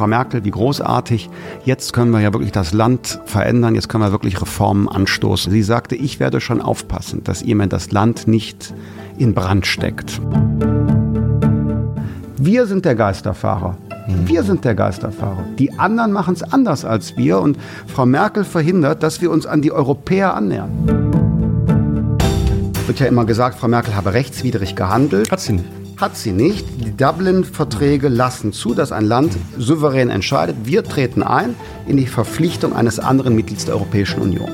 Frau Merkel, wie großartig. Jetzt können wir ja wirklich das Land verändern, jetzt können wir wirklich Reformen anstoßen. Sie sagte, ich werde schon aufpassen, dass ihr mir das Land nicht in Brand steckt. Wir sind der Geisterfahrer. Wir sind der Geisterfahrer. Die anderen machen es anders als wir und Frau Merkel verhindert, dass wir uns an die Europäer annähern. Wird ja immer gesagt, Frau Merkel habe rechtswidrig gehandelt. Hat sie nicht. Hat sie nicht. Die Dublin-Verträge lassen zu, dass ein Land souverän entscheidet. Wir treten ein in die Verpflichtung eines anderen Mitglieds der Europäischen Union.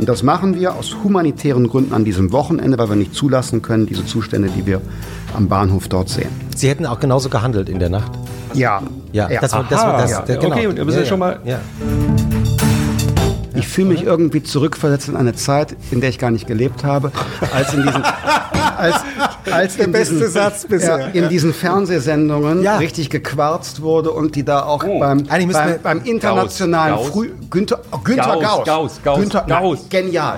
Und das machen wir aus humanitären Gründen an diesem Wochenende, weil wir nicht zulassen können, diese Zustände, die wir am Bahnhof dort sehen. Sie hätten auch genauso gehandelt in der Nacht. Ja. Ja, ja. das war das, war das, ja. der- genau. Okay, und wir sind ja schon mal- Ja. Ich fühle mich irgendwie zurückversetzt in eine Zeit, in der ich gar nicht gelebt habe, als in diesen, als, als in beste diesen, Satz bisher. Ja, in diesen Fernsehsendungen Ja. richtig gequarzt wurde und die da auch Oh. beim, beim, beim internationalen Gauss. Früh Günther, oh, Günther Gauss, Gauss, Gauss, Gauss, Günther, na, Gauss. genial.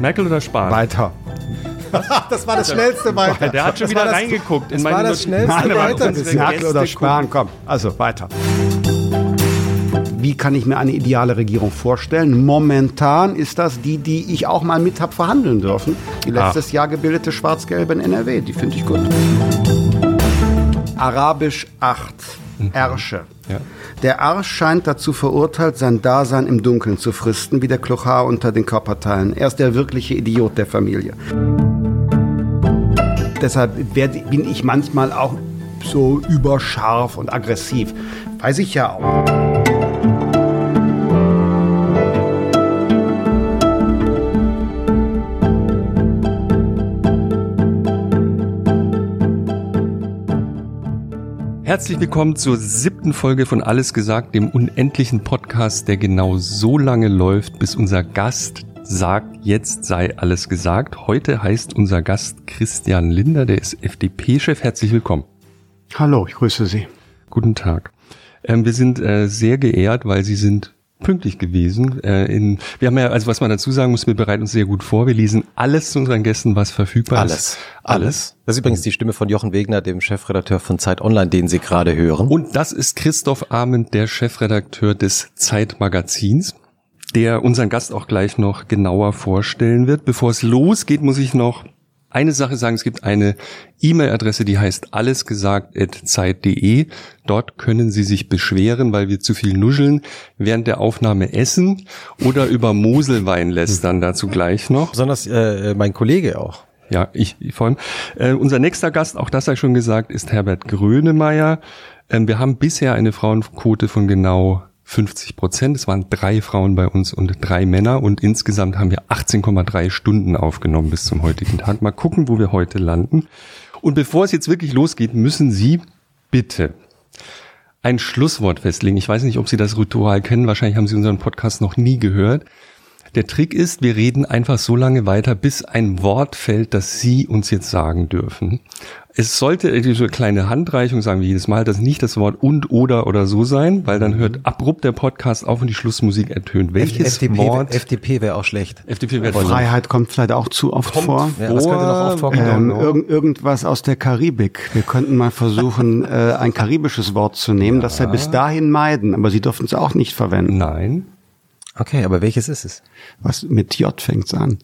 Merkel oder Spahn? Weiter. Das war das schnellste weiter. Der hat schon Das wieder das- reingeguckt in das meine war das schnellste weiter. Merkel oder Spahn, komm. Also weiter. Wie kann ich mir eine ideale Regierung vorstellen? Momentan ist das die, die ich auch mal mit habe verhandeln dürfen. Die letztes Jahr gebildete Schwarz-Gelbe in NRW. Die finde ich gut. Arabisch 8. Ersche. Ja. Der Arsch scheint dazu verurteilt, sein Dasein im Dunkeln zu fristen, wie der Klochar unter den Körperteilen. Er ist der wirkliche Idiot der Familie. Deshalb werde, bin ich manchmal auch so überscharf und aggressiv. Weiß ich ja auch. Herzlich willkommen zur siebten Folge von Alles gesagt, dem unendlichen Podcast, der genau so lange läuft, bis unser Gast sagt, jetzt sei alles gesagt. Heute heißt unser Gast Christian Linder, der ist FDP-Chef. Herzlich willkommen. Hallo, ich grüße Sie. Guten Tag. Ähm, wir sind äh, sehr geehrt, weil Sie sind pünktlich gewesen. Äh, in, wir haben ja, also was man dazu sagen muss, wir bereiten uns sehr gut vor. Wir lesen alles zu unseren Gästen, was verfügbar Alles. ist. Alles. Das ist übrigens die Stimme von Jochen Wegner, dem Chefredakteur von Zeit Online, den Sie gerade hören. Und das ist Christoph Ahmed, der Chefredakteur des Zeitmagazins, der unseren Gast auch gleich noch genauer vorstellen wird. Bevor es losgeht, muss ich noch eine Sache sagen. Es gibt eine E-Mail-Adresse, die heißt allesgesagt.zeit.de. Dort können Sie sich beschweren, weil wir zu viel nuscheln, während der Aufnahme essen oder über Moselwein lästern. Dazu gleich noch. Besonders äh, mein Kollege auch. Ja, ich vor allem. Äh, unser nächster Gast, auch das sei schon gesagt, ist Herbert Grönemeyer. Ähm, wir haben bisher eine Frauenquote von genau 50 Prozent. Es waren drei Frauen bei uns und drei Männer und insgesamt haben wir 18,3 Stunden aufgenommen bis zum heutigen Tag. Mal gucken, wo wir heute landen. Und bevor es jetzt wirklich losgeht, müssen Sie bitte ein Schlusswort festlegen. Ich weiß nicht, ob Sie das Ritual kennen. Wahrscheinlich haben Sie unseren Podcast noch nie gehört. Der Trick ist, wir reden einfach so lange weiter, bis ein Wort fällt, das Sie uns jetzt sagen dürfen. Es sollte diese kleine Handreichung, sagen wir jedes Mal, das nicht das Wort und oder oder so sein, weil dann hört abrupt der Podcast auf und die Schlussmusik ertönt. Welches FDP, Wort? FDP wäre auch schlecht. FDP wird Freiheit kommt vielleicht auch zu oft vor. Ja, was könnte noch oft vorkommen? Ähm, irgend, irgendwas aus der Karibik. Wir könnten mal versuchen, äh, ein karibisches Wort zu nehmen, das wir bis dahin meiden, aber Sie dürfen es auch nicht verwenden. Nein. Okay, aber welches ist es? Was mit J fängt's an.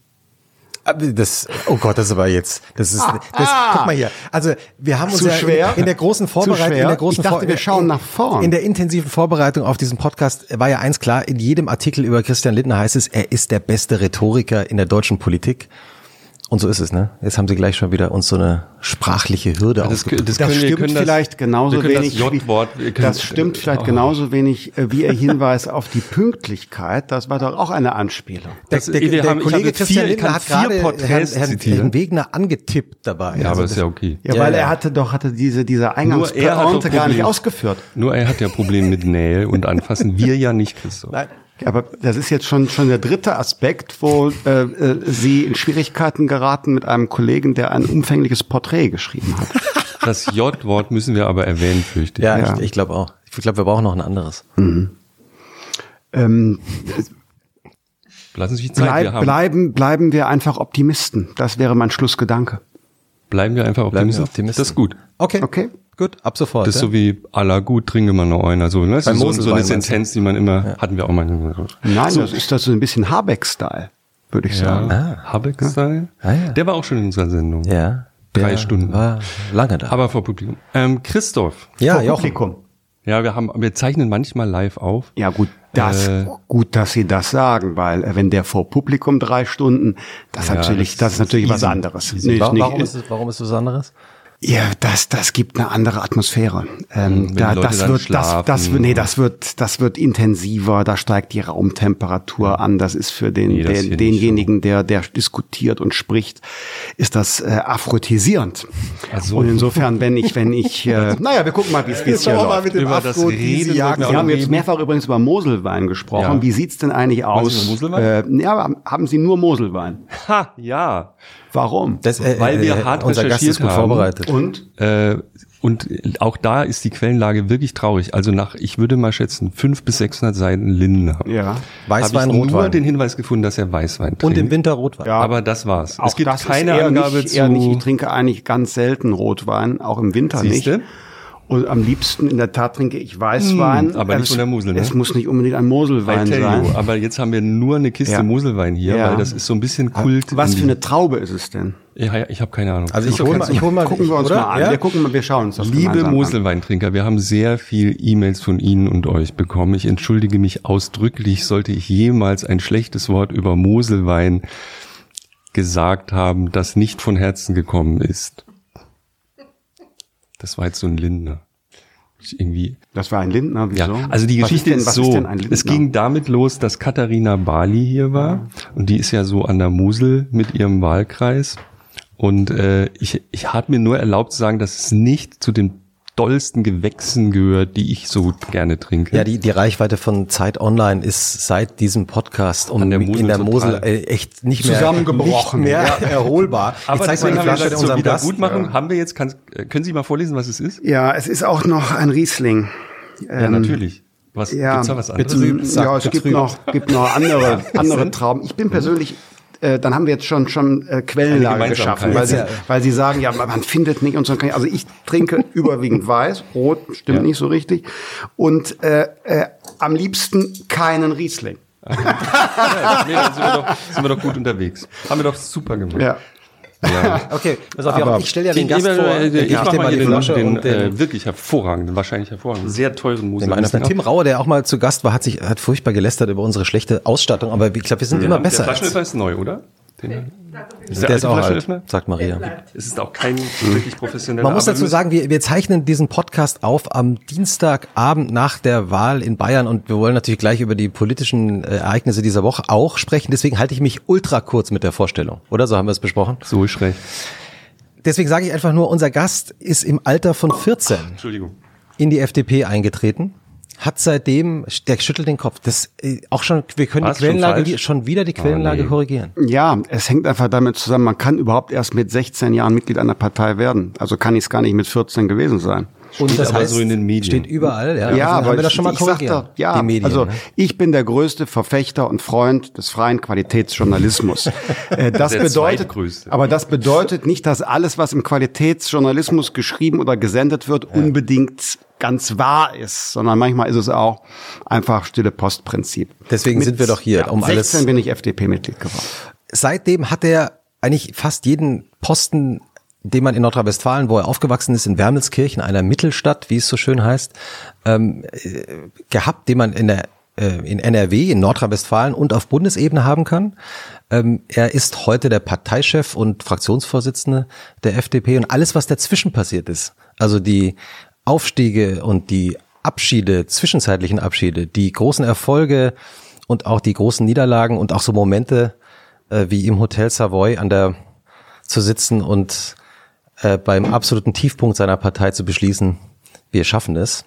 Das, oh Gott, das ist aber jetzt, das ist, das, guck mal hier. Also, wir haben uns Zu ja schwer? In, in der großen Vorbereitung, in der großen Ich dachte, Vor- wir schauen nach vorn. In der intensiven Vorbereitung auf diesen Podcast war ja eins klar, in jedem Artikel über Christian Lindner heißt es, er ist der beste Rhetoriker in der deutschen Politik. Und so ist es, ne? Jetzt haben sie gleich schon wieder uns so eine sprachliche Hürde Das, aufgebaut. das, Das können, wir stimmt das, vielleicht genauso wir können wenig. Das wie- Das stimmt vielleicht Oh. genauso wenig äh, wie Ihr Hinweis auf die Pünktlichkeit. Das war doch auch eine Anspielung. Der, Das- der, der haben- Kollege Christian vier- hat vier gerade Herrn, Herrn. Herrn Wegner angetippt dabei. Ja, Also aber ist das- ja okay. Ja, Ja, weil ja. er hatte doch hatte diese diese Eingangspointe gar nicht ausgeführt. Nur er hat ja Probleme mit Nähe und Anfassen. Wir ja nicht, Christoph. Nein. Aber das ist jetzt schon schon der dritte Aspekt, wo äh, äh, Sie in Schwierigkeiten geraten mit einem Kollegen, der ein umfängliches Porträt geschrieben hat. Das J-Wort müssen wir aber erwähnen, fürchte ich. Ja, Ja. ich, ich glaube auch. Ich glaube, wir brauchen noch ein anderes. Ähm, Lassen Sie sich Zeit, wir bleib, haben. bleiben bleiben wir einfach Optimisten. Das wäre mein Schlussgedanke. Bleiben wir einfach Bleiben wir Optimisten. Optimisten. Das ist gut. Okay. Okay. Gut, ab sofort. Das ist ja? so wie à la gut, trinke mal noch einen. Also, ne? Das ist so, so eine? Sentenz, die man immer, hatten wir auch mal. Nein, das ist das so ein bisschen Habeck-Style, würde ich sagen. Ja, Habeck-Style. Ah, ja. Der war auch schon in unserer Sendung. Ja. Drei Der Stunden. War lange da. Aber vor Publikum. Ähm, Christoph. ja, Vor. Publikum. Ja, wir haben, wir zeichnen manchmal live auf. Ja gut, das Äh, gut, dass Sie das sagen, weil äh, wenn der vor Publikum drei Stunden, das Ja, natürlich, das das, ist natürlich was easy. anderes. Easy. Nee, Wa- ist nicht- warum, ist es, warum ist es was anderes? Ja, das, das gibt eine andere Atmosphäre. Ähm, Hm, da, das wird, das, das, schlafen. nee, das wird, das wird intensiver. Da steigt die Raumtemperatur an. Das ist für den, Nee, das den denjenigen, der, der diskutiert und spricht, ist das äh, aphrodisierend. Ach so. Und insofern, wenn ich, wenn ich, äh, naja, wir gucken mal, wie es es hier läuft. Über das Reden Ja, wird mir wir auch haben jetzt mehrfach übrigens über Moselwein gesprochen. Ja. Wie sieht's denn eigentlich aus? Äh, ja, haben Sie nur Moselwein? Ha, ja. Warum? Das, äh, Weil wir äh, hart unser Gast ist recherchiert gut haben. vorbereitet. Und? Äh, und auch da ist die Quellenlage wirklich traurig. Also nach, ich würde mal schätzen, fünf bis 600 Seiten Lindner. Ja. Weißwein, Habe ich nur Rotwein. den Hinweis gefunden, dass er Weißwein trinkt. Und im Winter Rotwein. Ja. Aber das war's. Auch es gibt das keine ist eher Angabe nicht, zu. Eher nicht. Ich trinke eigentlich ganz selten Rotwein, auch im Winter Siehste? nicht. Und am liebsten in der Tat trinke ich Weißwein. Hm, aber nicht es, von der Mosel, ne? Es muss nicht unbedingt ein I Moselwein tell sein. you. Aber jetzt haben wir nur eine Kiste Ja. Moselwein hier, Ja. weil das ist so ein bisschen Kult. Was für eine Traube ist es denn? Ja, ja, ich habe keine Ahnung. Also ich Du hol kannst mal, ich hol mal, Gucken wir uns oder? mal an. Ja? Wir gucken mal, wir schauen uns das Liebe. Moselweintrinker, wir haben sehr viel E-Mails von Ihnen und euch bekommen. Ich entschuldige mich ausdrücklich, sollte ich jemals ein schlechtes Wort über Moselwein gesagt haben, das nicht von Herzen gekommen ist. Das war jetzt so ein Lindner. Irgendwie, Das war ein Lindner, wieso? ja, also die Was Geschichte denn, ist, was so, denn Lindner? es ging damit los, dass Katharina Bali hier war und die ist ja so an der Mosel mit ihrem Wahlkreis und äh, ich, ich habe mir nur erlaubt zu sagen, dass es nicht zu den dollsten Gewächsen gehört, die ich so gerne trinke. Ja, die, die Reichweite von Zeit Online ist seit diesem Podcast um der in der. Mosel äh, echt nicht mehr, Zusammengebrochen. nicht mehr erholbar. aber ich zeig mal deswegen die haben wir Flasche das unserem Gast. Wiedergutmachung, haben wir jetzt, kann, äh, können Sie mal vorlesen, was es ist? Ja, es ist auch noch ein Riesling. Ja, natürlich. Was, Ja, gibt's da was anderes? Betrüb- ja, es gibt betrübt. noch, gibt noch andere, andere Trauben. Ich bin persönlich, äh, dann haben wir jetzt schon schon äh, Quellenlage geschaffen, weil sie, Ja. weil sie sagen, ja, man findet nicht und so. Also ich trinke überwiegend weiß, rot stimmt Ja. nicht so richtig und äh, äh, am liebsten keinen Riesling. Nee, dann sind wir, doch, sind wir doch gut unterwegs. Haben wir doch super gemacht. Ja. Ja. Okay, pass auf, Aber ich stelle ja den Gast vor. ich, ich geb mach dir mal den, Flasche den, und den, äh, wirklich hervorragenden, wahrscheinlich hervorragenden, sehr teuren den meiner. Musik. Tim Rauer, der auch mal zu Gast war, hat sich hat furchtbar gelästert über unsere schlechte Ausstattung, aber ich glaube, wir sind immer besser. Der Flaschenöffner ist neu, oder? Den, ist der ist auch alt, Flaschenöffner? sagt Maria. Es ist auch kein wirklich professioneller. Man muss dazu sagen, wir, wir zeichnen diesen Podcast auf am Dienstagabend nach der Wahl in Bayern und wir wollen natürlich gleich über die politischen äh, Ereignisse dieser Woche auch sprechen. Deswegen halte ich mich ultra kurz mit der Vorstellung. Oder so haben wir es besprochen. So ist recht. Deswegen sage ich einfach nur, unser Gast ist im Alter von 14 Entschuldigung. in die FDP eingetreten. Hat seitdem, der schüttelt den Kopf. Das äh, auch schon, wir können Was, die schon Quellenlage falsch? schon, wieder die Quellenlage nee. korrigieren. Ja, es hängt einfach damit zusammen, man kann überhaupt erst mit 16 Jahren Mitglied einer Partei werden. Also kann ich es gar nicht mit 14 gewesen sein. Und das aber heißt, so in den Medien. steht überall. Ja, Ja, also aber wir das schon mal korrigiert. doch, ja, die Medien, also ne? ich bin der größte Verfechter und Freund des freien Qualitätsjournalismus. Äh, das Der bedeutet, aber das bedeutet nicht, dass alles, was im Qualitätsjournalismus geschrieben oder gesendet wird, unbedingt ganz wahr ist, sondern manchmal ist es auch einfach stille Postprinzip. Deswegen sind wir doch hier, ja, um mit 16 alles- bin ich FDP-Mitglied geworden. seitdem hat er eigentlich fast jeden Posten, den man in Nordrhein-Westfalen, wo er aufgewachsen ist, in Wermelskirchen, einer Mittelstadt, wie es so schön heißt, ähm, äh, gehabt, den man in der äh, in NRW, in Nordrhein-Westfalen und auf Bundesebene haben kann. Ähm, er ist heute der Parteichef und Fraktionsvorsitzende der FDP und alles, was dazwischen passiert ist, also die Aufstiege und die Abschiede, zwischenzeitlichen Abschiede, die großen Erfolge und auch die großen Niederlagen und auch so Momente, äh, wie im Hotel Savoy an der zu sitzen und äh, beim absoluten Tiefpunkt seiner Partei zu beschließen, wir schaffen es.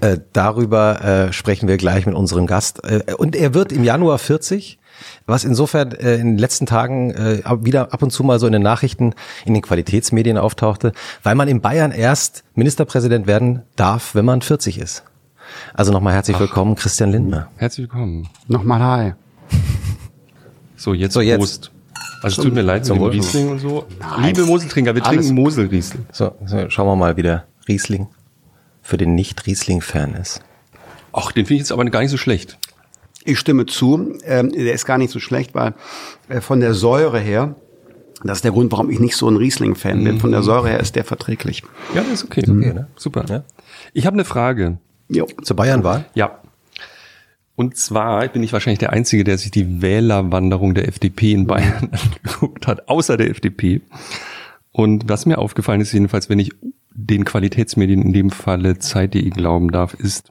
Äh, darüber äh, sprechen wir gleich mit unserem Gast. Äh, und er wird im Januar 40, was insofern äh, in den letzten Tagen äh, ab- wieder ab und zu mal so in den Nachrichten, in den Qualitätsmedien auftauchte, weil man in Bayern erst Ministerpräsident werden darf, wenn man 40 ist. Also nochmal herzlich willkommen, Christian Lindner. Herzlich willkommen. Nochmal hi. So, jetzt So, jetzt. Prost. Also es tut mir leid Wohl. Riesling und so. Liebe Moseltrinker, wir Alles- trinken Moselriesling. So, so, schauen wir mal, wie der Riesling für den Nicht-Riesling-Fan ist. Ach, den finde ich jetzt aber gar nicht so schlecht. Ich stimme zu. Ähm, der ist gar nicht so schlecht, weil äh, von der Säure her, das ist der Grund, warum ich nicht so ein Riesling-Fan bin. Von der Säure her ist der verträglich. Ja, das ist okay. Okay, ne? Super. Ja. Ich habe eine Frage. Jo. Zur Bayernwahl? Ja. Und zwar bin ich wahrscheinlich der Einzige, der sich die Wählerwanderung der FDP in Bayern angeguckt hat, außer der FDP. Und was mir aufgefallen ist, jedenfalls, wenn ich den Qualitätsmedien in dem Falle Zeit.de glauben darf, ist,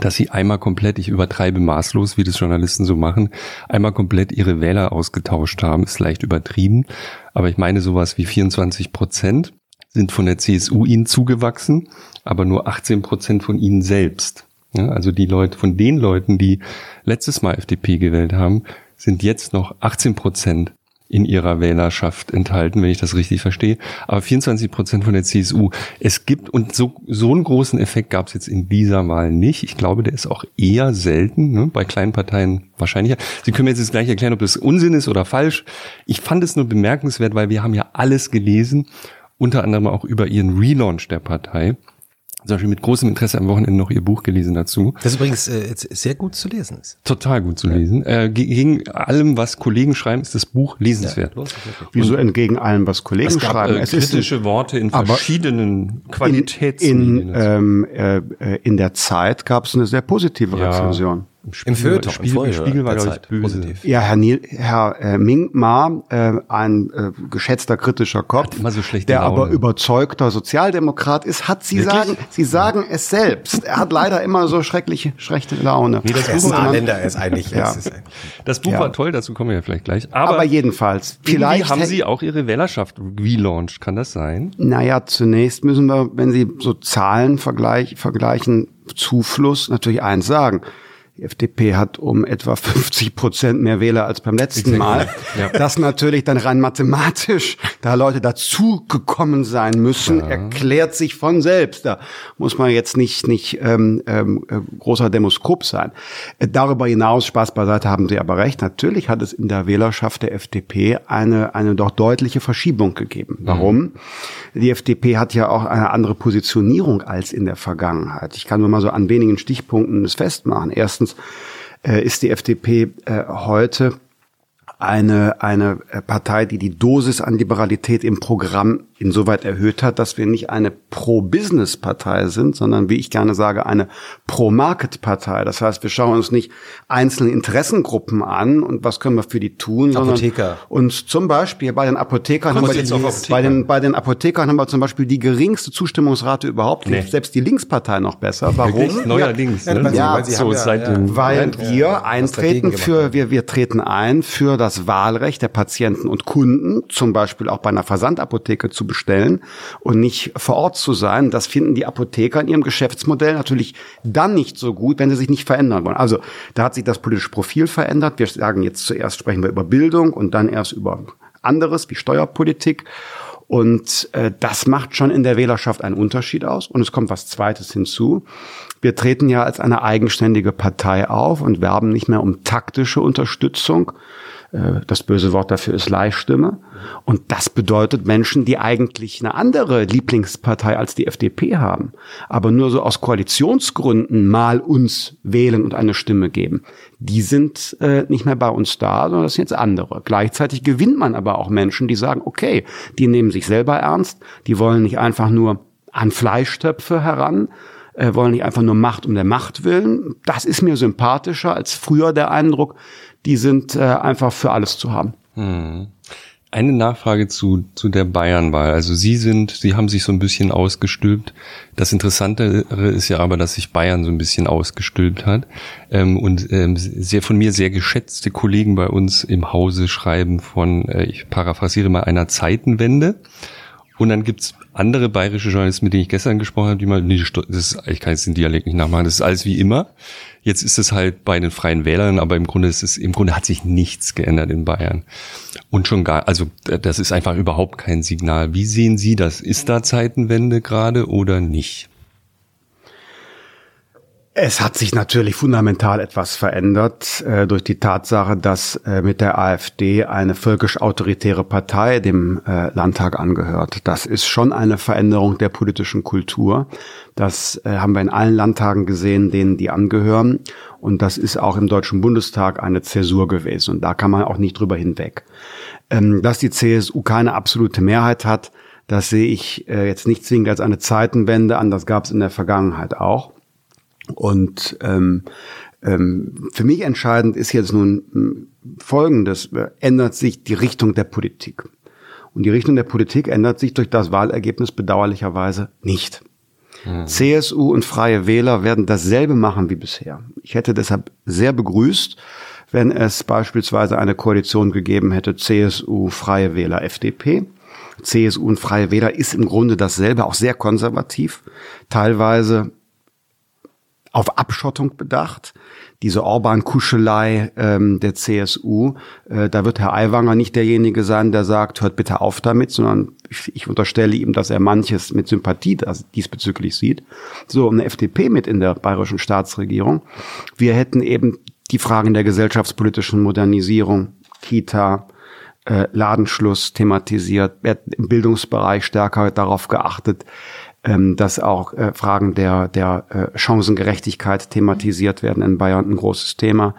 dass sie einmal komplett, ich übertreibe maßlos, wie das Journalisten so machen, einmal komplett ihre Wähler ausgetauscht haben, ist leicht übertrieben. Aber ich meine sowas wie 24 Prozent sind von der CSU ihnen zugewachsen, aber nur 18 Prozent von ihnen selbst. Ja, also die Leute, von den Leuten, die letztes Mal FDP gewählt haben, sind jetzt noch 18 Prozent in ihrer Wählerschaft enthalten, wenn ich das richtig verstehe. Aber 24 Prozent von der CSU. Es gibt, und so, so einen großen Effekt gab es jetzt in dieser Wahl nicht. Ich glaube, der ist auch eher selten, ne? bei kleinen Parteien wahrscheinlich. Sie können mir jetzt gleich erklären, ob das Unsinn ist oder falsch. Ich fand es nur bemerkenswert, weil wir haben ja alles gelesen, unter anderem auch über ihren Relaunch der Partei zum Beispiel mit großem Interesse am Wochenende noch ihr Buch gelesen dazu. Das übrigens äh, sehr gut zu lesen ist. Total gut zu lesen. Äh, ge- gegen allem, was Kollegen schreiben, ist das Buch lesenswert. wirklich. Wieso entgegen allem, was Kollegen Es gab schreiben? äh, es ist kritische Worte in verschiedenen in, Qualitätsmedien. in, ähm, äh, äh, in der Zeit gab es eine sehr positive Ja. Rezension. Im Feuilleton, im Spiegel, Vorjahr Spiegel war, glaube ich, böse. positiv. Ja, Herr, Niel, Herr äh, Ming Ma, äh, ein äh, geschätzter kritischer Kopf, immer so schlechte der Laune. aber überzeugter Sozialdemokrat ist, hat Sie Wirklich? sagen, Sie sagen es selbst. Er hat leider immer so schreckliche, schlechte Laune. Nee, das ist Buch war- ist eigentlich. Ja. ist eigentlich- Das Buch Ja. war toll, dazu kommen wir ja vielleicht gleich. Aber, Aber, jedenfalls, vielleicht haben Sie auch Ihre Wählerschaft relaunched, kann das sein? Naja, zunächst müssen wir, wenn Sie so Zahlen vergleich, vergleichen, Zufluss, natürlich eins sagen. Die FDP hat um etwa 50 Prozent mehr Wähler als beim letzten Mal. Ja. Das natürlich dann rein mathematisch, da Leute dazugekommen sein müssen, erklärt sich von selbst. Da muss man jetzt nicht, nicht ähm, ähm, äh, großer Demoskop sein. Äh, darüber hinaus, Spaß beiseite, haben Sie aber recht. Natürlich hat es in der Wählerschaft der FDP eine, eine doch deutliche Verschiebung gegeben. Warum? Die FDP hat ja auch eine andere Positionierung als in der Vergangenheit. Ich kann nur mal so an wenigen Stichpunkten das festmachen. Erstens ist die FDP äh, heute eine, eine Partei, die die Dosis an Liberalität im Programm insoweit erhöht hat, dass wir nicht eine Pro-Business-Partei sind, sondern wie ich gerne sage, eine Pro-Market-Partei. Das heißt, wir schauen uns nicht einzelne Interessengruppen an und was können wir für die tun, Apotheker. uns zum Beispiel bei den Apothekern haben wir die, Apotheker? bei den, bei den Apothekern haben wir zum Beispiel die geringste Zustimmungsrate überhaupt, Nee. selbst die Linkspartei noch besser. Warum? Neuerdings. Ja, ne? so ja- Weil wir eintreten für, wir, wir treten ein für das Wahlrecht der Patienten und Kunden, zum Beispiel auch bei einer Versandapotheke zu bestellen und nicht vor Ort zu sein. Das finden die Apotheker in ihrem Geschäftsmodell natürlich dann nicht so gut, wenn sie sich nicht verändern wollen. Also da hat sich das politische Profil verändert. Wir sagen jetzt zuerst sprechen wir über Bildung und dann erst über anderes wie Steuerpolitik. Und äh, das macht schon in der Wählerschaft einen Unterschied aus. Und es kommt was Zweites hinzu. Wir treten ja als eine eigenständige Partei auf und werben nicht mehr um taktische Unterstützung. Äh, Das böse Wort dafür ist Leihstimme. Und das bedeutet Menschen, die eigentlich eine andere Lieblingspartei als die FDP haben, aber nur so aus Koalitionsgründen mal uns wählen und eine Stimme geben. Die sind äh, nicht mehr bei uns da, sondern das sind jetzt andere. Gleichzeitig gewinnt man aber auch Menschen, die sagen, okay, die nehmen sich selber ernst, die wollen nicht einfach nur an Fleischtöpfe heran, äh, wollen nicht einfach nur Macht um der Macht willen. Das ist mir sympathischer als früher der Eindruck, die sind äh, einfach für alles zu haben. Eine Nachfrage zu, zu der Bayernwahl. Also Sie sind, Sie haben sich so ein bisschen ausgestülpt. Das Interessantere ist ja aber, dass sich Bayern so ein bisschen ausgestülpt hat. Ähm, und ähm, sehr von mir sehr geschätzte Kollegen bei uns im Hause schreiben von, äh, ich paraphrasiere mal, einer Zeitenwende. Und dann gibt's andere bayerische Journalisten, mit denen ich gestern gesprochen habe, die mal, nee, das ist, ich kann jetzt den Dialekt nicht nachmachen, das ist alles wie immer. Jetzt ist es halt bei den Freien Wählern, aber im Grunde ist es, im Grunde hat sich nichts geändert in Bayern. Und schon gar, also das ist einfach überhaupt kein Signal. Wie sehen Sie das? Ist da Zeitenwende gerade oder nicht? Es hat sich natürlich fundamental etwas verändert äh, durch die Tatsache, dass äh, mit der AfD eine völkisch-autoritäre Partei dem äh, Landtag angehört. Das ist schon eine Veränderung der politischen Kultur. Das äh, haben wir in allen Landtagen gesehen, denen die angehören. Und das ist auch im Deutschen Bundestag eine Zäsur gewesen. Und da kann man auch nicht drüber hinweg. Ähm, dass die CSU keine absolute Mehrheit hat, das sehe ich äh, jetzt nicht zwingend als eine Zeitenwende an. Das gab es in der Vergangenheit auch. Und ähm, ähm, für mich entscheidend ist jetzt nun hm, Folgendes, ändert sich die Richtung der Politik. Und die Richtung der Politik ändert sich durch das Wahlergebnis bedauerlicherweise nicht. Hm. CSU und Freie Wähler werden dasselbe machen wie bisher. Ich hätte deshalb sehr begrüßt, wenn es beispielsweise eine Koalition gegeben hätte, CSU, Freie Wähler, FDP. CSU und Freie Wähler ist im Grunde dasselbe, auch sehr konservativ, teilweise auf Abschottung bedacht. Diese Orban-Kuschelei ähm, der CSU, äh, da wird Herr Aiwanger nicht derjenige sein, der sagt, hört bitte auf damit, sondern ich, ich unterstelle ihm, dass er manches mit Sympathie das diesbezüglich sieht. So, eine FDP mit in der bayerischen Staatsregierung. Wir hätten eben die Fragen der gesellschaftspolitischen Modernisierung, Kita, äh, Ladenschluss thematisiert, im Bildungsbereich stärker darauf geachtet, ähm, dass auch äh, Fragen der, der äh, Chancengerechtigkeit thematisiert werden in Bayern ein großes Thema.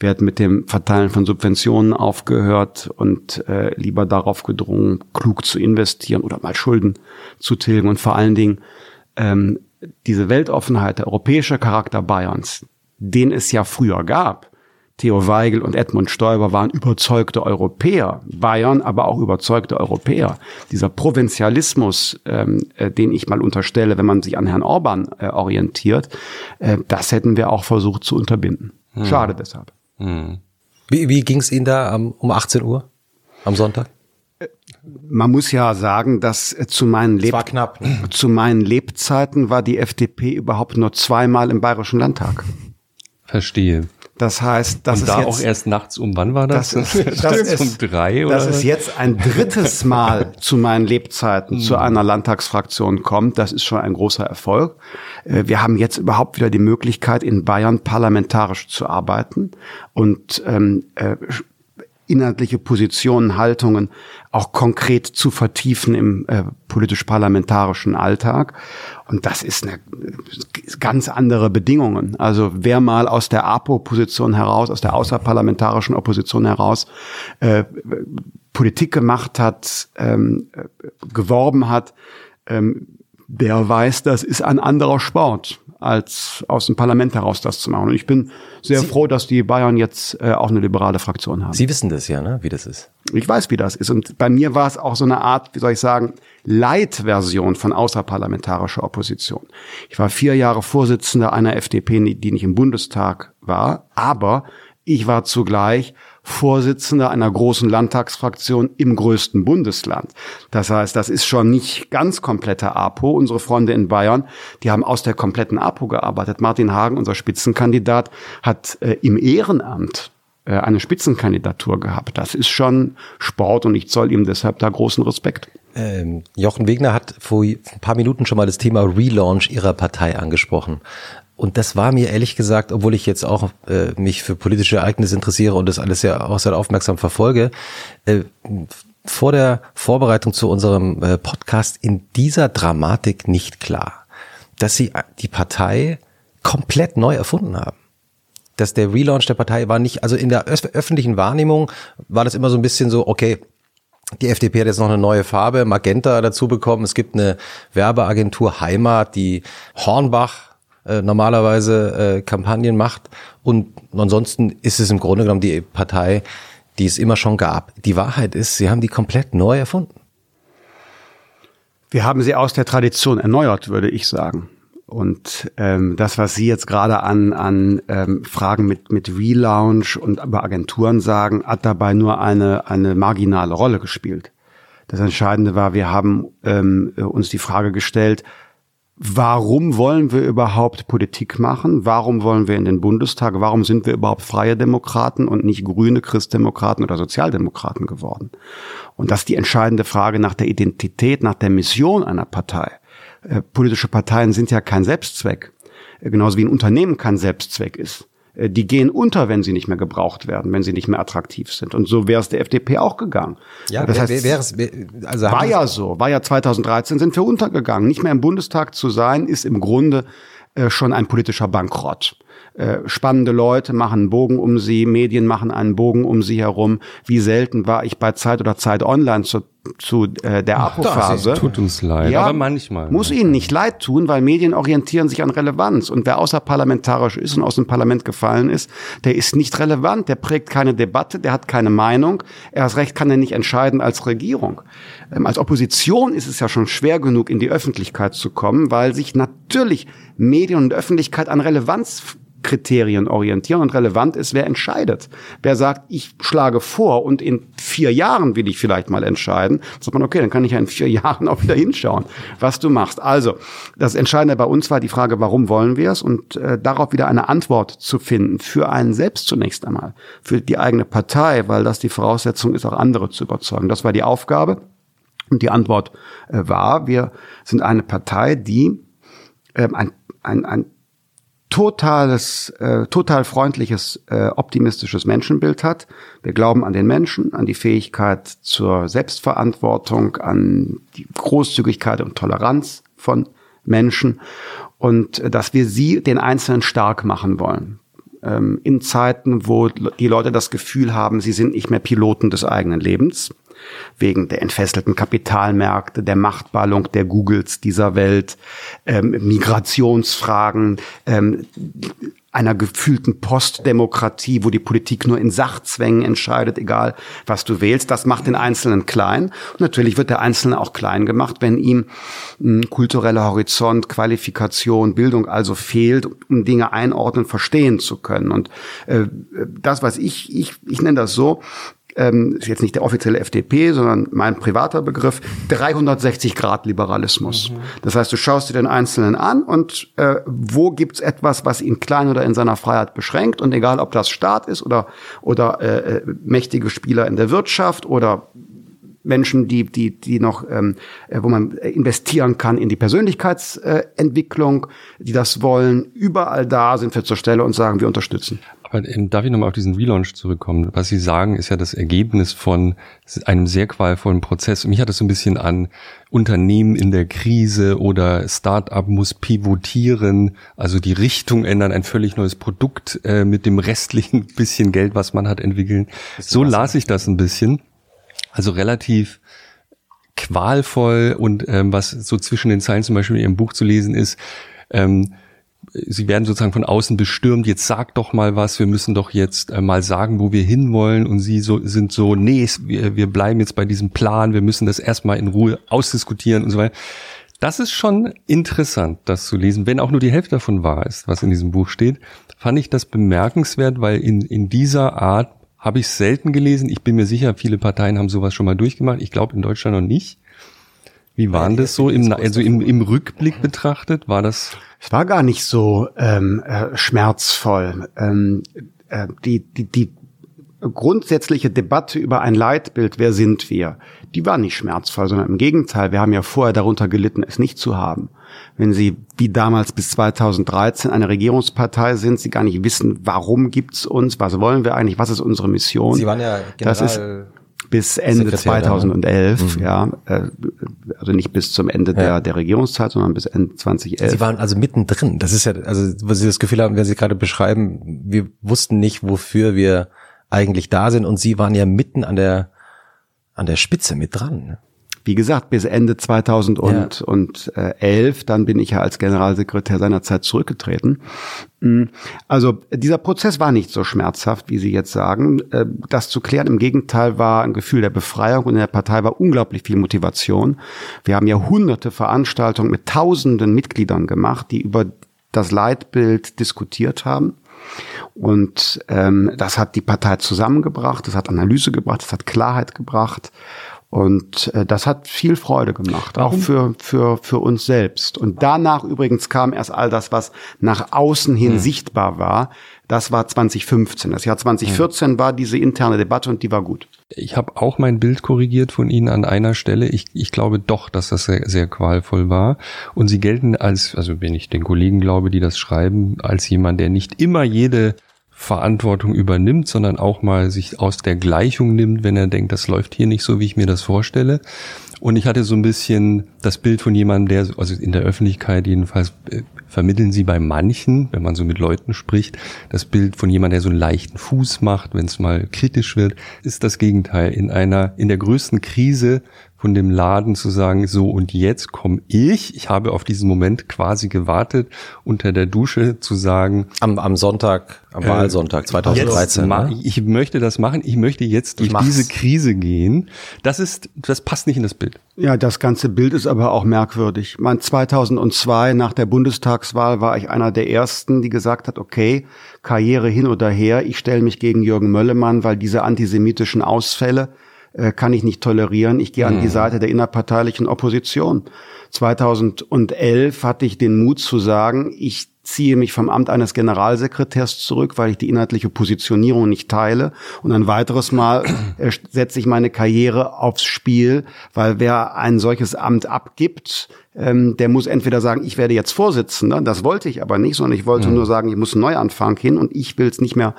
Wird mit dem Verteilen von Subventionen aufgehört und äh, lieber darauf gedrungen, klug zu investieren oder mal Schulden zu tilgen und vor allen Dingen ähm, diese Weltoffenheit, der europäische Charakter Bayerns, den es ja früher gab, Theo Weigel und Edmund Stoiber waren überzeugte Europäer, Bayern aber auch überzeugte Europäer. Dieser Provinzialismus, ähm, äh, den ich mal unterstelle, wenn man sich an Herrn Orban äh, orientiert, äh, das hätten wir auch versucht zu unterbinden. Hm. Schade deshalb. Hm. Wie, wie ging es Ihnen da um, um 18 Uhr am Sonntag? Äh, man muss ja sagen, dass äh, zu meinen, Leb knapp, ne? zu meinen Lebzeiten war die FDP überhaupt nur zweimal im Bayerischen Landtag. Verstehe. Das heißt, das Und ist da jetzt, auch erst nachts um wann war das? Das ist, das ist, um drei oder? dass es jetzt ein drittes Mal zu meinen Lebzeiten zu einer Landtagsfraktion kommt, das ist schon ein großer Erfolg. Äh, wir haben jetzt überhaupt wieder die Möglichkeit, in Bayern parlamentarisch zu arbeiten und ähm, äh, inhaltliche Positionen, Haltungen auch konkret zu vertiefen im äh, politisch-parlamentarischen Alltag. Und das ist eine ganz andere Bedingungen. Also wer mal aus der APO-Position heraus, aus der außerparlamentarischen Opposition heraus äh, Politik gemacht hat, ähm, äh, geworben hat, ähm, der weiß, das ist ein anderer Sport als aus dem Parlament heraus das zu machen. Und ich bin sehr Sie, froh, dass die Bayern jetzt äh, auch eine liberale Fraktion haben. Sie wissen das ja, ne? wie das ist. Ich weiß, wie das ist. Und bei mir war es auch so eine Art, wie soll ich sagen, Leitversion von außerparlamentarischer Opposition. Ich war vier Jahre Vorsitzender einer FDP, die nicht im Bundestag war, aber ich war zugleich Vorsitzender einer großen Landtagsfraktion im größten Bundesland. Das heißt, das ist schon nicht ganz kompletter APO. Unsere Freunde in Bayern, die haben aus der kompletten APO gearbeitet. Martin Hagen, unser Spitzenkandidat, hat äh, im Ehrenamt äh, eine Spitzenkandidatur gehabt. Das ist schon Sport und ich zoll ihm deshalb da großen Respekt. Ähm, Jochen Wegner hat vor ein paar Minuten schon mal das Thema Relaunch ihrer Partei angesprochen. Und das war mir ehrlich gesagt, obwohl ich jetzt auch äh, mich für politische Ereignisse interessiere und das alles ja auch sehr aufmerksam verfolge, äh, vor der Vorbereitung zu unserem äh, Podcast in dieser Dramatik nicht klar, dass sie die Partei komplett neu erfunden haben. Dass der Relaunch der Partei war nicht, also in der öffentlichen Wahrnehmung war das immer so ein bisschen so, okay, die FDP hat jetzt noch eine neue Farbe, Magenta dazu bekommen. Es gibt eine Werbeagentur Heimat, die Hornbach äh, normalerweise äh, Kampagnen macht. Und ansonsten ist es im Grunde genommen die Partei, die es immer schon gab. Die Wahrheit ist, sie haben die komplett neu erfunden. Wir haben sie aus der Tradition erneuert, würde ich sagen. Und ähm, das, was Sie jetzt gerade an, an ähm, Fragen mit, mit Relaunch und über Agenturen sagen, hat dabei nur eine, eine marginale Rolle gespielt. Das Entscheidende war, wir haben ähm, uns die Frage gestellt, Warum wollen wir überhaupt Politik machen? Warum wollen wir in den Bundestag? Warum sind wir überhaupt freie Demokraten und nicht grüne Christdemokraten oder Sozialdemokraten geworden? Und das ist die entscheidende Frage nach der Identität, nach der Mission einer Partei. Äh, politische Parteien sind ja kein Selbstzweck. genauso wie ein Unternehmen kein Selbstzweck ist. Äh, die gehen unter, wenn sie nicht mehr gebraucht werden, wenn sie nicht mehr attraktiv sind. Und so wäre es der FDP auch gegangen. Ja, das heißt, wär, es, also war ja so, war ja 2013 sind wir untergegangen. Nicht mehr im Bundestag zu sein, ist im Grunde äh, schon ein politischer Bankrott. Äh, spannende Leute machen einen Bogen um sie, Medien machen einen Bogen um sie herum. Wie selten war ich bei Zeit oder Zeit Online zu, zu äh, der Apophase. Tut uns leid, Ja, aber manchmal. Muss ihnen nicht leid tun, weil Medien orientieren sich an Relevanz. Und wer außerparlamentarisch ist und aus dem Parlament gefallen ist, der ist nicht relevant, der prägt keine Debatte, der hat keine Meinung. Erst recht kann er nicht entscheiden als Regierung. Ähm, als Opposition ist es ja schon schwer genug, in die Öffentlichkeit zu kommen, weil sich natürlich Medien und Öffentlichkeit an Relevanz Kriterien orientieren und relevant ist, wer entscheidet. Wer sagt, ich schlage vor und in vier Jahren will ich vielleicht mal entscheiden, sagt man, okay, dann kann ich ja in vier Jahren auch wieder hinschauen, was du machst. Also, das Entscheidende bei uns war die Frage, warum wollen wir es und äh, darauf wieder eine Antwort zu finden, für einen selbst zunächst einmal, für die eigene Partei, weil das die Voraussetzung ist, auch andere zu überzeugen. Das war die Aufgabe. Und die Antwort äh, war, wir sind eine Partei, die äh, ein, ein, ein totales, äh, total freundliches, äh, optimistisches Menschenbild hat. Wir glauben an den Menschen, an die Fähigkeit zur Selbstverantwortung, an die Großzügigkeit und Toleranz von Menschen und äh, dass wir sie, den Einzelnen, stark machen wollen. Ähm, in Zeiten, wo die Leute das Gefühl haben, sie sind nicht mehr Piloten des eigenen Lebens, wegen der entfesselten Kapitalmärkte, der Machtballung der Googles dieser Welt, ähm, Migrationsfragen, ähm, einer gefühlten Postdemokratie, wo die Politik nur in Sachzwängen entscheidet, egal was du wählst. Das macht den Einzelnen klein. Und natürlich wird der Einzelne auch klein gemacht, wenn ihm ein kultureller Horizont, Qualifikation, Bildung also fehlt, um Dinge einordnen, verstehen zu können. Und äh, das, was ich, ich, ich nenne das so, ähm, ist jetzt nicht der offizielle FDP, sondern mein privater Begriff, 360 Grad Liberalismus. Mhm. Das heißt, du schaust dir den Einzelnen an und äh, wo gibt's etwas, was ihn klein oder in seiner Freiheit beschränkt und egal, ob das Staat ist oder, oder äh, äh mächtige Spieler in der Wirtschaft oder Menschen, die, die, die noch, ähm, äh, wo man investieren kann in die Persönlichkeitsentwicklung, die das wollen. Überall da sind wir zur Stelle und sagen, wir unterstützen. Aber ähm, darf ich nochmal auf diesen Relaunch zurückkommen? Was Sie sagen, ist ja das Ergebnis von einem sehr qualvollen Prozess. Mich hat das so ein bisschen an Unternehmen in der Krise oder Startup muss pivotieren, also die Richtung ändern, ein völlig neues Produkt äh, mit dem restlichen bisschen Geld, was man hat, entwickeln. So las ich das ein bisschen. Also relativ qualvoll und ähm, was so zwischen den Zeilen zum Beispiel in Ihrem Buch zu lesen ist, ähm, sie werden sozusagen von außen bestürmt, jetzt sag doch mal was, wir müssen doch jetzt äh, mal sagen, wo wir hinwollen und sie so, sind so, nee, wir, wir bleiben jetzt bei diesem Plan, wir müssen das erstmal in Ruhe ausdiskutieren und so weiter. Das ist schon interessant, das zu lesen, wenn auch nur die Hälfte davon wahr ist, was in diesem Buch steht, fand ich das bemerkenswert, weil in, in dieser Art habe ich selten gelesen. Ich bin mir sicher, viele Parteien haben sowas schon mal durchgemacht. Ich glaube in Deutschland noch nicht. Wie waren das so im, also im, im Rückblick betrachtet? War das? Es war gar nicht so ähm, äh, schmerzvoll. Ähm, äh, die, die, die grundsätzliche Debatte über ein Leitbild, wer sind wir, die war nicht schmerzvoll, sondern im Gegenteil, wir haben ja vorher darunter gelitten, es nicht zu haben. Wenn Sie wie damals bis 2013 eine Regierungspartei sind, Sie gar nicht wissen, warum gibt's uns, was wollen wir eigentlich, was ist unsere Mission. Sie waren ja General das ist, bis Ende Sekretär 2011, Mhm. ja, äh, also nicht bis zum Ende Ja. der, der Regierungszeit, sondern bis Ende 2011. Sie waren also mittendrin. Das ist ja, also, wo Sie das Gefühl haben, wenn Sie gerade beschreiben, wir wussten nicht, wofür wir eigentlich da sind und Sie waren ja mitten an der, an der Spitze mit dran. Wie gesagt, bis Ende 2011, dann bin ich ja als Generalsekretär seinerzeit zurückgetreten. Mm, Also dieser Prozess war nicht so schmerzhaft, wie Sie jetzt sagen. Äh, Das zu klären, im Gegenteil, war ein Gefühl der Befreiung und in der Partei war unglaublich viel Motivation. Wir haben ja hunderte Veranstaltungen mit tausenden Mitgliedern gemacht, die über das Leitbild diskutiert haben. Und ähm, das hat die Partei zusammengebracht, das hat Analyse gebracht, das hat Klarheit gebracht. Und äh, das hat viel Freude gemacht, Warum? auch für, für, für uns selbst. Und danach übrigens kam erst all das, was nach außen hin Hm. sichtbar war. Das war 2015. Das Jahr 2014 Hm. war diese interne Debatte und die war gut. Ich habe auch mein Bild korrigiert von Ihnen an einer Stelle. Ich, ich glaube doch, dass das sehr, sehr qualvoll war. Und Sie gelten als, also wenn ich den Kollegen glaube, die das schreiben, als jemand, der nicht immer jede Verantwortung übernimmt, sondern auch mal sich aus der Gleichung nimmt, wenn er denkt, das läuft hier nicht so, wie ich mir das vorstelle. Und ich hatte so ein bisschen das Bild von jemandem, der, also in der Öffentlichkeit jedenfalls, äh, vermitteln sie bei manchen, wenn man so mit Leuten spricht, das Bild von jemandem, der so einen leichten Fuß macht, wenn es mal kritisch wird, ist das Gegenteil. In einer, in der größten Krise von dem Laden zu sagen, so und jetzt komme ich, ich habe auf diesen Moment quasi gewartet, unter der Dusche zu sagen, Am, am Sonntag, am Wahlsonntag Jetzt 2013. ma- ne? ich möchte das machen, ich möchte jetzt durch diese Krise gehen. Das ist, das passt nicht in das Bild. Ja, das ganze Bild ist aber auch merkwürdig. Mein 2002 nach der Bundestagswahl war ich einer der ersten, die gesagt hat, okay, Karriere hin oder her, ich stelle mich gegen Jürgen Möllemann, weil diese antisemitischen Ausfälle äh, kann ich nicht tolerieren. Ich gehe an die Seite der innerparteilichen Opposition. 2011 hatte ich den Mut zu sagen, ich ziehe mich vom Amt eines Generalsekretärs zurück, weil ich die inhaltliche Positionierung nicht teile. Und ein weiteres Mal äh, setze ich meine Karriere aufs Spiel, weil wer ein solches Amt abgibt, ähm, der muss entweder sagen, ich werde jetzt Vorsitzender, das wollte ich aber nicht, sondern ich wollte nur sagen, ich muss einen Neuanfang hin und ich will es nicht mehr,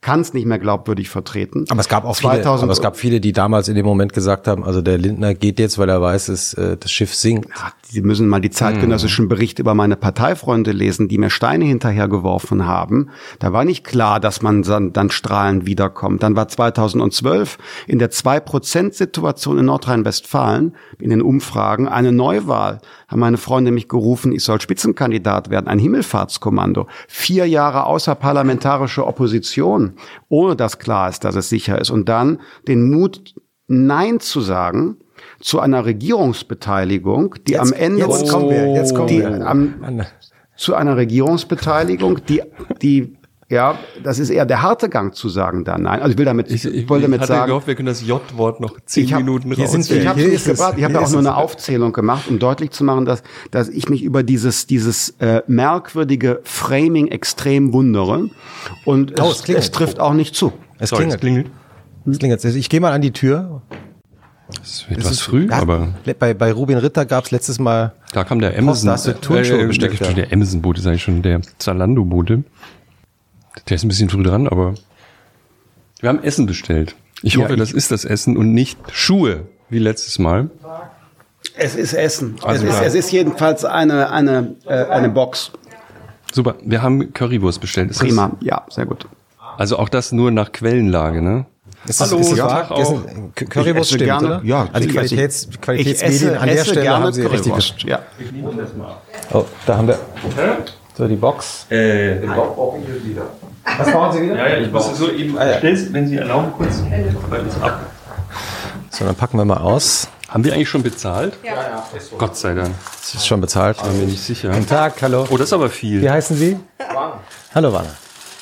kann es nicht mehr glaubwürdig vertreten. Aber es gab auch viele, 2000 aber es gab viele, die damals in dem Moment gesagt haben, also der Lindner geht jetzt, weil er weiß, dass äh, das Schiff sinkt. Ja, Sie müssen mal die zeitgenössischen Berichte über meine Parteifreunde lesen, die mir Steine hinterhergeworfen haben. Da war nicht klar, dass man dann, dann strahlend wiederkommt. Dann war 2012 in der 2%-Situation in Nordrhein-Westfalen in den Umfragen eine Neuwahl. Haben meine Freunde mich gerufen, ich soll Spitzenkandidat werden, ein Himmelfahrtskommando. Vier Jahre außerparlamentarische Opposition, ohne dass klar ist, dass es sicher ist. Und dann den Mut, Nein zu sagen zu einer Regierungsbeteiligung, die am Ende jetzt kommen wir, jetzt kommen wir. am, zu einer Regierungsbeteiligung, die die ja, das ist eher der harte Gang zu sagen da nein. Also ich will damit, ich, wollte damit hatte sagen, gehofft, wir können das J-Wort noch zehn ich hab- Minuten hier sind rausnehmen. ich habe Hier nicht ist es. gebracht. Ich habe auch ist nur eine Aufzählung gemacht, um deutlich zu machen, dass dass ich mich über dieses dieses äh, merkwürdige Framing extrem wundere und Oh, es, es es trifft auch nicht zu. Es Sorry, klingelt. es klingelt. Es klingelt. Ich gehe mal an die Tür. Es ist etwas früh, Ja, aber bei, bei Rubin Ritter gab es letztes Mal da kam der Post, Amazon. da hast du Turnschuhe bestellt, der, Amazon-Bote, sag ich schon, der Zalando-Bote. Der ist ein bisschen früh dran, aber wir haben Essen bestellt. Ich Ja, hoffe, ich- das ist das Essen und nicht Schuhe, wie letztes Mal. Es ist Essen. Also es, ist, ja. es ist jedenfalls eine eine äh, eine Box. Super, wir haben Currywurst bestellt. Ist Prima. Ja, sehr gut. Das, also auch das nur nach Quellenlage, ne? Ist Hallo, ist ja, Ist auch. ein- K- Currywurst Ich esse stimmt, gerne- oder? Ja, also die ich esse- Qualitäts, Ich Qualitätsmedien esse, an der Stelle gerne haben sie richtig. Currywurst. Ja. Oh, da haben wir so die Box. Äh, Was brauchen Sie wieder? ja, ja, ich muss so eben, stell's, wenn Sie erlauben, kurz bei uns ab. So, dann packen wir mal aus. Haben wir eigentlich schon bezahlt? Ja, ja. Gott sei Dank. Das ist schon bezahlt. Bin mir nicht sicher. Guten Tag, hallo. Oh, das ist aber viel. Wie heißen Sie? Hallo, Wanne.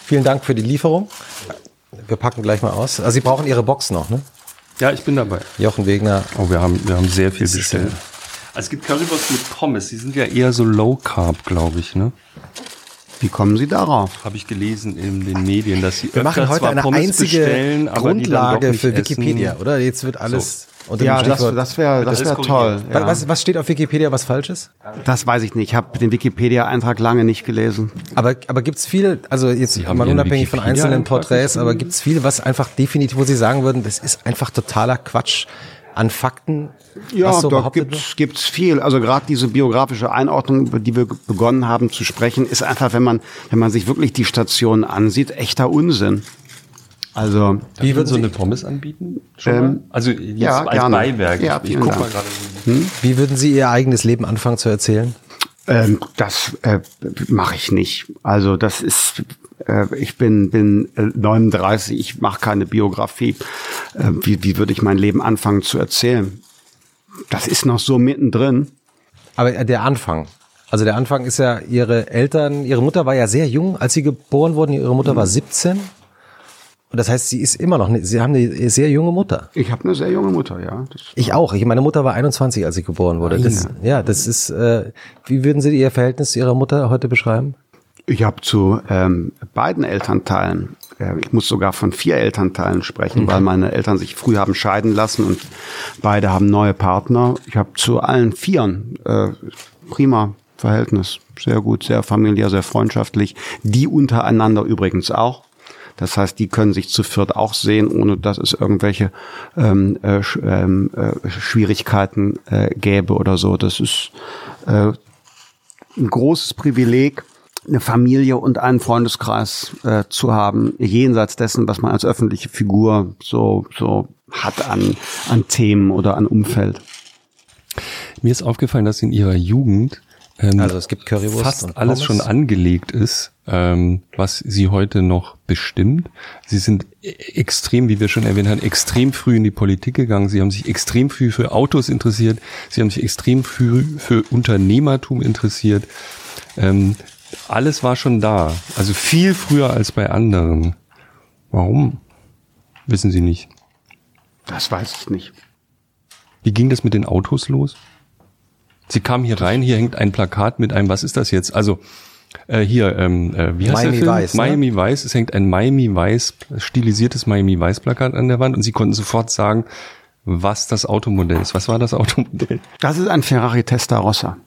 Vielen Dank für die Lieferung. Wir packen gleich mal aus. Also Sie brauchen Ihre Box noch, ne? Ja, ich bin dabei. Jochen Wegner. Oh, wir haben, wir haben sehr viel bestellt. Also es gibt Currywurst mit Pommes. Die sind ja eher so Low Carb, glaube ich, ne? Wie kommen Sie darauf? Habe ich gelesen in den Medien, dass sie Wir machen heute zwar eine Pommes einzige Grundlage für essen. Wikipedia, oder? Jetzt wird alles unter dem Ja, das, Stichwort- das wäre das wär toll. Ja. Was, was steht auf Wikipedia, was falsch ist? Das weiß ich nicht. Ich habe den Wikipedia-Eintrag lange nicht gelesen. Aber, aber gibt's viel, also jetzt mal unabhängig von einzelnen Porträts, aber gibt's viel, was einfach definitiv, wo Sie sagen würden, das ist einfach totaler Quatsch an Fakten, Ja, da gibt's gibt's viel. Also gerade diese biografische Einordnung, über die wir begonnen haben zu sprechen, ist einfach, wenn man wenn man sich wirklich die Stationen ansieht, echter Unsinn. Also Wie würden so eine Pommes anbieten? Schon Ähm? Also jetzt ja, als gerne. Beiwerk. Ja, ich guck mal gerade. Wie würden Sie Ihr eigenes Leben anfangen zu erzählen? Ähm, das äh, mache ich nicht. Also das ist, ich bin, bin äh, 39, ich mache keine Biografie. Äh, wie, wie würde ich mein Leben anfangen zu erzählen? Das ist noch so mittendrin. Aber äh, der Anfang. Also der Anfang ist ja, Ihre Eltern, Ihre Mutter war ja sehr jung, als Sie geboren wurden. Ihre Mutter war 17. Und das heißt, sie ist immer noch, eine, sie haben eine sehr junge Mutter. Ich habe eine sehr junge Mutter, ja. Das Ich auch. Ich, meine Mutter war 21, als ich geboren wurde. Das, ja, das ist, äh, wie würden Sie Ihr Verhältnis zu Ihrer Mutter heute beschreiben? Ich habe zu ähm, beiden Elternteilen, äh, ich muss sogar von vier Elternteilen sprechen, weil meine Eltern sich früh haben scheiden lassen und beide haben neue Partner. Ich habe zu allen Vieren äh, prima Verhältnis, sehr gut, sehr familiär, sehr freundschaftlich. Die untereinander übrigens auch. Das heißt, die können sich zu viert auch sehen, ohne dass es irgendwelche ähm, äh, ähm, äh, Schwierigkeiten äh, gäbe oder so. Das ist äh, ein großes Privileg, eine Familie und einen Freundeskreis äh, zu haben, jenseits dessen, was man als öffentliche Figur so, so hat an, an Themen oder an Umfeld. Mir ist aufgefallen, dass in ihrer Jugend ähm, Also es gibt Currywurst fast und alles schon angelegt ist, ähm, was sie heute noch bestimmt. Sie sind e- extrem, wie wir schon erwähnt haben, extrem früh in die Politik gegangen. Sie haben sich extrem früh für Autos interessiert. Sie haben sich extrem früh für Unternehmertum interessiert. Ähm, alles war schon da. Also viel früher als bei anderen. Warum? Wissen Sie nicht. Das weiß ich nicht. Wie ging das mit den Autos los? Sie kamen hier rein, hier hängt ein Plakat mit einem, was ist das jetzt? Also äh, hier, ähm, äh, wie heißt Miami der Film? Vice, ne? Miami Vice. Es hängt ein Miami Vice, stilisiertes Miami Vice Plakat an der Wand und Sie konnten sofort sagen, was das Automodell ist. Was war das Automodell? Das ist ein Ferrari Testarossa.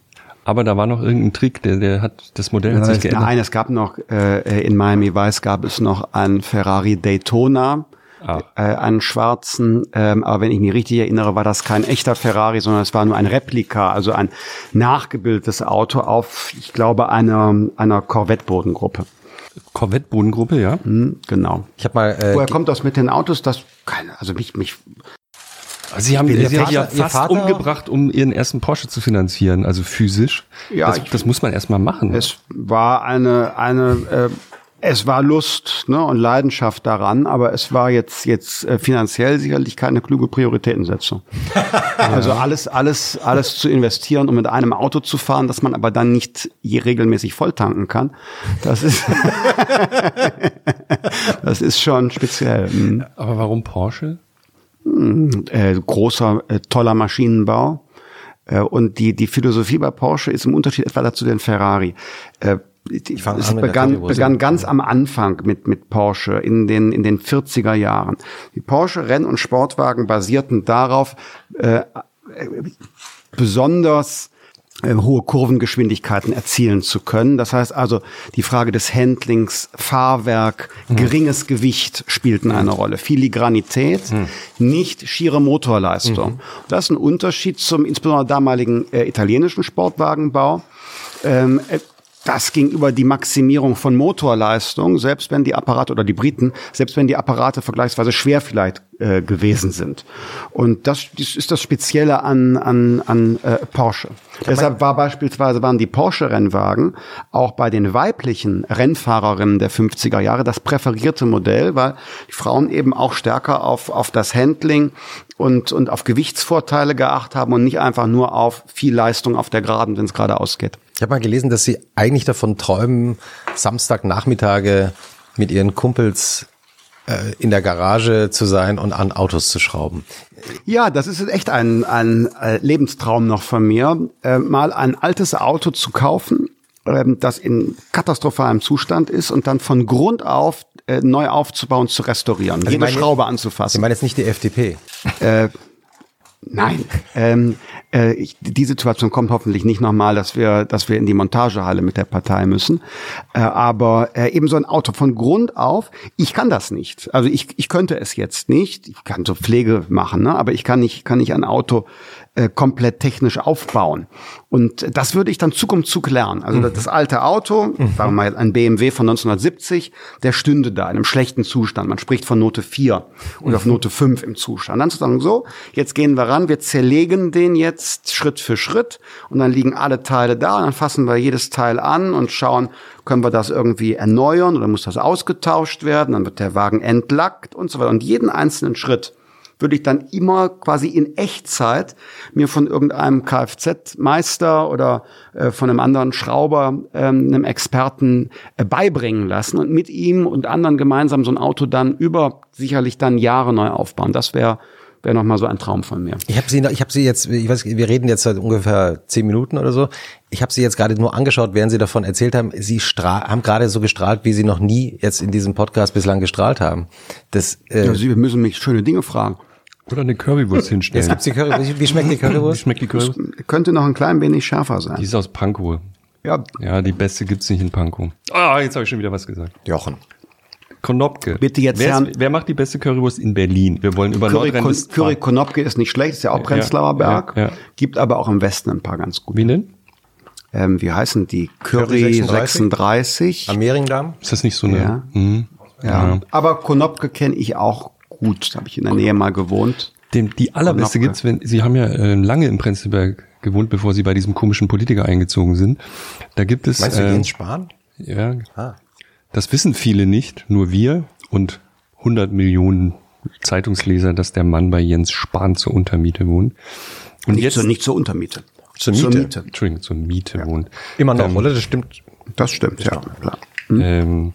Aber da war noch irgendein Trick, der, der hat, das Modell hat sich geändert. Nein, es gab noch, äh, in Miami Vice gab es noch einen Ferrari Daytona, Ah. äh, einen schwarzen, ähm, aber wenn ich mich richtig erinnere, war das kein echter Ferrari, sondern es war nur ein Replika, also ein nachgebildetes Auto auf, ich glaube, einer, einer Corvette-Bodengruppe. Corvette-Bodengruppe, ja. Hm, genau. Ich habe mal, äh, Woher kommt das mit den Autos? Das, keine, also mich, mich, Also Sie haben, Sie haben Vater- ja fast Vater- umgebracht, um Ihren ersten Porsche zu finanzieren, also physisch. Ja, das, ich- das muss man erstmal machen. Es war eine, eine, äh, es war Lust ne, und Leidenschaft daran, aber es war jetzt jetzt äh, finanziell sicherlich keine kluge Prioritätensetzung. also alles, alles, alles zu investieren, um mit einem Auto zu fahren, das man aber dann nicht regelmäßig volltanken kann, das ist, das ist schon speziell. Mhm. Aber warum Porsche? Äh, großer, äh, toller Maschinenbau. Äh, und die, die Philosophie bei Porsche ist im Unterschied etwa dazu den Ferrari. Äh, die- fang es begann, begann ganz am Anfang mit, mit Porsche in den, in den 40er Jahren. Die Porsche Renn- und Sportwagen basierten darauf, äh, besonders äh, hohe Kurvengeschwindigkeiten erzielen zu können. Das heißt also, die Frage des Handlings, Fahrwerk, geringes Gewicht spielten eine Rolle. Filigranität, nicht schiere Motorleistung. Das ist ein Unterschied zum insbesondere damaligen äh, italienischen Sportwagenbau. Ähm, äh, das ging über die Maximierung von Motorleistung, selbst wenn die Apparate oder die Briten, selbst wenn die Apparate vergleichsweise schwer vielleicht äh, gewesen sind. Und das, das ist das Spezielle an, an, an äh, Porsche. Deshalb war beispielsweise waren die Porsche-Rennwagen auch bei den weiblichen Rennfahrerinnen der 50er Jahre das präferierte Modell, weil die Frauen eben auch stärker auf, auf das Handling und, und auf Gewichtsvorteile geachtet haben und nicht einfach nur auf viel Leistung auf der Geraden, wenn es gerade ausgeht. Ich habe mal gelesen, dass Sie eigentlich davon träumen, Samstagnachmittage mit Ihren Kumpels äh, in der Garage zu sein und an Autos zu schrauben. Ja, das ist echt ein, ein äh, Lebenstraum noch von mir, äh, mal ein altes Auto zu kaufen, ähm, das in katastrophalem Zustand ist und dann von Grund auf neu aufzubauen, zu restaurieren, ich jede meine- Schraube Sie anzufassen. meinen jetzt nicht die FDP. Nein, ähm, äh, ich, die Situation kommt hoffentlich nicht nochmal, dass wir, dass wir in die Montagehalle mit der Partei müssen. Äh, aber äh, eben so ein Auto von Grund auf, ich kann das nicht. Also ich, ich könnte es jetzt nicht. Ich kann so Pflege machen, ne? aber ich kann nicht, kann nicht ein Auto äh, komplett technisch aufbauen. Und das würde ich dann Zug um Zug lernen. Also das alte Auto, sagen wir mal ein BMW von 1970, der stünde da in einem schlechten Zustand. Man spricht von Note 4 oder auf Note 5 im Zustand. Dann zu sagen, so, jetzt gehen wir ran, wir zerlegen den jetzt Schritt für Schritt und dann liegen alle Teile da und dann fassen wir jedes Teil an und schauen, können wir das irgendwie erneuern oder muss das ausgetauscht werden? Dann wird der Wagen entlackt und so weiter. Und jeden einzelnen Schritt würde ich dann immer quasi in Echtzeit mir von irgendeinem Kfz-Meister oder äh, von einem anderen Schrauber, ähm, einem Experten äh, beibringen lassen und mit ihm und anderen gemeinsam so ein Auto dann über sicherlich dann Jahre neu aufbauen. Das wäre wäre noch mal so ein Traum von mir. Ich habe sie, ich habe sie jetzt, ich weiß, wir reden jetzt seit ungefähr zehn Minuten oder so. Ich habe sie jetzt gerade nur angeschaut, während sie davon erzählt haben. Sie stra haben gerade so gestrahlt, wie sie noch nie jetzt in diesem Podcast bislang gestrahlt haben. Das, äh, ja, sie müssen mich schöne Dinge fragen. Oder eine Currywurst hinstellen. Jetzt gibt's die Currywurst. Wie schmeckt die Currywurst? Wie schmeckt die Currywurst? könnte noch ein klein wenig schärfer sein. Die ist aus Pankow. Ja. Ja, die beste gibt's nicht in Pankow. Ah, jetzt habe ich schon wieder was gesagt. Jochen. Konopke. Bitte jetzt wer, ist, wer macht die beste Currywurst in Berlin? Wir wollen über Curry, Nordrhein-Westfalen. Curry Konopke ist nicht schlecht, ist ja auch Prenzlauer Berg. Ja, ja. Gibt aber auch im Westen ein paar ganz gute. Wie denn? Ähm, wie heißen die? Curry, Curry 36? 36. Am Mehringdamm? Ist das nicht so eine? Ja. Mhm. ja. Aber Konopke kenne ich auch gut. Habe ich in der Nähe mal gewohnt. Dem, die allerbeste Konopke. gibt's, wenn Sie haben ja äh, lange im Prenzlberg gewohnt, bevor Sie bei diesem komischen Politiker eingezogen sind. Da gibt es. Meinst du äh, Jens Spahn? Ja. Ah. Das wissen viele nicht, nur wir und 100 Millionen Zeitungsleser, dass der Mann bei Jens Spahn zur Untermiete wohnt. Und nicht jetzt zur, nicht zur Untermiete. Zur Miete. Zur Miete. Entschuldigung, zur Miete ja. wohnt. Immer noch, ähm, oder? Das stimmt. Das stimmt, das ja, stimmt. Mhm. Ähm,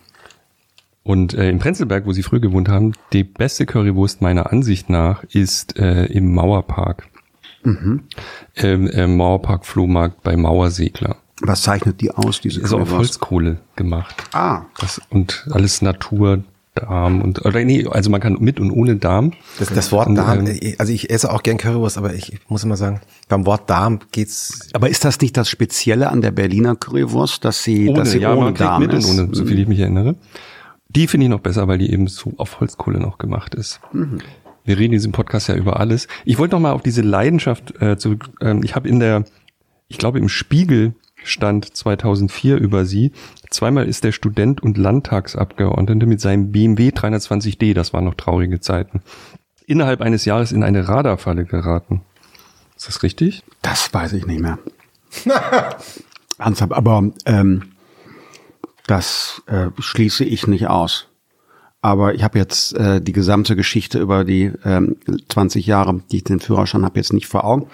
und äh, in Prenzlberg, wo sie früher gewohnt haben, die beste Currywurst meiner Ansicht nach ist äh, im Mauerpark. Mhm. Ähm, äh, Mauerpark Flohmarkt bei Mauersegler. Was zeichnet die aus, diese Ist auf Holzkohle gemacht. Ah. Das, und alles Natur, Darm und oder nee, also man kann mit und ohne Darm. Das, das Wort und, Darm, ähm, also ich esse auch gern Currywurst, aber ich, muss immer sagen, beim Wort Darm geht's. Aber ist das nicht das Spezielle an der Berliner Currywurst, dass sie, ohne, dass sie ja, ohne man Darm mit ist? und ohne, so viel ich mich erinnere. Die finde ich noch besser, weil die eben so auf Holzkohle noch gemacht ist. Mhm. Wir reden in diesem Podcast ja über alles. Ich wollte noch mal auf diese Leidenschaft äh, zurück. Ähm, ich habe in der, ich glaube im Spiegel stand 2004 über sie. Zweimal ist der Student und Landtagsabgeordnete mit seinem BMW 320D, das waren noch traurige Zeiten, innerhalb eines Jahres in eine Radarfalle geraten. Ist das richtig? Das weiß ich nicht mehr. Ernsthaft, aber ähm, das äh, schließe ich nicht aus. Aber ich habe jetzt äh, die gesamte Geschichte über die ähm, 20 Jahre, die ich den Führerschein habe, jetzt nicht vor Augen.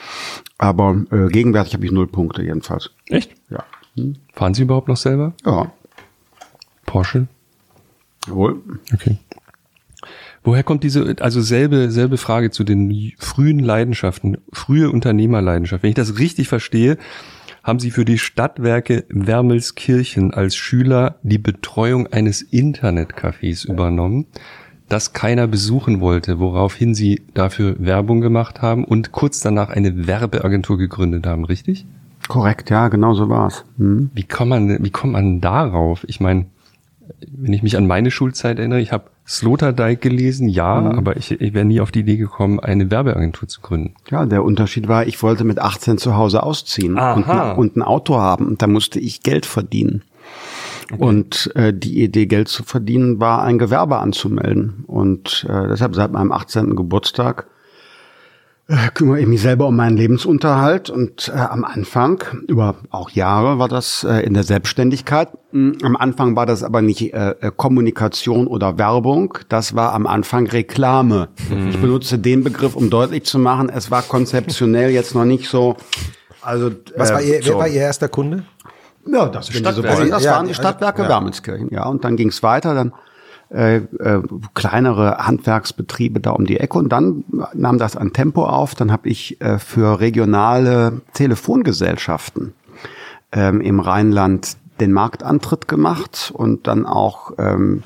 Aber äh, gegenwärtig habe ich null Punkte jedenfalls. Echt? Ja. Hm. Fahren Sie überhaupt noch selber? Ja. Porsche? Jawohl. Okay. Woher kommt diese, also selbe, selbe Frage zu den frühen Leidenschaften, frühe Unternehmerleidenschaft. Wenn ich das richtig verstehe, haben Sie für die Stadtwerke Wermelskirchen als Schüler die Betreuung eines Internetcafés übernommen, das keiner besuchen wollte, woraufhin Sie dafür Werbung gemacht haben und kurz danach eine Werbeagentur gegründet haben, richtig? Korrekt, ja, genau so war's. Hm. Wie kommt man, wie kommt man darauf? Ich meine, wenn ich mich an meine Schulzeit erinnere, ich habe Sloterdijk gelesen, ja, mhm. aber ich, ich wäre nie auf die Idee gekommen, eine Werbeagentur zu gründen. Ja, der Unterschied war, ich wollte mit 18 zu Hause ausziehen und, und, ein Auto haben und da musste ich Geld verdienen. Okay. Und äh, die Idee, Geld zu verdienen, war ein Gewerbe anzumelden. Und äh, deshalb seit meinem 18. Geburtstag kümmere ich mich selber um meinen Lebensunterhalt und äh, am Anfang, über auch Jahre war das äh, in der Selbstständigkeit. Hm, am Anfang war das aber nicht äh, äh, Kommunikation oder Werbung, das war am Anfang Reklame. Mhm. Ich benutze den Begriff, um deutlich zu machen, es war konzeptionell jetzt noch nicht so. Also, Was war ihr, so. wer war Ihr erster Kunde? Ja, das, Sie so wollen, das ja, waren die Stadtwerke also, ja. Wermelskirchen. Ja, und dann ging es weiter, dann äh, äh, kleinere Handwerksbetriebe da um die Ecke und dann nahm das ein Tempo auf. Dann habe ich äh, für regionale Telefongesellschaften ähm, im Rheinland den Marktantritt gemacht und dann auch ähm,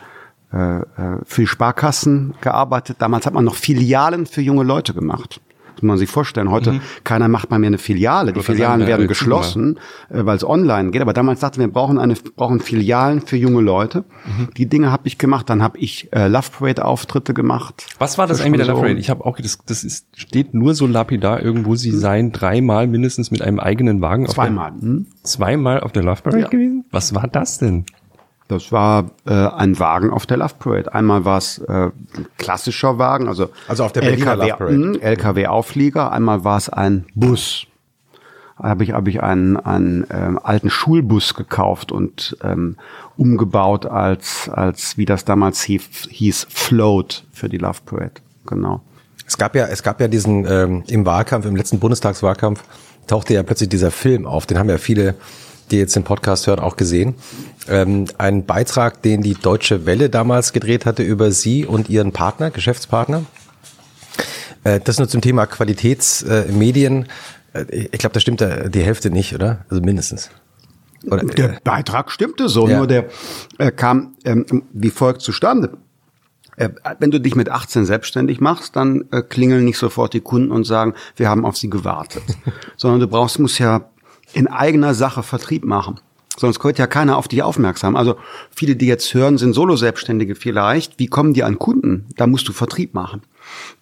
äh, äh für Sparkassen gearbeitet. Damals hat man noch Filialen für junge Leute gemacht. Muss man sich vorstellen. Heute, mhm. keiner macht bei mir eine Filiale. Die Filialen werden geschlossen, äh, weil es online geht. Aber damals sagten wir, wir brauchen eine, brauchen Filialen für junge Leute. Mhm. Die Dinge habe ich gemacht. Dann habe ich äh, Love Parade Auftritte gemacht. Was war das eigentlich mit der Love Parade? Ich habe auch, das, das ist, steht nur so lapidar irgendwo. Sie mhm. seien dreimal mindestens mit einem eigenen Wagen. Zweimal. Auf der, hm? Zweimal auf der Love Parade ja. gewesen? Was war das denn? Das war äh, ein Wagen auf der Love Parade. Einmal war es äh, ein klassischer Wagen, also, also auf der Berliner LKW, Love Parade. LKW-Auflieger. Einmal war es ein Bus. Da habe ich, hab ich einen, einen ähm, alten Schulbus gekauft und ähm, umgebaut als, als, wie das damals hieß, hieß Float für die Love Parade. Genau. Es gab ja, es gab ja diesen ähm, im Wahlkampf, im letzten Bundestagswahlkampf tauchte ja plötzlich dieser Film auf. Den haben ja viele, die jetzt den Podcast hören, auch gesehen. Ähm, ein Beitrag, den die Deutsche Welle damals gedreht hatte über Sie und Ihren Partner, Geschäftspartner. Äh, das nur zum Thema Qualitätsmedien. Äh, ich glaube, da stimmt die Hälfte nicht, oder? Also mindestens. Oder, der äh, Beitrag stimmte so, ja. nur der äh, kam ähm, wie folgt zustande. Äh, wenn du dich mit 18 selbstständig machst, dann äh, klingeln nicht sofort die Kunden und sagen, wir haben auf sie gewartet. Sondern du brauchst, musst ja in eigener Sache Vertrieb machen. Sonst wird ja keiner auf dich aufmerksam. Also viele, die jetzt hören, sind Solo-Selbstständige vielleicht. Wie kommen die an Kunden? Da musst du Vertrieb machen.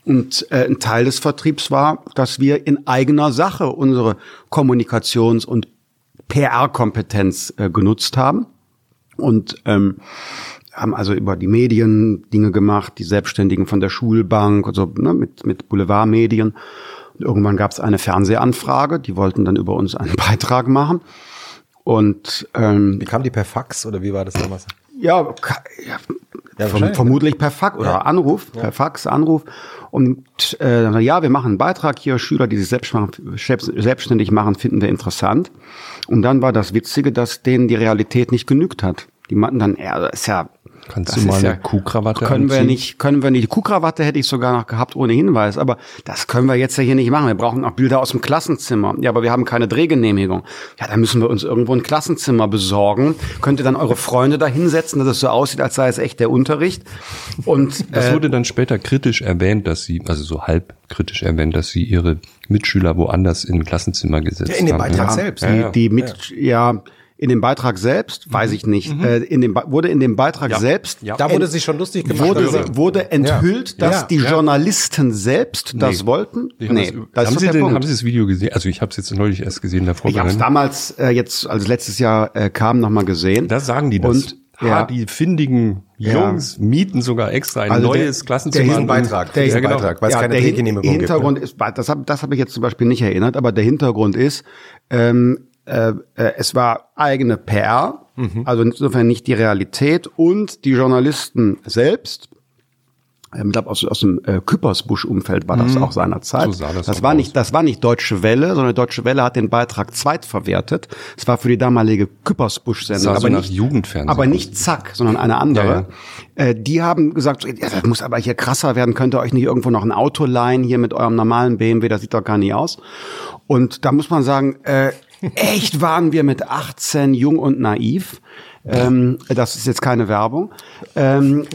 Und äh, ein Teil des Vertriebs war, dass wir in eigener Sache unsere Kommunikations- und PR-Kompetenz äh, genutzt haben. Und ähm, haben also über die Medien Dinge gemacht, die Selbstständigen von der Schulbank, also ne, mit, mit Boulevardmedien. Und irgendwann gab es eine Fernsehanfrage, die wollten dann über uns einen Beitrag machen. Und ähm, wie kam die per Fax oder wie war das damals? Ja, ja, ja verm vermutlich per Fax oder ja. Anruf, per Fax, Anruf. Und äh, ja, wir machen einen Beitrag hier, Schüler, die sich selbstständig machen, finden wir interessant. Und dann war das Witzige, dass denen die Realität nicht genügt hat. Die meinten dann, ja, das ist ja Kannst das du mal eine ja, Kuhkrawatte können anziehen? wir nicht, können wir nicht. Kuhkrawatte hätte ich sogar noch gehabt ohne Hinweis, aber das können wir jetzt ja hier nicht machen. Wir brauchen auch Bilder aus dem Klassenzimmer. Ja, aber wir haben keine Drehgenehmigung. Ja, dann müssen wir uns irgendwo ein Klassenzimmer besorgen. Könnt ihr dann eure Freunde da hinsetzen, dass es so aussieht, als sei es echt der Unterricht. Und das äh, wurde dann später kritisch erwähnt, dass sie, also so halb kritisch erwähnt, dass sie ihre Mitschüler woanders in ein Klassenzimmer gesetzt haben. Ja, in dem Beitrag ja. selbst. Die, die mit, ja in dem Beitrag selbst, weiß ich nicht, mhm. äh, in dem, wurde in dem Beitrag ja. selbst, ja. da wurde sich schon lustig gemacht. Wurde, also. wurde enthüllt, ja. dass die Journalisten selbst das nee. wollten. Nee, das haben, Sie denn, haben Sie das Video gesehen? Also ich habe es jetzt neulich erst gesehen davor. Ich habe es damals äh, jetzt, also letztes Jahr äh, kam, noch mal gesehen. Da sagen die das. Und ja. die findigen Jungs ja. mieten sogar extra ein also neues der, Klassenzimmer. Der Beitrag, der ja, genau. Beitrag, weil es ja, keine gibt. Hintergrund ne? ist, das habe das hab ich jetzt zum Beispiel nicht erinnert, aber der Hintergrund ist, ähm, äh, äh, es war eigene PR, mhm. also insofern nicht die Realität und die Journalisten selbst. Ähm, ich glaube, aus, aus dem äh, Küppersbusch-Umfeld war das mhm. auch seinerzeit. So sah das das war nicht, das war nicht Deutsche Welle, sondern Deutsche Welle hat den Beitrag zweitverwertet. Es war für die damalige Küppersbusch-Sendung, aber, so nicht, Jugendfernsehen aber nicht Zack, sondern eine andere. Ja, ja. Äh, die haben gesagt, ja, das muss aber hier krasser werden. Könnt ihr euch nicht irgendwo noch ein Auto leihen hier mit eurem normalen BMW? Das sieht doch gar nicht aus. Und da muss man sagen, äh, echt waren wir mit 18 jung und naiv. Ähm, das ist jetzt keine Werbung. Ähm,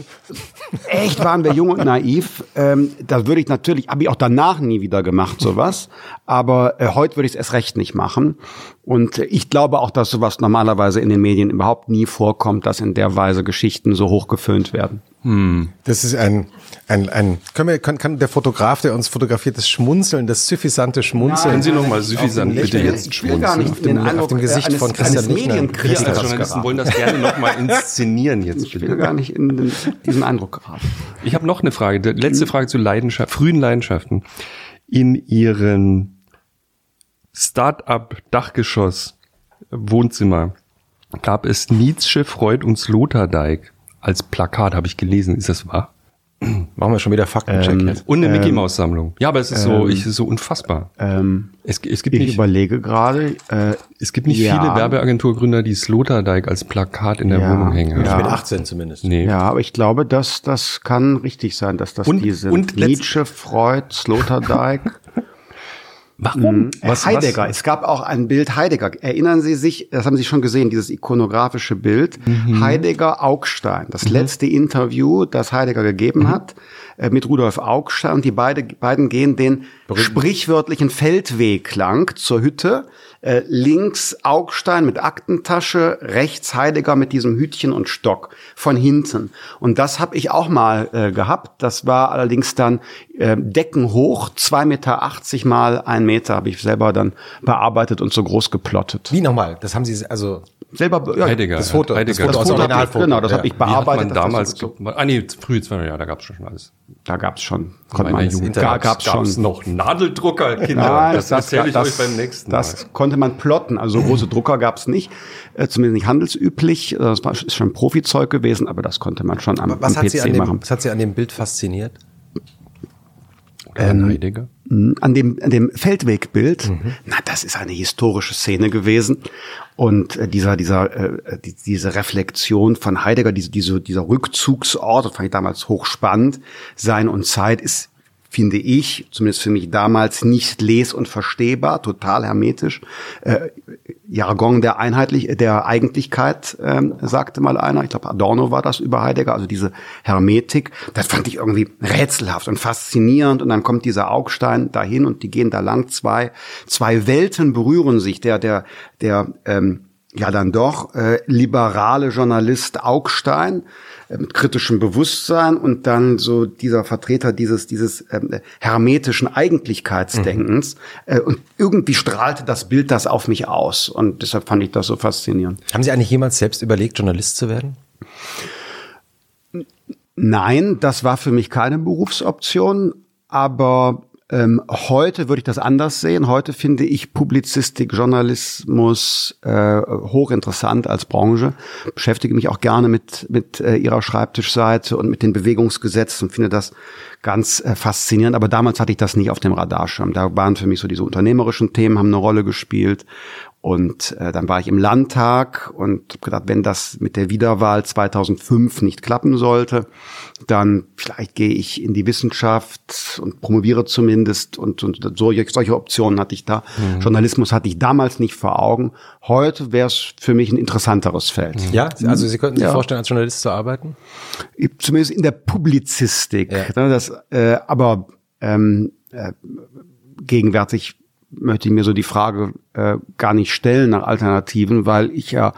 echt waren wir jung und naiv. Ähm, das würde ich natürlich, habe ich auch danach nie wieder gemacht, sowas. Aber äh, heute würde ich es erst recht nicht machen. Und ich glaube auch, dass sowas normalerweise in den Medien überhaupt nie vorkommt, dass in der Weise Geschichten so hochgeföhnt werden. Hm. Das ist ein, ein, ein können wir, kann, kann der Fotograf, der uns fotografiert, das Schmunzeln, das suffisante Schmunzeln. Können Sie noch mal suffisant bitte jetzt schmunzeln? Auf dem, auf dem Gesicht von Christian Lichtner. Wir als Journalisten wollen das gerne noch mal inszenieren jetzt ich bitte. Ich will gar nicht in den, diesen Eindruck geraten. Ich habe noch eine Frage, letzte Frage zu Leidenschaft, frühen Leidenschaften. In Ihren Start-up Dachgeschoss Wohnzimmer gab es Nietzsche, Freud und Sloterdijk als Plakat, habe ich gelesen. Ist das wahr? Machen wir schon wieder Faktencheck ähm, jetzt. Und eine ähm, Mickey Maus Sammlung. Ja, aber es ist so, ähm, ich, ist so unfassbar. Ähm, es, es gibt ich nicht, überlege gerade. Äh, es gibt nicht ja. viele Werbeagenturgründer, die Sloterdijk als Plakat in der ja, Wohnung hängen. Ja. Mit 18 zumindest. Nee. Ja, aber ich glaube, dass das kann richtig sein, dass das und, die sind. Und Nietzsche, Freud, Sloterdijk. Warum? Mhm. Was, Heidegger. Was? Es gab auch ein Bild Heidegger. Erinnern Sie sich, das haben Sie schon gesehen, dieses ikonografische Bild. Mhm. Heidegger Augstein. Das mhm. letzte Interview, das Heidegger gegeben mhm. hat, äh, mit Rudolf Augstein. Und die beide, beiden gehen den Berühmt. sprichwörtlichen Feldweg lang zur Hütte. Äh, links Augstein mit Aktentasche, rechts Heidegger mit diesem Hütchen und Stock von hinten. Und das habe ich auch mal äh, gehabt. Das war allerdings dann äh, deckenhoch, zwei Meter achtzig mal ein Meter habe ich selber dann bearbeitet und so groß geplottet. Wie nochmal? Das haben Sie also selber ja, Heidegger, das Foto, Heidegger. das, Foto, das Originalfoto. Genau, das ja. habe ich bearbeitet. Wie hat man damals, so, ah nee, frühe 20 ja, da gab's schon alles. Da gab's schon, konnte man Jugend, da gab's, gab's schon noch Nadeldrucker, Kinder. Nein, das, das erzähle ich das, euch beim nächsten Mal. Das konnte man plotten, also so große Drucker gab's nicht, äh, zumindest nicht handelsüblich. Das war ist schon Profizeug gewesen, aber das konnte man schon am, was am PC dem, machen. Was hat Sie an dem Bild fasziniert? Oder an ähm, Heidegger? An dem, an dem Feldwegbild, mhm. na, das ist eine historische Szene gewesen. Und äh, dieser, dieser, äh, die, diese Reflexion von Heidegger, diese, diese, dieser Rückzugsort, das fand ich damals hochspannend. Sein und Zeit ist finde ich, zumindest für mich damals, nicht les- und verstehbar, total hermetisch. Äh, Jargon der Einheitlich, der Eigentlichkeit, ähm, sagte mal einer. Ich glaube, Adorno war das über Heidegger, also diese Hermetik. Das fand ich irgendwie rätselhaft und faszinierend. Und dann kommt dieser Augstein dahin und die gehen da lang. Zwei, zwei Welten berühren sich. Der, der, der, ähm, ja dann doch äh, liberale Journalist Augstein mit kritischem Bewusstsein und dann so dieser Vertreter dieses dieses ähm, hermetischen Eigentlichkeitsdenkens mhm. äh, und irgendwie strahlte das Bild das auf mich aus und deshalb fand ich das so faszinierend. Haben Sie eigentlich jemals selbst überlegt Journalist zu werden? Nein, das war für mich keine Berufsoption, aber ähm, heute würde ich das anders sehen. Heute finde ich Publizistik, Journalismus äh, hochinteressant als Branche. Beschäftige mich auch gerne mit, mit äh, ihrer Schreibtischseite und mit den Bewegungsgesetzen und finde das ganz äh, faszinierend. Aber damals hatte ich das nicht auf dem Radarschirm. Da waren für mich so diese unternehmerischen Themen haben eine Rolle gespielt. Und äh, dann war ich im Landtag und habe gedacht, wenn das mit der Wiederwahl 2005 nicht klappen sollte, dann vielleicht gehe ich in die Wissenschaft und promoviere zumindest. Und, und solche, solche Optionen hatte ich da. Mhm. Journalismus hatte ich damals nicht vor Augen. Heute wäre es für mich ein interessanteres Feld. Mhm. Ja, also Sie könnten sich ja. vorstellen, als Journalist zu arbeiten? Zumindest in der Publizistik. Ja. Ne, das, äh, aber ähm, äh, gegenwärtig möchte ich mir so die Frage äh, gar nicht stellen nach Alternativen, weil ich ja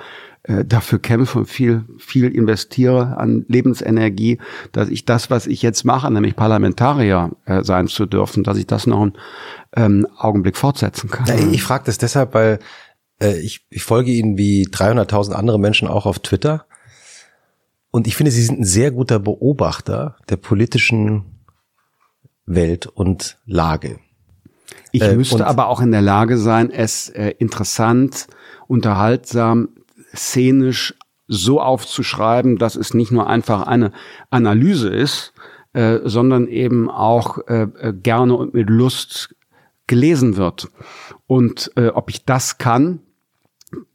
äh, dafür kämpfe und viel, viel investiere an Lebensenergie, dass ich das, was ich jetzt mache, nämlich Parlamentarier äh, sein zu dürfen, dass ich das noch einen ähm, Augenblick fortsetzen kann. Ja, ich frage das deshalb, weil äh, ich, ich folge Ihnen wie 300.000 andere Menschen auch auf Twitter. Und ich finde, Sie sind ein sehr guter Beobachter der politischen Welt und Lage. Ich äh, müsste aber auch in der Lage sein, es äh, interessant, unterhaltsam, szenisch so aufzuschreiben, dass es nicht nur einfach eine Analyse ist, äh, sondern eben auch äh, äh gerne und mit Lust gelesen wird. Und äh, ob ich das kann,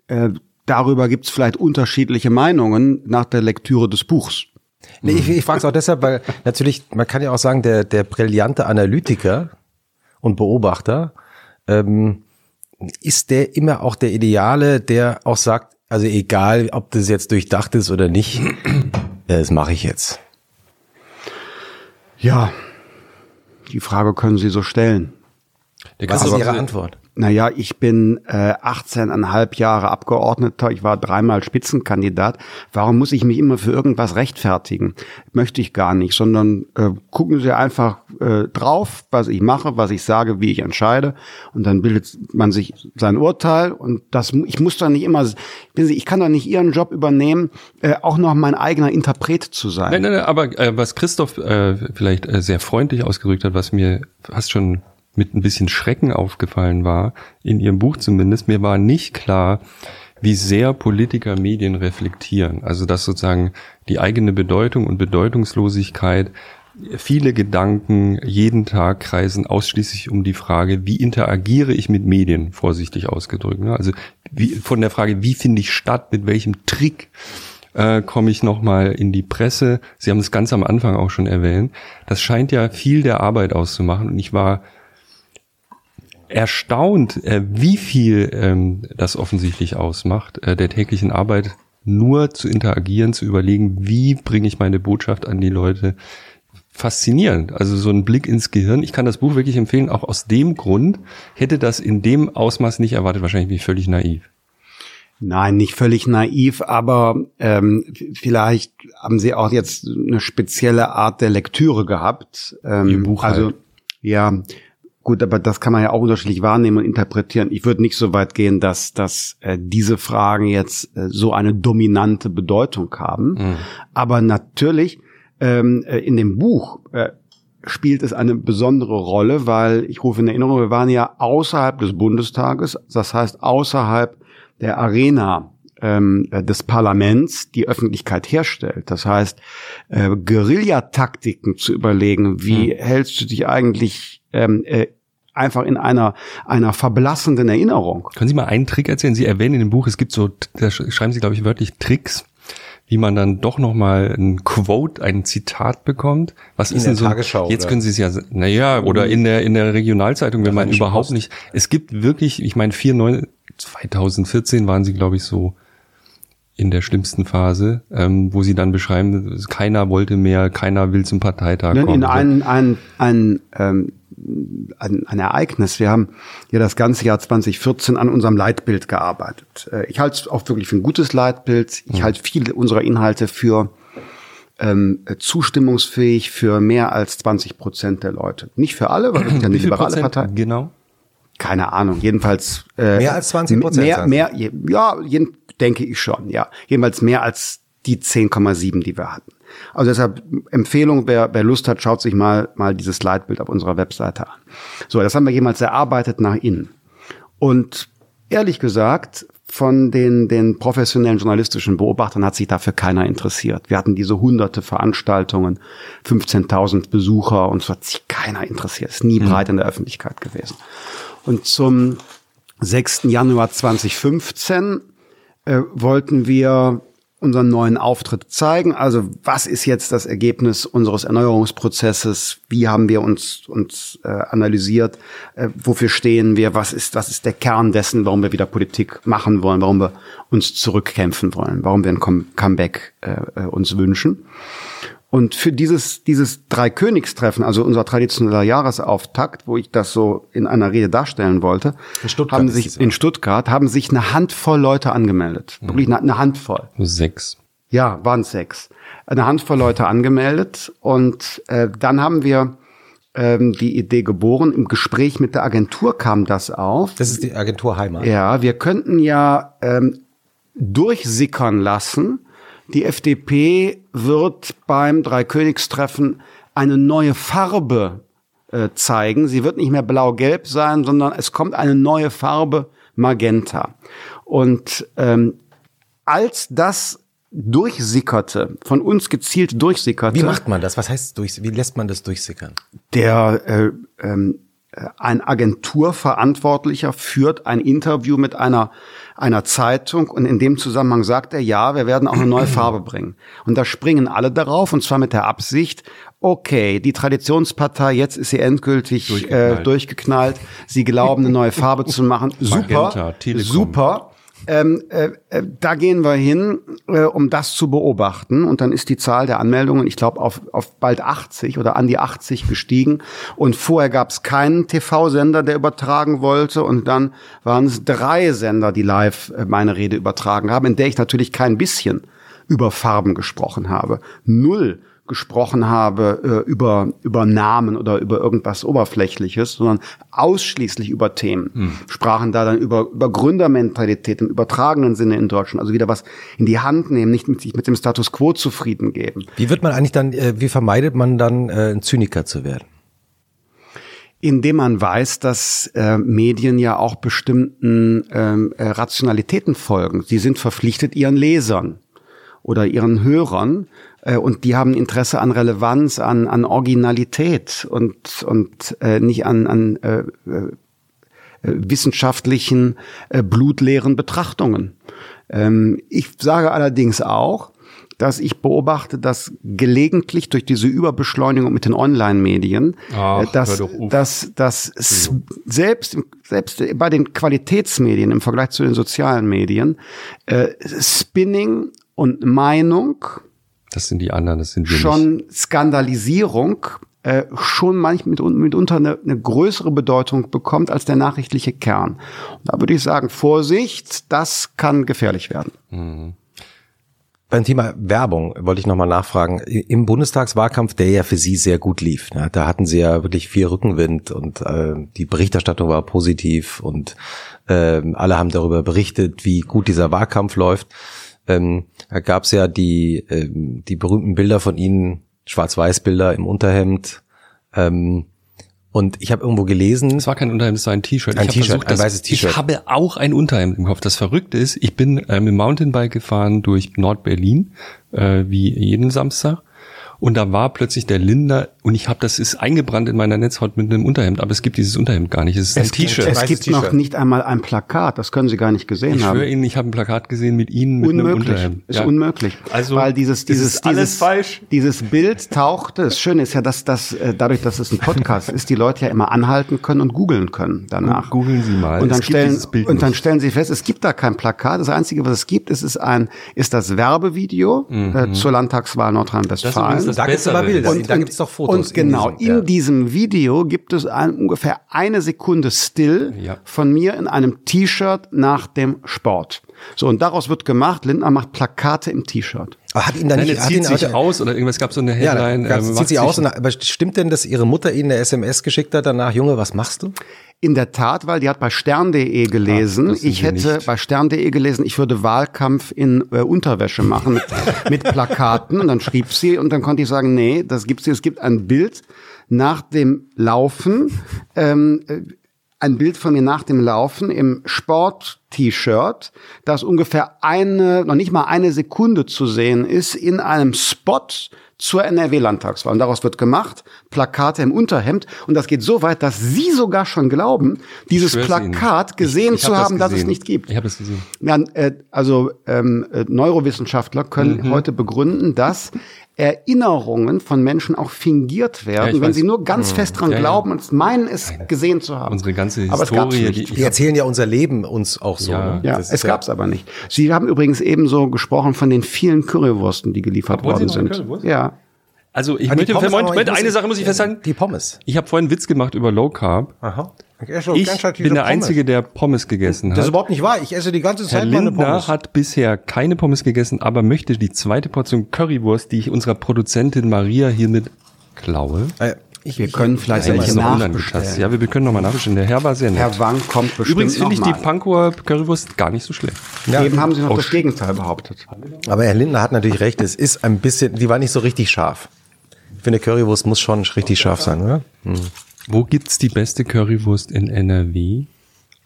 äh, darüber gibt es vielleicht unterschiedliche Meinungen nach der Lektüre des Buchs. Nee, ich, ich frage es auch deshalb, weil natürlich, man kann ja auch sagen, der, der brillante Analytiker, und Beobachter, ähm, ist der immer auch der Ideale, der auch sagt, also egal, ob das jetzt durchdacht ist oder nicht, das mache ich jetzt. Ja, die Frage können Sie so stellen. Was ist Ihre Antwort? Naja, ich bin äh, 18,5 Jahre Abgeordneter, ich war dreimal Spitzenkandidat. Warum muss ich mich immer für irgendwas rechtfertigen? Möchte ich gar nicht, sondern äh, gucken Sie einfach äh, drauf, was ich mache, was ich sage, wie ich entscheide. Und dann bildet man sich sein Urteil. Und das, ich muss doch nicht immer, ich kann doch nicht Ihren Job übernehmen, äh, auch noch mein eigener Interpret zu sein. Nein, nein, nein aber äh, was Christoph äh, vielleicht äh, sehr freundlich ausgedrückt hat, was mir fast schon mit ein bisschen Schrecken aufgefallen war, in ihrem Buch zumindest, mir war nicht klar, wie sehr Politiker Medien reflektieren. Also dass sozusagen die eigene Bedeutung und Bedeutungslosigkeit viele Gedanken jeden Tag kreisen ausschließlich um die Frage, wie interagiere ich mit Medien, vorsichtig ausgedrückt. Ne? Also wie, von der Frage, wie finde ich statt, mit welchem Trick äh, komme ich nochmal in die Presse. Sie haben es ganz am Anfang auch schon erwähnt. Das scheint ja viel der Arbeit auszumachen. Und ich war erstaunt, äh, wie viel ähm, das offensichtlich ausmacht, äh, der täglichen Arbeit nur zu interagieren, zu überlegen, wie bringe ich meine Botschaft an die Leute. Faszinierend. Also so ein Blick ins Gehirn. Ich kann das Buch wirklich empfehlen, auch aus dem Grund. Hätte das in dem Ausmaß nicht erwartet, wahrscheinlich bin ich völlig naiv. Nein, nicht völlig naiv, aber ähm, vielleicht haben Sie auch jetzt eine spezielle Art der Lektüre gehabt. Ähm, Im Buch also halt. ja, Gut, aber das kann man ja auch unterschiedlich wahrnehmen und interpretieren. Ich würde nicht so weit gehen, dass, dass äh, diese Fragen jetzt äh, so eine dominante Bedeutung haben. Mhm. Aber natürlich ähm, äh, in dem Buch äh, spielt es eine besondere Rolle, weil ich rufe in Erinnerung, wir waren ja außerhalb des Bundestages, das heißt außerhalb der Arena ähm, des Parlaments die Öffentlichkeit herstellt. Das heißt, äh, Guerillataktiken zu überlegen, wie hm. hältst du dich eigentlich ähm, äh, einfach in einer, einer verblassenden Erinnerung. Können Sie mal einen Trick erzählen? Sie erwähnen in dem Buch, es gibt so, da schreiben Sie, glaube ich, wörtlich Tricks, wie man dann doch nochmal ein Quote, ein Zitat bekommt. Was in ist denn so? Tagesschau, jetzt oder? können Sie es ja, naja, oder in der, in der Regionalzeitung, wenn man überhaupt Post. nicht, es gibt wirklich, ich meine, 2014 waren Sie, glaube ich, so in der schlimmsten Phase, ähm, wo sie dann beschreiben, keiner wollte mehr, keiner will zum Parteitag kommen. In ein, ein, ein, ähm, ein, ein Ereignis. Wir haben ja das ganze Jahr 2014 an unserem Leitbild gearbeitet. Äh, ich halte es auch wirklich für ein gutes Leitbild. Ich halte viele unserer Inhalte für ähm, zustimmungsfähig für mehr als 20 Prozent der Leute. Nicht für alle, weil wir sind ja eine liberale Prozent Partei. Genau. Keine Ahnung. Jedenfalls äh, mehr als 20 Prozent. Mehr, mehr, ja, jeden, denke ich schon. Ja, jedenfalls mehr als die 10,7, die wir hatten. Also deshalb Empfehlung, wer, wer Lust hat, schaut sich mal, mal dieses Leitbild auf unserer Webseite an. So, das haben wir jemals erarbeitet nach innen. Und ehrlich gesagt, von den, den professionellen journalistischen Beobachtern hat sich dafür keiner interessiert. Wir hatten diese hunderte Veranstaltungen, 15.000 Besucher und es hat sich keiner interessiert. Es ist nie mhm. breit in der Öffentlichkeit gewesen. Und zum 6. Januar 2015 äh, wollten wir unseren neuen Auftritt zeigen. Also was ist jetzt das Ergebnis unseres Erneuerungsprozesses? Wie haben wir uns, uns äh, analysiert? Äh, wofür stehen wir? Was ist, was ist der Kern dessen, warum wir wieder Politik machen wollen? Warum wir uns zurückkämpfen wollen? Warum wir ein Comeback äh, äh, uns wünschen? Und für dieses, dieses Dreikönigstreffen, also unser traditioneller Jahresauftakt, wo ich das so in einer Rede darstellen wollte, in Stuttgart, haben sich, in Stuttgart haben sich eine Handvoll Leute angemeldet. Mhm. Wirklich eine, eine Handvoll. Sechs. Ja, waren sechs. Eine Handvoll Leute angemeldet und äh, dann haben wir ähm, die Idee geboren. Im Gespräch mit der Agentur kam das auf. Das ist die Agentur Heimat. Ja, wir könnten ja ähm, durchsickern lassen, die FDP wird beim Dreikönigstreffen eine neue Farbe äh, zeigen. Sie wird nicht mehr blau-gelb sein, sondern es kommt eine neue Farbe Magenta. Und ähm, als das durchsickerte, von uns gezielt durchsickerte. Wie macht man das? Was heißt durch, wie lässt man das durchsickern? Der äh, ähm, äh, ein Agenturverantwortlicher führt ein Interview mit einer einer Zeitung und in dem Zusammenhang sagt er, ja, wir werden auch eine neue Farbe bringen. Und da springen alle darauf und zwar mit der Absicht, okay, die Traditionspartei, jetzt ist sie endgültig durchgeknallt. Äh, durchgeknallt. Sie glauben, eine neue Farbe zu machen. Super, super. Ähm, äh, äh, da gehen wir hin, äh, um das zu beobachten. Und dann ist die Zahl der Anmeldungen, ich glaube, auf, auf bald 80 oder an die 80 gestiegen. Und vorher gab es keinen TV-Sender, der übertragen wollte. Und dann waren es drei Sender, die live äh, meine Rede übertragen haben, in der ich natürlich kein bisschen über Farben gesprochen habe. Null gesprochen habe äh, über, über Namen oder über irgendwas Oberflächliches, sondern ausschließlich über Themen. Hm. Sprachen da dann über, über Gründermentalität im übertragenen Sinne in Deutschland, also wieder was in die Hand nehmen, nicht mit sich mit dem Status quo zufrieden geben. Wie wird man eigentlich dann, äh, wie vermeidet man dann, äh, ein Zyniker zu werden? indem man weiß, dass äh, Medien ja auch bestimmten ähm, äh, Rationalitäten folgen. Sie sind verpflichtet ihren Lesern oder ihren Hörern und die haben Interesse an Relevanz, an, an Originalität und, und äh, nicht an, an äh, äh, wissenschaftlichen, äh, blutleeren Betrachtungen. Ähm, ich sage allerdings auch, dass ich beobachte, dass gelegentlich durch diese Überbeschleunigung mit den Online-Medien, äh, dass, dass, dass selbst, selbst bei den Qualitätsmedien im Vergleich zu den sozialen Medien äh, Spinning und Meinung das sind die anderen, das sind wir schon nicht. Skandalisierung äh, schon manchmal mitunter eine, eine größere Bedeutung bekommt als der nachrichtliche Kern. Und da würde ich sagen, Vorsicht, das kann gefährlich werden. Mhm. Beim Thema Werbung wollte ich nochmal nachfragen. Im Bundestagswahlkampf, der ja für Sie sehr gut lief, ne, da hatten Sie ja wirklich viel Rückenwind und äh, die Berichterstattung war positiv und äh, alle haben darüber berichtet, wie gut dieser Wahlkampf läuft ähm, da gab es ja die, ähm, die berühmten Bilder von ihnen, Schwarz-Weiß-Bilder im Unterhemd. Ähm, Und ich habe irgendwo gelesen, Es war kein Unterhemd, es war ein T-Shirt. Ein T-Shirt, ein weißes T-Shirt. Ich habe auch ein Unterhemd im Kopf. Das Verrückte ist, ich bin äh, mit dem Mountainbike gefahren durch Nord-Berlin, äh, wie jeden Samstag. Und da war plötzlich der Linder und ich habe das ist eingebrannt in meiner Netzhaut mit einem Unterhemd, aber es gibt dieses Unterhemd gar nicht. Es ist ein Es gibt T-Shirt. ein Es gibt noch nicht einmal ein Plakat, das können Sie gar nicht gesehen Ich haben. schwöre Ihnen, ich habe ein Plakat gesehen mit Ihnen mit einem unmöglich. Unterhemd. Ist Ja. unmöglich. Also, weil dieses dieses ist alles dieses, falsch. Dieses Bild tauchte. Das Schöne ist ja, dass das äh, dadurch, dass es ein Podcast ist, die Leute ja immer anhalten können und googeln können danach. Googeln Sie mal. Und dann stellen und dann stellen Sie fest, es gibt da kein Plakat. Das einzige, was es gibt, ist, ist ein ist das Werbevideo äh, zur Landtagswahl Mhm. Nordrhein-Westfalen. Das Da gibt's Bessere. aber Bilder. Und, da und- gibt's doch Fotos. Und genau, in diesem, ja. in diesem Video gibt es ein, ungefähr eine Sekunde Still Ja. von mir in einem T-Shirt nach dem Sport. So, und daraus wird gemacht, Lindner macht Plakate im T-Shirt. Aber hat ihn dann Nein, nicht, er hat zieht ihn, sich aus oder irgendwas gab so eine ja, Headline. da ähm, zieht sich- aus. Und, aber stimmt denn, dass ihre Mutter ihnen eine SMS geschickt hat danach, Junge, was machst du? In der Tat, weil die hat bei stern.de gelesen, sind ich hätte nicht. bei stern.de gelesen, ich würde Wahlkampf in äh, Unterwäsche machen mit, mit Plakaten. Und dann schrieb sie und dann konnte ich sagen, nee, das gibt's nicht. Es gibt ein Bild nach dem Laufen, ähm, äh, ein Bild von mir nach dem Laufen im Sport-T-Shirt, das ungefähr eine, noch nicht mal eine Sekunde zu sehen ist, in einem Spot zur NRW-Landtagswahl. Und daraus wird gemacht, Plakate im Unterhemd. Und das geht so weit, dass Sie sogar schon glauben, dieses schwör's Ihnen. Plakat gesehen Ich- ich zu hab das haben, dass es nicht gibt. Ich habe das gesehen. Ja, äh, also ähm, äh, Neurowissenschaftler können Mhm. heute begründen, dass Erinnerungen von Menschen auch fingiert Ja, werden, ich wenn weiß. sie nur ganz fest dran Ja, ja. glauben und meinen, es gesehen zu haben. Unsere ganze Aber es gab's Historie, nicht. die- Die erzählen ja unser Leben uns auch so. Ja. ne? Ja, es ja- gab's aber nicht. Sie haben übrigens ebenso gesprochen von den vielen Currywursten, die geliefert Obwohl worden sind. Ja. Also ich möchte, Pommes, Moment, Moment, eine Sache muss ich festhalten. Die Pommes. Ich habe vorhin einen Witz gemacht über Low Carb. Aha. Ich, Ich bin der Einzige, der Pommes gegessen Das ist hat. überhaupt nicht wahr. Ich esse die ganze Herr Zeit meine Lindner Pommes. hat bisher keine Pommes gegessen, aber möchte die zweite Portion Currywurst, die ich unserer Produzentin Maria hiermit klaue. Äh, ich, Wir können vielleicht welche nachbestellen. Ja, wir können nochmal nachbestellen. Der Herr war sehr nett. Herr Wang kommt bestimmt Übrigens finde ich noch die. Pankower Currywurst gar nicht so schlecht. Ja, Eben haben Sie noch Oh, das Gegenteil behauptet. aber Herr Lindner hat natürlich recht. Es ist ein bisschen, die war nicht so richtig scharf. Ich finde, Currywurst muss schon richtig scharf sein, oder? Wo gibt's die beste Currywurst in NRW?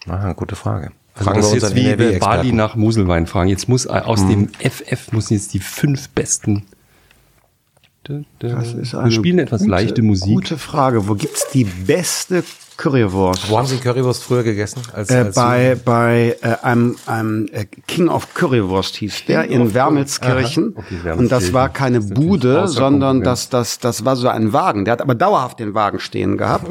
Ah, gute Frage. Also Fragen das wir ist jetzt wie Bali nach Muselwein fragen. Jetzt muss äh, aus dem FF müssen jetzt die fünf besten. Das ist wir eine spielen etwas gute, leichte Musik. Gute Frage. Wo gibt's die beste Currywurst? Wo haben Sie Currywurst früher gegessen? Als, Äh, als bei bei äh, einem, einem äh, King of Currywurst hieß der in Wermelskirchen. Okay, und das war keine Das Bude, sondern das, das, das war so ein Wagen. Der hat aber dauerhaft den Wagen stehen gehabt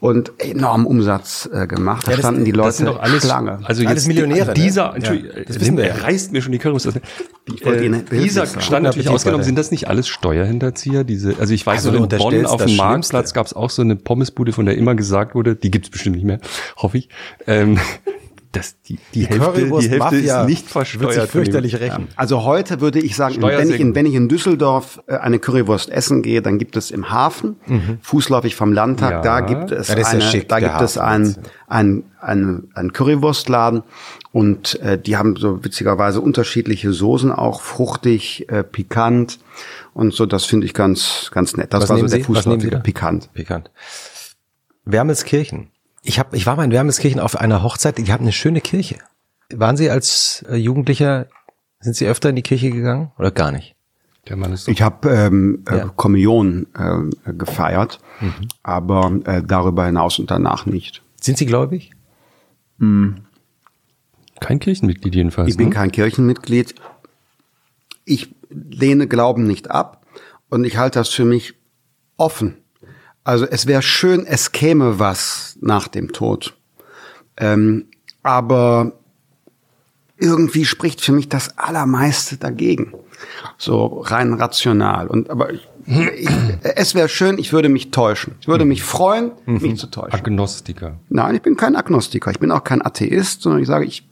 und enorm Umsatz äh, gemacht. Da Ja, das- standen die Das Leute sind doch alles, Schlange. also Alles jetzt Millionäre, ne? Dieser, Ja, Entschuldigung, das das wissen wir ja. reißt mir schon die Currywurst. Ihnen Äh, dieser stand natürlich ausgenommen. Sind das nicht alles Steuerhinterzieher? Diese, also ich weiß Also in Bonn auf das dem. Marktplatz gab es auch so eine Pommesbude, von der immer gesagt wurde, die gibt's bestimmt nicht mehr, hoffe ich. Ähm, dass die, die, Hälfte, die Hälfte ist nicht Wird versteuert. sich von dem- fürchterlich rächen. Also heute würde ich sagen, wenn ich, in, wenn ich in Düsseldorf äh, eine Currywurst essen gehe, dann gibt es im Hafen, fußläufig vom Landtag, Ja. da gibt es Ja, das eine, schick, da gibt es Hafen ein, jetzt. ein, ein, ein Currywurstladen und äh, die haben so witzigerweise unterschiedliche Soßen, auch fruchtig, äh, pikant und so. Das finde ich ganz, ganz nett. Das Was war so der Sie? Fußläufige da? pikant. Pikant. Wermelskirchen. Ich, hab, ich war mal in Wermelskirchen auf einer Hochzeit, die haben eine schöne Kirche. Waren Sie als äh, Jugendlicher, sind Sie öfter in die Kirche gegangen oder gar nicht? Der Mann ist so Ich habe ähm, äh, Ja. Mhm. Kommunion äh, gefeiert, aber äh, darüber hinaus und danach nicht. Sind Sie gläubig? kein Kirchenmitglied jedenfalls. Ich bin ne? kein Kirchenmitglied. Ich lehne Glauben nicht ab und ich halte das für mich offen. Also es wäre schön, es käme was nach dem Tod. Ähm, aber irgendwie spricht für mich das Allermeiste dagegen. So rein rational. Und aber ich, ich, es wäre schön, ich würde mich täuschen. Ich würde mich freuen, mich zu täuschen. Agnostiker. Nein, ich bin kein Agnostiker. Ich bin auch kein Atheist, sondern ich sage, ich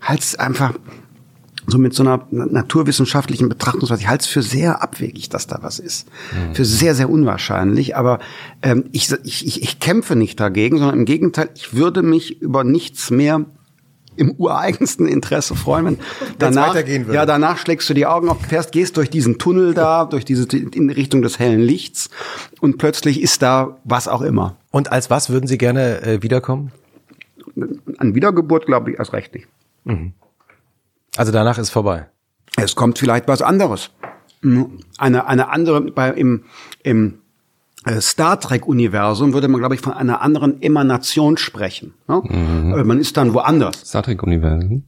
halte es einfach so mit so einer naturwissenschaftlichen Betrachtungsweise, ich halte es für sehr abwegig, dass da was ist. Für sehr, sehr unwahrscheinlich. Aber ähm, ich, ich, ich, kämpfe nicht dagegen, sondern im Gegenteil, ich würde mich über nichts mehr im ureigensten Interesse freuen, wenn danach, weitergehen würde. ja, danach schlägst du die Augen auf, fährst, gehst durch diesen Tunnel da, durch diese, in Richtung des hellen Lichts und plötzlich ist da was auch immer. Und als was würden Sie gerne äh, wiederkommen? An Wiedergeburt glaube ich erst recht nicht. Also danach ist vorbei. Es kommt vielleicht was anderes. Eine, eine andere, bei, im, im äh, Star Trek-Universum würde man, glaube ich, von einer anderen Emanation sprechen. Ne? Äh, Man ist dann woanders. Star Trek-Universum.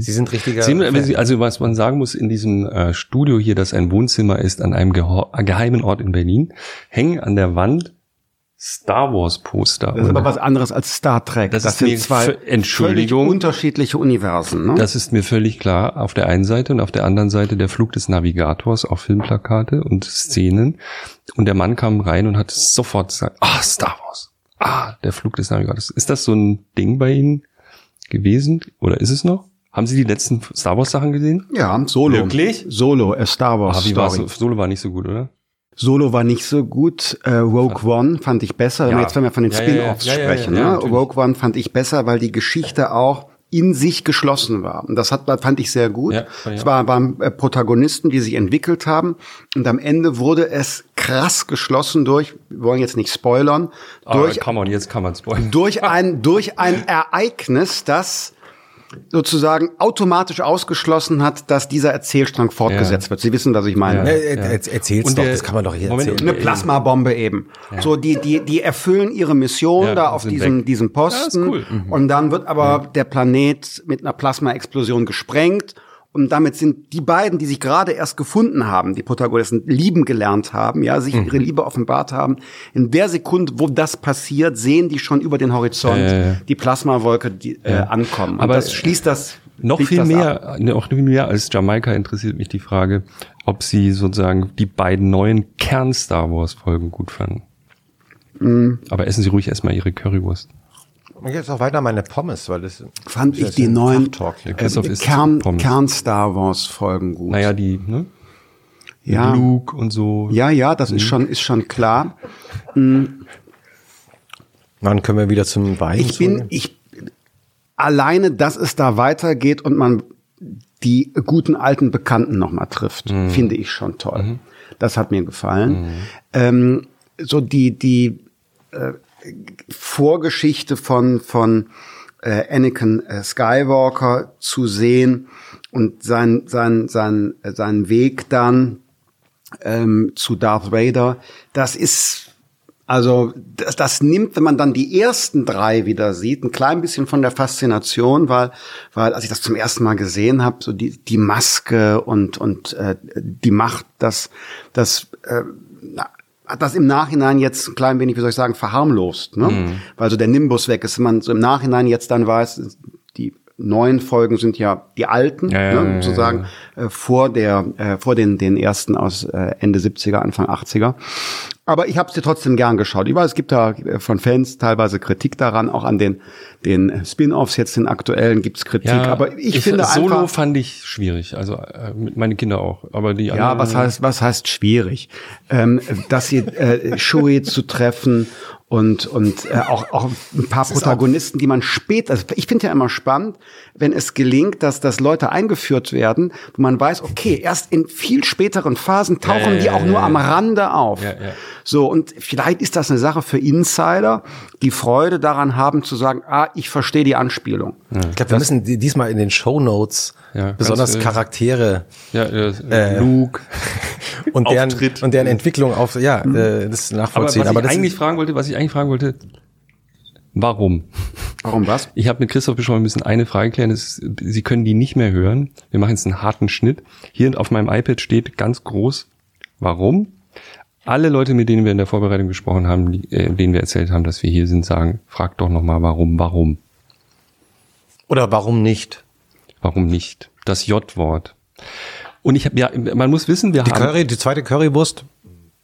Sie sind richtiger. Sie, also was man sagen muss, in diesem äh, Studio hier, das ein Wohnzimmer ist, an einem geho- geheimen Ort in Berlin, hängen an der Wand Star Wars Poster. Das ist Und aber was anderes als Star Trek. Das ist sind zwei Entschuldigung. unterschiedliche Universen. Ne? das ist mir völlig klar. Auf der einen Seite und auf der anderen Seite der Flug des Navigators, auch Filmplakate und Szenen. Und der Mann kam rein und hat sofort gesagt, ah, Star Wars. Ah, der Flug des Navigators. Ist das so ein Ding bei Ihnen gewesen? Oder ist es noch? Haben Sie die letzten Star Wars Sachen gesehen? ja, Solo. Wirklich? Solo, a Star Wars Ah, wie war's? Story. Solo war nicht so gut, oder? Solo war nicht so gut. Äh, Rogue One fand ich besser. Wenn Ja. wir jetzt wenn wir von den Ja. Spin-offs Ja, sprechen. ne? Rogue One fand ich besser, weil die Geschichte auch in sich geschlossen war. Und das hat, fand ich sehr gut. Es war, waren äh, Protagonisten, die sich entwickelt haben. Und am Ende wurde es krass geschlossen durch, wir wollen jetzt nicht spoilern, durch, ah, kann man, jetzt kann man spoilern. durch ein, durch ein Ereignis, das sozusagen automatisch ausgeschlossen hat, dass dieser Erzählstrang fortgesetzt Ja. wird. Sie wissen, was ich meine. Ja, er, er, erzähl's Und doch, der- das kann man doch hier Moment, erzählen. Eine Plasmabombe eben. So, die, die, die erfüllen ihre Mission Ja, da auf diesem, weg. diesem Posten. Ja, ist cool. Und dann wird aber der Planet mit einer Plasmaexplosion gesprengt. Und damit sind die beiden, die sich gerade erst gefunden haben, die Protagonisten lieben gelernt haben, ja, sich ihre Liebe offenbart haben. In der Sekunde, wo das passiert, sehen die schon über den Horizont ja. die Plasmawolke die, äh, ankommen. Und Aber das schließt das Noch viel mehr, noch viel mehr als Jamaika interessiert mich die Frage, ob Sie sozusagen die beiden neuen Kern-Star Wars-Folgen gut fanden. Mm. Aber essen Sie ruhig erstmal Ihre Currywurst. Und jetzt auch weiter meine Pommes, weil das Fand ich ist die ein neuen äh, Kern. Kern Star Wars Folgen gut. Naja, die, ne? ja. Luke und so. Ja, ja, das ist schon, ist schon klar. Dann können wir wieder zum Wein. Ich bin, ich, alleine, dass es da weitergeht und man die guten alten Bekannten nochmal trifft, finde ich schon toll. Das hat mir gefallen. Ähm, so die, die äh, Vorgeschichte von, von äh, Anakin äh, Skywalker zu sehen und sein, sein, sein, äh, seinen Weg dann ähm, zu Darth Vader, das ist also das, das nimmt, wenn man dann die ersten drei wieder sieht, ein klein bisschen von der Faszination, weil, weil als ich das zum ersten Mal gesehen habe, so die, die Maske und, und äh, die Macht, das, das äh, hat das im Nachhinein jetzt ein klein wenig, wie soll ich sagen, verharmlost, ne? Weil so der Nimbus weg ist, man so im Nachhinein jetzt dann weiß, die neuen Folgen sind ja die alten, Ja, ne, ja, sozusagen Äh, vor der äh, vor den den ersten aus äh, Ende 70er Anfang 80er. Aber ich habe es dir trotzdem gern geschaut. Ich weiß, es gibt da äh, von Fans teilweise Kritik daran, auch an den den Spin-offs jetzt den aktuellen gibt's Kritik. aber ich, finde Solo einfach fand ich schwierig, also äh, mit meine Kinder auch, aber die ja, was heißt, was heißt schwierig? Ähm, dass sie äh, Shui zu treffen und und äh, auch auch ein paar Protagonisten, die man später. Also ich finde ja immer spannend, wenn es gelingt, dass dass Leute eingeführt werden, wo man weiß, okay, erst in viel späteren Phasen tauchen ja, die ja, auch ja, nur ja. am Rande auf. Ja, ja. So und vielleicht ist das eine Sache für Insider, die Freude daran haben zu sagen, ah, ich verstehe die Anspielung. Ich glaube, wir müssen die- diesmal in den Show Notes Ja, besonders Charaktere ja, äh, Luke. und deren, Auftritt. und deren Entwicklung auf, ja, äh, das Aber was nachvollziehen. ich Aber, das eigentlich ist, fragen wollte, was ich eigentlich fragen wollte, warum? Warum was? Ich habe mit Christoph besprochen, wir müssen eine Frage klären. Ist, Sie können die nicht mehr hören. Wir machen jetzt einen harten Schnitt. Hier auf meinem iPad steht ganz groß, warum? Alle Leute, mit denen wir in der Vorbereitung gesprochen haben, die, äh, denen wir erzählt haben, dass wir hier sind, sagen, frag doch nochmal, warum, warum, oder warum nicht? warum nicht? Das J-Wort. Und ich habe, ja, man muss wissen, wir Die haben, Curry, die zweite Currywurst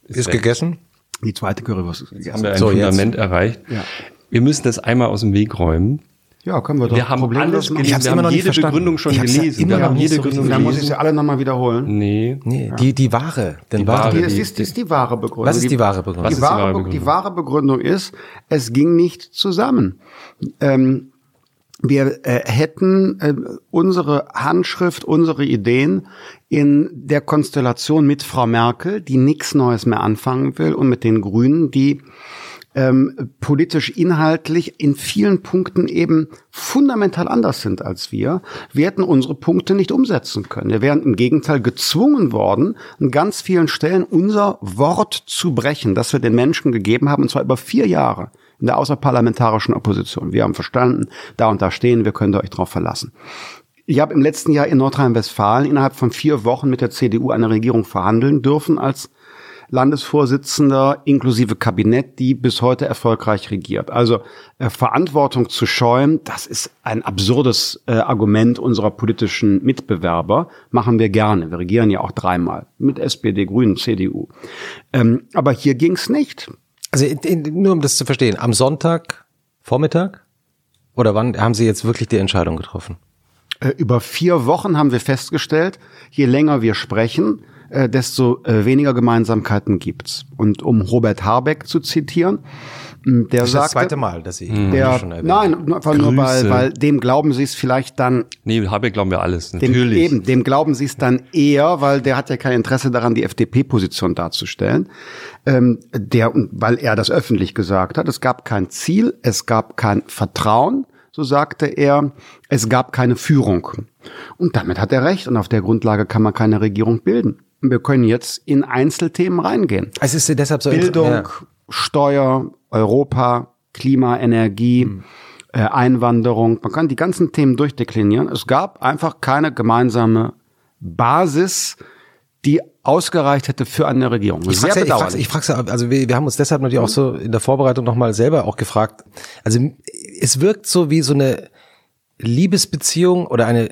ist, weg. gegessen. Die zweite Currywurst ist gegessen. haben wir ein So, jetzt. Fundament erreicht. Ja. Wir müssen das einmal aus dem Weg räumen. Ja, können wir doch. Wir haben problemlos alles machen. Ich hab's gelesen, wir immer haben noch nicht jede verstanden. Begründung schon Ich hab's ja gelesen. immer Wir noch haben nicht jede so Begründung richtig Dann muss ich gelesen. sie alle nochmal wiederholen. Nee. Nee, die, die Ware. Denn Ware, Ware. Die, die- ist, ist die wahre Begründung. Was ist die wahre Begründung? Was Die ist die wahre, wahre Be- Begründung? die wahre Begründung ist, es ging nicht zusammen. Ähm, wir äh, hätten äh, unsere Handschrift, unsere Ideen in der Konstellation mit Frau Merkel, die nichts Neues mehr anfangen will, und mit den Grünen, die ähm, politisch inhaltlich in vielen Punkten eben fundamental anders sind als wir, wir hätten unsere Punkte nicht umsetzen können. Wir wären im Gegenteil gezwungen worden, an ganz vielen Stellen unser Wort zu brechen, das wir den Menschen gegeben haben, und zwar über vier Jahre in der außerparlamentarischen Opposition. Wir haben verstanden, da und da stehen, wir können euch darauf verlassen. Ich habe im letzten Jahr in Nordrhein-Westfalen innerhalb von vier Wochen mit der CDU eine Regierung verhandeln dürfen als Landesvorsitzender inklusive Kabinett, die bis heute erfolgreich regiert. Also äh, Verantwortung zu scheuen, das ist ein absurdes äh, Argument unserer politischen Mitbewerber. Machen wir gerne. Wir regieren ja auch dreimal mit SPD, Grünen, CDU. Ähm, aber hier ging's nicht. Also nur um das zu verstehen, am Sonntag Vormittag oder wann haben Sie jetzt wirklich die Entscheidung getroffen? Äh, über vier Wochen haben wir festgestellt, je länger wir sprechen, äh, desto äh, weniger Gemeinsamkeiten gibt's. Und um Robert Habeck zu zitieren, der das sagte, das zweite Mal, dass Sie der, schon Nein, einfach nur weil, weil dem glauben Sie es vielleicht dann. Nee, Habeck glauben wir alles, natürlich. Dem, eben, dem glauben Sie es dann eher, weil der hat ja kein Interesse daran, die FDP-Position darzustellen. Ähm, der, weil er das öffentlich gesagt hat, es gab kein Ziel, es gab kein Vertrauen, so sagte er, es gab keine Führung. Und damit hat er recht und auf der Grundlage kann man keine Regierung bilden. Wir können jetzt in Einzelthemen reingehen. Es ist deshalb so Bildung, ja. Steuer, Europa, Klima, Energie, hm. äh, Einwanderung. Man kann die ganzen Themen durchdeklinieren. Es gab einfach keine gemeinsame Basis, die ausgereicht hätte für eine Regierung. Ich frage ich frag's, ja, also wir, wir haben uns deshalb natürlich auch so in der Vorbereitung nochmal selber auch gefragt. Also es wirkt so wie so eine Liebesbeziehung oder eine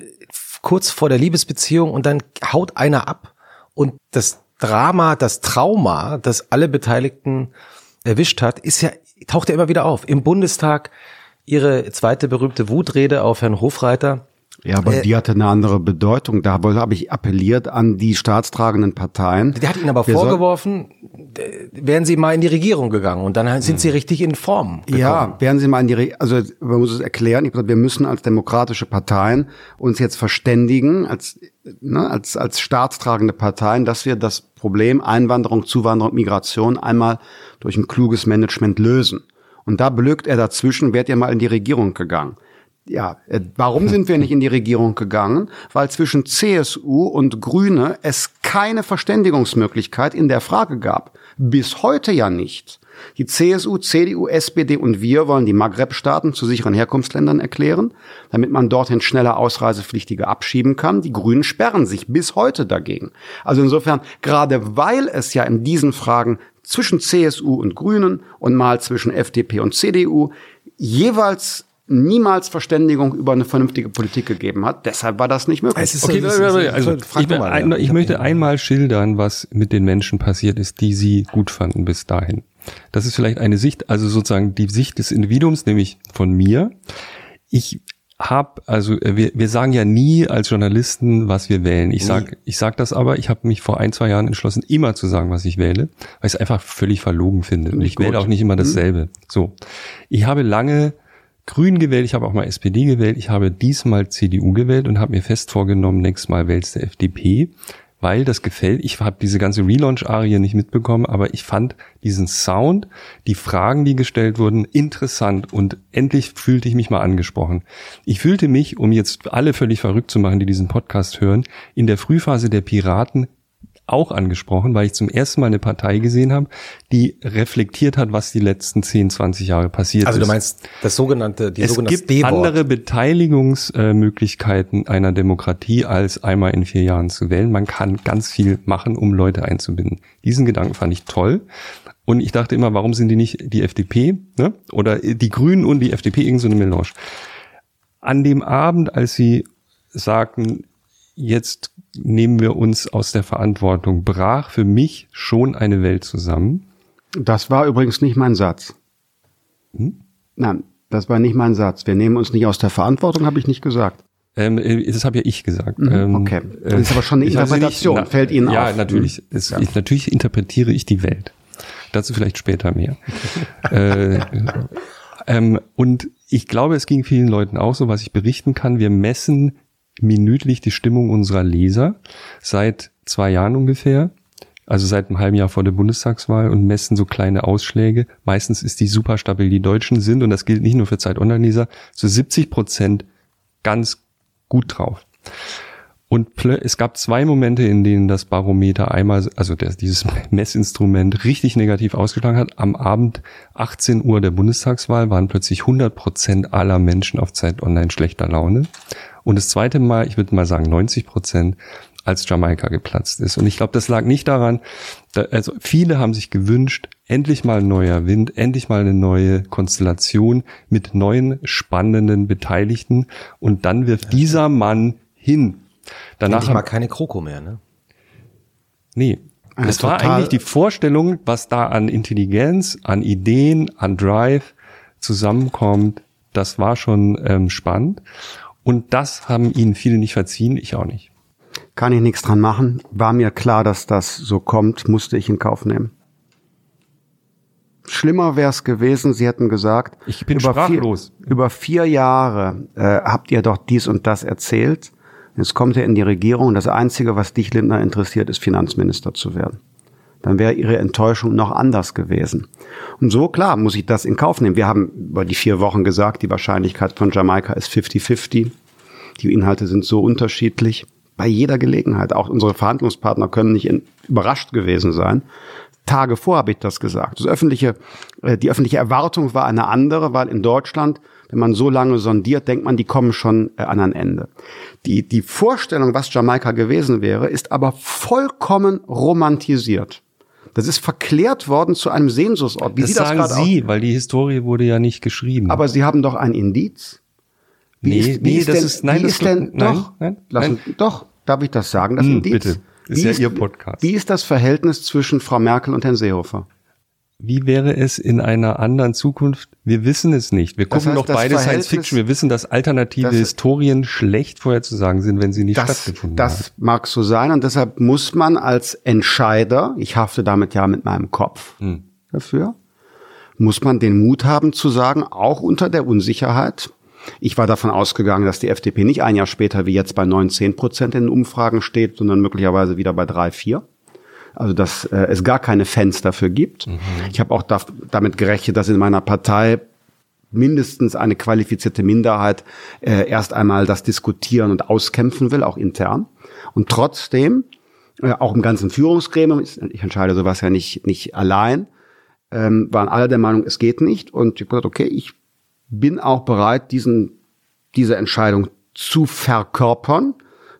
kurz vor der Liebesbeziehung und dann haut einer ab und das Drama, das Trauma, das alle Beteiligten erwischt hat, ist ja, taucht ja immer wieder auf. Im Bundestag ihre zweite berühmte Wutrede auf Herrn Hofreiter. Ja, aber äh, die hatte eine andere Bedeutung. Da habe ich appelliert an die staatstragenden Parteien. Der hat ihnen aber Wir vorgeworfen, wären sie mal in die Regierung gegangen und dann sind sie richtig in Form. Gekommen. Ja, wären sie mal in die Regierung, also man muss es erklären, ich glaube, wir müssen als demokratische Parteien uns jetzt verständigen, als, ne, als, als staatstragende Parteien, dass wir das Problem Einwanderung, Zuwanderung, Migration einmal durch ein kluges Management lösen. Und da belügt er dazwischen, wärt ihr mal in die Regierung gegangen ja, äh, warum sind wir nicht in die Regierung gegangen? Weil zwischen CSU und Grüne es keine Verständigungsmöglichkeit in der Frage gab. Bis heute ja nicht. Die CSU, CDU, SPD und wir wollen die Maghreb-Staaten zu sicheren Herkunftsländern erklären, damit man dorthin schneller Ausreisepflichtige abschieben kann. Die Grünen sperren sich bis heute dagegen. Also insofern, gerade weil es ja in diesen Fragen zwischen CSU und Grünen und mal zwischen FDP und CDU jeweils niemals Verständigung über eine vernünftige Politik gegeben hat. Deshalb war das nicht möglich. okay, so, also, ich, mal, ein, ich möchte einmal schildern, was mit den Menschen passiert ist, die sie gut fanden bis dahin. Das ist vielleicht eine Sicht, also sozusagen die Sicht des Individuums, nämlich von mir. Ich habe, also wir, wir sagen ja nie als Journalisten, was wir wählen. Ich sag, ich sag das aber, ich habe mich vor ein, zwei Jahren entschlossen, immer zu sagen, was ich wähle, weil ich es einfach völlig verlogen finde. Und ich gut. wähle auch nicht immer mhm. dasselbe. So. Ich habe lange Grün gewählt, ich habe auch mal SPD gewählt, ich habe diesmal CDU gewählt und habe mir fest vorgenommen, nächstes Mal wählst du FDP, weil das gefällt. Ich habe diese ganze Relaunch-Arie nicht mitbekommen, aber ich fand diesen Sound, die Fragen, die gestellt wurden, interessant und endlich fühlte ich mich mal angesprochen. Ich fühlte mich, um jetzt alle völlig verrückt zu machen, die diesen Podcast hören, in der Frühphase der Piraten auch angesprochen, weil ich zum ersten Mal eine Partei gesehen habe, die reflektiert hat, was die letzten 10, 20 Jahre passiert also ist. Also du meinst das sogenannte, die es sogenannte Es gibt andere Beteiligungsmöglichkeiten einer Demokratie, als einmal in vier Jahren zu wählen. Man kann ganz viel machen, um Leute einzubinden. Diesen Gedanken fand ich toll. Und ich dachte immer, warum sind die nicht die FDP ne? oder die Grünen und die FDP, irgend so eine Melange. An dem Abend, als sie sagten, jetzt nehmen wir uns aus der Verantwortung, brach für mich schon eine Welt zusammen. Das war übrigens nicht mein Satz. Hm? Nein, das war nicht mein Satz. Wir nehmen uns nicht aus der Verantwortung, habe ich nicht gesagt. Ähm, äh, das habe ja ich gesagt. Mhm, ähm, okay. Das ist aber schon eine Interpretation. Nicht, na, Fällt Ihnen ja, auf? Ja, natürlich. Es, ja. Ich, natürlich interpretiere ich die Welt. Dazu vielleicht später mehr. äh, ähm, und ich glaube, es ging vielen Leuten auch so, was ich berichten kann. Wir messen minütlich die Stimmung unserer Leser seit zwei Jahren ungefähr also seit einem halben Jahr vor der Bundestagswahl und messen so kleine Ausschläge. Meistens ist die super stabil. Die Deutschen sind, und das gilt nicht nur für Zeit Online-Leser, so 70 Prozent ganz gut drauf. Und es gab zwei Momente, in denen das Barometer einmal, also das, dieses Messinstrument richtig negativ ausgeschlagen hat. Am Abend 18 Uhr der Bundestagswahl waren plötzlich 100 Prozent aller Menschen auf Zeit Online schlechter Laune. Und das zweite Mal, ich würde mal sagen 90 Prozent, als Jamaika geplatzt ist. Und ich glaube, das lag nicht daran, da, also viele haben sich gewünscht, endlich mal ein neuer Wind, endlich mal eine neue Konstellation mit neuen spannenden Beteiligten. Und dann wirft ja. dieser Mann hin. Danach endlich mal keine Kroko mehr, ne? Nee. Es war eigentlich die Vorstellung, was da an Intelligenz, an Ideen, an Drive zusammenkommt. Das war schon ähm, spannend. Und das haben ihnen viele nicht verziehen, ich auch nicht. Kann ich nichts dran machen. War mir klar, dass das so kommt, musste ich in Kauf nehmen. Schlimmer wäre es gewesen, Sie hätten gesagt, ich bin über sprachlos. Vier, über vier Jahre äh, habt ihr doch dies und das erzählt. Jetzt kommt er in die Regierung und das Einzige, was dich, Lindner, interessiert, ist Finanzminister zu werden. Dann wäre Ihre Enttäuschung noch anders gewesen. Und so, klar, muss ich das in Kauf nehmen. Wir haben über die vier Wochen gesagt, die Wahrscheinlichkeit von Jamaika ist 50-50. Die Inhalte sind so unterschiedlich bei jeder Gelegenheit. Auch unsere Verhandlungspartner können nicht überrascht gewesen sein. Tage vor habe ich das gesagt. Das öffentliche, äh, die öffentliche Erwartung war eine andere, weil in Deutschland, wenn man so lange sondiert, denkt man, die kommen schon äh, an ein Ende. Die, die Vorstellung, was Jamaika gewesen wäre, ist aber vollkommen romantisiert. Das ist verklärt worden zu einem Sehnsuchtsort. Wie das sagen das Sie, aus? weil die Historie wurde ja nicht geschrieben. Aber Sie haben doch ein Indiz. Wie nee, ist, wie nee, ist das denn, ist, nein, das ist denn, nein, doch, nein, lassen, nein. doch, darf ich das sagen, das hm, Indiz? Bitte, ist wie ja ist, Ihr Podcast. Wie ist das Verhältnis zwischen Frau Merkel und Herrn Seehofer? Wie wäre es in einer anderen Zukunft? Wir wissen es nicht. Wir gucken das heißt, doch beide Science Fiction. Wir wissen, dass alternative das, Historien schlecht vorherzusagen sind, wenn sie nicht das, stattgefunden das haben. Das mag so sein und deshalb muss man als Entscheider, ich hafte damit ja mit meinem Kopf hm. dafür, muss man den Mut haben zu sagen, auch unter der Unsicherheit, ich war davon ausgegangen, dass die FDP nicht ein Jahr später wie jetzt bei 19 Prozent in den Umfragen steht, sondern möglicherweise wieder bei drei, vier. Also dass äh, es gar keine Fans dafür gibt. Mhm. Ich habe auch da, damit gerechnet, dass in meiner Partei mindestens eine qualifizierte Minderheit äh, erst einmal das diskutieren und auskämpfen will, auch intern. Und trotzdem, äh, auch im ganzen Führungsgremium, ich entscheide sowas ja nicht, nicht allein, ähm, waren alle der Meinung, es geht nicht. Und ich habe gesagt, okay, ich bin auch bereit, diesen, diese Entscheidung zu verkörpern,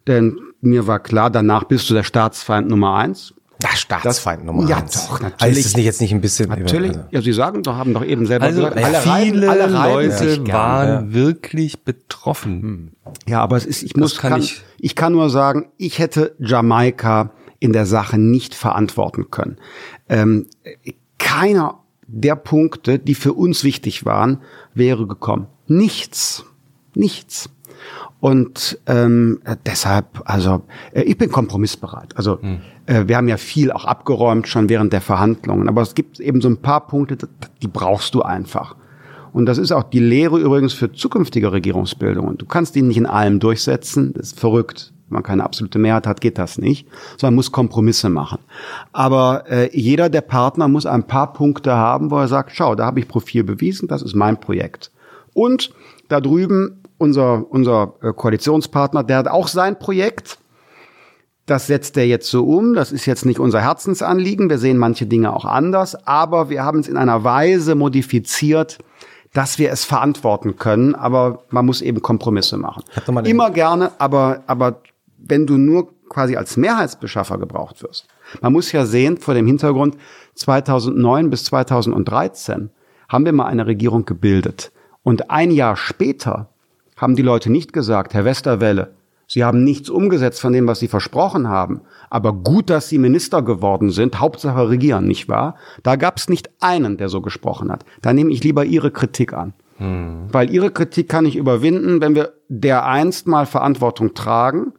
denn mir war klar, danach bist du der Staatsfeind Nummer eins. Der Staatsfeind das, Nummer ja, eins. Ja, doch, natürlich. Heißt es nicht jetzt nicht ein bisschen? Natürlich. Also. Ja, Sie sagen doch, haben doch eben selber also gesagt, alle viele reiben, alle Leute waren ja. wirklich betroffen. Hm. Ja, aber es ist, ich das muss, kann, kann ich, ich kann nur sagen, ich hätte Jamaika in der Sache nicht verantworten können. Ähm, keiner der Punkte, die für uns wichtig waren, wäre gekommen. Nichts. Nichts. Und ähm, deshalb, also äh, ich bin kompromissbereit. Also hm. äh, wir haben ja viel auch abgeräumt schon während der Verhandlungen, aber es gibt eben so ein paar Punkte, die brauchst du einfach. Und das ist auch die Lehre übrigens für zukünftige Regierungsbildungen. Du kannst ihn nicht in allem durchsetzen, das ist verrückt. Wenn man keine absolute Mehrheit hat, geht das nicht, sondern muss Kompromisse machen. Aber äh, jeder der Partner muss ein paar Punkte haben, wo er sagt, schau, da habe ich Profil bewiesen, das ist mein Projekt. Und da drüben unser, unser äh, Koalitionspartner, der hat auch sein Projekt. Das setzt er jetzt so um. Das ist jetzt nicht unser Herzensanliegen. Wir sehen manche Dinge auch anders. Aber wir haben es in einer Weise modifiziert, dass wir es verantworten können. Aber man muss eben Kompromisse machen. Immer gerne, aber, aber wenn du nur quasi als Mehrheitsbeschaffer gebraucht wirst. Man muss ja sehen, vor dem Hintergrund 2009 bis 2013 haben wir mal eine Regierung gebildet. Und ein Jahr später haben die Leute nicht gesagt, Herr Westerwelle, Sie haben nichts umgesetzt von dem, was Sie versprochen haben. Aber gut, dass Sie Minister geworden sind. Hauptsache regieren, nicht wahr? Da gab es nicht einen, der so gesprochen hat. Da nehme ich lieber Ihre Kritik an. Hm. Weil Ihre Kritik kann ich überwinden, wenn wir dereinst mal Verantwortung tragen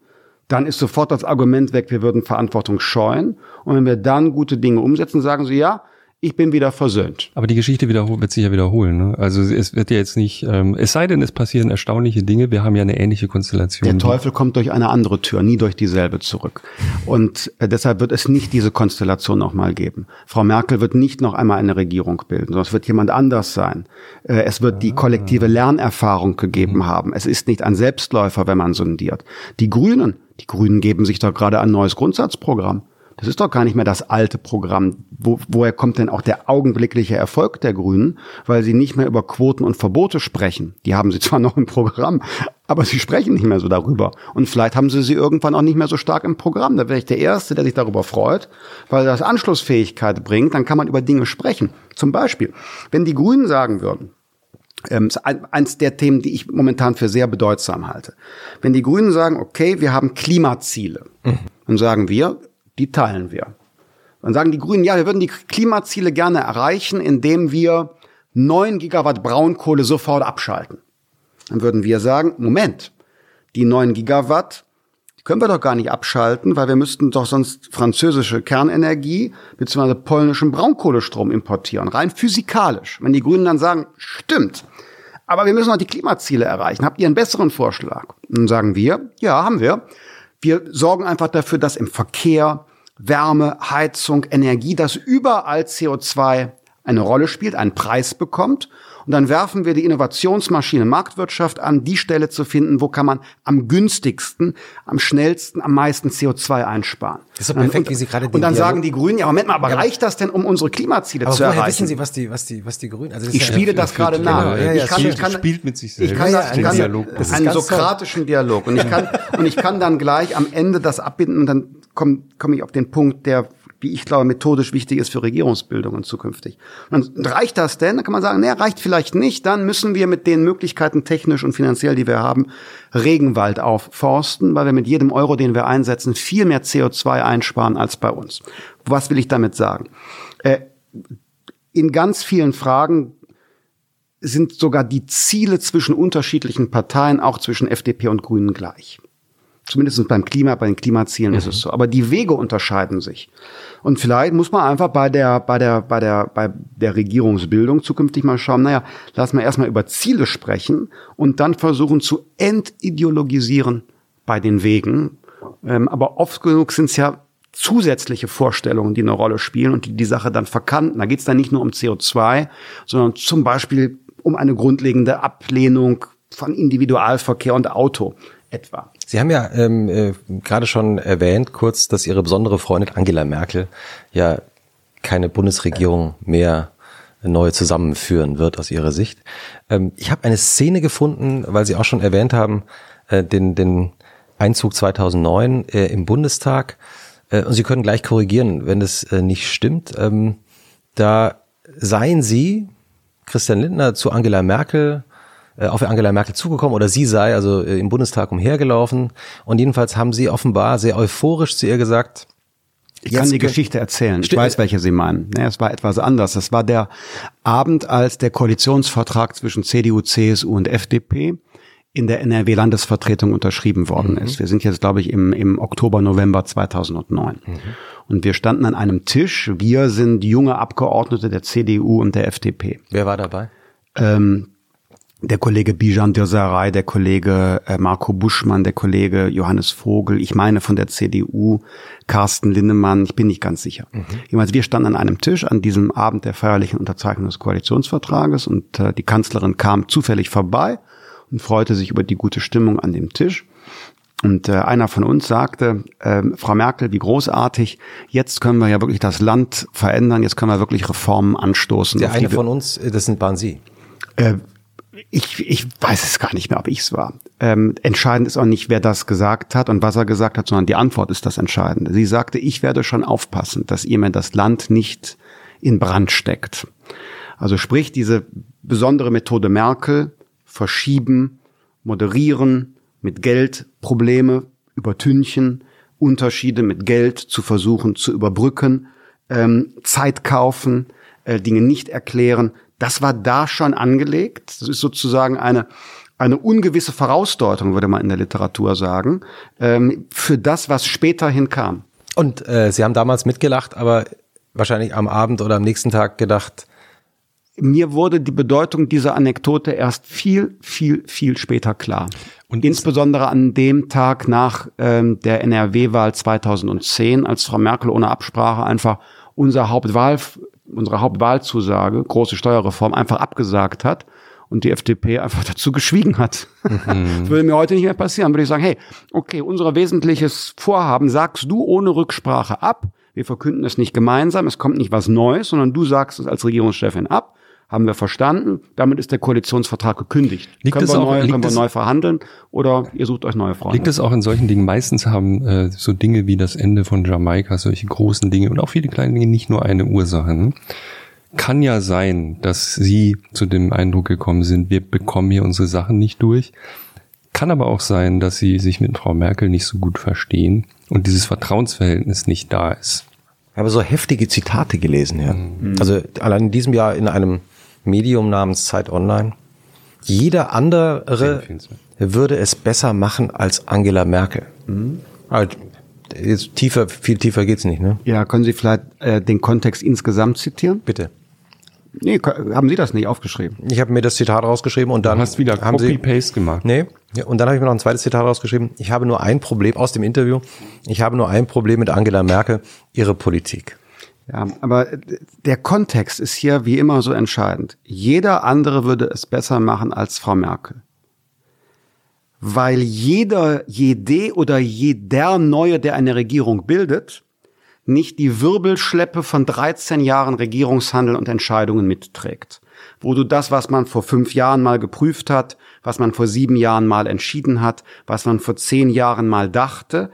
dann ist sofort das Argument weg, wir würden Verantwortung scheuen. Und wenn wir dann gute Dinge umsetzen, sagen sie, ja, ich bin wieder versöhnt. Aber die Geschichte wird sich ja wiederholen. Ne? Also es wird ja jetzt nicht, ähm, es sei denn, es passieren erstaunliche Dinge. Wir haben ja eine ähnliche Konstellation. Der Teufel kommt durch eine andere Tür, nie durch dieselbe zurück. Und äh, deshalb wird es nicht diese Konstellation nochmal geben. Frau Merkel wird nicht noch einmal eine Regierung bilden, sondern es wird jemand anders sein. Äh, es wird die kollektive Lernerfahrung gegeben haben. Es ist nicht ein Selbstläufer, wenn man sondiert. Die Grünen, die Grünen geben sich doch gerade ein neues Grundsatzprogramm. Das ist doch gar nicht mehr das alte Programm. Wo, woher kommt denn auch der augenblickliche Erfolg der Grünen? Weil sie nicht mehr über Quoten und Verbote sprechen. Die haben sie zwar noch im Programm, aber sie sprechen nicht mehr so darüber. Und vielleicht haben sie sie irgendwann auch nicht mehr so stark im Programm. Da wäre ich der Erste, der sich darüber freut, weil das Anschlussfähigkeit bringt. Dann kann man über Dinge sprechen. Zum Beispiel, wenn die Grünen sagen würden, ähm, eins der Themen, die ich momentan für sehr bedeutsam halte. Wenn die Grünen sagen, okay, wir haben Klimaziele, mhm. dann sagen wir, die teilen wir. Dann sagen die Grünen, ja, wir würden die Klimaziele gerne erreichen, indem wir neun Gigawatt Braunkohle sofort abschalten. Dann würden wir sagen, Moment, die neun Gigawatt können wir doch gar nicht abschalten, weil wir müssten doch sonst französische Kernenergie bzw. polnischen Braunkohlestrom importieren, rein physikalisch. Wenn die Grünen dann sagen, stimmt, aber wir müssen noch die Klimaziele erreichen, habt ihr einen besseren Vorschlag? dann sagen wir, ja, haben wir. Wir sorgen einfach dafür, dass im Verkehr, Wärme, Heizung, Energie, dass überall CO2 eine Rolle spielt, einen Preis bekommt und dann werfen wir die Innovationsmaschine Marktwirtschaft an, die Stelle zu finden, wo kann man am günstigsten, am schnellsten, am meisten CO2 einsparen. Das ist doch perfekt, und, wie Sie gerade Und dann Dialog sagen die Grünen, ja Moment mal, aber ja, reicht das denn, um unsere Klimaziele aber zu woher erreichen? wissen Sie, was die, was die, was die Grünen? Also ich ja spiele das gerade nach. Genau, ich kann, ich kann, spielt mit sich selbst. Ich kann, ich kann Dialog. einen sokratischen Dialog. Und ich kann, und ich kann dann gleich am Ende das abbinden und dann komme komm ich auf den Punkt, der wie ich glaube, methodisch wichtig ist für Regierungsbildungen zukünftig. Und reicht das denn? Dann kann man sagen, nee, reicht vielleicht nicht. Dann müssen wir mit den Möglichkeiten technisch und finanziell, die wir haben, Regenwald aufforsten, weil wir mit jedem Euro, den wir einsetzen, viel mehr CO2 einsparen als bei uns. Was will ich damit sagen? Äh, in ganz vielen Fragen sind sogar die Ziele zwischen unterschiedlichen Parteien, auch zwischen FDP und Grünen gleich. Zumindest beim Klima, bei den Klimazielen mhm. ist es mhm. so. Aber die Wege unterscheiden sich. Und vielleicht muss man einfach bei der, bei der, bei der, bei der Regierungsbildung zukünftig mal schauen, naja, lass mal erstmal über Ziele sprechen und dann versuchen zu entideologisieren bei den Wegen. Ähm, aber oft genug sind es ja zusätzliche Vorstellungen, die eine Rolle spielen und die die Sache dann verkanten. Da geht es dann nicht nur um CO2, sondern zum Beispiel um eine grundlegende Ablehnung von Individualverkehr und Auto etwa. Sie haben ja ähm, äh, gerade schon erwähnt, kurz, dass Ihre besondere Freundin Angela Merkel ja keine Bundesregierung mehr neu zusammenführen wird aus Ihrer Sicht. Ähm, ich habe eine Szene gefunden, weil Sie auch schon erwähnt haben, äh, den, den Einzug 2009 äh, im Bundestag. Äh, und Sie können gleich korrigieren, wenn es äh, nicht stimmt. Ähm, da seien Sie, Christian Lindner, zu Angela Merkel auf Angela Merkel zugekommen oder sie sei also äh, im Bundestag umhergelaufen. Und jedenfalls haben sie offenbar sehr euphorisch zu ihr gesagt, ich kann die Geschichte erzählen. Ich weiß, welche Sie meinen. Nee, es war etwas anders. Es war der Abend, als der Koalitionsvertrag zwischen CDU, CSU und FDP in der NRW-Landesvertretung unterschrieben worden mhm. ist. Wir sind jetzt, glaube ich, im, im Oktober, November 2009. Mhm. Und wir standen an einem Tisch. Wir sind junge Abgeordnete der CDU und der FDP. Wer war dabei? Ähm, der Kollege Bijan Dirsaray, der Kollege äh, Marco Buschmann, der Kollege Johannes Vogel, ich meine von der CDU, Carsten Linnemann, ich bin nicht ganz sicher. Mhm. Jedenfalls, wir standen an einem Tisch an diesem Abend der feierlichen Unterzeichnung des Koalitionsvertrages und äh, die Kanzlerin kam zufällig vorbei und freute sich über die gute Stimmung an dem Tisch. Und äh, einer von uns sagte, äh, Frau Merkel, wie großartig, jetzt können wir ja wirklich das Land verändern, jetzt können wir wirklich Reformen anstoßen. Der eine von uns, äh, das sind waren Sie. Äh, ich, ich weiß es gar nicht mehr, ob ich es war. Ähm, entscheidend ist auch nicht, wer das gesagt hat und was er gesagt hat, sondern die Antwort ist das Entscheidende. Sie sagte, ich werde schon aufpassen, dass ihr mir das Land nicht in Brand steckt. Also sprich, diese besondere Methode Merkel, verschieben, moderieren, mit Geld Probleme übertünchen, Unterschiede mit Geld zu versuchen zu überbrücken, ähm, Zeit kaufen, äh, Dinge nicht erklären, das war da schon angelegt. Das ist sozusagen eine, eine ungewisse Vorausdeutung, würde man in der Literatur sagen, ähm, für das, was späterhin kam. Und äh, Sie haben damals mitgelacht, aber wahrscheinlich am Abend oder am nächsten Tag gedacht, mir wurde die Bedeutung dieser Anekdote erst viel, viel, viel später klar. Und insbesondere an dem Tag nach ähm, der NRW-Wahl 2010, als Frau Merkel ohne Absprache einfach unser Hauptwahl, unsere Hauptwahlzusage, große Steuerreform, einfach abgesagt hat und die FDP einfach dazu geschwiegen hat. Mhm. das würde mir heute nicht mehr passieren. Würde ich sagen, hey, okay, unser wesentliches Vorhaben sagst du ohne Rücksprache ab. Wir verkünden es nicht gemeinsam, es kommt nicht was Neues, sondern du sagst es als Regierungschefin ab haben wir verstanden. Damit ist der Koalitionsvertrag gekündigt. Liegt können wir, auch, neu, können wir neu verhandeln oder ihr sucht euch neue Freunde. Liegt es auch in solchen Dingen? Meistens haben äh, so Dinge wie das Ende von Jamaika, solche großen Dinge und auch viele kleine Dinge nicht nur eine Ursache. Ne? Kann ja sein, dass Sie zu dem Eindruck gekommen sind, wir bekommen hier unsere Sachen nicht durch. Kann aber auch sein, dass Sie sich mit Frau Merkel nicht so gut verstehen und dieses Vertrauensverhältnis nicht da ist. Ich habe so heftige Zitate gelesen, ja. Mhm. Also allein in diesem Jahr in einem Medium namens Zeit Online. Jeder andere würde es besser machen als Angela Merkel. Mhm. Also, jetzt tiefer, viel tiefer geht's nicht, ne? Ja, können Sie vielleicht äh, den Kontext insgesamt zitieren? Bitte. Nee, haben Sie das nicht aufgeschrieben? Ich habe mir das Zitat rausgeschrieben und dann du hast wieder Copy-Paste gemacht. Nee, ja, und dann habe ich mir noch ein zweites Zitat rausgeschrieben. Ich habe nur ein Problem aus dem Interview. Ich habe nur ein Problem mit Angela Merkel, ihre Politik. Ja, aber der Kontext ist hier wie immer so entscheidend. Jeder andere würde es besser machen als Frau Merkel. Weil jeder, jede oder jeder Neue, der eine Regierung bildet, nicht die Wirbelschleppe von 13 Jahren Regierungshandel und Entscheidungen mitträgt. Wo du das, was man vor fünf Jahren mal geprüft hat, was man vor sieben Jahren mal entschieden hat, was man vor zehn Jahren mal dachte,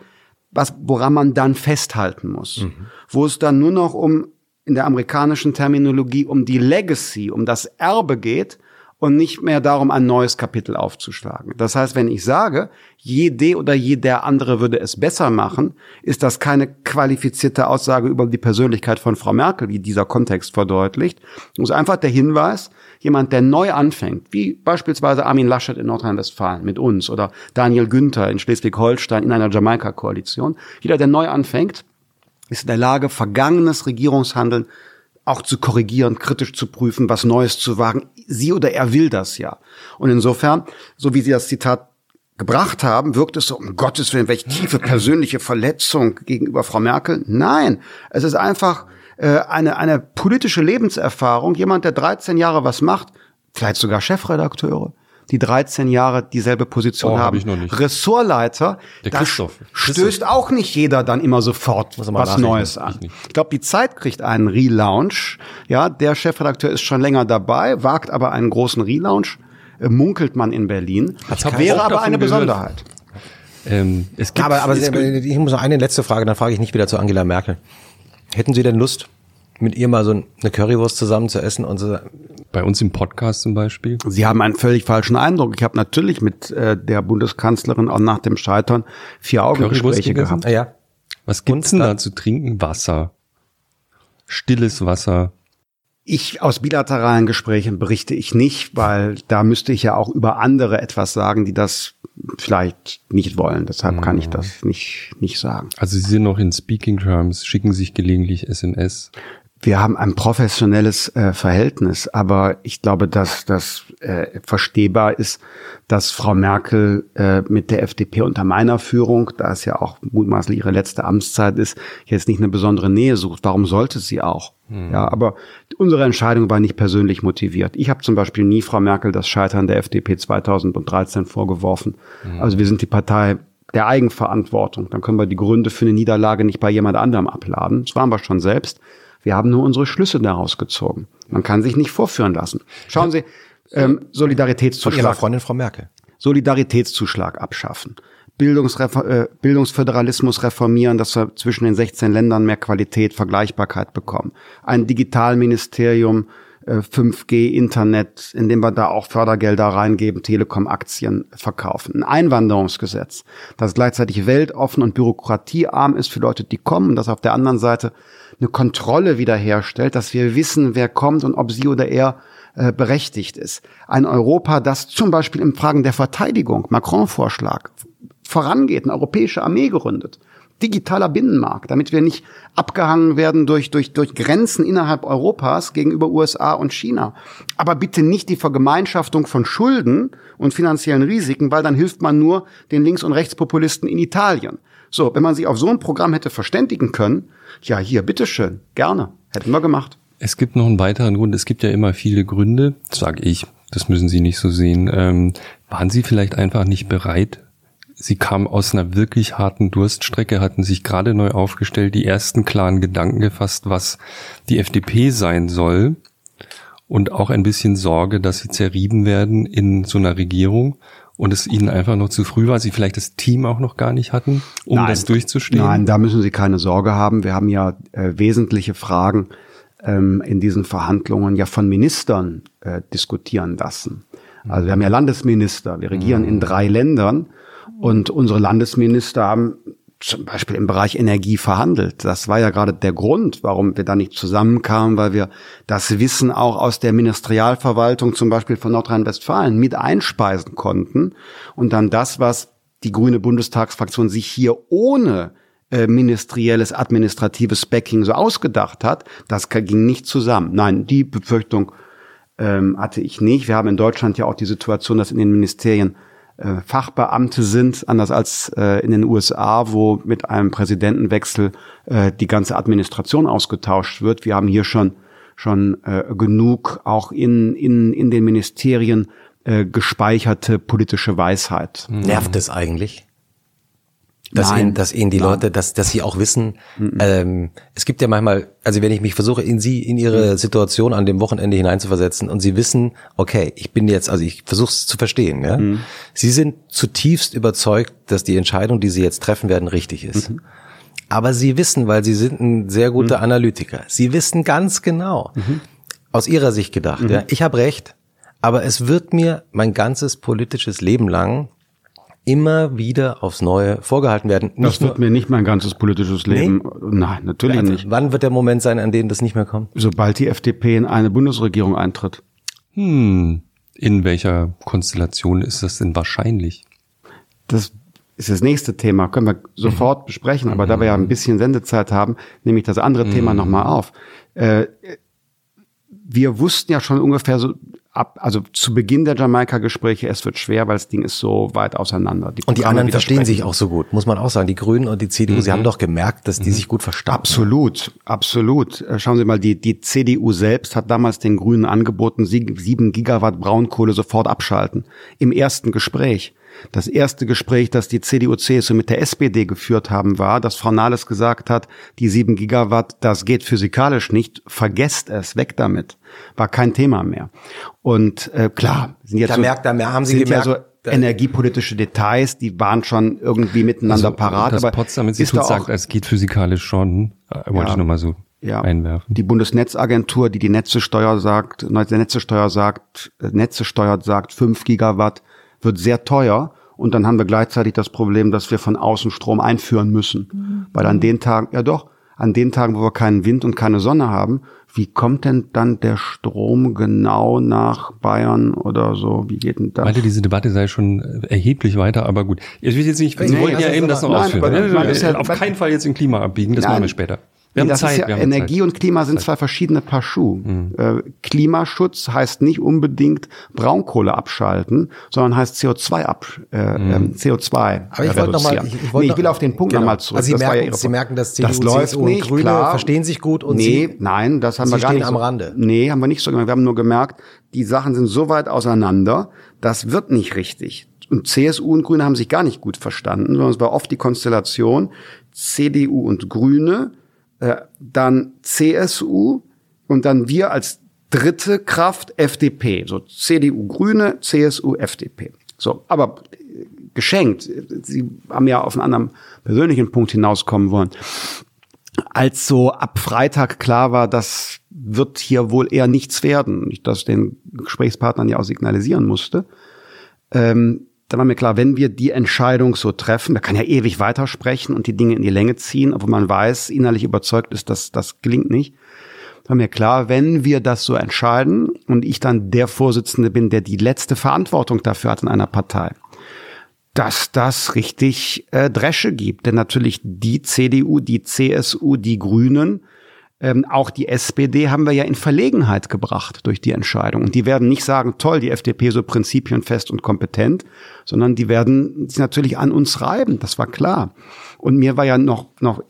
was, woran man dann festhalten muss. Mhm. Wo es dann nur noch um, in der amerikanischen Terminologie, um die Legacy, um das Erbe geht und nicht mehr darum, ein neues Kapitel aufzuschlagen. Das heißt, wenn ich sage, jede oder jeder andere würde es besser machen, ist das keine qualifizierte Aussage über die Persönlichkeit von Frau Merkel, wie dieser Kontext verdeutlicht. Es ist einfach der Hinweis, jemand, der neu anfängt, wie beispielsweise Armin Laschet in Nordrhein-Westfalen mit uns oder Daniel Günther in Schleswig-Holstein in einer Jamaika-Koalition. Jeder, der neu anfängt, ist in der Lage, vergangenes Regierungshandeln auch zu korrigieren, kritisch zu prüfen, was Neues zu wagen. Sie oder er will das ja. Und insofern, so wie Sie das Zitat gebracht haben, wirkt es so, um Gottes Willen, welche tiefe persönliche Verletzung gegenüber Frau Merkel. Nein, es ist einfach äh, eine, eine politische Lebenserfahrung. Jemand, der 13 Jahre was macht, vielleicht sogar Chefredakteure, die 13 Jahre dieselbe Position oh, haben. Hab ich noch nicht. Ressortleiter, Der da Christoph. stößt Christoph. auch nicht jeder dann immer sofort was Neues an. Ich, ich glaube, die Zeit kriegt einen Relaunch. Ja, der Chefredakteur ist schon länger dabei, wagt aber einen großen Relaunch, äh, munkelt man in Berlin. Das wäre aber eine Besonderheit. Ähm, es gibt, aber, aber ich muss noch eine letzte Frage, dann frage ich nicht wieder zu Angela Merkel. Hätten Sie denn Lust, mit ihr mal so eine Currywurst zusammen zu essen und so. Bei uns im Podcast zum Beispiel. Sie haben einen völlig falschen Eindruck. Ich habe natürlich mit äh, der Bundeskanzlerin auch nach dem Scheitern vier Augengespräche gehabt. Ah, ja. Was gibt's denn da zu trinken? Wasser. Stilles Wasser. Ich aus bilateralen Gesprächen berichte ich nicht, weil da müsste ich ja auch über andere etwas sagen, die das vielleicht nicht wollen. Deshalb kann ich mhm. das nicht, nicht sagen. Also Sie sind noch in Speaking Terms, schicken sich gelegentlich SMS wir haben ein professionelles äh, Verhältnis, aber ich glaube, dass das äh, verstehbar ist, dass Frau Merkel äh, mit der FDP unter meiner Führung, da es ja auch mutmaßlich ihre letzte Amtszeit ist, jetzt nicht eine besondere Nähe sucht. Warum sollte sie auch? Mhm. Ja, aber unsere Entscheidung war nicht persönlich motiviert. Ich habe zum Beispiel nie Frau Merkel das Scheitern der FDP 2013 vorgeworfen. Mhm. Also wir sind die Partei der Eigenverantwortung. Dann können wir die Gründe für eine Niederlage nicht bei jemand anderem abladen. Das waren wir schon selbst. Wir haben nur unsere Schlüsse daraus gezogen. Man kann sich nicht vorführen lassen. Schauen Sie, ähm, Solidaritätszuschlag. Von Ihrer Freundin Frau Merkel. Solidaritätszuschlag abschaffen. Bildungsrefor äh, Bildungsföderalismus reformieren, dass wir zwischen den 16 Ländern mehr Qualität, Vergleichbarkeit bekommen. Ein Digitalministerium, äh, 5G, Internet, in dem wir da auch Fördergelder reingeben, Telekom-Aktien verkaufen. Ein Einwanderungsgesetz, das gleichzeitig weltoffen und bürokratiearm ist für Leute, die kommen, und das auf der anderen Seite eine Kontrolle wiederherstellt, dass wir wissen, wer kommt und ob sie oder er äh, berechtigt ist. Ein Europa, das zum Beispiel in Fragen der Verteidigung, Macron-Vorschlag, vorangeht, eine europäische Armee gründet. Digitaler Binnenmarkt, damit wir nicht abgehangen werden durch, durch, durch Grenzen innerhalb Europas gegenüber USA und China. Aber bitte nicht die Vergemeinschaftung von Schulden und finanziellen Risiken, weil dann hilft man nur den Links- und Rechtspopulisten in Italien. So, wenn man sich auf so ein Programm hätte verständigen können, ja, hier, bitteschön, gerne, hätten wir gemacht. Es gibt noch einen weiteren Grund. Es gibt ja immer viele Gründe, sage ich. Das müssen Sie nicht so sehen. Ähm, waren Sie vielleicht einfach nicht bereit, Sie kamen aus einer wirklich harten Durststrecke, hatten sich gerade neu aufgestellt, die ersten klaren Gedanken gefasst, was die FDP sein soll und auch ein bisschen Sorge, dass sie zerrieben werden in so einer Regierung und es ihnen einfach noch zu früh war, sie vielleicht das Team auch noch gar nicht hatten, um Nein. das durchzustehen? Nein, da müssen Sie keine Sorge haben. Wir haben ja äh, wesentliche Fragen ähm, in diesen Verhandlungen ja von Ministern äh, diskutieren lassen. Also wir haben ja Landesminister, wir regieren mhm. in drei Ländern und unsere Landesminister haben zum Beispiel im Bereich Energie verhandelt. Das war ja gerade der Grund, warum wir da nicht zusammenkamen, weil wir das Wissen auch aus der Ministerialverwaltung zum Beispiel von Nordrhein-Westfalen mit einspeisen konnten und dann das, was die grüne Bundestagsfraktion sich hier ohne äh, ministerielles, administratives Backing so ausgedacht hat, das ging nicht zusammen. Nein, die Befürchtung ähm, hatte ich nicht. Wir haben in Deutschland ja auch die Situation, dass in den Ministerien äh, Fachbeamte sind, anders als äh, in den USA, wo mit einem Präsidentenwechsel äh, die ganze Administration ausgetauscht wird. Wir haben hier schon schon äh, genug auch in in in den Ministerien äh, gespeicherte politische Weisheit. Nervt es eigentlich? Dass Nein. ihnen, dass ihnen die Nein. Leute, dass, dass sie auch wissen, mhm. ähm, es gibt ja manchmal, also wenn ich mich versuche, in sie, in ihre mhm. Situation an dem Wochenende hineinzuversetzen und sie wissen, okay, ich bin jetzt, also ich versuche es zu verstehen, ja. Mhm. Sie sind zutiefst überzeugt, dass die Entscheidung, die sie jetzt treffen werden, richtig ist. Mhm. Aber sie wissen, weil sie sind ein sehr guter mhm. Analytiker, sie wissen ganz genau, mhm. aus ihrer Sicht gedacht, ja, ich habe recht, aber es wird mir mein ganzes politisches Leben lang immer wieder aufs Neue vorgehalten werden. Nicht das wird mir nicht mein ganzes politisches Leben. Nee? Nein, natürlich also, nicht. Wann wird der Moment sein, an dem das nicht mehr kommt? Sobald die FDP in eine Bundesregierung eintritt. Hm. In welcher Konstellation ist das denn wahrscheinlich? Das ist das nächste Thema, können wir sofort mhm. besprechen, aber mhm. da wir ja ein bisschen Sendezeit haben, nehme ich das andere mhm. Thema nochmal auf. Äh, wir wussten ja schon ungefähr so ab, also zu Beginn der Jamaika-Gespräche, es wird schwer, weil das Ding ist so weit auseinander. Die und die anderen verstehen sich auch so gut, muss man auch sagen. Die Grünen und die CDU, mhm. sie haben doch gemerkt, dass die mhm. sich gut verstanden. Absolut, absolut. Äh, schauen Sie mal, die, die CDU selbst hat damals den Grünen angeboten, sieben Gigawatt Braunkohle sofort abschalten. Im ersten Gespräch. Das erste Gespräch, das die CDU-CSU mit der SPD geführt haben, war, dass Frau Nahles gesagt hat, die sieben Gigawatt, das geht physikalisch nicht, vergesst es, weg damit. War kein Thema mehr. Und äh, klar, sind jetzt da so, merkt, da haben Sie gemerkt, ja so energiepolitische Details, die waren schon irgendwie miteinander also, parat. Das aber Potsdam Institut da sagt, es geht physikalisch schon, äh, wollte ja, ich nochmal so ja, einwerfen. Die Bundesnetzagentur, die die Netzesteuer sagt, der Netzesteuer sagt, äh, Netzesteuer sagt fünf Gigawatt, wird sehr teuer. Und dann haben wir gleichzeitig das Problem, dass wir von außen Strom einführen müssen. Mhm. Weil an den Tagen, ja doch, an den Tagen, wo wir keinen Wind und keine Sonne haben, wie kommt denn dann der Strom genau nach Bayern oder so? Wie geht denn das? Meinte, diese Debatte sei schon erheblich weiter, aber gut. Ich will jetzt nicht, Sie nee, wollten ja eben das noch nein, ausführen. Nein, ja, auf keinen Fall jetzt im Klima abbiegen, das nein, machen wir später. Wir haben das Zeit, ist ja, Energie Zeit. und Klima sind zwei verschiedene Paar Schuhe. Mhm. Äh, Klimaschutz heißt nicht unbedingt Braunkohle abschalten, sondern heißt CO2 ab, äh, mhm. Ähm, CO2 Aber ich wollte noch mal, ich, ich, wollt nee, ich will auf den Punkt genau. nochmal zurück. Also Sie, das merken, ja Sie merken, dass CDU, das läuft CSU nicht, und Grüne klar. verstehen sich gut und nee, Sie, nein, das haben wir gar nicht am Rande. Nee, haben wir nicht so gemacht. Wir haben nur gemerkt, die Sachen sind so weit auseinander, das wird nicht richtig. Und CSU und Grüne haben sich gar nicht gut verstanden, sondern es war oft die Konstellation CDU und Grüne äh, dann CSU und dann wir als dritte Kraft FDP, so CDU, Grüne, CSU, FDP. So, aber äh, geschenkt. Sie haben ja auf einen anderen persönlichen Punkt hinauskommen wollen. Als so ab Freitag klar war, das wird hier wohl eher nichts werden, ich das den Gesprächspartnern ja auch signalisieren musste, ähm, da war mir klar, wenn wir die Entscheidung so treffen, man kann ja ewig weitersprechen und die Dinge in die Länge ziehen, obwohl man weiß, innerlich überzeugt ist, dass das gelingt nicht. Da war mir klar, wenn wir das so entscheiden und ich dann der Vorsitzende bin, der die letzte Verantwortung dafür hat in einer Partei, dass das richtig äh, Dresche gibt. Denn natürlich die CDU, die CSU, die Grünen, ähm, auch die SPD haben wir ja in Verlegenheit gebracht durch die Entscheidung. Und die werden nicht sagen, toll, die FDP so prinzipienfest und kompetent, sondern die werden sich natürlich an uns reiben. Das war klar. Und mir war ja noch, noch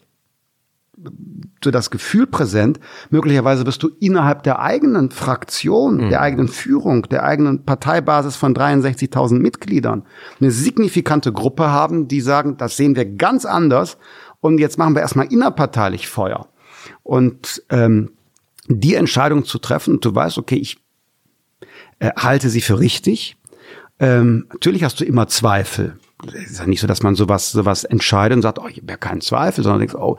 so das Gefühl präsent, möglicherweise wirst du innerhalb der eigenen Fraktion, mhm. der eigenen Führung, der eigenen Parteibasis von 63.000 Mitgliedern eine signifikante Gruppe haben, die sagen, das sehen wir ganz anders und jetzt machen wir erstmal innerparteilich Feuer. Und ähm, die Entscheidung zu treffen, du weißt, okay, ich äh, halte sie für richtig. Ähm, natürlich hast du immer Zweifel. Es ist ja nicht so, dass man sowas, sowas entscheidet und sagt, oh, ich habe ja keinen Zweifel, sondern denkst, oh,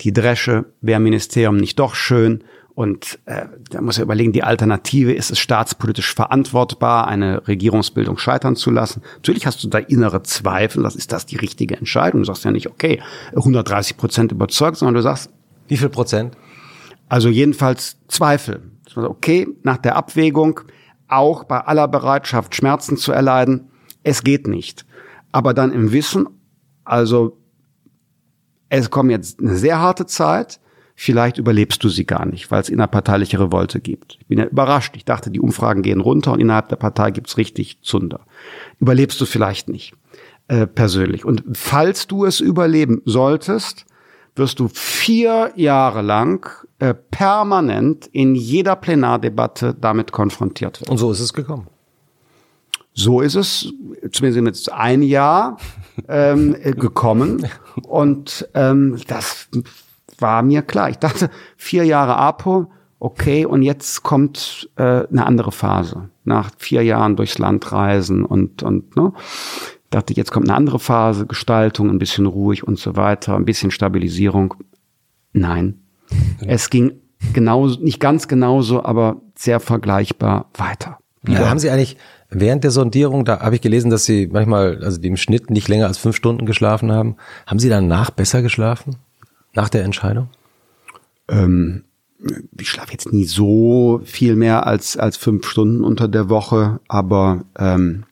die Dresche wäre Ministerium nicht doch schön. Und äh, da muss er überlegen, die Alternative ist es staatspolitisch verantwortbar, eine Regierungsbildung scheitern zu lassen. Natürlich hast du da innere Zweifel, das ist das die richtige Entscheidung. Du sagst ja nicht, okay, 130 Prozent überzeugt, sondern du sagst, wie viel Prozent? Also jedenfalls Zweifel. Okay, nach der Abwägung, auch bei aller Bereitschaft, Schmerzen zu erleiden, es geht nicht. Aber dann im Wissen, also es kommt jetzt eine sehr harte Zeit, vielleicht überlebst du sie gar nicht, weil es innerparteiliche Revolte gibt. Ich bin ja überrascht. Ich dachte, die Umfragen gehen runter und innerhalb der Partei gibt's richtig Zunder. Überlebst du vielleicht nicht äh, persönlich. Und falls du es überleben solltest, wirst du vier Jahre lang äh, permanent in jeder Plenardebatte damit konfrontiert werden. Und so ist es gekommen. So ist es, zumindest ein Jahr ähm, äh, gekommen. Und ähm, das war mir klar. Ich dachte, vier Jahre APO, okay, und jetzt kommt äh, eine andere Phase. Nach vier Jahren durchs Land reisen und, und ne, dachte ich, jetzt kommt eine andere Phase, Gestaltung, ein bisschen ruhig und so weiter, ein bisschen Stabilisierung. Nein. Es ging genauso, nicht ganz genauso, aber sehr vergleichbar weiter. Ja, haben Sie eigentlich während der Sondierung, da habe ich gelesen, dass Sie manchmal, also die im Schnitt nicht länger als fünf Stunden geschlafen haben. Haben Sie danach besser geschlafen? Nach der Entscheidung? Ähm, ich schlafe jetzt nie so viel mehr als, als fünf Stunden unter der Woche, aber ähm,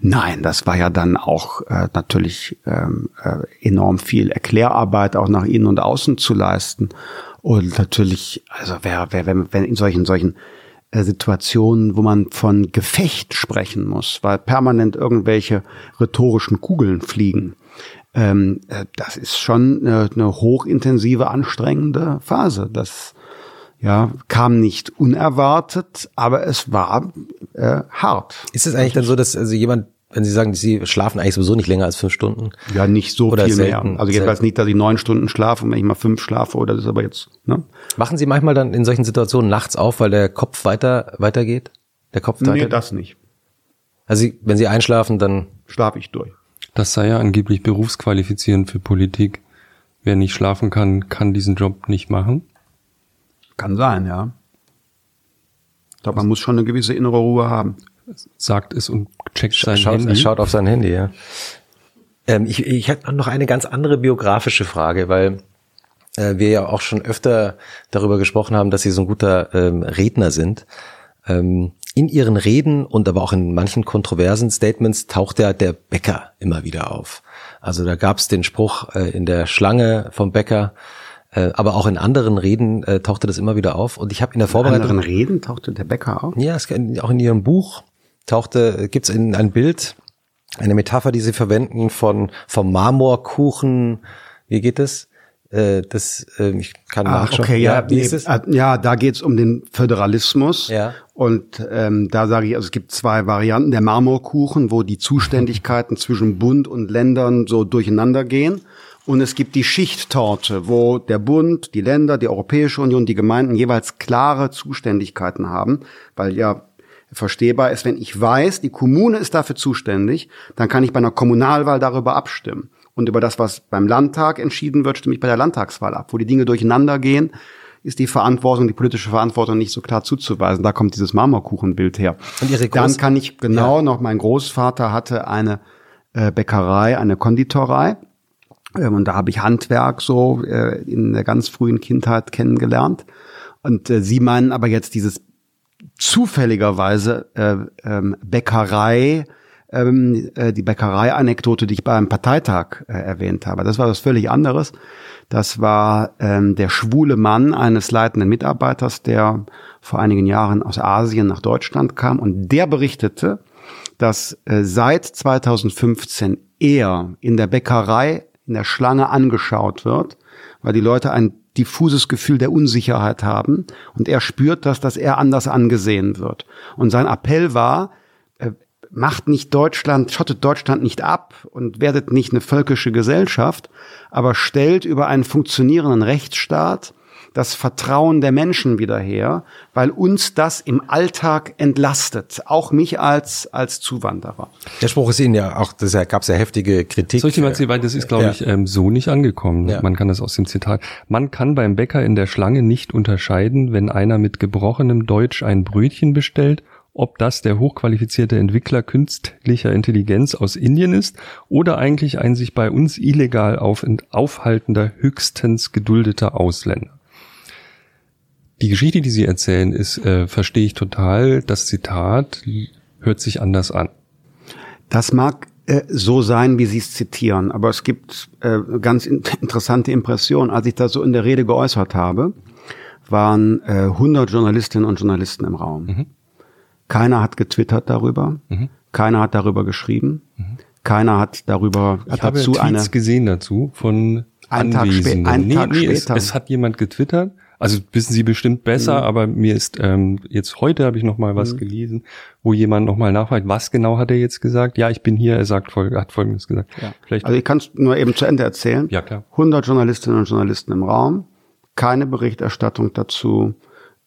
Nein, das war ja dann auch äh, natürlich ähm, äh, enorm viel Erklärarbeit auch nach innen und außen zu leisten. Und natürlich, also wer, wer, wenn, wenn in solchen, solchen äh, Situationen, wo man von Gefecht sprechen muss, weil permanent irgendwelche rhetorischen Kugeln fliegen, ähm, äh, das ist schon eine, hochintensive, anstrengende Phase. Das ja, kam nicht unerwartet, aber es war äh, hart. Ist es eigentlich dann so, dass also jemand, wenn Sie sagen, Sie schlafen eigentlich sowieso nicht länger als fünf Stunden? Ja, nicht so oder viel selten, mehr. Also jedenfalls nicht, dass ich neun Stunden schlafe und wenn ich mal fünf schlafe oder das ist aber jetzt. Ne? Machen Sie manchmal dann in solchen Situationen nachts auf, weil der Kopf weiter weitergeht? Der Kopf weiter? Nee, das nicht. Also Sie, wenn Sie einschlafen, dann schlafe ich durch. Das sei ja angeblich berufsqualifizierend für Politik. Wer nicht schlafen kann, kann diesen Job nicht machen. Kann sein, ja. Ich glaube, man muss schon eine gewisse innere Ruhe haben. Sagt es und checkt sein schaut, Handy. Er schaut auf sein Handy, ja. Ähm, ich, ich hätte noch eine ganz andere biografische Frage, weil äh, wir ja auch schon öfter darüber gesprochen haben, dass Sie so ein guter ähm, Redner sind. Ähm, in Ihren Reden und aber auch in manchen kontroversen Statements taucht ja der Bäcker immer wieder auf. Also da gab es den Spruch äh, in der Schlange vom Bäcker, äh, aber auch in anderen Reden äh, tauchte das immer wieder auf. Und ich habe in der Vorbereitung. In anderen Reden tauchte der Bäcker auf? Ja, es, auch in ihrem Buch tauchte, gibt's in ein Bild, eine Metapher, die sie verwenden von vom Marmorkuchen. Wie geht es? Äh, das, äh, ich kann ah, nachschauen. Okay, ja, ja, wie ist es? Ah, ja, da geht's um den Föderalismus. Ja. Und ähm, da sage ich, also es gibt zwei Varianten. Der Marmorkuchen, wo die Zuständigkeiten zwischen Bund und Ländern so durcheinander gehen. Und es gibt die Schichttorte, wo der Bund, die Länder, die Europäische Union, die Gemeinden jeweils klare Zuständigkeiten haben, weil ja verstehbar ist, wenn ich weiß, die Kommune ist dafür zuständig, dann kann ich bei einer Kommunalwahl darüber abstimmen. Und über das, was beim Landtag entschieden wird, stimme ich bei der Landtagswahl ab. Wo die Dinge durcheinander gehen, ist die Verantwortung, die politische Verantwortung nicht so klar zuzuweisen. Da kommt dieses Marmorkuchenbild her. Und Ihre Dann kann ich genau ja. noch, mein Großvater hatte eine äh, Bäckerei, eine Konditorei und da habe ich Handwerk so äh, in der ganz frühen Kindheit kennengelernt. Und äh, Sie meinen aber jetzt dieses zufälligerweise äh, ähm, Bäckerei ähm, äh, die Bäckerei-Anekdote, die ich beim Parteitag äh, erwähnt habe. Das war was völlig anderes. Das war ähm, der schwule Mann eines leitenden Mitarbeiters, der vor einigen Jahren aus Asien nach Deutschland kam und der berichtete, dass äh, seit 2015 er in der Bäckerei in der Schlange angeschaut wird, weil die Leute ein diffuses Gefühl der Unsicherheit haben und er spürt das, dass er anders angesehen wird. Und sein Appell war, äh, macht nicht Deutschland, schottet Deutschland nicht ab und werdet nicht eine völkische Gesellschaft, aber stellt über einen funktionierenden Rechtsstaat das Vertrauen der Menschen wieder her, weil uns das im Alltag entlastet, auch mich als als Zuwanderer. Der Spruch ist Ihnen ja auch, das gab es ja heftige Kritik. Soll ich mal erzählen, weil das ist, glaube ja. ich, ähm, so nicht angekommen. Ja. Man kann das aus dem Zitat. Man kann beim Bäcker in der Schlange nicht unterscheiden, wenn einer mit gebrochenem Deutsch ein Brötchen bestellt ob das der hochqualifizierte Entwickler künstlicher Intelligenz aus Indien ist oder eigentlich ein sich bei uns illegal auf, aufhaltender, höchstens geduldeter Ausländer. Die Geschichte, die Sie erzählen, ist, äh, verstehe ich total. Das Zitat hört sich anders an. Das mag äh, so sein, wie Sie es zitieren, aber es gibt äh, ganz in interessante Impressionen. Als ich das so in der Rede geäußert habe, waren äh, 100 Journalistinnen und Journalisten im Raum. Mhm. Keiner hat getwittert darüber, mhm. keiner hat darüber geschrieben, mhm. keiner hat darüber ich hat habe dazu Tweets eine gesehen dazu von ein Anwesenden. Tag, ein nee, Tag nee, später. Es, es hat jemand getwittert also wissen Sie bestimmt besser, mhm. aber mir ist ähm, jetzt heute habe ich noch mal was mhm. gelesen, wo jemand noch mal nachfragt, was genau hat er jetzt gesagt? Ja, ich bin hier. Er sagt er hat Folgendes gesagt. Ja. Vielleicht also ich kann es nur eben zu Ende erzählen. Ja klar. 100 Journalistinnen und Journalisten im Raum, keine Berichterstattung dazu,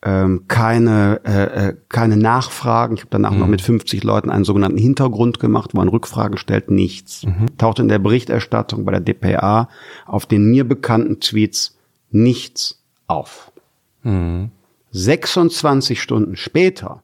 ähm, keine äh, äh keine Nachfragen. Ich habe danach mhm. noch mit 50 Leuten einen sogenannten Hintergrund gemacht, wo man Rückfragen stellt. Nichts. Mhm. Taucht in der Berichterstattung bei der DPA auf den mir bekannten Tweets nichts auf. Mhm. 26 Stunden später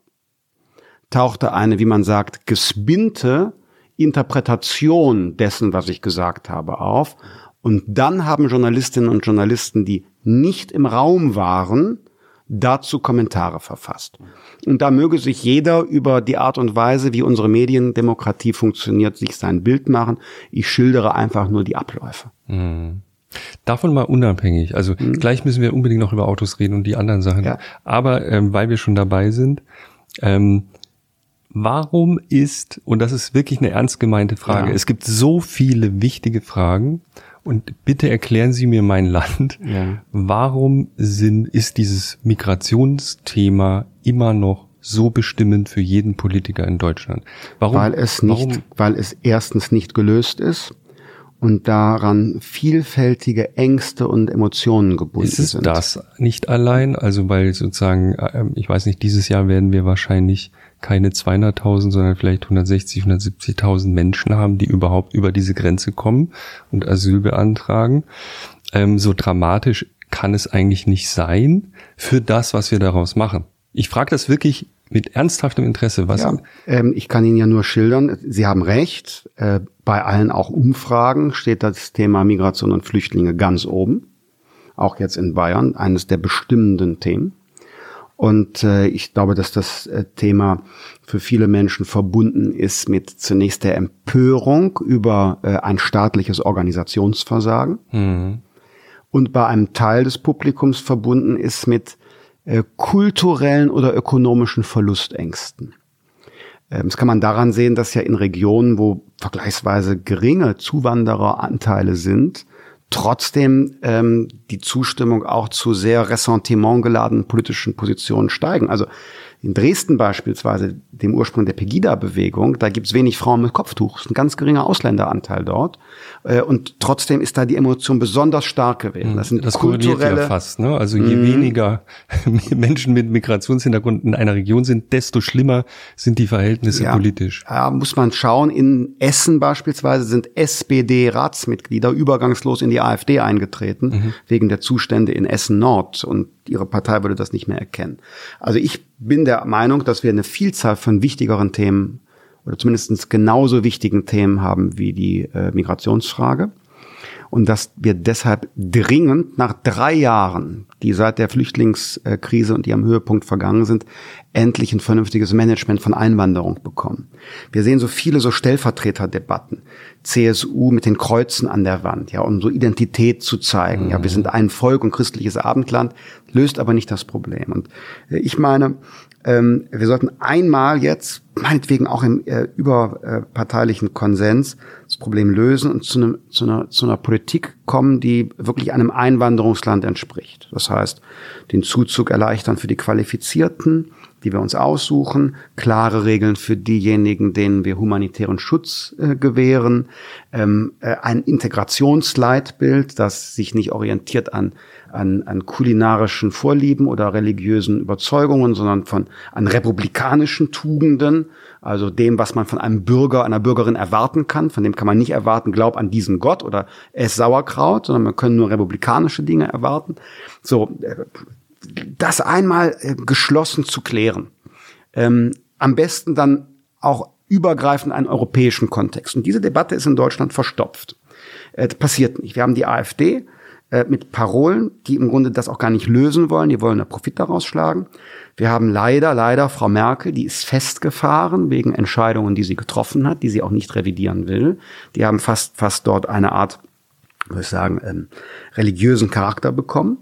tauchte eine, wie man sagt, gespinnte Interpretation dessen, was ich gesagt habe, auf. Und dann haben Journalistinnen und Journalisten, die nicht im Raum waren, dazu Kommentare verfasst. Und da möge sich jeder über die Art und Weise, wie unsere Mediendemokratie funktioniert, sich sein Bild machen. Ich schildere einfach nur die Abläufe. Mhm. Davon mal unabhängig. Also mhm. gleich müssen wir unbedingt noch über Autos reden und die anderen Sachen. Ja. Aber ähm, weil wir schon dabei sind, ähm, warum ist, und das ist wirklich eine ernst gemeinte Frage, ja. es gibt so viele wichtige Fragen und bitte erklären Sie mir mein Land, ja. warum sind, ist dieses Migrationsthema immer noch so bestimmend für jeden Politiker in Deutschland? Warum? Weil es nicht, warum? weil es erstens nicht gelöst ist und daran vielfältige Ängste und Emotionen gebunden sind. Ist es sind. das nicht allein? Also weil sozusagen, ähm, ich weiß nicht, dieses Jahr werden wir wahrscheinlich keine 200.000, sondern vielleicht 160, 170.000 Menschen haben, die überhaupt über diese Grenze kommen und Asyl beantragen. Ähm, so dramatisch kann es eigentlich nicht sein für das, was wir daraus machen. Ich frage das wirklich mit ernsthaftem Interesse. Was? Ja, ähm, ich kann Ihnen ja nur schildern. Sie haben recht. Äh, bei allen auch Umfragen steht das Thema Migration und Flüchtlinge ganz oben. Auch jetzt in Bayern eines der bestimmenden Themen. Und äh, ich glaube, dass das äh, Thema für viele Menschen verbunden ist mit zunächst der Empörung über äh, ein staatliches Organisationsversagen. Mhm. Und bei einem Teil des Publikums verbunden ist mit äh, kulturellen oder ökonomischen Verlustängsten. Ähm, das kann man daran sehen, dass ja in Regionen, wo vergleichsweise geringe Zuwandereranteile sind, trotzdem ähm, die Zustimmung auch zu sehr ressentimentgeladenen politischen Positionen steigen. Also in Dresden beispielsweise, dem Ursprung der Pegida-Bewegung, da gibt es wenig Frauen mit Kopftuch, ist ein ganz geringer Ausländeranteil dort. Äh, und trotzdem ist da die Emotion besonders stark gewesen. Hm, das sind das kulturelle ja fast. Ne? Also je mm. weniger Menschen mit Migrationshintergrund in einer Region sind, desto schlimmer sind die Verhältnisse ja, politisch. Ja, muss man schauen. In Essen beispielsweise sind SPD-Ratsmitglieder übergangslos in die AfD eingetreten mhm. wegen der Zustände in Essen Nord und ihre Partei würde das nicht mehr erkennen. Also ich bin der Meinung, dass wir eine Vielzahl von wichtigeren Themen oder zumindest genauso wichtigen Themen haben wie die äh, Migrationsfrage. Und dass wir deshalb dringend nach drei Jahren die seit der Flüchtlingskrise und ihrem Höhepunkt vergangen sind, endlich ein vernünftiges Management von Einwanderung bekommen. Wir sehen so viele so Stellvertreterdebatten. CSU mit den Kreuzen an der Wand, ja, um so Identität zu zeigen. Ja, wir sind ein Volk und christliches Abendland, löst aber nicht das Problem. Und äh, ich meine, ähm, wir sollten einmal jetzt, meinetwegen auch im äh, überparteilichen Konsens, das Problem lösen und zu, einem, zu, einer, zu einer Politik kommen, die wirklich einem Einwanderungsland entspricht. Das heißt, den Zuzug erleichtern für die Qualifizierten, die wir uns aussuchen, klare Regeln für diejenigen, denen wir humanitären Schutz äh, gewähren, ähm, äh, ein Integrationsleitbild, das sich nicht orientiert an, an, an kulinarischen Vorlieben oder religiösen Überzeugungen, sondern von an republikanischen Tugenden, also dem, was man von einem Bürger, einer Bürgerin erwarten kann. Von dem kann man nicht erwarten, glaub an diesen Gott oder ess Sauerkraut, sondern man können nur republikanische Dinge erwarten. So, äh, das einmal äh, geschlossen zu klären. Ähm, am besten dann auch übergreifend einen europäischen Kontext. Und diese Debatte ist in Deutschland verstopft. Äh, passiert nicht. Wir haben die AfD äh, mit Parolen, die im Grunde das auch gar nicht lösen wollen. Die wollen da Profit daraus schlagen. Wir haben leider, leider Frau Merkel, die ist festgefahren wegen Entscheidungen, die sie getroffen hat, die sie auch nicht revidieren will. Die haben fast, fast dort eine Art, würde ich sagen, ähm, religiösen Charakter bekommen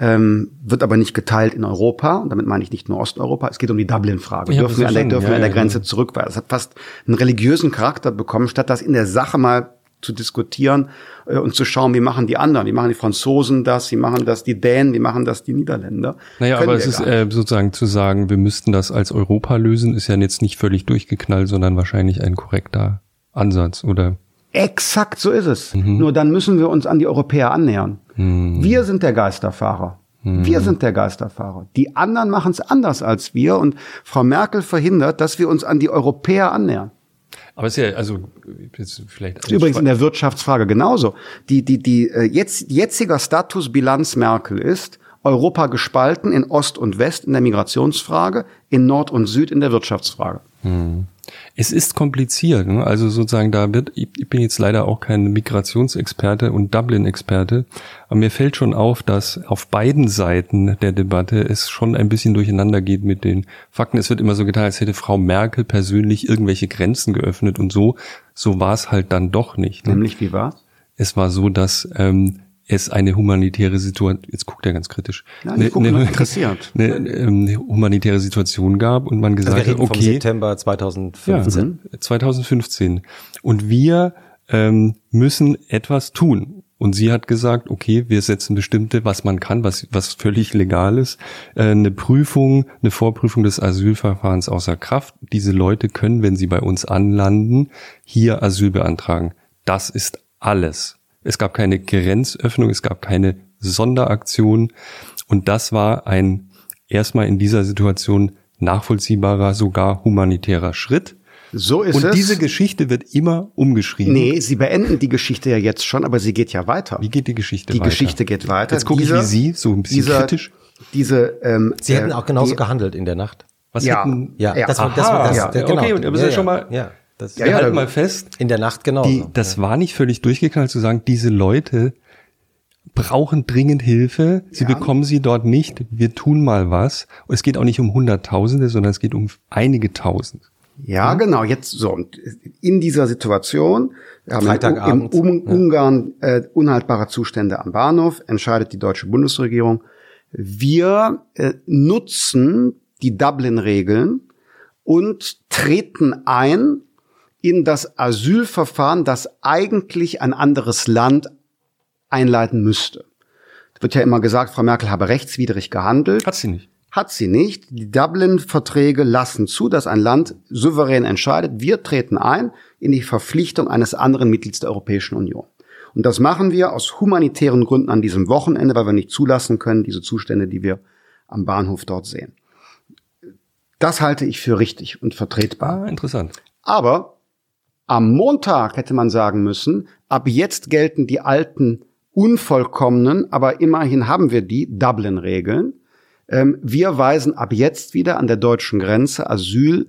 ähm, wird aber nicht geteilt in Europa. Und damit meine ich nicht nur Osteuropa. Es geht um die Dublin-Frage. Ja, dürfen wir, an der, dürfen ja, wir an der Grenze ja. zurück, weil es hat fast einen religiösen Charakter bekommen, statt das in der Sache mal zu diskutieren äh, und zu schauen, wie machen die anderen, wie machen die Franzosen das, wie machen das die Dänen, wie machen das die Niederländer. Naja, aber es ist äh, sozusagen zu sagen, wir müssten das als Europa lösen, ist ja jetzt nicht völlig durchgeknallt, sondern wahrscheinlich ein korrekter Ansatz, oder? Exakt so ist es. Mhm. Nur dann müssen wir uns an die Europäer annähern. Mhm. Wir sind der Geisterfahrer. Mhm. Wir sind der Geisterfahrer. Die anderen machen es anders als wir und Frau Merkel verhindert, dass wir uns an die Europäer annähern. Aber es ist ja, also jetzt vielleicht. Ist übrigens in der Wirtschaftsfrage genauso. Die, die, die äh, jetzt, jetziger Status Bilanz Merkel ist, Europa gespalten in Ost und West in der Migrationsfrage, in Nord und Süd in der Wirtschaftsfrage. Hm. Es ist kompliziert. Ne? Also sozusagen, da wird, ich, ich bin jetzt leider auch kein Migrationsexperte und Dublin-Experte, aber mir fällt schon auf, dass auf beiden Seiten der Debatte es schon ein bisschen durcheinander geht mit den Fakten. Es wird immer so getan, als hätte Frau Merkel persönlich irgendwelche Grenzen geöffnet und so. So war es halt dann doch nicht. Ne? Nämlich wie war es? war so, dass ähm, es eine humanitäre Situation, jetzt guckt er ganz kritisch, Nein, eine, eine, interessiert. Eine, eine, humanitäre Situation gab und man gesagt also hat, okay. Vom September 2015. Ja, 2015. Und wir ähm, müssen etwas tun. Und sie hat gesagt, okay, wir setzen bestimmte, was man kann, was, was völlig legal ist, äh, eine Prüfung, eine Vorprüfung des Asylverfahrens außer Kraft. Diese Leute können, wenn sie bei uns anlanden, hier Asyl beantragen. Das ist alles. Es gab keine Grenzöffnung, es gab keine Sonderaktion. Und das war ein erstmal in dieser Situation nachvollziehbarer, sogar humanitärer Schritt. So ist und es. Und diese Geschichte wird immer umgeschrieben. Nee, sie beenden die Geschichte ja jetzt schon, aber sie geht ja weiter. Wie geht die Geschichte die weiter? Die Geschichte geht weiter. Jetzt gucke ich wie Sie, so ein bisschen dieser, kritisch. Diese, ähm, Sie hätten äh, auch genauso die, gehandelt in der Nacht. Was ja, hätten, ja, ja. das, war, das, war, das, ja. genau. Okay, und aber ja, ja schon mal, ja. Das ja, wir halten mal fest. In der Nacht genau. Die, das war nicht völlig durchgeknallt zu sagen, diese Leute brauchen dringend Hilfe. Sie ja. bekommen sie dort nicht. Wir tun mal was. Und es geht auch nicht um Hunderttausende, sondern es geht um einige Tausend. Ja, hm? genau. Jetzt so. Und in dieser Situation, wir haben im, im um, ja. Ungarn äh, unhaltbare Zustände am Bahnhof, entscheidet die deutsche Bundesregierung. Wir äh, nutzen die Dublin-Regeln und treten ein in das Asylverfahren, das eigentlich ein anderes Land einleiten müsste. Da wird ja immer gesagt, Frau Merkel habe rechtswidrig gehandelt. Hat sie nicht. Hat sie nicht. Die Dublin-Verträge lassen zu, dass ein Land souverän entscheidet, wir treten ein in die Verpflichtung eines anderen Mitglieds der Europäischen Union. Und das machen wir aus humanitären Gründen an diesem Wochenende, weil wir nicht zulassen können, diese Zustände, die wir am Bahnhof dort sehen. Das halte ich für richtig und vertretbar. Ah, interessant. Aber am Montag hätte man sagen müssen, ab jetzt gelten die alten unvollkommenen, aber immerhin haben wir die Dublin-Regeln. Ähm, wir weisen ab jetzt wieder an der deutschen Grenze Asylbewerber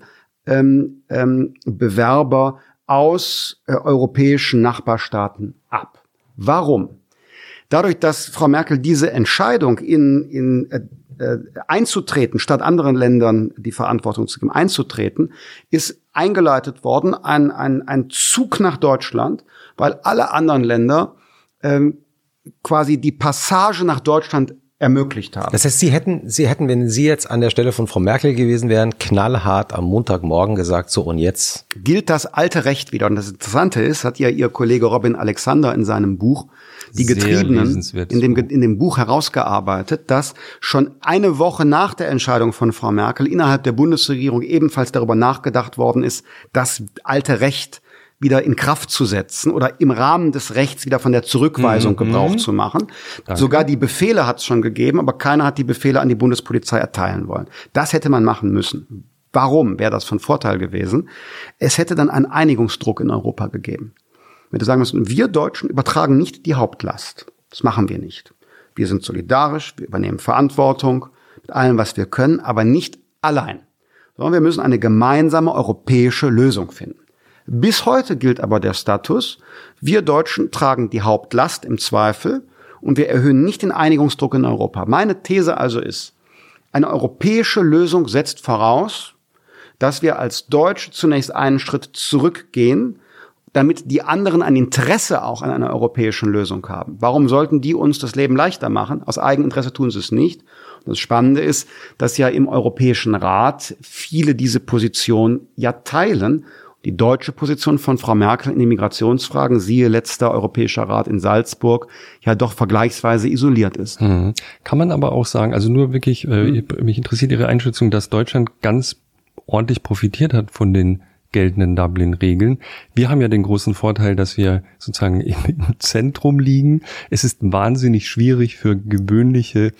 ähm, ähm, aus äh, europäischen Nachbarstaaten ab. Warum? Dadurch, dass Frau Merkel diese Entscheidung in, in äh, äh, einzutreten, statt anderen Ländern die Verantwortung zu geben, einzutreten, ist eingeleitet worden ein, ein, ein Zug nach Deutschland, weil alle anderen Länder ähm, quasi die Passage nach Deutschland ermöglicht haben. Das heißt, Sie hätten, Sie hätten, wenn Sie jetzt an der Stelle von Frau Merkel gewesen wären, knallhart am Montagmorgen gesagt, so und jetzt. Gilt das alte Recht wieder. Und das Interessante ist, hat ja Ihr Kollege Robin Alexander in seinem Buch Die Getriebenen in dem, in dem Buch herausgearbeitet, dass schon eine Woche nach der Entscheidung von Frau Merkel innerhalb der Bundesregierung ebenfalls darüber nachgedacht worden ist, das alte Recht wieder in Kraft zu setzen oder im Rahmen des Rechts wieder von der Zurückweisung Mhm. Gebrauch zu machen. Sogar die Befehle hat es schon gegeben, aber keiner hat die Befehle an die Bundespolizei erteilen wollen. Das hätte man machen müssen. Warum wäre das von Vorteil gewesen? Es hätte dann einen Einigungsdruck in Europa gegeben. Wenn du sagen müssen, wir Deutschen übertragen nicht die Hauptlast. Das machen wir nicht. Wir sind solidarisch, wir übernehmen Verantwortung mit allem, was wir können, aber nicht allein. Sondern wir müssen eine gemeinsame europäische Lösung finden. Bis heute gilt aber der Status, wir Deutschen tragen die Hauptlast im Zweifel und wir erhöhen nicht den Einigungsdruck in Europa. Meine These also ist, eine europäische Lösung setzt voraus, dass wir als Deutsche zunächst einen Schritt zurückgehen, damit die anderen ein Interesse auch an einer europäischen Lösung haben. Warum sollten die uns das Leben leichter machen? Aus Eigeninteresse tun sie es nicht. Und das Spannende ist, dass ja im Europäischen Rat viele diese Position ja teilen. Die deutsche Position von Frau Merkel in den Migrationsfragen, siehe letzter Europäischer Rat in Salzburg, ja doch vergleichsweise isoliert ist. Mhm. Kann man aber auch sagen, also nur wirklich, äh, mich interessiert Ihre Einschätzung, dass Deutschland ganz ordentlich profitiert hat von den geltenden Dublin-Regeln. Wir haben ja den großen Vorteil, dass wir sozusagen im Zentrum liegen. Es ist wahnsinnig schwierig für gewöhnliche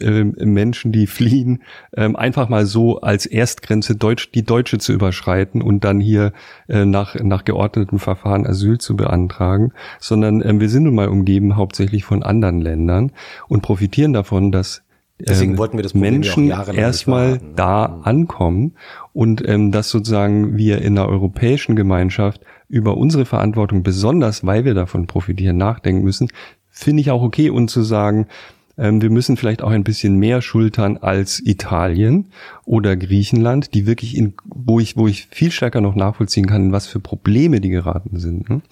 ähm, Menschen, die fliehen, ähm, einfach mal so als Erstgrenze Deutsch, die deutsche zu überschreiten und dann hier äh, nach, nach geordneten Verfahren Asyl zu beantragen, sondern ähm, wir sind nun mal umgeben hauptsächlich von anderen Ländern und profitieren davon, dass Deswegen wollten wir das Problem ja Menschen nicht erstmal ne? da ankommen und ähm, dass sozusagen wir in der europäischen Gemeinschaft über unsere Verantwortung besonders, weil wir davon profitieren, nachdenken müssen, finde ich auch okay und zu sagen, ähm, wir müssen vielleicht auch ein bisschen mehr schultern als Italien oder Griechenland, die wirklich in, wo ich, wo ich viel stärker noch nachvollziehen kann, in was für Probleme die geraten sind. ne?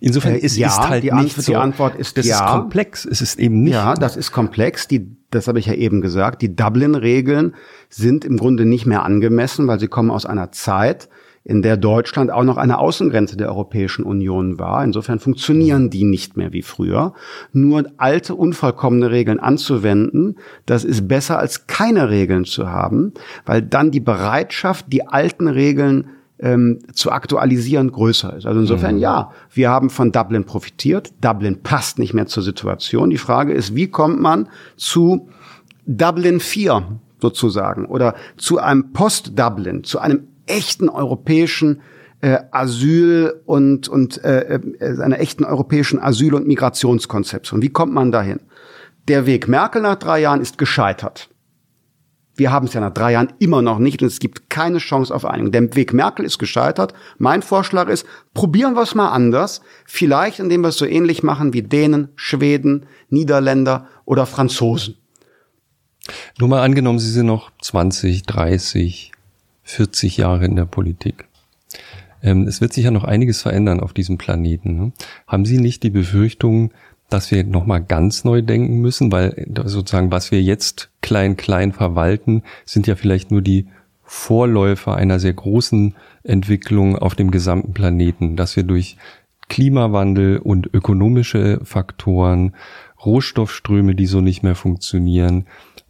Insofern Äh, ist, ja, ist halt die nicht Antwort- so, die Antwort ist das ja. ist komplex. Es ist eben nicht Ja, das ist komplex. Die, das habe ich ja eben gesagt. Die Dublin-Regeln sind im Grunde nicht mehr angemessen, weil sie kommen aus einer Zeit, in der Deutschland auch noch eine Außengrenze der Europäischen Union war. Insofern funktionieren die nicht mehr wie früher. Nur alte, unvollkommene Regeln anzuwenden, das ist besser als keine Regeln zu haben, weil dann die Bereitschaft, die alten Regeln ähm, zu aktualisieren größer ist. Also insofern ja, wir haben von Dublin profitiert. Dublin passt nicht mehr zur Situation. Die Frage ist, wie kommt man zu Dublin 4 sozusagen oder zu einem Post-Dublin, zu einem echten europäischen äh, Asyl und und äh, äh, einer echten europäischen Asyl- und Migrationskonzeption. Wie kommt man dahin? Der Weg Merkel nach drei Jahren ist gescheitert. Wir haben es ja nach drei Jahren immer noch nicht und es gibt keine Chance auf Einigung. Der Weg Merkel ist gescheitert. Mein Vorschlag ist, probieren wir es mal anders. Vielleicht, indem wir es so ähnlich machen wie Dänen, Schweden, Niederländer oder Franzosen. Nur mal angenommen, Sie sind noch 20, 30, 40 Jahre in der Politik. Ähm, es wird sich ja noch einiges verändern auf diesem Planeten. Ne? Haben Sie nicht die Befürchtung, dass wir nochmal ganz neu denken müssen? Weil äh, sozusagen, was wir jetzt klein, klein verwalten, sind ja vielleicht nur die Vorläufer einer sehr großen Entwicklung auf dem gesamten Planeten, dass wir durch Klimawandel und ökonomische Faktoren, Rohstoffströme, die so nicht mehr funktionieren,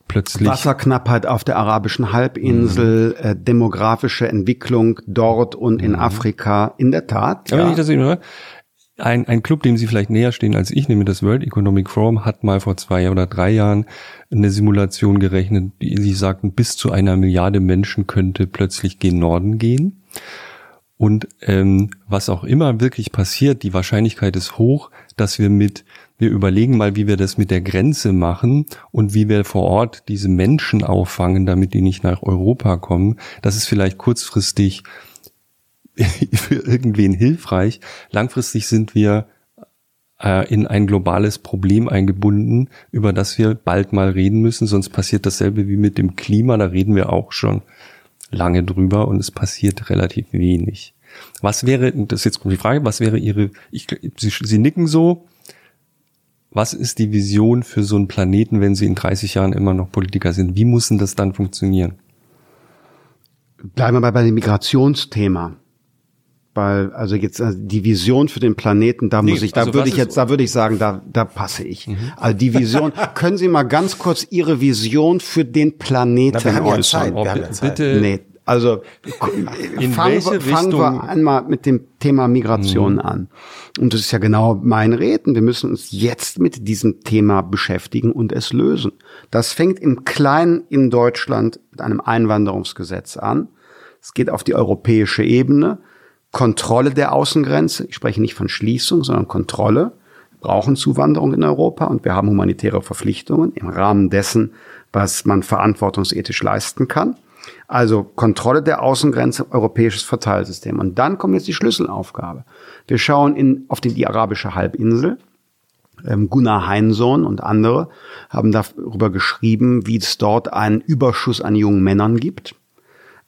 plötzlich Wasserknappheit auf der arabischen Halbinsel, äh, demografische Entwicklung dort und in Afrika. In der Tat. Aber wenn Ja. ich das eben höre, ein, ein Club, dem Sie vielleicht näher stehen als ich, nämlich das World Economic Forum, hat mal vor zwei oder drei Jahren eine Simulation gerechnet, die sie sagten, bis zu einer Milliarde Menschen könnte plötzlich gen Norden gehen. Und ähm, was auch immer wirklich passiert, die Wahrscheinlichkeit ist hoch, dass wir mit, wir überlegen mal, wie wir das mit der Grenze machen und wie wir vor Ort diese Menschen auffangen, damit die nicht nach Europa kommen. Das ist vielleicht kurzfristig für irgendwen hilfreich. Langfristig sind wir äh, in ein globales Problem eingebunden, über das wir bald mal reden müssen, sonst passiert dasselbe wie mit dem Klima, da reden wir auch schon lange drüber und es passiert relativ wenig. Was wäre, das ist jetzt die Frage, was wäre Ihre, ich, Sie, Sie nicken so, was ist die Vision für so einen Planeten, wenn Sie in 30 Jahren immer noch Politiker sind? Wie muss denn das dann funktionieren? Bleiben wir mal bei dem Migrationsthema. Weil, also jetzt also die Vision für den Planeten, da nee, muss ich, da also würde ich jetzt, da würde ich sagen, da, da passe ich. Mhm. Also die Vision, können Sie mal ganz kurz Ihre Vision für den Planeten Na, wir haben ja Zeit. Wir haben ja Zeit. Bitte. Nee, also in fangen, welche wir, fangen wir einmal mit dem Thema Migration mhm. an. Und das ist ja genau mein Reden. Wir müssen uns jetzt mit diesem Thema beschäftigen und es lösen. Das fängt im Kleinen in Deutschland mit einem Einwanderungsgesetz an. Es geht auf die europäische Ebene. Kontrolle der Außengrenze. Ich spreche nicht von Schließung, sondern Kontrolle. Wir brauchen Zuwanderung in Europa und wir haben humanitäre Verpflichtungen im Rahmen dessen, was man verantwortungsethisch leisten kann. Also Kontrolle der Außengrenze, europäisches Verteilsystem. Und dann kommt jetzt die Schlüsselaufgabe. Wir schauen in, auf die, die arabische Halbinsel. Ähm, Gunnar Heinsohn und andere haben darüber geschrieben, wie es dort einen Überschuss an jungen Männern gibt,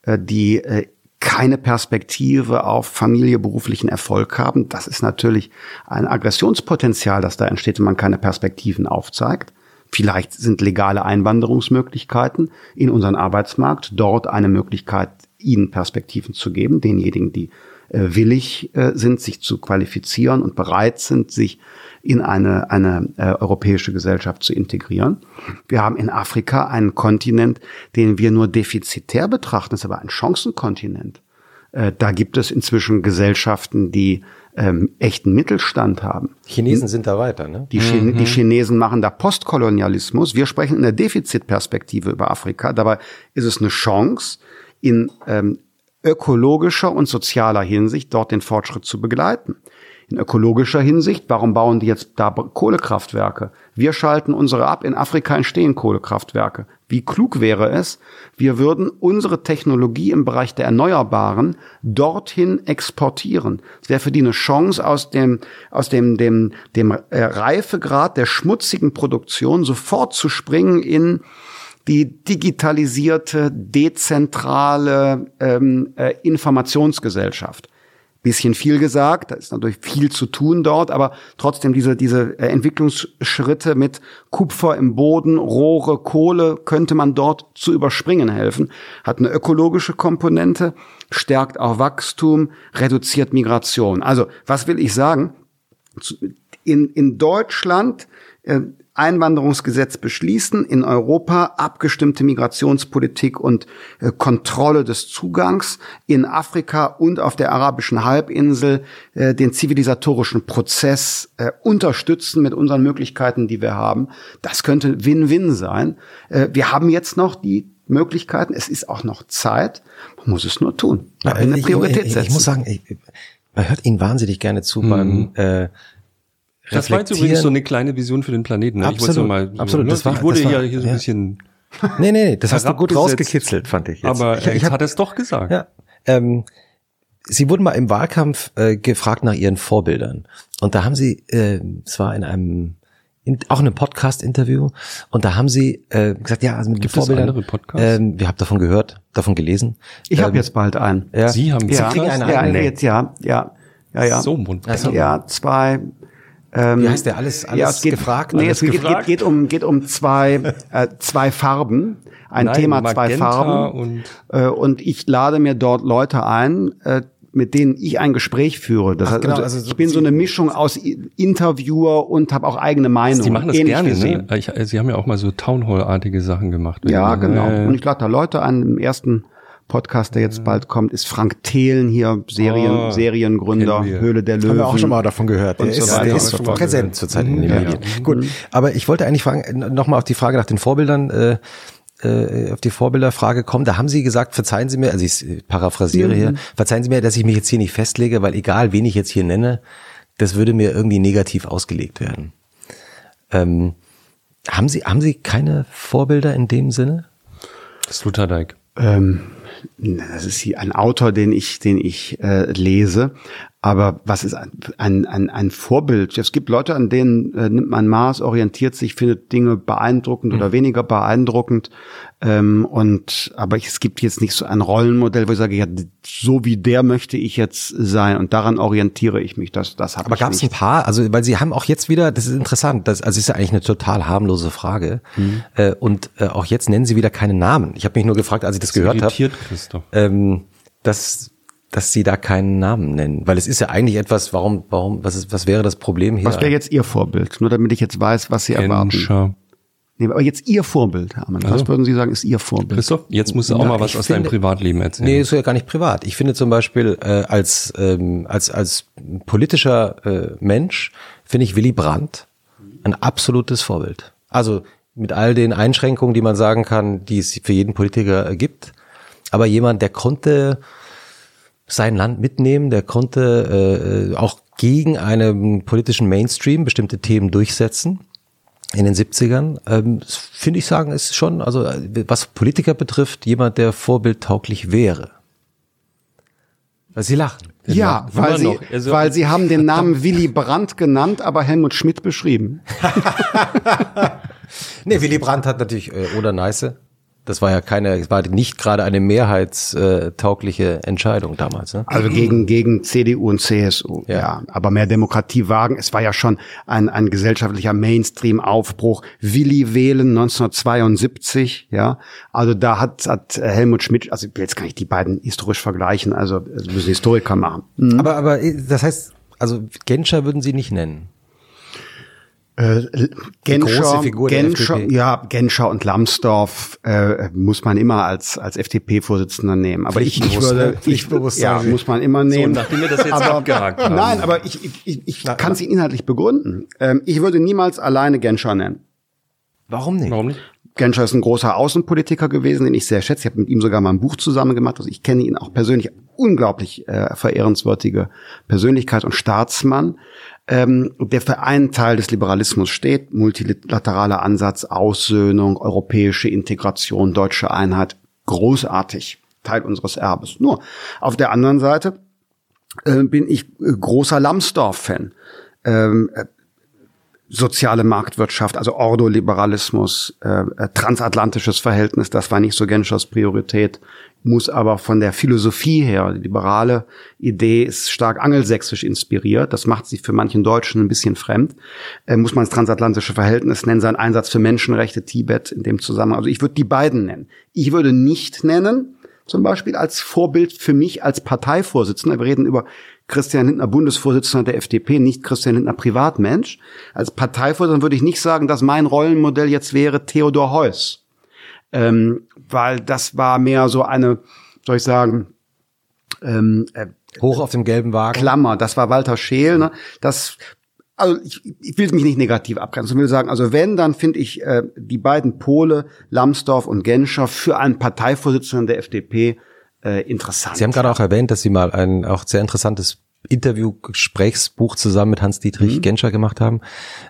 äh, die äh, keine Perspektive auf Familie, beruflichen Erfolg haben. Das ist natürlich ein Aggressionspotenzial, das da entsteht, wenn man keine Perspektiven aufzeigt. Vielleicht sind legale Einwanderungsmöglichkeiten in unseren Arbeitsmarkt dort eine Möglichkeit, ihnen Perspektiven zu geben, denjenigen, die äh, willig äh, sind, sich zu qualifizieren und bereit sind, sich in eine, eine äh, europäische Gesellschaft zu integrieren. Wir haben in Afrika einen Kontinent, den wir nur defizitär betrachten, das ist aber ein Chancenkontinent. Äh, da gibt es inzwischen Gesellschaften, die ähm, echten Mittelstand haben. Chinesen sind da weiter, ne? Die, mhm. die Chinesen machen da Postkolonialismus. Wir sprechen in der Defizitperspektive über Afrika. Dabei ist es eine Chance, in ähm, ökologischer und sozialer Hinsicht dort den Fortschritt zu begleiten. In ökologischer Hinsicht, warum bauen die jetzt da Kohlekraftwerke? Wir schalten unsere ab. In Afrika entstehen Kohlekraftwerke. Wie klug wäre es, wir würden unsere Technologie im Bereich der Erneuerbaren dorthin exportieren. Es wäre für die eine Chance, aus dem, aus dem, dem, dem äh, Reifegrad der schmutzigen Produktion sofort zu springen in die digitalisierte, dezentrale ähm, äh, Informationsgesellschaft bisschen viel gesagt, da ist natürlich viel zu tun dort, aber trotzdem diese, diese äh, Entwicklungsschritte mit Kupfer im Boden, Rohre, Kohle könnte man dort zu überspringen helfen, hat eine ökologische Komponente, stärkt auch Wachstum, reduziert Migration. Also, was will ich sagen? In, in Deutschland äh, Einwanderungsgesetz beschließen, in Europa abgestimmte Migrationspolitik und äh, Kontrolle des Zugangs, in Afrika und auf der arabischen Halbinsel äh, den zivilisatorischen Prozess äh, unterstützen mit unseren Möglichkeiten, die wir haben. Das könnte Win-Win sein. Äh, wir haben jetzt noch die Möglichkeiten, es ist auch noch Zeit, man muss es nur tun. eine Priorität ich, ich, ich, muss sagen, ich, man hört Ihnen wahnsinnig gerne zu mhm. beim äh, das war jetzt übrigens so eine kleine Vision für den Planeten. Ne? Absolut, ich mal, absolut. Ne? Das war, ich wurde das war, hier, hier so ein bisschen. Nee, nee, das hast du gut rausgekitzelt, fand ich. Jetzt. Aber ich, ich hat es doch gesagt. Ja. Ähm, Sie wurden mal im Wahlkampf äh, gefragt nach Ihren Vorbildern. Und da haben Sie, äh, es war in einem, in, auch in einem Podcast-Interview, und da haben Sie äh, gesagt, ja, also mit Gibt Vorbildern. Andere Podcasts? Ähm, wir haben davon gehört, davon gelesen. Ich ähm, habe jetzt bald einen. Ja. Sie haben ja, Sie kriegen einen ja, jetzt, ja, ja, ja, ja. So wunderbar. Ja, zwei ähm, Wie heißt der? Alles, alles ja, es geht, gefragt? Nee, es geht, geht, geht, um, geht um zwei, äh, zwei Farben. Ein Nein, Thema, zwei Farben. Und, äh, und ich lade mir dort Leute ein, äh, mit denen ich ein Gespräch führe. Das Ach, heißt, genau, also, also ich bin so eine Mischung aus Interviewer und habe auch eigene Meinung. Sie machen das gerne, ne? Ich, Sie haben ja auch mal so Townhall-artige Sachen gemacht. Ja, genau. Und ich lade da Leute ein. Im ersten Podcast, der jetzt bald kommt, ist Frank Thelen hier, Serien, oh, Seriengründer, Höhle der Löwen. Haben wir auch schon mal davon gehört. Der ist, so der ist präsent zurzeit in den ja, Medien. Ja. Gut, aber ich wollte eigentlich fragen, nochmal auf die Frage nach den Vorbildern, äh, äh, auf die Vorbilderfrage kommen. Da haben Sie gesagt, verzeihen Sie mir, also ich paraphrasiere mhm. hier, verzeihen Sie mir, dass ich mich jetzt hier nicht festlege, weil egal, wen ich jetzt hier nenne, das würde mir irgendwie negativ ausgelegt werden. Ähm, haben Sie, haben Sie keine Vorbilder in dem Sinne? Sloterdijk. Ähm, das ist ein Autor, den ich, den ich äh, lese. Aber was ist ein, ein, ein, ein Vorbild? Es gibt Leute, an denen äh, nimmt man Maß, orientiert sich, findet Dinge beeindruckend mhm. oder weniger beeindruckend. Ähm, und aber ich, es gibt jetzt nicht so ein Rollenmodell, wo ich sage, ja, so wie der möchte ich jetzt sein und daran orientiere ich mich. Das, das habe Aber gab es ein paar, also weil Sie haben auch jetzt wieder, das ist interessant, das also ist ja eigentlich eine total harmlose Frage. Mhm. Äh, und äh, auch jetzt nennen Sie wieder keine Namen. Ich habe mich nur gefragt, als ich das, das gehört habe, ähm, dass dass Sie da keinen Namen nennen, weil es ist ja eigentlich etwas. Warum, warum, was ist, was wäre das Problem hier? Was wäre jetzt Ihr Vorbild? Nur damit ich jetzt weiß, was Sie Genscher. erwarten. Nee, aber jetzt Ihr Vorbild, Hermann. Was also, würden Sie sagen, ist Ihr Vorbild? Christoph, jetzt musst du auch ja, mal was aus finde, deinem Privatleben erzählen. Nee, ist ja gar nicht privat. Ich finde zum Beispiel äh, als, ähm, als, als politischer äh, Mensch finde ich Willy Brandt ein absolutes Vorbild. Also mit all den Einschränkungen, die man sagen kann, die es für jeden Politiker gibt. Aber jemand, der konnte sein Land mitnehmen, der konnte äh, auch gegen einen politischen Mainstream bestimmte Themen durchsetzen in den 70ern, ähm, finde ich sagen, ist schon, also was Politiker betrifft, jemand, der vorbildtauglich wäre. Weil Sie lachen. Ja, weil sie, also, weil sie haben den Namen Willy Brandt genannt, aber Helmut Schmidt beschrieben. nee, Willy Brandt hat natürlich äh, oder Neiße das war ja keine, es war nicht gerade eine mehrheitstaugliche Entscheidung damals. Ne? Also gegen, gegen CDU und CSU, ja. ja. Aber mehr Demokratie wagen. Es war ja schon ein, ein gesellschaftlicher Mainstream-Aufbruch. Willi wählen 1972, ja. Also da hat, hat Helmut Schmidt, also jetzt kann ich die beiden historisch vergleichen, also müssen Historiker machen. Mhm. Aber, aber das heißt, also Genscher würden Sie nicht nennen? Äh, Genscher, Genscher, ja, Genscher und Lambsdorff äh, muss man immer als als FDP-Vorsitzender nehmen. Aber ich, ich würde, ich, ja, muss man immer nehmen. So, nachdem wir das jetzt aber, abgehakt haben. Nein, aber ich, ich, ich kann es inhaltlich begründen. Ähm, ich würde niemals alleine Genscher nennen. Warum nicht? Warum nicht? Genscher ist ein großer Außenpolitiker gewesen, den ich sehr schätze. Ich habe mit ihm sogar mal ein Buch zusammen gemacht. Also ich kenne ihn auch persönlich. Unglaublich äh, verehrenswürdige Persönlichkeit und Staatsmann ähm, der für einen Teil des Liberalismus steht, multilateraler Ansatz, Aussöhnung, europäische Integration, deutsche Einheit, großartig, Teil unseres Erbes. Nur auf der anderen Seite äh, bin ich äh, großer Lambsdorff-Fan. Ähm, äh, soziale Marktwirtschaft, also Ordoliberalismus, äh, äh, transatlantisches Verhältnis, das war nicht so Genschers Priorität muss aber von der Philosophie her, die liberale Idee ist stark angelsächsisch inspiriert. Das macht sie für manchen Deutschen ein bisschen fremd. Äh, muss man das transatlantische Verhältnis nennen, sein Einsatz für Menschenrechte, Tibet in dem Zusammenhang. Also ich würde die beiden nennen. Ich würde nicht nennen, zum Beispiel als Vorbild für mich als Parteivorsitzender. Wir reden über Christian Lindner, Bundesvorsitzender der FDP, nicht Christian Lindner, Privatmensch. Als Parteivorsitzender würde ich nicht sagen, dass mein Rollenmodell jetzt wäre Theodor Heuss ähm, weil das war mehr so eine, soll ich sagen, ähm, äh, hoch auf dem gelben Wagen. Klammer, das war Walter Scheel. Ne? Das also ich, ich will mich nicht negativ abgrenzen, ich will sagen, also wenn, dann finde ich äh, die beiden Pole, Lambsdorff und Genscher, für einen Parteivorsitzenden der FDP äh, interessant. Sie haben gerade auch erwähnt, dass Sie mal ein auch sehr interessantes Interview-Gesprächsbuch zusammen mit Hans-Dietrich mhm. Genscher gemacht haben.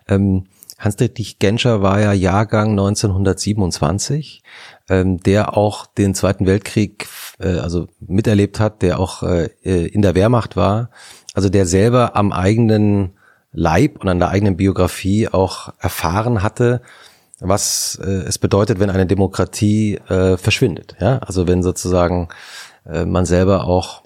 Ähm, Hans-Dietrich Genscher war ja Jahrgang 1927, ähm, der auch den Zweiten Weltkrieg äh, also miterlebt hat, der auch äh, in der Wehrmacht war, also der selber am eigenen Leib und an der eigenen Biografie auch erfahren hatte, was äh, es bedeutet, wenn eine Demokratie äh, verschwindet. Ja, also wenn sozusagen äh, man selber auch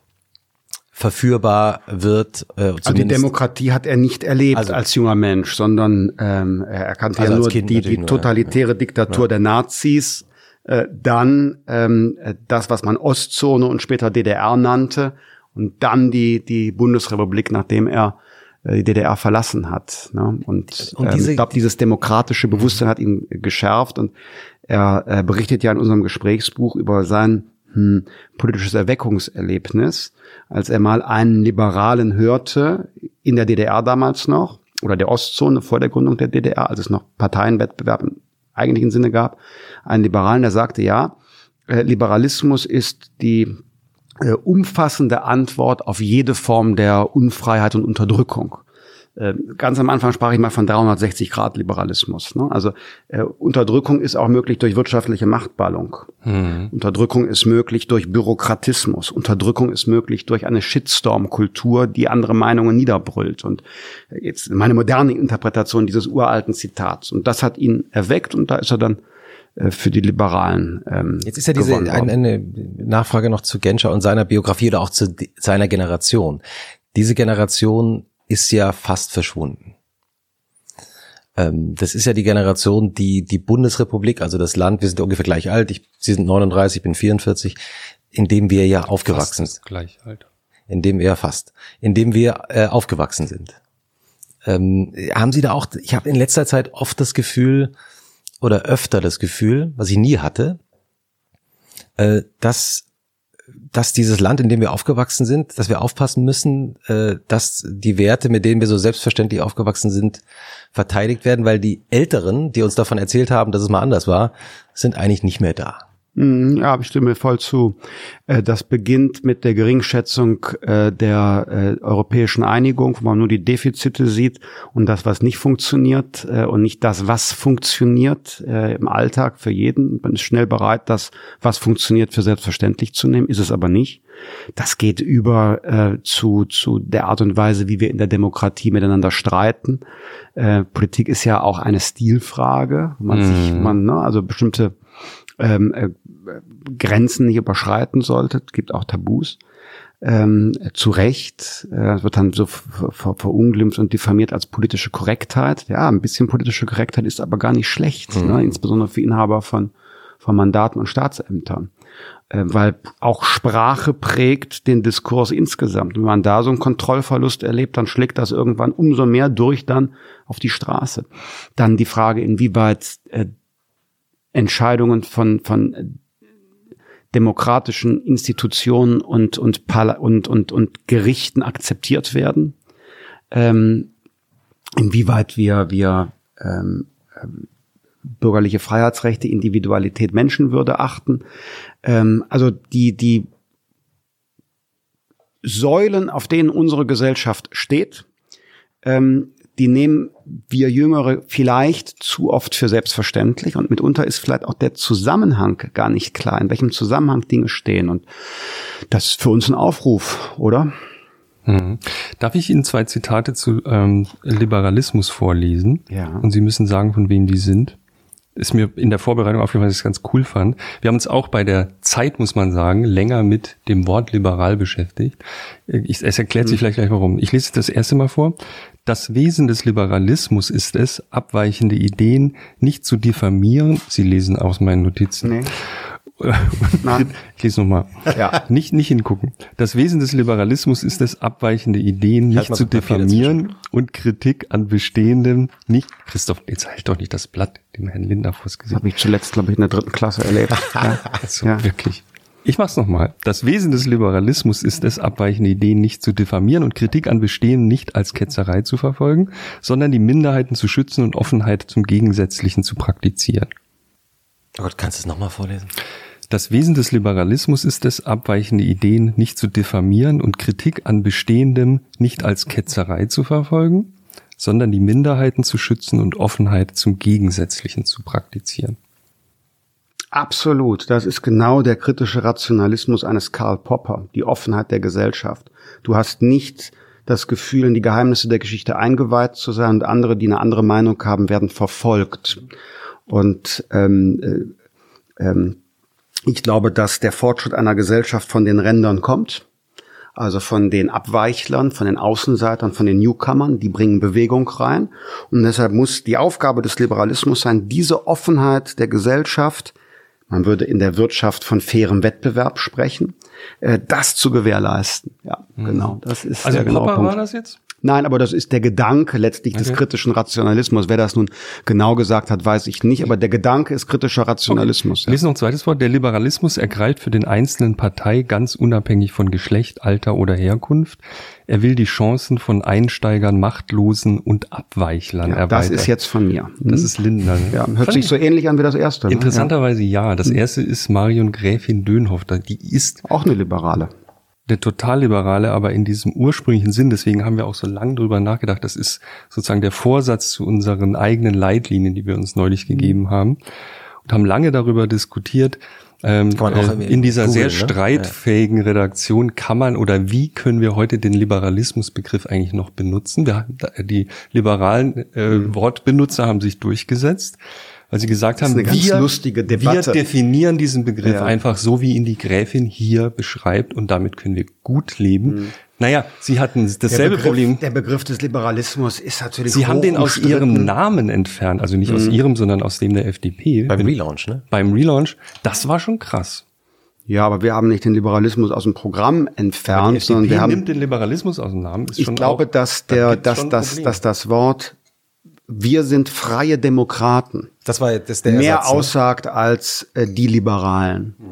verführbar wird. Äh, also die Demokratie hat er nicht erlebt also, als junger Mensch, sondern ähm, er kannte also ja nur die, die totalitäre ja. Diktatur ja. der Nazis, äh, dann ähm, das, was man Ostzone und später DDR nannte, und dann die, die Bundesrepublik, nachdem er die DDR verlassen hat. Ne? Und, und ähm, ich glaube, dieses demokratische Bewusstsein hat ihn geschärft und er, er berichtet ja in unserem Gesprächsbuch über sein hm, politisches Erweckungserlebnis, als er mal einen Liberalen hörte, in der DDR damals noch, oder der Ostzone vor der Gründung der DDR, als es noch Parteienwettbewerb im eigentlichen Sinne gab, einen Liberalen, der sagte, ja, äh, Liberalismus ist die äh, umfassende Antwort auf jede Form der Unfreiheit und Unterdrückung. äh, ganz am Anfang sprach ich mal von 360 Grad Liberalismus. Ne? Also äh, Unterdrückung ist auch möglich durch wirtschaftliche Machtballung. Mhm. Unterdrückung ist möglich durch Bürokratismus. Unterdrückung ist möglich durch eine Shitstorm-Kultur, die andere Meinungen niederbrüllt. Und jetzt meine moderne Interpretation dieses uralten Zitats. Und das hat ihn erweckt und da ist er dann äh, für die Liberalen. Ähm, Jetzt ist ja diese eine, eine Nachfrage noch zu Genscher und seiner Biografie oder auch zu seiner Generation. Diese Generation ist ja fast verschwunden. Ähm, das ist ja die Generation, die die Bundesrepublik, also das Land, wir sind ungefähr gleich alt, ich, Sie sind 39, ich bin 44, in dem wir ja aufgewachsen sind. Gleich alt. In dem wir ja fast, in dem wir äh, aufgewachsen sind. Ähm, haben Sie da auch, ich habe in letzter Zeit oft das Gefühl, oder öfter das Gefühl, was ich nie hatte, äh, dass dass dieses Land, in dem wir aufgewachsen sind, dass wir aufpassen müssen, äh, dass die Werte, mit denen wir so selbstverständlich aufgewachsen sind, verteidigt werden, weil die Älteren, die uns davon erzählt haben, dass es mal anders war, sind eigentlich nicht mehr da. Mhm, ja, ich stimme voll zu. Äh, das beginnt mit der Geringschätzung äh, der äh, europäischen Einigung, wo man nur die Defizite sieht und das, was nicht funktioniert und nicht das, was funktioniert im Alltag für jeden. Man ist schnell bereit, das, was funktioniert, für selbstverständlich zu nehmen, ist es aber nicht. Das geht über zu, zu der Art und Weise, wie wir in der Demokratie miteinander streiten. Politik ist ja auch eine Stilfrage. Man mm. sich, man, ne, also bestimmte ähm, äh, Grenzen nicht überschreiten sollte. Es gibt auch Tabus. Ähm, zu Recht äh, wird dann so ver ver verunglimpft und diffamiert als politische Korrektheit. Ja, ein bisschen politische Korrektheit ist aber gar nicht schlecht, mhm. ne? insbesondere für Inhaber von, von Mandaten und Staatsämtern. Äh, weil auch Sprache prägt den Diskurs insgesamt. Wenn man da so einen Kontrollverlust erlebt, dann schlägt das irgendwann umso mehr durch dann auf die Straße. Dann die Frage, inwieweit äh, Entscheidungen von, von demokratischen Institutionen und, und, und, und, und Gerichten akzeptiert werden. Ähm, inwieweit wir, wir ähm, ähm, bürgerliche Freiheitsrechte, Individualität, Menschenwürde achten. Ähm, also die, die Säulen, auf denen unsere Gesellschaft steht, ähm, die nehmen wir Jüngere vielleicht zu oft für selbstverständlich und mitunter ist vielleicht auch der Zusammenhang gar nicht klar, in welchem Zusammenhang Dinge stehen und das ist für uns ein Aufruf, oder? Mhm. Darf ich Ihnen zwei Zitate zu ähm, Liberalismus vorlesen? Ja. Und Sie müssen sagen, von wem die sind ist mir in der Vorbereitung aufgefallen, dass ich es ganz cool fand. Wir haben uns auch bei der Zeit, muss man sagen, länger mit dem Wort liberal beschäftigt. Ich, es erklärt sich mhm. vielleicht gleich warum. Ich lese das erste Mal vor. Das Wesen des Liberalismus ist es, abweichende Ideen nicht zu diffamieren. Sie lesen aus meinen Notizen. Nee. Ich lese nochmal. Ja. Nicht, nicht hingucken. Das Wesen des Liberalismus ist es, abweichende Ideen nicht zu diffamieren und Kritik an bestehendem nicht. Christoph, jetzt halt doch nicht das Blatt dem Herrn Linder vors Gesicht. Habe ich zuletzt, glaube ich, in der dritten Klasse erlebt. ja. Also, ja. wirklich. Ich mach's nochmal. Das Wesen des Liberalismus ist es, abweichende Ideen nicht zu diffamieren und Kritik an Bestehen nicht als Ketzerei zu verfolgen, sondern die Minderheiten zu schützen und Offenheit zum Gegensätzlichen zu praktizieren. Oh Gott, kannst du es nochmal vorlesen? Das Wesen des Liberalismus ist es, abweichende Ideen nicht zu diffamieren und Kritik an Bestehendem nicht als Ketzerei zu verfolgen, sondern die Minderheiten zu schützen und Offenheit zum Gegensätzlichen zu praktizieren. Absolut. Das ist genau der kritische Rationalismus eines Karl Popper, die Offenheit der Gesellschaft. Du hast nicht das Gefühl, in die Geheimnisse der Geschichte eingeweiht zu sein und andere, die eine andere Meinung haben, werden verfolgt. Und ähm, äh, ähm, ich glaube, dass der Fortschritt einer Gesellschaft von den Rändern kommt, also von den Abweichlern, von den Außenseitern, von den Newcomern, die bringen Bewegung rein. Und deshalb muss die Aufgabe des Liberalismus sein, diese Offenheit der Gesellschaft, man würde in der Wirtschaft von fairem Wettbewerb sprechen, äh, das zu gewährleisten. Ja, mhm. genau. Das ist also der genaue Punkt. war das jetzt? Nein, aber das ist der Gedanke letztlich okay. des kritischen Rationalismus. Wer das nun genau gesagt hat, weiß ich nicht, aber der Gedanke ist kritischer Rationalismus. Okay. Ja. Lesen noch ein zweites Wort. Der Liberalismus ergreift für den einzelnen Partei ganz unabhängig von Geschlecht, Alter oder Herkunft. Er will die Chancen von Einsteigern, Machtlosen und Abweichlern ja, erweitern. Das ist jetzt von mir. Das hm? ist Lindner. Ja, hört Fand sich so ähnlich an wie das erste. Ne? Interessanterweise ja. ja. Das hm. erste ist Marion Gräfin Dönhoff. Die ist auch eine Liberale. Der Totalliberale, aber in diesem ursprünglichen Sinn, deswegen haben wir auch so lange drüber nachgedacht, das ist sozusagen der Vorsatz zu unseren eigenen Leitlinien, die wir uns neulich gegeben haben und haben lange darüber diskutiert, ähm, äh, in dieser Google, sehr ne? streitfähigen ja. Redaktion kann man oder wie können wir heute den Liberalismusbegriff eigentlich noch benutzen? Wir, die liberalen äh, Wortbenutzer haben sich durchgesetzt weil sie gesagt haben, wir, wir, definieren diesen Begriff ja. einfach so, wie ihn die Gräfin hier beschreibt und damit können wir gut leben. Mhm. Naja, sie hatten dasselbe der Begriff, Problem. Der Begriff des Liberalismus ist natürlich. Sie haben den aus ihrem Namen entfernt, also nicht mhm. aus ihrem, sondern aus dem der FDP. Beim Relaunch, ne? Beim Relaunch. Das war schon krass. Ja, aber wir haben nicht den Liberalismus aus dem Programm entfernt, sondern wir haben nimmt den Liberalismus aus dem Namen. ich glaube, auch, dass der, dass, dass, dass das Wort wir sind freie Demokraten. Das war das der mehr Ersatz, ne? aussagt als äh, die Liberalen. Mhm.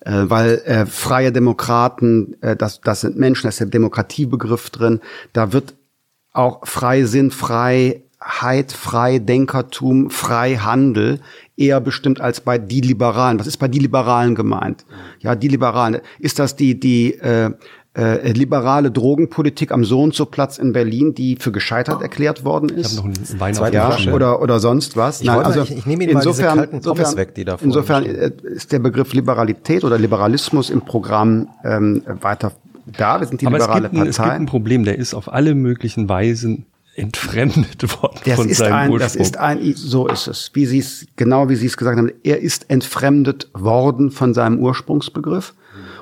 Äh, weil äh, freie Demokraten, äh, das, das sind Menschen, da ist der Demokratiebegriff drin. Da wird auch Freisinn, Freiheit, Freidenkertum, Freihandel eher bestimmt als bei die Liberalen. Was ist bei die Liberalen gemeint? Ja, die Liberalen. Ist das die, die äh, äh, liberale Drogenpolitik am so und so Platz in Berlin, die für gescheitert erklärt worden ist. Ich habe noch einen Wein auf ja, oder oder sonst was. Ich, Nein, also ich, ich nehme Ihnen insofern, mal diese insofern, weg, die da Insofern äh, ist der Begriff Liberalität oder Liberalismus im Programm ähm, weiter da. Wir sind die Aber liberale es gibt, ein, Partei. es gibt ein Problem, der ist auf alle möglichen Weisen entfremdet worden das von ist seinem ein, Ursprung. Das ist ein, so ist es. Wie Sie es, genau wie Sie es gesagt haben, er ist entfremdet worden von seinem Ursprungsbegriff.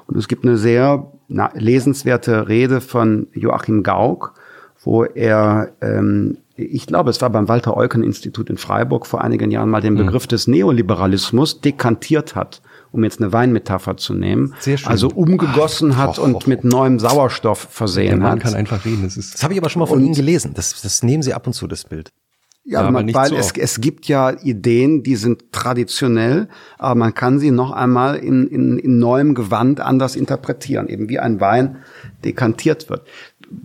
Und es gibt eine sehr lesenswerte Rede von Joachim Gauck, wo er, ähm, ich glaube, es war beim Walter-Eucken-Institut in Freiburg vor einigen Jahren mal den mhm. Begriff des Neoliberalismus dekantiert hat um jetzt eine Weinmetapher zu nehmen, Sehr schön. also umgegossen Ach, hat och, und och, mit neuem Sauerstoff versehen Der Mann hat. kann einfach reden. Das, ist das habe ich aber schon mal von Ihnen gelesen. Das, das nehmen Sie ab und zu, das Bild. Ja, ja man, weil so es, es gibt ja Ideen, die sind traditionell, aber man kann sie noch einmal in, in, in neuem Gewand anders interpretieren, eben wie ein Wein dekantiert wird.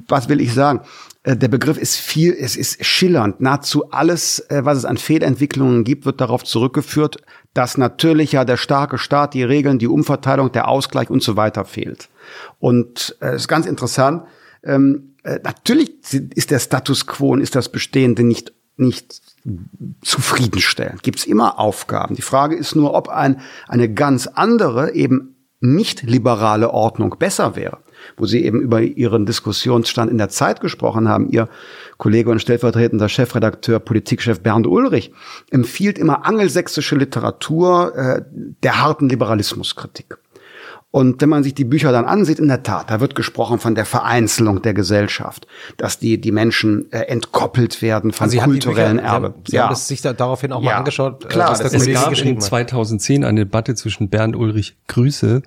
Was will ich sagen? Äh, der Begriff ist viel, es ist schillernd. Nahezu alles, äh, was es an Fehlentwicklungen gibt, wird darauf zurückgeführt, dass natürlich ja der starke Staat, die Regeln, die Umverteilung, der Ausgleich und so weiter fehlt. Und es äh, ist ganz interessant. Ähm, natürlich ist der Status quo und ist das Bestehende nicht nicht zufriedenstellen. Gibt es immer Aufgaben. Die Frage ist nur, ob ein, eine ganz andere, eben nicht liberale Ordnung besser wäre. Wo Sie eben über Ihren Diskussionsstand in der Zeit gesprochen haben. Ihr Kollege und stellvertretender Chefredakteur, Politikchef Bernd Ulrich empfiehlt immer angelsächsische Literatur äh, der harten Liberalismuskritik. Und wenn man sich die Bücher dann ansieht, in der Tat, da wird gesprochen von der Vereinzelung der Gesellschaft, dass die, die Menschen äh, entkoppelt werden von also kulturellen Bücher, Erbe. Sie haben, Sie haben sich da daraufhin auch ja. mal angeschaut. Äh, Klar, was es gab in 2010 eine Debatte zwischen Bernd Ulrich Grüße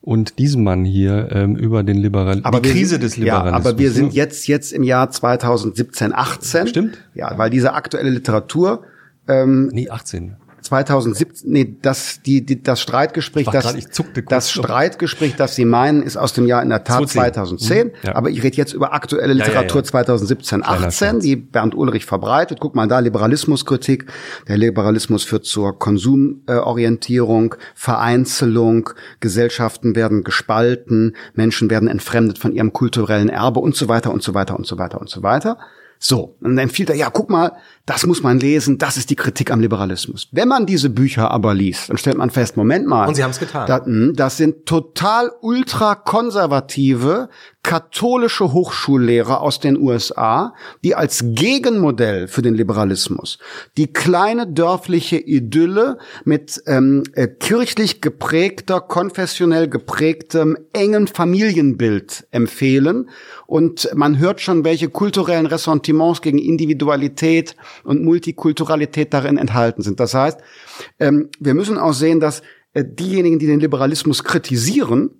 und diesem Mann hier ähm, über den Liberal aber die Krise sind, des Liberalismus. Ja, aber wir sind jetzt jetzt im Jahr 2017, 18. Stimmt. Ja, weil diese aktuelle Literatur ähm, Nee, 18. 2017, nee, das, die, die, das Streitgespräch, das, grad, das Streitgespräch, das Sie meinen, ist aus dem Jahr in der Tat 2010. Mhm. Ja. Aber ich rede jetzt über aktuelle Literatur ja, ja, 2017, 18, die Bernd Ulrich verbreitet. Guck mal da, Liberalismuskritik. Der Liberalismus führt zur Konsumorientierung, Vereinzelung, Gesellschaften werden gespalten, Menschen werden entfremdet von ihrem kulturellen Erbe und so weiter und so weiter und so weiter und so weiter. So, und dann empfiehlt er, ja, guck mal, das muss man lesen, das ist die Kritik am Liberalismus. Wenn man diese Bücher aber liest, dann stellt man fest, Moment mal. Und Sie haben es getan. Da, hm, das sind total ultrakonservative katholische Hochschullehrer aus den USA, die als Gegenmodell für den Liberalismus die kleine dörfliche Idylle mit ähm, äh, kirchlich geprägter, konfessionell geprägtem, engen Familienbild empfehlen. Und man hört schon, welche kulturellen Ressentiments gegen Individualität und Multikulturalität darin enthalten sind. Das heißt, ähm, wir müssen auch sehen, dass äh, diejenigen, die den Liberalismus kritisieren,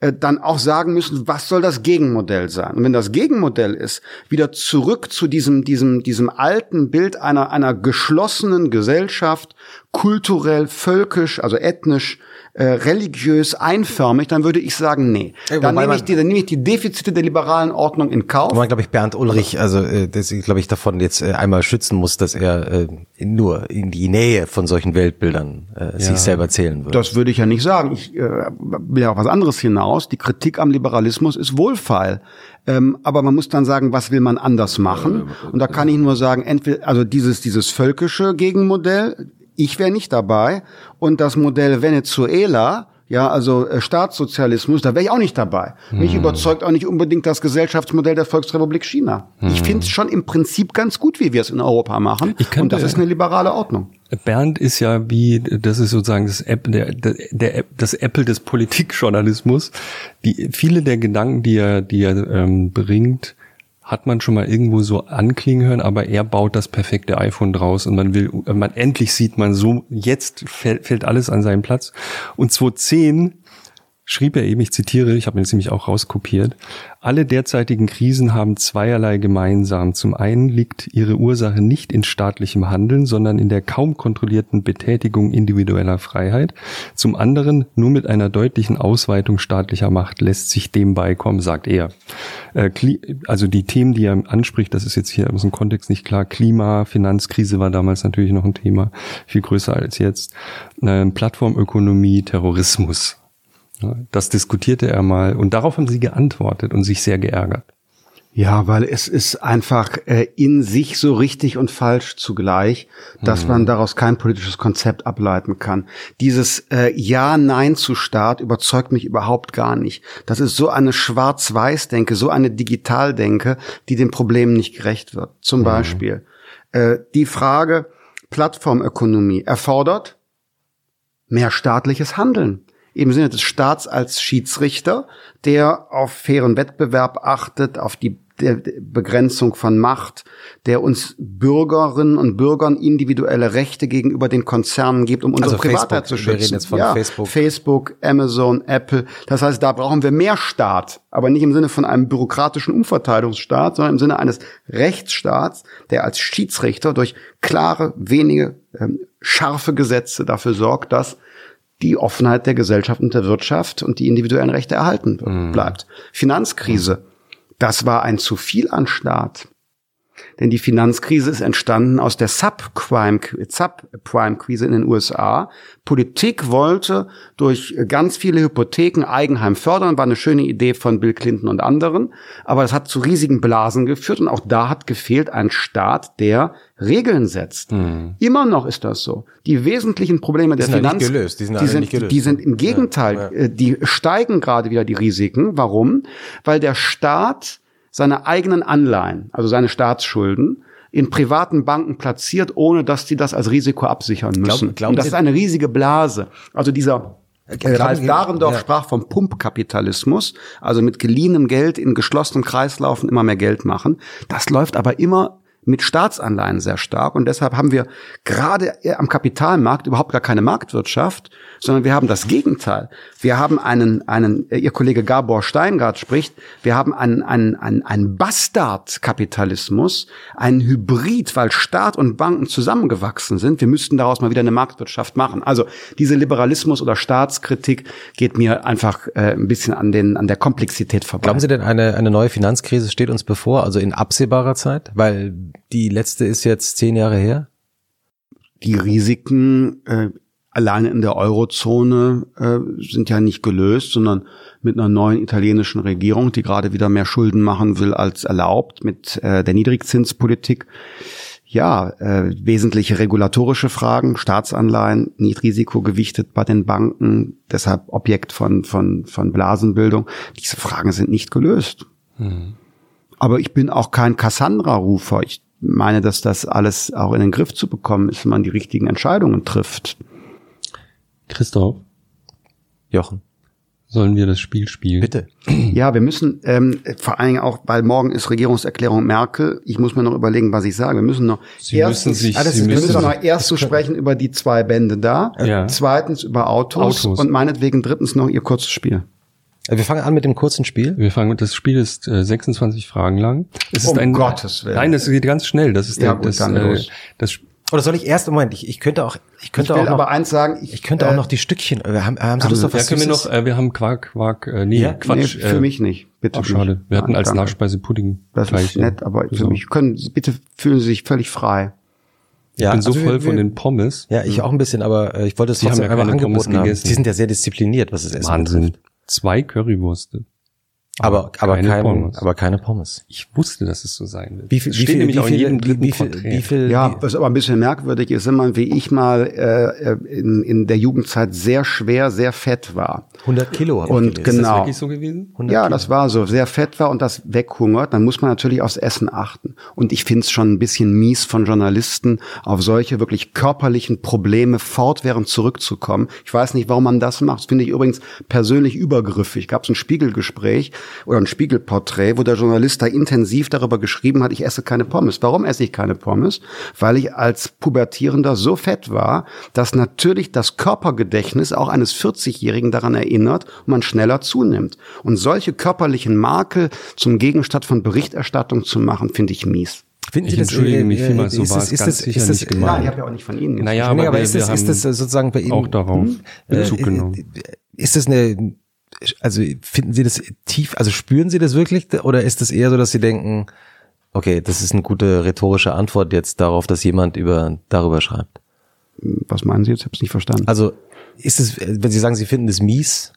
äh, dann auch sagen müssen, was soll das Gegenmodell sein? Und wenn das Gegenmodell ist, wieder zurück zu diesem, diesem, diesem alten Bild einer, einer geschlossenen Gesellschaft, kulturell, völkisch, also ethnisch äh, religiös einförmig, dann würde ich sagen, nee. Ja, dann wobei nehme ich, die, dann nehme ich die Defizite der liberalen Ordnung in Kauf. Wo man, glaube ich, Bernd Ulrich, also äh, das, glaube ich, davon jetzt äh, einmal schützen muss, dass er äh, nur in die Nähe von solchen Weltbildern äh, sich selber zählen würde. Das würde ich ja nicht sagen. Ich äh, will ja auf was anderes hinaus. Die Kritik am Liberalismus ist wohlfeil. Ähm, aber man muss dann sagen, was will man anders machen? Und da kann ich nur sagen, entweder, also dieses, dieses völkische Gegenmodell, ich wäre nicht dabei. Und das Modell Venezuela, ja, also äh, Staatssozialismus, da wäre ich auch nicht dabei. Mich Hm. überzeugt auch nicht unbedingt das Gesellschaftsmodell der Volksrepublik China. Ich finde es schon im Prinzip ganz gut, wie wir es in Europa machen. Hm. Ich kann Und das ist eine liberale Ordnung. Bernd ist ja wie, das ist sozusagen das App, der, der, der das Apple des Politikjournalismus. Die, viele der Gedanken, die er, die er ähm, bringt, hat man schon mal irgendwo so anklingen hören, aber er baut das perfekte iPhone draus und man will, man endlich sieht man so, jetzt fällt, fällt alles an seinen Platz. Und 2010 schrieb er eben, ich zitiere, ich habe mir das nämlich auch rauskopiert, alle derzeitigen Krisen haben zweierlei gemeinsam. Zum einen liegt ihre Ursache nicht in staatlichem Handeln, sondern in der kaum kontrollierten Betätigung individueller Freiheit. Zum anderen, nur mit einer deutlichen Ausweitung staatlicher Macht lässt sich dem beikommen, sagt er. Äh, Also die Themen, die er anspricht, das ist jetzt hier aus dem Kontext nicht klar. Klima, Finanzkrise war damals natürlich noch ein Thema, viel größer als jetzt. Ähm, Plattformökonomie, Terrorismus. Ja, Das diskutierte er mal und darauf haben sie geantwortet und sich sehr geärgert. Ja, weil es ist einfach äh, in sich so richtig und falsch zugleich, dass Mhm. man daraus kein politisches Konzept ableiten kann. Dieses äh, Ja-Nein zu Staat überzeugt mich überhaupt gar nicht. Das ist so eine Schwarz-Weiß-Denke, so eine Digital-Denke, die den Problemen nicht gerecht wird. Zum Mhm. Beispiel äh, die Frage Plattformökonomie erfordert mehr staatliches Handeln. Im Sinne des Staats als Schiedsrichter, der auf fairen Wettbewerb achtet, auf die der Begrenzung von Macht, der uns Bürgerinnen und Bürgern individuelle Rechte gegenüber den Konzernen gibt, um unsere Also Privatheit Facebook. zu Wir schützen. reden jetzt von Facebook. Facebook, Amazon, Apple. Das heißt, da brauchen wir mehr Staat, aber nicht im Sinne von einem bürokratischen Umverteilungsstaat, sondern im Sinne eines Rechtsstaats, der als Schiedsrichter durch klare, wenige, ähm, scharfe Gesetze dafür sorgt, dass die Offenheit der Gesellschaft und der Wirtschaft und die individuellen Rechte erhalten wird- bleibt. Finanzkrise, das war ein zu viel an Staat. Denn die Finanzkrise ist entstanden aus der Subprime, Subprime-Krise in den USA. Politik wollte durch ganz viele Hypotheken Eigenheim fördern, war eine schöne Idee von Bill Clinton und anderen. Aber das hat zu riesigen Blasen geführt und auch da hat gefehlt ein Staat, der Regeln setzt. Immer noch ist das so. Die wesentlichen Probleme der ja Finanz, gelöst. Die sind die sind, gelöst. die sind im Gegenteil, äh, die steigen gerade wieder die Risiken. Warum? Weil der Staat seine eigenen Anleihen, also seine Staatsschulden, in privaten Banken platziert, ohne dass die das als Risiko absichern müssen. glauben Und das Sie- ist eine riesige Blase. Also dieser Glauben Ralf Dahrendorf ja. sprach vom Pumpkapitalismus, also mit geliehenem Geld in geschlossenen Kreislaufen immer mehr Geld machen. Das läuft aber immer mit Staatsanleihen sehr stark und deshalb haben wir gerade am Kapitalmarkt überhaupt gar keine Marktwirtschaft, sondern wir haben das Gegenteil. Wir haben einen, einen, Ihr Kollege Gabor Steingart spricht, wir haben einen, einen, einen, einen Bastardkapitalismus, einen Hybrid, weil Staat und Banken zusammengewachsen sind. Wir müssten daraus mal wieder eine Marktwirtschaft machen. Also diese Liberalismus- oder Staatskritik geht mir einfach äh, ein bisschen an, den, an der Komplexität vorbei. Glauben Sie denn, eine, eine neue Finanzkrise steht uns bevor, also in absehbarer Zeit? Weil die letzte ist jetzt zehn Jahre her. die Risiken äh, alleine in der Eurozone äh, sind ja nicht gelöst, sondern mit einer neuen italienischen Regierung, die gerade wieder mehr Schulden machen will als erlaubt, mit äh, der Niedrigzinspolitik. Ja, äh, wesentliche regulatorische Fragen, Staatsanleihen, Niedrisikogewichtet bei den Banken, deshalb Objekt von, von, von Blasenbildung. Diese Fragen sind nicht gelöst. Aber ich bin auch kein Cassandra-Rufer. Ich meine, dass das alles auch in den Griff zu bekommen ist, wenn man die richtigen Entscheidungen trifft. Christoph, Jochen, sollen wir das Spiel spielen? bitte. Ja, wir müssen ähm, vor allen Dingen auch, weil morgen ist Regierungserklärung Merkel. Ich muss mir noch überlegen, was ich sage. Wir müssen noch Sie müssen sich- ah, das Sie ist, wir müssen- müssen noch erst zu sprechen über die zwei Bände da, Ja. zweitens über Autos, Autos. und meinetwegen drittens noch ihr kurzes Spiel. Wir fangen an mit dem kurzen Spiel. Wir fangen, das Spiel ist äh, 26 Fragen lang. Es ist Um ein, Gottes Willen. Nein, das geht ganz schnell. Das ist Ja, der, gut, das, dann äh, los. das Oder soll ich erst, Moment, ich, ich könnte auch, ich könnte ich will auch noch, aber eins sagen, ich, ich könnte auch äh, noch die Stückchen, äh, haben, haben Sie Lust auf Ja, was können wir noch, äh, wir haben Quark, Quark, äh, nee, Ja? Quatsch. nee, für äh, mich nicht. Bitte Ach, schade. Wir hatten Nein, als danke. Nachspeise Pudding. Das gleich, ist nett, aber für so. mich können Sie, bitte fühlen Sie sich völlig frei. ja, Ich bin so also wir- voll von wir- den Pommes. Ja, ich auch ein bisschen, aber äh, ich wollte es trotzdem ja einmal angeboten haben. gegessen. Sie sind ja sehr diszipliniert, was das Essen Wahnsinn. betrifft. Zwei Currywürste. Aber, aber keine keine, Pommes. aber keine Pommes. Ich wusste, dass es so sein wird. Wie viel, wie steht viel, nämlich wie viel, jedem wie, viel, wie viel, Ja, was aber ein bisschen merkwürdig ist, immer, wie ich mal äh, äh, in, in der Jugendzeit sehr schwer, sehr fett war. 100 Kilo hab ich Und gelesen. Ist das genau. wirklich so gewesen? 100 Ja, Kilo. das war so, sehr fett war und das weghungert, dann muss man natürlich aufs Essen achten. Und ich finde es schon ein bisschen mies von Journalisten, auf solche wirklich körperlichen Probleme fortwährend zurückzukommen. Ich weiß nicht, warum man das macht. Das finde ich übrigens persönlich übergriffig. Gab es ein Spiegelgespräch oder ein Spiegelporträt, wo der Journalist da intensiv darüber geschrieben hat, ich esse keine Pommes. Warum esse ich keine Pommes? Weil ich als Pubertierender so fett war, dass natürlich das Körpergedächtnis auch eines 40-Jährigen daran erinnert und man schneller zunimmt. Und solche körperlichen Makel zum Gegenstand von Berichterstattung zu machen, finde ich mies. Finden Ich entschuldige mich vielmals, so war das, es ist ganz das, sicher ist das, nicht gemeint. Ja, ich habe ja auch nicht von Ihnen jetzt Naja, Nee, aber, aber wir, ist wir das, ist haben das sozusagen bei Ihnen auch darauf Bezug äh, genommen. äh, Ist das eine, also finden Sie das tief, also spüren Sie das wirklich oder ist es eher so, dass Sie denken, okay, das ist eine gute rhetorische Antwort jetzt darauf, dass jemand über darüber schreibt? Was meinen Sie jetzt? Ich habe es nicht verstanden. Also ist es, wenn Sie sagen, Sie finden es mies,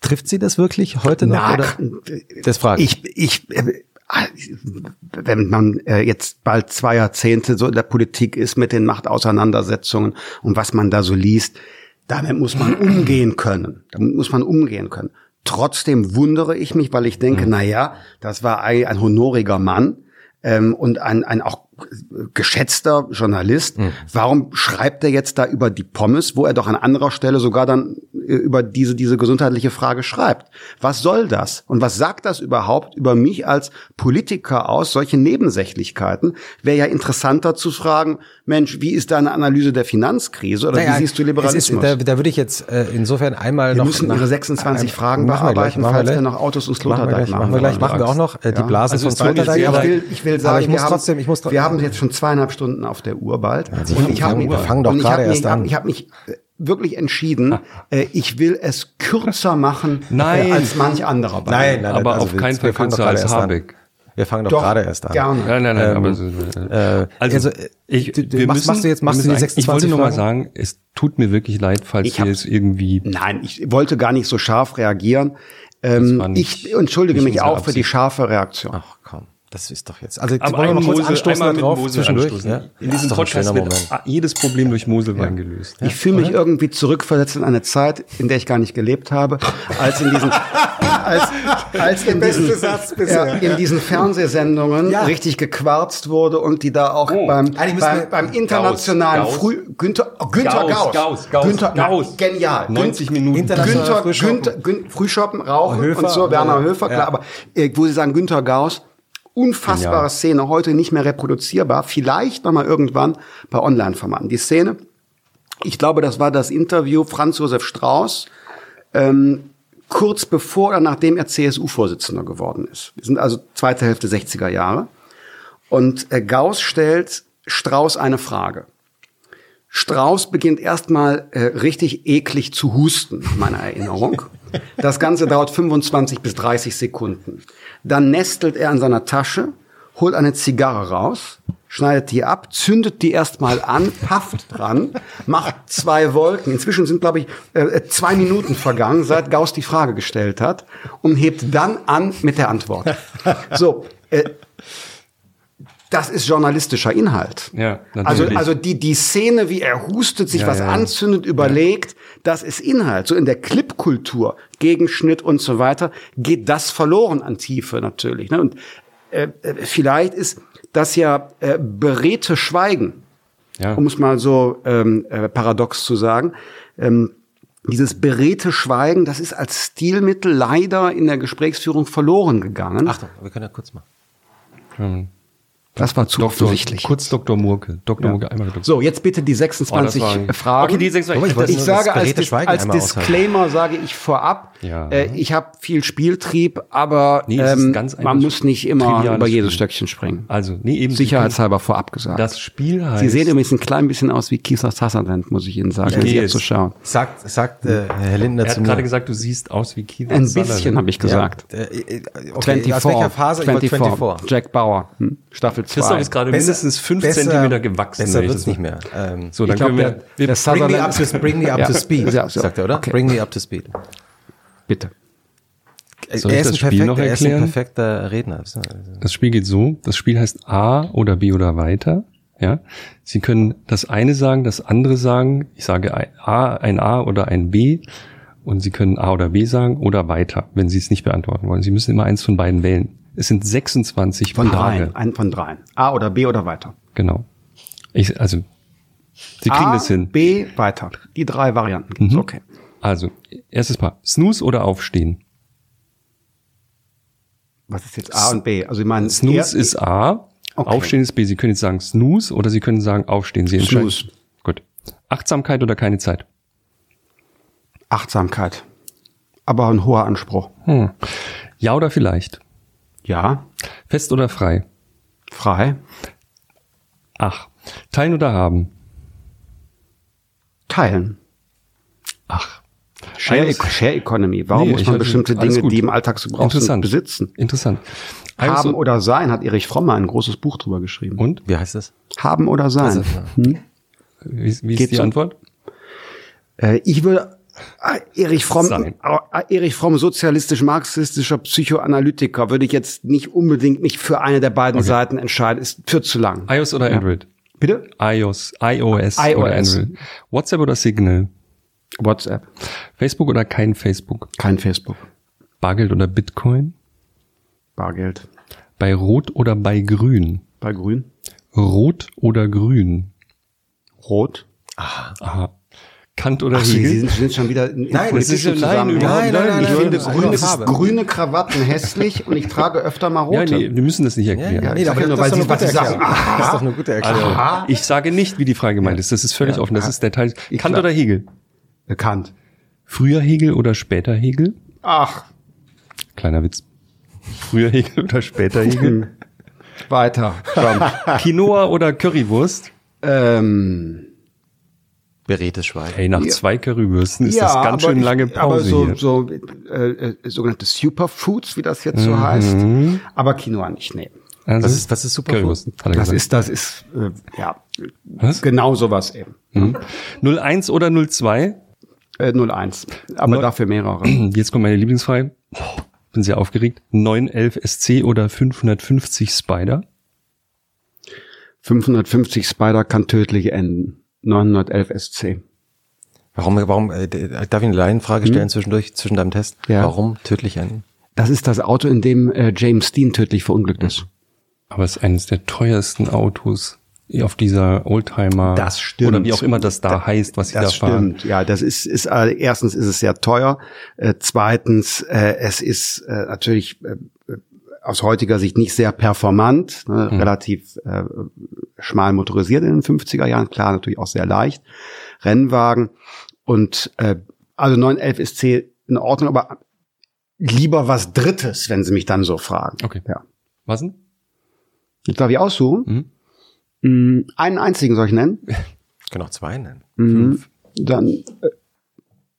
trifft Sie das wirklich heute noch? Na, oder? Das frage ich. Ich, ich, wenn man äh, jetzt bald zwei Jahrzehnte so in der Politik ist mit den Machtauseinandersetzungen und was man da so liest, damit muss man umgehen können. Damit muss man umgehen können. Trotzdem wundere ich mich, weil ich denke, na ja, das war ein, honoriger Mann ähm, und ein, ein auch geschätzter Journalist. Warum schreibt er jetzt da über die Pommes, wo er doch an anderer Stelle sogar dann äh, über diese, diese gesundheitliche Frage schreibt? Was soll das? Und was sagt das überhaupt über mich als Politiker aus? Solche Nebensächlichkeiten wäre ja interessanter zu fragen, Mensch, wie ist deine Analyse der Finanzkrise oder Naja, wie siehst du Liberalismus? Ist, da, da würde ich jetzt äh, insofern einmal Wir noch müssen nach- Ihre 26 äh, Fragen machen wir bearbeiten, gleich, machen falls wir wir gleich. noch Autos und Machen wir Sloterdijk gleich, machen. machen wir gleich, machen wir auch noch äh, die Ja. Blasen Also von Sloterdijk. Ich will, ich will aber sagen, ich muss wir, trotzdem, ich muss wir haben jetzt schon zweieinhalb Stunden auf der Uhr bald. Sie und ich habe mich, wir fangen doch gerade hab mich, erst an. Ich habe mich äh, wirklich entschieden, äh, ich will es kürzer machen Nein. Äh, als manch anderer. bei Nein, nein, Aber also auf wir- keinen wir Fall fangen doch kürzer gerade als erst an. Habeck. Wir fangen doch, Doch, gerade erst an. gerne. Nein, nein, nein, Ähm, aber so, äh, also, also, äh, ich, du- wir machst- müssen, machst du jetzt- machst wir du die müssen eigentlich- Ich 26 wollte nur mal sagen, es tut mir wirklich leid, falls Ich wir hab- jetzt irgendwie Nein, ich wollte gar nicht so scharf reagieren. Ähm, nicht- ich entschuldige mich auch für die Absicht. scharfe Reaktion. Ach komm, das ist doch jetzt. Also Aber wollen wir noch kurz Mosel, anstoßen mit darauf Mosel zwischendurch? anstoßen. Ja? In Das diesem Podcast wird jedes Problem durch Moselwein gelöst. Ich fühle mich irgendwie zurückversetzt in eine Zeit, in der ich gar nicht gelebt habe, als in diesen, als, als in diesen, bisher. ja, in diesen Fernsehsendungen Ja. richtig gequarzt wurde und die da auch beim, müssen wir- beim, beim internationalen Gauss. Früh, Günther, oh, Günther Gauss, Gauss, Gauss, Günther, Gauss. genial, 90 Gün- Minuten. Günther, Frühschoppen. Günther, Gün, Frühschoppen, Rauchen Höfer, und so, Werner ja, Höfer, klar, ja. aber äh, wo sie sagen, Günther Gauss, unfassbare Genial. Szene, heute nicht mehr reproduzierbar, vielleicht noch mal irgendwann bei Online-Formaten. Die Szene, ich glaube, das war das Interview Franz Josef Strauß, ähm, kurz bevor oder nachdem er CSU-Vorsitzender geworden ist. Wir sind also zweite Hälfte 60er Jahre. Und äh, Gauss stellt Strauß eine Frage. Strauß beginnt erstmal äh, richtig eklig zu husten, meiner Erinnerung. Das Ganze dauert 25 bis 30 Sekunden. Dann nestelt er in seiner Tasche, holt eine Zigarre raus, schneidet die ab, zündet die erstmal an, pafft dran, macht zwei Wolken. Inzwischen sind, glaube ich, äh, zwei Minuten vergangen, seit Gauss die Frage gestellt hat und hebt dann an mit der Antwort. So, äh, das ist journalistischer Inhalt. Ja, also, natürlich. also die, die Szene, wie er hustet, sich Ja, was ja. anzündet, überlegt, das ist Inhalt. So in der Clipkultur, Gegenschnitt und so weiter, geht das verloren an Tiefe natürlich. Ne? Und äh, äh, vielleicht ist das ja äh, beredte Schweigen, Ja. um es mal so ähm, äh, paradox zu sagen. Ähm, dieses beredte Schweigen, das ist als Stilmittel leider in der Gesprächsführung verloren gegangen. Achtung, wir können ja kurz mal. Das war zu Doktor, offensichtlich. kurz Dr. Murke. Dr. Murke, einmal Dr. So, jetzt bitte die 26 Oh, Fragen. Okay, die 26. Aber ich Ich sage als, Dis als. Disclaimer, sage ich vorab, Ja. Äh, ich habe viel Spieltrieb, aber Nee, ähm, ganz man muss nicht immer über jedes Spiel. Stöckchen springen. Also, nee, eben. Sicherheitshalber vorab gesagt. Das Spiel heißt. Sie sehen übrigens ein klein bisschen aus wie Kieser Sutherland, muss ich Ihnen sagen, wenn Sie gehe jetzt so es. schauen. Sagt, sagt äh, Herr Lindner er zu hat gerade mir. gesagt, du siehst aus wie Keith Ein Sutherland. bisschen habe ich gesagt. Äh, äh, okay, 24. aus welcher Phase? Ich wollte 24. Jack Bauer, hm, Staffel 2. Christoph ist gerade mindestens fünf besser- Zentimeter gewachsen. Besser ich wird's nicht so- mehr. Ähm, So, dann Ich glaub, können wir, der- wir der bring me up to, bring me up to speed, Ja, so. sagt er, oder? Okay. Bring me up to speed. Bitte. Soll ich er ist das ein Spiel perfekter, noch Er ist ein erklären? perfekter Redner. Das Spiel geht so, das Spiel heißt A oder B oder weiter. Ja, Sie können das eine sagen, das andere sagen. Ich sage ein A, ein A oder ein B und Sie können A oder B sagen oder weiter, wenn Sie es nicht beantworten wollen. Sie müssen immer eins von beiden wählen. Es sind 26 Von Paare. dreien. Ein von dreien. A oder B oder weiter. Genau. Ich, also, Sie kriegen A, das hin. B, weiter. Die drei Varianten gibt's. Mhm. Okay. Also, erstes Paar. Snooze oder Aufstehen? Was ist jetzt A und B? Also ich meine, Snooze ist A, Okay. Aufstehen ist B. Sie können jetzt sagen Snooze oder Sie können sagen Aufstehen. Sie entscheiden. Snooze. Gut. Achtsamkeit oder keine Zeit? Achtsamkeit. Aber ein hoher Anspruch. Hm. Ja oder vielleicht? Ja. Fest oder frei? Frei. Ach. Teilen oder haben? Teilen. Ach. Share, iOS- Share Economy. Warum Nee, muss man bestimmte Dinge, gut. die im Alltagsgebrauch sind, Interessant. besitzen? Interessant. Haben oder sein, hat Erich Fromm ein großes Buch drüber geschrieben. und? Wie heißt das? Haben oder sein. Also, hm? Wie, wie Geht ist die so. Antwort? Äh, ich würde Erich Fromm, Sein. äh, Erich Fromm, sozialistisch-marxistischer Psychoanalytiker, würde ich jetzt nicht unbedingt mich für eine der beiden Seiten entscheiden. Ist für zu lang. iOS oder Android? Bitte? iOS, iOS, iOS. oder Android? WhatsApp oder Signal? WhatsApp. Facebook oder kein Facebook? Kein Facebook. Bargeld oder Bitcoin? Bargeld. Bei Rot oder bei Grün? Bei Grün. Rot oder Grün? Rot. Aha. Kant oder Ach, Hegel? Sie sind, Sie sind schon wieder in, in Nein, das ist ja- nein, Nein, nein, nein, Ich nein, finde nein, grüne, grüne Krawatten hässlich und ich trage öfter mal rote. Ja, nee, wir müssen das nicht erklären. ja. nee, ich aber ja nur, ist weil doch Sie- eine was sagen. Erklärung. Das ist doch eine gute Erklärung. Also, ich sage nicht, wie die Frage gemeint ist. Das ist völlig offen. Das ist der Teil. Kant oder Hegel? Bekannt. Früher Hegel oder später Hegel? Ach, Kleiner Witz. Früher Hegel oder später Hegel? weiter. Komm. Quinoa oder Currywurst? ähm, Beredtes Schweigen. Hey, nach Ja. zwei Currywürsten ist das ganz schön lange Pause aber so, hier. so äh, äh, sogenannte Superfoods, wie das jetzt so Mhm. heißt. Aber Quinoa nicht nehmen. Also, Was ist, was ist Superfood? Er Das gesagt. ist, das ist, äh, ja, Was? genau sowas eben. Mhm. 01 oder 02? Äh, 01. Aber Neu- dafür mehrere. Jetzt kommt meine Lieblingsfrage. Bin sehr aufgeregt. 911 SC oder 550 Spider? 550 Spider kann tödlich enden. 911 SC. Warum, warum, äh, darf ich eine Laienfrage stellen zwischendurch, zwischen deinem Test? Ja. Warum tödlich enden? Das ist das Auto, in dem äh, James Dean tödlich verunglückt ist. Aber es ist eines der teuersten Autos auf dieser Oldtimer. Das stimmt. Oder wie auch immer das da heißt, was sie da Das fahren. stimmt, ja, das ist, ist äh, erstens ist es sehr teuer, äh, zweitens äh, es ist äh, natürlich äh, äh, aus heutiger Sicht nicht sehr performant, ne, Hm. relativ äh, schmal motorisiert in den 50er Jahren, klar natürlich auch sehr leicht, Rennwagen und äh, also 911 SC in Ordnung, aber lieber was Drittes, wenn Sie mich dann so fragen. Okay. Ja. Was denn? Jetzt darf ich aussuchen. Mhm. Mm, Einen einzigen soll ich nennen. Ich kann auch zwei nennen. Mhm. Dann, äh,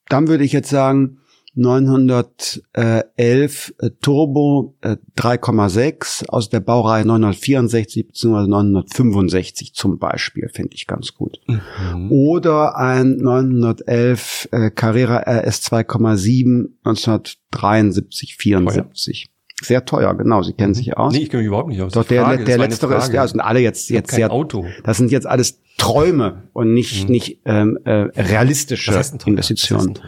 dann würde ich jetzt sagen 911 äh, Turbo äh, 3,6 aus der Baureihe 964 bzw. 965 zum Beispiel, finde ich ganz gut. Mhm. Oder ein 911 äh, Carrera RS 2,7 1973, 74. Sehr teuer, genau, Sie kennen sich aus. Nee, ich kenne mich überhaupt nicht aus. Doch der, Frage, der letztere ist, ja, sind alle jetzt, jetzt sehr, Auto. das sind jetzt alles Träume und nicht, nicht ähm, äh, realistische teuer? Investitionen.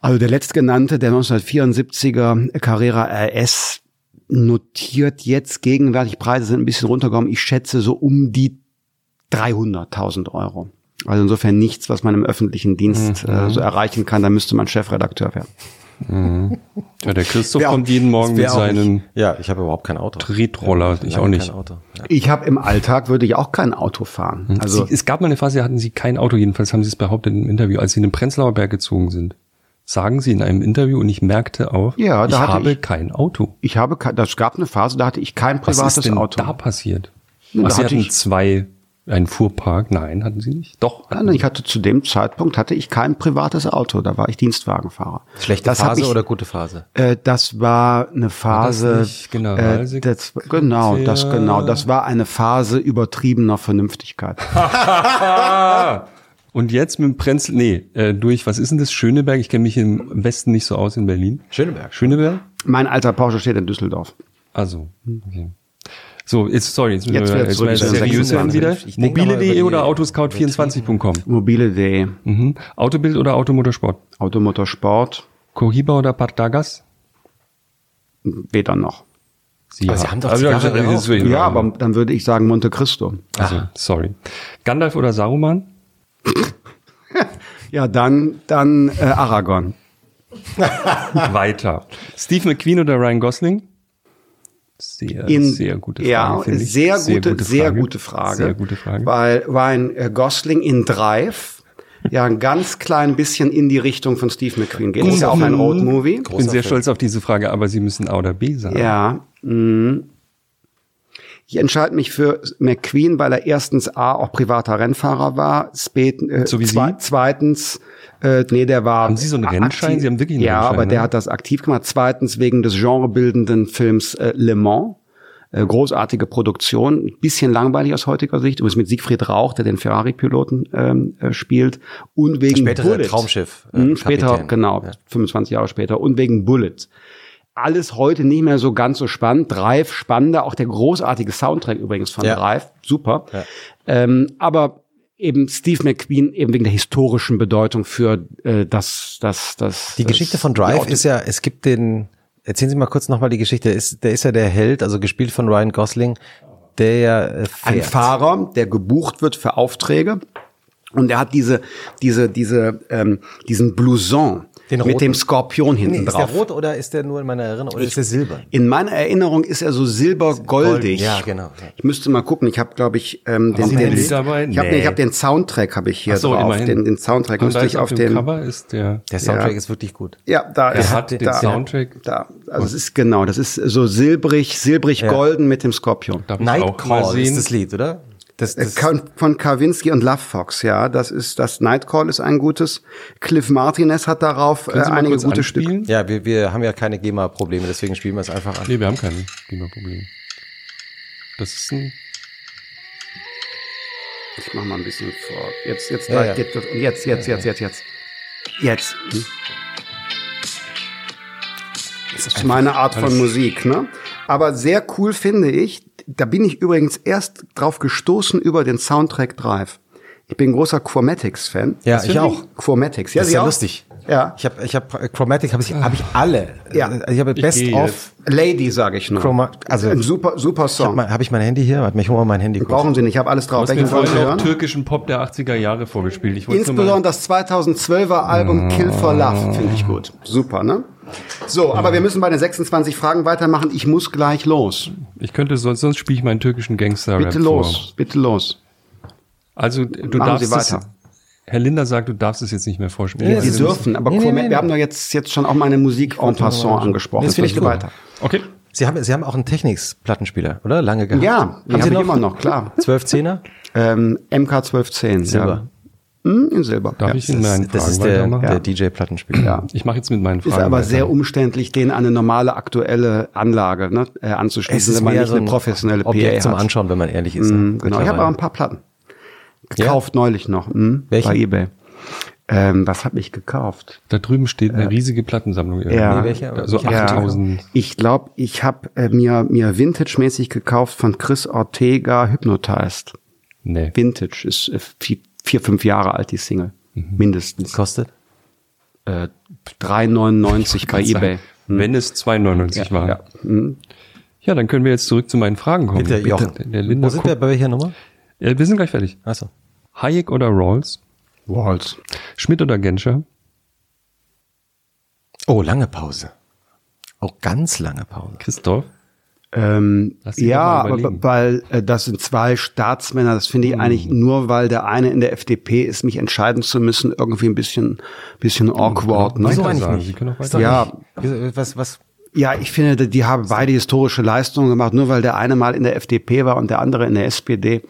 Also der letztgenannte, der 1974er Carrera RS, notiert jetzt gegenwärtig Preise sind ein bisschen runtergekommen. Ich schätze so um die 300.000 Euro. Also insofern nichts, was man im öffentlichen Dienst Mhm. äh, so erreichen kann. Da müsste man Chefredakteur werden. Ja, der Christoph Wär auch- kommt jeden Morgen mit nicht- Ja, ich habe überhaupt kein Auto. Tretroller. Ich Lange auch nicht. Kein Auto. Ja. Ich habe im Alltag würde ich auch kein Auto fahren. Also sie, es gab mal eine Phase, da hatten sie kein Auto, jedenfalls haben sie es behauptet im Interview, als sie in den Prenzlauer Berg gezogen sind. Sagen Sie in einem Interview und ich merkte auch, Ja, da ich habe ich- kein Auto. Ich habe, das gab eine Phase, da hatte ich kein Was privates ist denn Auto. da passiert? Da Ach, Sie hatte hatten ich- zwei, einen Fuhrpark? Nein, hatten Sie nicht? Doch. Nein, ich hatte zu dem Zeitpunkt hatte ich kein privates Auto, da war ich Dienstwagenfahrer. Schlechte das Phase ich, oder gute Phase? Äh, das war eine Phase. nicht Generalsekretär? äh, das, genau, das genau, das war eine Phase übertriebener Vernünftigkeit. Und jetzt mit dem Prenzl, nee, äh, durch, was ist denn das? Schöneberg? Ich kenne mich im Westen nicht so aus in Berlin. Schöneberg. Schöneberg? mein alter Porsche steht in Düsseldorf. Also, okay. So, jetzt, sorry, jetzt, Jetzt wir, wieder jetzt den seriös werden 26. wieder. Mobile.de oder autoscout24.com? Mobile.de, Mhm. Autobild oder Automotorsport? Automotorsport, Cohiba oder Partagas? weder noch. Sie, Aber Sie haben doch Also, Ja, aber dann würde ich sagen Monte Cristo. Also, sorry. Gandalf oder Saruman? Ja, dann, dann äh, Aragon. Weiter. Steve McQueen oder Ryan Gosling? Sehr, In, sehr gute Frage. Ja, ich. sehr gute, sehr Frage. gute Frage. Sehr gute Frage. Weil Ryan äh, Gosling in Drive ja ein ganz klein bisschen in die Richtung von Steve McQueen geht. Das ist ja auch ein Road-Movie. Ich bin sehr stolz auf diese Frage, aber Sie müssen A oder B sagen. Ja. mh. Ich entscheide mich für McQueen, weil er erstens A auch privater Rennfahrer war, spät, äh, So wie Sie? zwei- zweitens äh, nee, der war Haben Sie so einen aktiv- Rennschein? Sie haben wirklich einen Ja, Rennschein, aber der ne? hat das aktiv gemacht. Zweitens wegen des genrebildenden Films äh, Le Mans. Äh, großartige Produktion, ein bisschen langweilig aus heutiger Sicht, übrigens mit Siegfried Rauch, der den Ferrari-Piloten ähm, äh, spielt, und wegen Spätere Bullet. Traumschiff, äh, Mhm, später, Kapitän. genau, Ja. 25 Jahre später, und wegen Bullet. Alles heute nicht mehr so ganz so spannend. Drive spannender, auch der großartige Soundtrack übrigens von Ja. Drive, super. Ja. Ähm, aber eben Steve McQueen eben wegen der historischen Bedeutung für äh, das, das, das. Die das, Geschichte von Drive ist ja, es gibt den, erzählen Sie mal kurz nochmal die Geschichte, ist, der ist ja der Held, also gespielt von Ryan Gosling, der ja äh, ein. Fahrer, der gebucht wird für Aufträge. Und er hat diese, diese, diese, ähm, diesen Blouson Den mit roten? dem Skorpion hinten Nee, ist drauf. der rot oder ist der nur in meiner Erinnerung oder ist der silber? In meiner Erinnerung ist er so silbergoldig. Ja, genau. Ich müsste mal gucken. Ich habe, glaube ich, ähm, den, den, dabei? ich habe Nee. ich hab den Soundtrack habe ich hier so, drauf. immerhin. Den, den Soundtrack Und müsste da ich ist auf dem den. Cover ist der, Der Soundtrack Ja. ist wirklich gut. Ja, da er ist hat den da, Soundtrack. Da, also es ist genau, das ist so silbrig, silbrig golden mit dem Skorpion. Darf ich auch mal Nightcall ist das Lied, oder? Das, Äh, das, Von Kawinski und Love Fox, ja, das ist das Nightcall ist ein gutes. Cliff Martinez hat darauf äh, einige gute Stücke. anspielen? ja, wir, wir haben ja keine GEMA-Probleme, deswegen spielen wir es einfach an. Nee, wir haben kein Klimaproblem. Das ist ein, Ich mach mal ein bisschen vor. Jetzt, jetzt, Ja, ja. das. Und jetzt, jetzt, jetzt, jetzt, jetzt. Jetzt. Hm. Das ist meine Art von Musik, ne? Aber sehr cool finde ich, da bin ich übrigens erst drauf gestoßen über den Soundtrack Drive. Ich bin großer Quomatics-Fan. Ja, ich auch. Quomatics, ja, Das ist ja auch? lustig. Ja. Ich habe ich hab, Chromatic habe ich, hab ich alle. Ja. Äh, Ich habe Ich Best gehe of. Lady, sage ich nur. Chroma- also- ein super, super Habe Song. hab ich mein Handy hier? Warte, ich hole mal mein Handy kurz. Brauchen Sie nicht, ich habe alles drauf. noch hören? türkischen Pop der 80er Jahre vorgespielt. Ich Insbesondere das 2012er Album Kill for Love finde ich gut. Super, ne? So, aber wir müssen bei den 26 Fragen weitermachen. Ich muss gleich los. ich könnte sonst, sonst spiele ich meinen türkischen Gangster Bitte los, bitte los. Also, du Machen darfst Sie es, weiter. Herr Linder sagt, du darfst es jetzt nicht mehr vorspielen. Ja, Sie Also, dürfen, aber nee, nee, nee, nee. wir haben doch jetzt, jetzt schon auch meine Musik en passant angesprochen. Das finde ich Jetzt gut. weiter. Okay. Sie haben, Sie haben auch einen Technics-Plattenspieler, oder? Lange gehabt. Ja, die habe ich immer noch, klar. 12 Zehner? Ähm, MK1210. Silber. Ja. Hm, in Silber. Darf ja. ich in meinen Das ist der, der DJ-Plattenspieler. Ja. Ich mache jetzt mit meinen Fragen Ist aber weiter. sehr umständlich, den an eine normale aktuelle Anlage ne, äh, anzuschließen, wenn man nicht eine professionelle Objekt PA zum hat. Anschauen, wenn man ehrlich ist. Mhm, genau. Ich habe aber ein paar Platten gekauft neulich noch mhm, Welche? bei eBay. Ähm, was habe ich gekauft? Da drüben steht eine riesige Plattensammlung. irgendwie. Ja. Nee, welche? So Welche? 8000. Ich glaube, ich habe äh, mir mir Vintage-mäßig gekauft von Chris Ortega Hypnotized. Nee. Vintage ist äh, vier, fünf Jahre alt die Single, mindestens. Kostet? Äh, 3,99 bei eBay. Wenn es 2,99 war. Ja. Mhm. Ja, dann können wir jetzt zurück zu meinen Fragen kommen. Bitte, Jochen. Der, Linder Wo sind wir? Bei welcher Nummer? ja, wir sind gleich fertig. Achso. Hayek oder Rawls? Waltz. Schmidt oder Genscher? Oh, lange Pause. Oh, ganz lange Pause. Christoph? Ähm, ja, aber weil äh, das sind zwei Staatsmänner, das finde ich Hm. eigentlich nur, weil der eine in der FDP ist, mich entscheiden zu müssen, irgendwie ein bisschen, bisschen awkward. Ne? Wieso eigentlich sagen? nicht? Ja. nicht- Was, was, Ja, ich finde, die haben beide historische Leistungen gemacht, nur weil der eine mal in der FDP war und der andere in der SPD.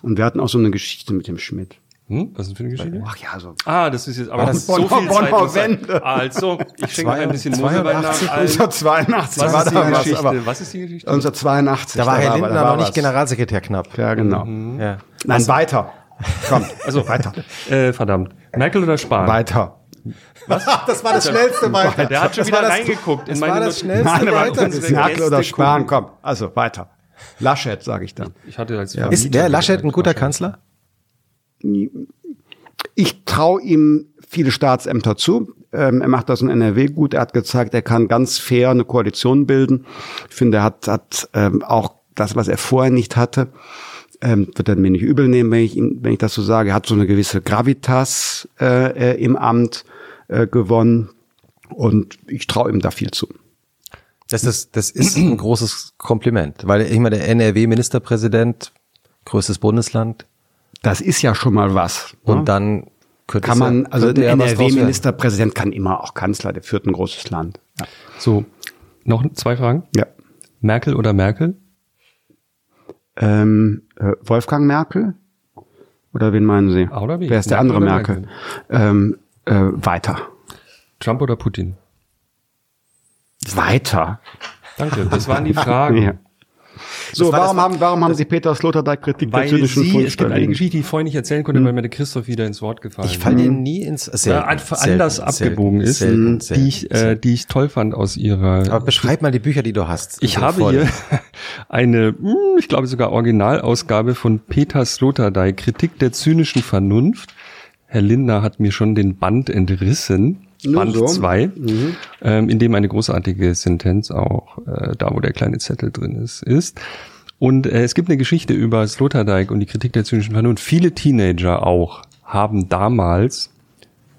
Und wir hatten auch so eine Geschichte mit dem Schmidt. Hm? Was ist denn für eine Geschichte? Ach ja, so. Ah, das ist jetzt aber das so viel Bonner- Zeit. Wende? Also, ich schenke ein bisschen 82, nach. 1982 Was war ist die da was, Geschichte? aber Was ist die Geschichte? 1982. da war Herr Lindner da noch war nicht was. Generalsekretär knapp. Ja, genau. Ja. Nein, weiter. Komm, Also, weiter. Äh, verdammt. Merkel oder Spahn? Weiter. Das war das schnellste weiter. Der hat schon wieder war das- reingeguckt in Das meine war das schnellste weiter. Merkel oder Spahn, komm. Also, weiter. Laschet, sage ich dann. Ich hatte als Ist der Laschet ein guter Kanzler? Ich traue ihm viele Staatsämter zu. Ähm, er macht das in NRW gut. Er hat gezeigt, er kann ganz fair eine Koalition bilden. Ich finde, er hat, hat ähm, auch das, was er vorher nicht hatte, ähm, wird er mir nicht übel nehmen, wenn ich, wenn ich das so sage. Er hat so eine gewisse Gravitas äh, äh, im Amt äh, gewonnen. Und ich traue ihm da viel zu. Das ist, das ist ein großes Kompliment, weil ich meine, der NRW-Ministerpräsident, größtes Bundesland, Das ist ja schon mal was. und ne? dann könnte kann ja- man, also ein ja draus werden. NRW-Ministerpräsident kann immer auch Kanzler, der führt ein großes Land. Ja. So, noch zwei Fragen. ja. Merkel oder Merkel? Ähm, äh, Wolfgang Merkel? Oder wen meinen Sie? A oder B? Wer ist der Merkel andere oder Merkel? Ähm, äh, weiter. Trump oder Putin? Weiter. Danke, das waren die Fragen. Ja. So, war warum das- haben, warum haben Sie Peter Sloterdijk Kritik der Weil zynischen sie, es gibt eine? Geschichte, die ich vorhin nicht erzählen konnte, weil mir der Christoph wieder ins Wort gefallen Ich falle dir nie ins selten, selten, anders selten, abgebogen ist, selten, die selten, ich, äh, selten. die ich toll fand aus ihrer. Aber beschreib mal die Bücher, die du hast. ich habe voll. hier eine, hm, ich glaube sogar Originalausgabe von Peter Sloterdijk, Kritik der zynischen Vernunft. Herr Lindner hat mir schon den Band entrissen. Band so? 2, ähm, in dem eine großartige Sentenz auch, äh, da wo der kleine Zettel drin ist, ist. Und äh, es gibt eine Geschichte über Sloterdijk und die Kritik der zynischen Vernunft. Viele Teenager auch haben damals,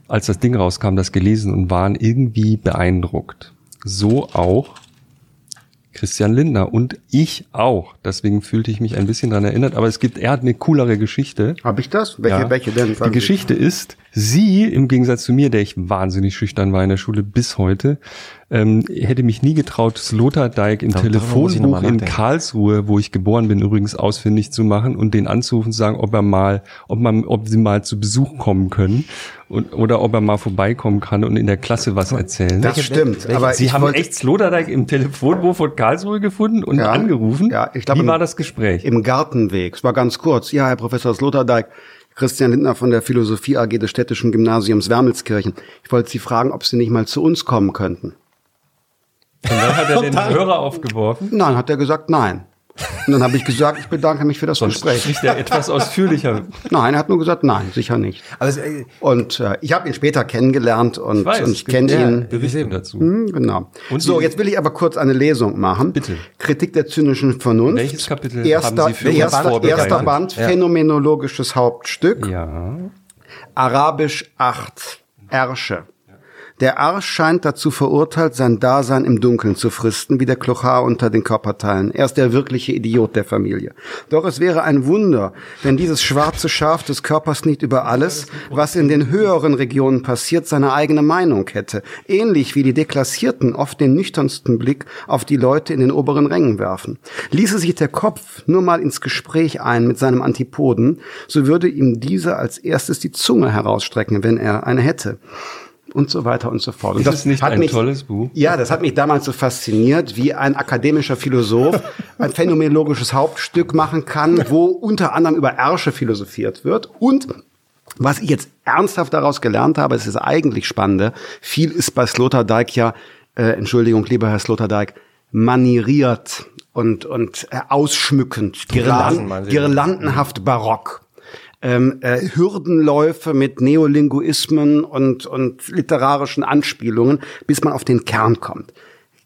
als das Ding rauskam, das gelesen und waren irgendwie beeindruckt. So auch Christian Lindner und ich auch. Deswegen fühlte ich mich ein bisschen dran erinnert. Aber es gibt, er hat eine coolere Geschichte. Habe ich das? Welche, Ja. welche denn? Die. Geschichte ist, sie, im Gegensatz zu mir, der ich wahnsinnig schüchtern war in der Schule bis heute, ähm, hätte mich nie getraut, Sloterdijk im noch Telefonbuch in. Karlsruhe, wo ich geboren bin, übrigens ausfindig zu machen und den anzurufen und sagen, ob er mal, ob man, ob sie mal zu Besuch kommen können und, oder ob er mal vorbeikommen kann und in der Klasse was erzählen. Das stimmt. welche- aber Sie haben wollte, echt Sloterdijk im Telefonbuch von Karlsruhe gefunden und Ja. angerufen. Ja, ich glaube, Wie im- war das Gespräch? im Gartenweg. Es war ganz kurz. Ja, Herr Professor Sloterdijk, Christian Lindner von der Philosophie AG des Städtischen Gymnasiums Wermelskirchen. Ich wollte Sie fragen, ob Sie nicht mal zu uns kommen könnten. Und dann hat er den Hörer aufgeworfen. Nein, hat er gesagt, nein. Und dann habe ich gesagt, ich bedanke mich für das Sonst Gespräch. spricht er etwas ausführlicher. Nein, er hat nur gesagt, nein, sicher nicht. Also, äh, Und äh, ich habe ihn später kennengelernt und Ich weiß, und ich kenne ja ihn. Berichte dazu. Hm, genau. Und so, jetzt will ich aber kurz eine Lesung machen. Bitte. Kritik der zynischen Vernunft. Welches Kapitel erster, haben Sie für erster, erster Band, Ja. phänomenologisches Hauptstück. Ja. Arabisch 8, Ersche. Der Arsch scheint dazu verurteilt, sein Dasein im Dunkeln zu fristen, wie der Klochar unter den Körperteilen. Er ist der wirkliche Idiot der Familie. Doch es wäre ein Wunder, wenn dieses schwarze Schaf des Körpers nicht über alles, was in den höheren Regionen passiert, seine eigene Meinung hätte. Ähnlich wie die Deklassierten oft den nüchternsten Blick auf die Leute in den oberen Rängen werfen. Ließe sich der Kopf nur mal ins Gespräch ein mit seinem Antipoden, so würde ihm dieser als erstes die Zunge herausstrecken, wenn er eine hätte und so weiter und so fort. Und Ist es nicht ein tolles Buch? Ja, das hat mich damals so fasziniert, wie ein akademischer Philosoph ein phänomenologisches Hauptstück machen kann, wo unter anderem über Ärsche philosophiert wird und was ich jetzt ernsthaft daraus gelernt habe, es ist eigentlich Spannende, viel ist bei Sloterdijk ja, äh, Entschuldigung, lieber Herr Sloterdijk, manieriert und, und äh, ausschmückend, Blasen, meinen Girlan Sie? girlandenhaft barock ähm, äh, Hürdenläufe mit Neolinguismen und, und literarischen Anspielungen, bis man auf den Kern kommt.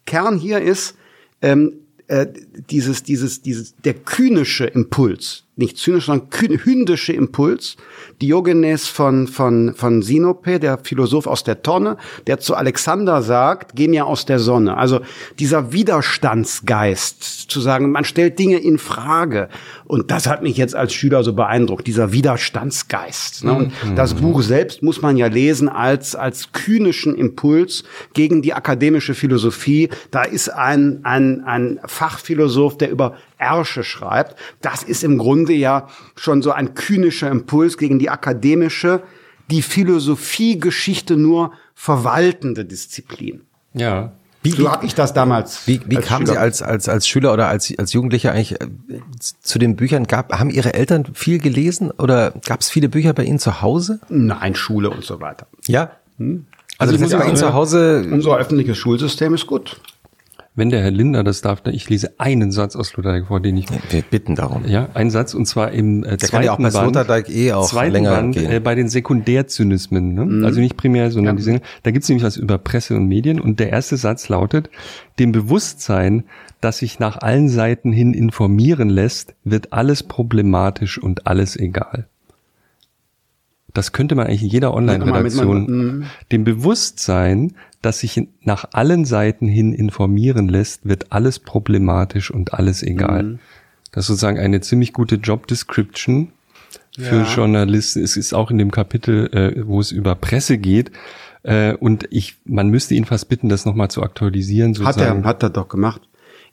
Kern hier ist ähm, äh, dieses, dieses, dieses, der kühnische Impuls, nicht zynisch, sondern hündische Impuls. Diogenes von, von, von Sinope, der Philosoph aus der Tonne, der zu Alexander sagt, geh mir aus der Sonne. Also dieser Widerstandsgeist, zu sagen, man stellt Dinge in Frage. Und das hat mich jetzt als Schüler so beeindruckt, dieser Widerstandsgeist. Ne? Und mhm. das Buch selbst muss man ja lesen als, als kühnischen Impuls gegen die akademische Philosophie. Da ist ein, ein, ein Fachphilosoph, der über Ersche schreibt. Das ist im Grunde ja schon so ein kühnischer Impuls gegen die akademische, die Philosophiegeschichte nur verwaltende Disziplin. Ja. Wie, so habe ich das damals. Wie, wie kamen Sie als, als, als Schüler oder als, als Jugendlicher eigentlich äh, zu den Büchern? Gab, haben Ihre Eltern viel gelesen oder gab es viele Bücher bei Ihnen zu Hause? Nein, Schule und so weiter. Ja. Hm? Also, also das muss bei Ihnen zu Hause. Unser öffentliches Schulsystem ist gut. Wenn der Herr Linder das darf, ich lese einen Satz aus Sloterdijk vor, den ich. Wir bitten darum. Ja, einen Satz und zwar im äh, der zweiten kann ja auch bei Sloterdijk eh auch länger Band, gehen. Äh, bei den Sekundärzynismen, ne? Mhm. also nicht primär, sondern ja. die, da gibt's nämlich was über Presse und Medien und der erste Satz lautet: Dem Bewusstsein, das sich nach allen Seiten hin informieren lässt, wird alles problematisch und alles egal. Das könnte man eigentlich in jeder Online-Redaktion, mhm. dem Bewusstsein, das sich nach allen Seiten hin informieren lässt, wird alles problematisch und alles egal. Mhm. Das ist sozusagen eine ziemlich gute Job Description für ja. Journalisten. Es ist auch in dem Kapitel, äh, wo es über Presse geht. Äh, und ich, man müsste ihn fast bitten, das nochmal zu aktualisieren. Sozusagen. Hat er, hat er doch gemacht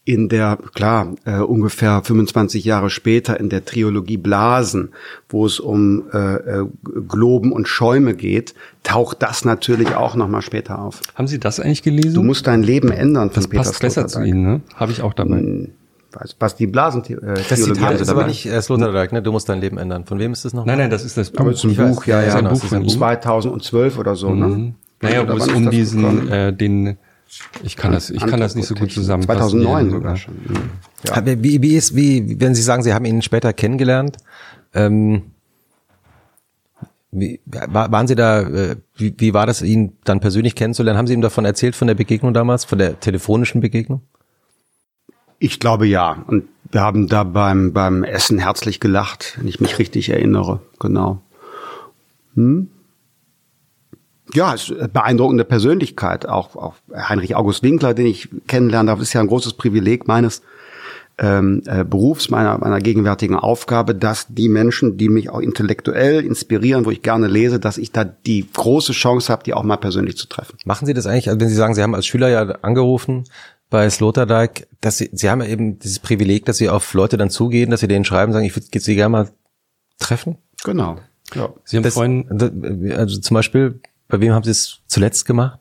in der, klar, äh, ungefähr 25 Jahre später in der Triologie Blasen, wo es um äh, äh, Globen und Schäume geht, taucht das natürlich auch nochmal später auf. Haben Sie das eigentlich gelesen? Du musst dein Leben ändern von das Peter passt besser zu Ihnen, ne? Habe ich auch dabei. Hm, weiß, was die Blasen äh, Das Zitat ist aber nicht äh, Sloterdijk, ne? Du musst dein Leben ändern. Von wem ist das noch? Nein, nein, das ist das Buch. Aber es ist ein Buch, ja, ja. Ein Buch von 2012 oder so, ne? mhm. ne? Naja, wo es um diesen, äh, den ich kann das, ich kann das nicht so gut zusammenfassen. 2009 sogar schon. Ja. Wie, wie ist, wie, wenn Sie sagen, Sie haben ihn später kennengelernt, ähm, wie, waren Sie da, äh, wie, wie war das, ihn dann persönlich kennenzulernen? Haben Sie ihm davon erzählt, von der Begegnung damals, von der telefonischen Begegnung? Ich glaube ja. Und wir haben da beim, beim Essen herzlich gelacht, wenn ich mich richtig erinnere. Genau. Hm? Ja, ist eine beeindruckende Persönlichkeit. Auch, auch Heinrich August Winkler, den ich kennenlernen darf, ist ja ein großes Privileg meines ähm, äh, Berufs, meiner, meiner gegenwärtigen Aufgabe, dass die Menschen, die mich auch intellektuell inspirieren, wo ich gerne lese, dass ich da die große Chance habe, die auch mal persönlich zu treffen. Machen Sie das eigentlich, also wenn Sie sagen, Sie haben als Schüler ja angerufen bei Sloterdijk, dass Sie, Sie haben ja eben dieses Privileg, dass Sie auf Leute dann zugehen, dass Sie denen schreiben, sagen, ich würde Sie gerne mal treffen? Genau. Ja. Sie haben das, vorhin, also zum Beispiel bei wem haben Sie es zuletzt gemacht?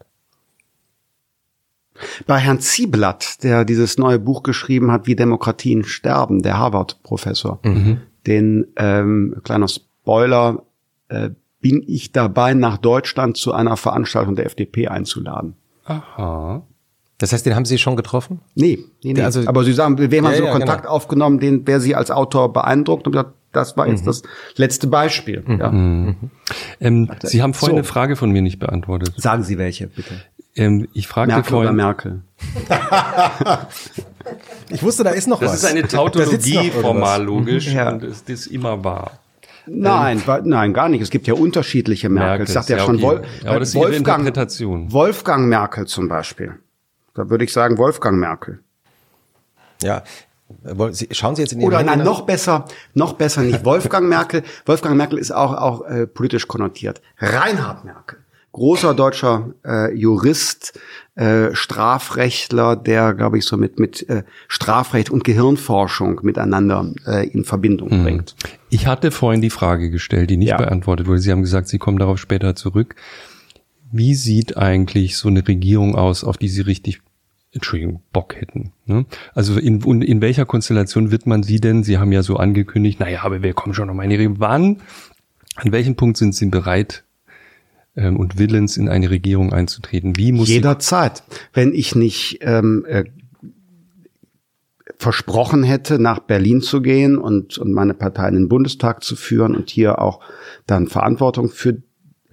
Bei Herrn Zieblatt, der dieses neue Buch geschrieben hat, wie Demokratien sterben, der Harvard-Professor. Mhm. Den, ähm, kleiner Spoiler, äh, bin ich dabei, nach Deutschland zu einer Veranstaltung der FDP einzuladen. Aha. Das heißt, den haben Sie schon getroffen? Nee, nee, nee. Also, aber Sie sagen, wem ja, haben Sie ja, Kontakt genau. aufgenommen, den, wer Sie als Autor beeindruckt und gesagt, das war jetzt mhm. das letzte Beispiel. Mhm. Ja. Mhm. Ähm, Sie haben vorhin so. eine Frage von mir nicht beantwortet. Sagen Sie welche, bitte. Ähm, ich fragte Merkel vorhin. Oder Merkel? ich wusste, da ist noch das was. Das ist eine Tautologie formal logisch ja. und ist das immer wahr. Nein, ähm, nein, gar nicht. Es gibt ja unterschiedliche Merkel. Sagt ja, ja schon okay. Wolf, ja, aber das ist Wolfgang, Interpretation. Wolfgang Merkel zum Beispiel. Da würde ich sagen Wolfgang Merkel. Ja, Schauen Sie jetzt in die Oder nein, noch besser, noch besser nicht Wolfgang Merkel. Wolfgang Merkel ist auch, auch äh, politisch konnotiert. Reinhard Merkel, großer deutscher äh, Jurist, äh, Strafrechtler, der, glaube ich, so mit, mit äh, Strafrecht und Gehirnforschung miteinander äh, in Verbindung mhm. bringt. Ich hatte vorhin die Frage gestellt, die nicht ja. beantwortet wurde. Sie haben gesagt, Sie kommen darauf später zurück. Wie sieht eigentlich so eine Regierung aus, auf die Sie richtig Entschuldigung, Bock hätten. Ne? Also in, in welcher Konstellation wird man sie denn? Sie haben ja so angekündigt, naja, aber wir kommen schon noch mal in die Regierung. Wann, an welchem Punkt sind Sie bereit ähm, und willens, in eine Regierung einzutreten? Wie muss Jederzeit. Wenn ich nicht ähm, äh, versprochen hätte, nach Berlin zu gehen und, und meine Partei in den Bundestag zu führen und hier auch dann Verantwortung für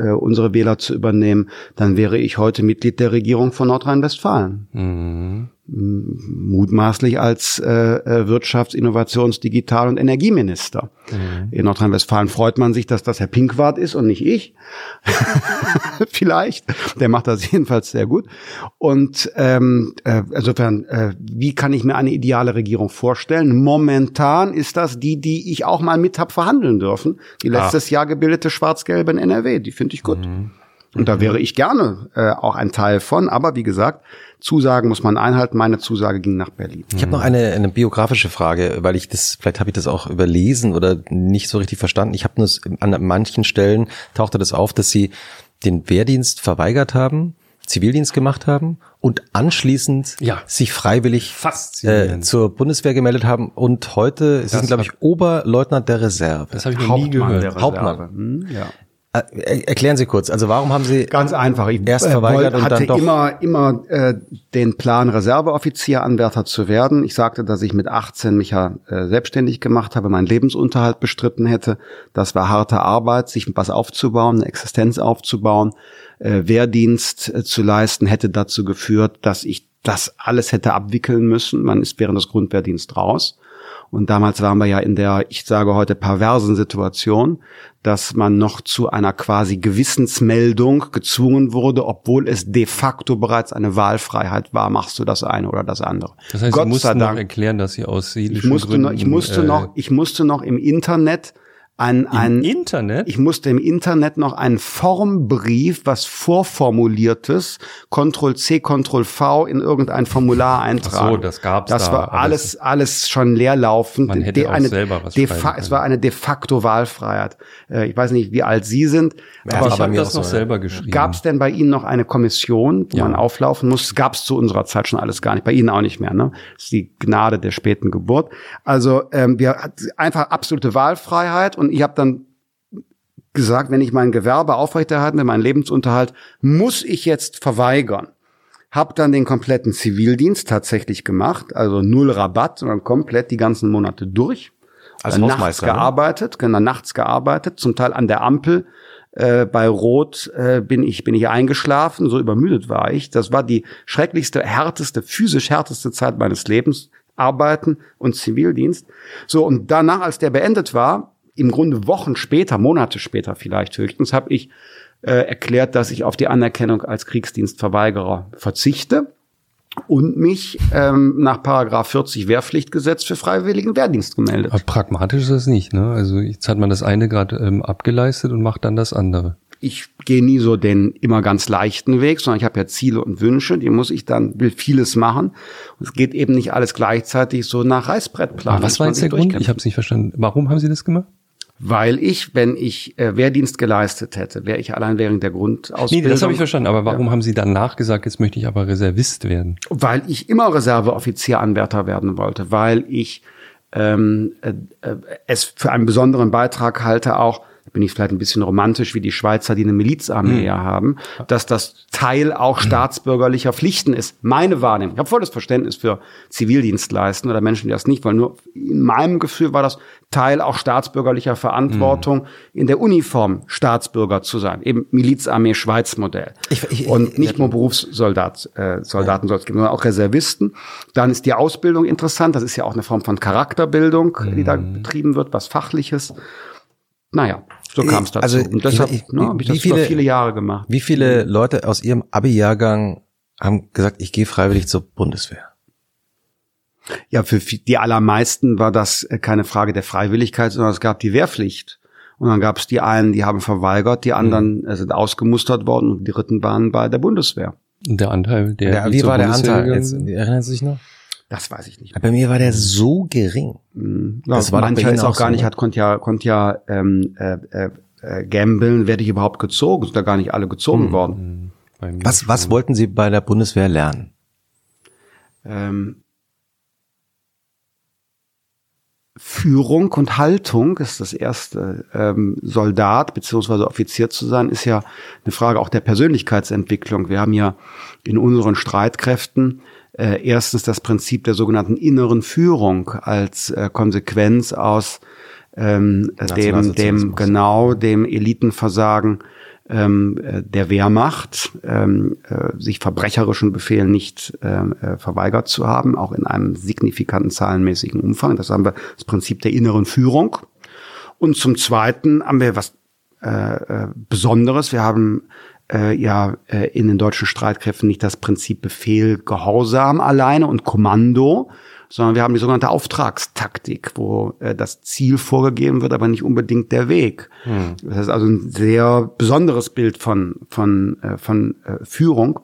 äh, unsere Wähler zu übernehmen, dann wäre ich heute Mitglied der Regierung von Nordrhein-Westfalen. Mhm. Mutmaßlich als äh, äh, Wirtschafts-, Innovations-, Digital- und Energieminister. Mhm. In Nordrhein-Westfalen freut man sich, dass das Herr Pinkwart ist und nicht ich. Vielleicht. Der macht das jedenfalls sehr gut. Und ähm, äh, insofern, äh, wie kann ich mir eine ideale Regierung vorstellen? Momentan ist das die, die ich auch mal mit hab verhandeln dürfen. Die letztes ah. Jahr gebildete schwarz-gelbe in NRW. Die finde ich gut. Mhm. Und da wäre ich gerne äh, auch ein Teil von. Aber wie gesagt, Zusagen muss man einhalten. Meine Zusage ging nach Berlin. Ich habe noch eine, eine biografische Frage, weil ich das, vielleicht habe ich das auch überlesen oder nicht so richtig verstanden. Ich habe nur an manchen Stellen tauchte das auf, dass Sie den Wehrdienst verweigert haben, Zivildienst gemacht haben und anschließend ja. sich freiwillig äh, zur Bundeswehr gemeldet haben und heute Sie sind glaube ich Oberleutnant der Reserve. Das habe ich noch Hauptmann nie gehört. Hauptmann. Hm, ja. Äh, erklären Sie kurz, also warum haben Sie ganz einfach ich erst äh, verweigert und hatte dann doch immer immer äh, den Plan Reserveoffizier Anwärter zu werden. Ich sagte, dass ich mit 18 mich ja äh, selbstständig gemacht habe, meinen Lebensunterhalt bestritten hätte. Das war harte Arbeit, sich was aufzubauen, eine Existenz aufzubauen, äh, Wehrdienst äh, zu leisten, hätte dazu geführt, dass ich das alles hätte abwickeln müssen. Man ist während des Grundwehrdienst raus. Und damals waren wir ja in der, ich sage heute, perversen Situation, dass man noch zu einer quasi Gewissensmeldung gezwungen wurde, obwohl es de facto bereits eine Wahlfreiheit war, machst du das eine oder das andere. Das heißt, Gott Sie mussten noch erklären, dass Sie aus ich musste Gründen, noch, ich musste äh, noch, ich musste noch im Internet ein, ein Im Internet? Ich musste im Internet noch einen Formbrief, was vorformuliertes, Ctrl C, Ctrl V in irgendein Formular eintragen. Ach so, das gab's Das da, war alles, alles schon leerlaufend. Man hätte de, auch eine, selber was de Es war eine de facto Wahlfreiheit. Äh, ich weiß nicht, wie alt Sie sind. Ja, aber ich habe das noch so, selber geschrieben. Gab es denn bei Ihnen noch eine Kommission, wo ja. man auflaufen muss? Gab es zu unserer Zeit schon alles gar nicht. Bei Ihnen auch nicht mehr. Ne? Das ist die Gnade der späten Geburt. Also ähm, wir einfach absolute Wahlfreiheit und ich habe dann gesagt, wenn ich mein Gewerbe aufrechterhalten will, meinen Lebensunterhalt, muss ich jetzt verweigern. Hab dann den kompletten Zivildienst tatsächlich gemacht, also null Rabatt, sondern komplett die ganzen Monate durch. Also nachts ne? gearbeitet, genau, nachts gearbeitet, zum Teil an der Ampel. Äh, bei Rot äh, bin ich bin ich eingeschlafen, so übermüdet war ich. Das war die schrecklichste, härteste, physisch härteste Zeit meines Lebens. Arbeiten und Zivildienst. So und danach, als der beendet war, im Grunde Wochen später, Monate später vielleicht höchstens, habe ich äh, erklärt, dass ich auf die Anerkennung als Kriegsdienstverweigerer verzichte und mich ähm, nach Paragraph 40 Wehrpflichtgesetz für freiwilligen Wehrdienst gemeldet. Aber pragmatisch ist das nicht, ne? Also jetzt hat man das eine gerade ähm, abgeleistet und macht dann das andere. Ich gehe nie so den immer ganz leichten Weg, sondern ich habe ja Ziele und Wünsche, die muss ich dann, will vieles machen. Und es geht eben nicht alles gleichzeitig so nach Reißbrettplan. Aber was war jetzt der Grund? Ich habe es nicht verstanden. Warum haben Sie das gemacht? Weil ich, wenn ich äh, Wehrdienst geleistet hätte, wäre ich allein während der Grundausbildung. Nee, das habe ich verstanden. Aber warum ja. haben Sie danach gesagt, jetzt möchte ich aber Reservist werden? Weil ich immer Reserveoffizieranwärter werden wollte, weil ich ähm, äh, äh es für einen besonderen Beitrag halte, auch bin ich vielleicht ein bisschen romantisch, wie die Schweizer, die eine Milizarmee mhm. haben, dass das Teil auch hm. staatsbürgerlicher Pflichten ist. Meine Wahrnehmung. Ich habe volles Verständnis für Zivildienstleisten oder Menschen, die das nicht wollen. Nur in meinem Gefühl war das Teil auch staatsbürgerlicher Verantwortung, mhm. in der Uniform Staatsbürger zu sein. Eben Milizarmee Schweiz Modell. Ich, ich, Und nicht nur Berufssoldat, äh, Soldaten ja. soll es geben, sondern auch Reservisten. Dann ist die Ausbildung interessant. Das ist ja auch eine Form von Charakterbildung, mhm. die da hm. betrieben wird, was Fachliches. Naja, so kam es dazu. Also, und deshalb ich, ne, habe ich das viele, über viele Jahre gemacht. Wie viele Leute aus Ihrem Abi-Jahrgang haben gesagt, ich gehe freiwillig zur Bundeswehr? Ja, für die allermeisten war das äh, keine Frage der Freiwilligkeit, sondern es gab die Wehrpflicht. Und dann gab es die einen, die haben verweigert, die anderen mhm. sind ausgemustert worden und die dritten waren bei der Bundeswehr. Der Anteil, der. Ja, wie war der Anteil? Jetzt, erinnern Sie sich noch? Das weiß ich nicht. Mehr. Bei mir war der so gering. Mhm. Das war mancher ist auch, gar so, nicht, ne? hat konnte ja konnte ja ähm, äh, äh, äh, gambeln, werde ich überhaupt gezogen? Sind da gar nicht alle gezogen mhm. worden. Mhm. Was was wollten Sie bei der Bundeswehr lernen? Ähm, Führung und Haltung ist das erste. Ähm, Soldat beziehungsweise Offizier zu sein, ist ja eine Frage auch der Persönlichkeitsentwicklung. Wir haben ja in unseren Streitkräften äh, erstens das Prinzip der sogenannten inneren Führung als äh, Konsequenz aus ähm, dem, dem genau dem Elitenversagen ähm, äh, der Wehrmacht, ähm, äh, sich verbrecherischen Befehlen nicht ähm, äh, verweigert zu haben, auch in einem signifikanten zahlenmäßigen Umfang. Das haben wir das Prinzip der inneren Führung. Und zum Zweiten haben wir was äh, äh, Besonderes. Wir haben äh, ja äh, in den deutschen Streitkräften nicht das Prinzip Befehl, Gehorsam alleine und Kommando, sondern wir haben die sogenannte Auftragstaktik, wo äh, das Ziel vorgegeben wird, aber nicht unbedingt der Weg. Hm. Das ist also ein sehr besonderes Bild von von äh, von äh, Führung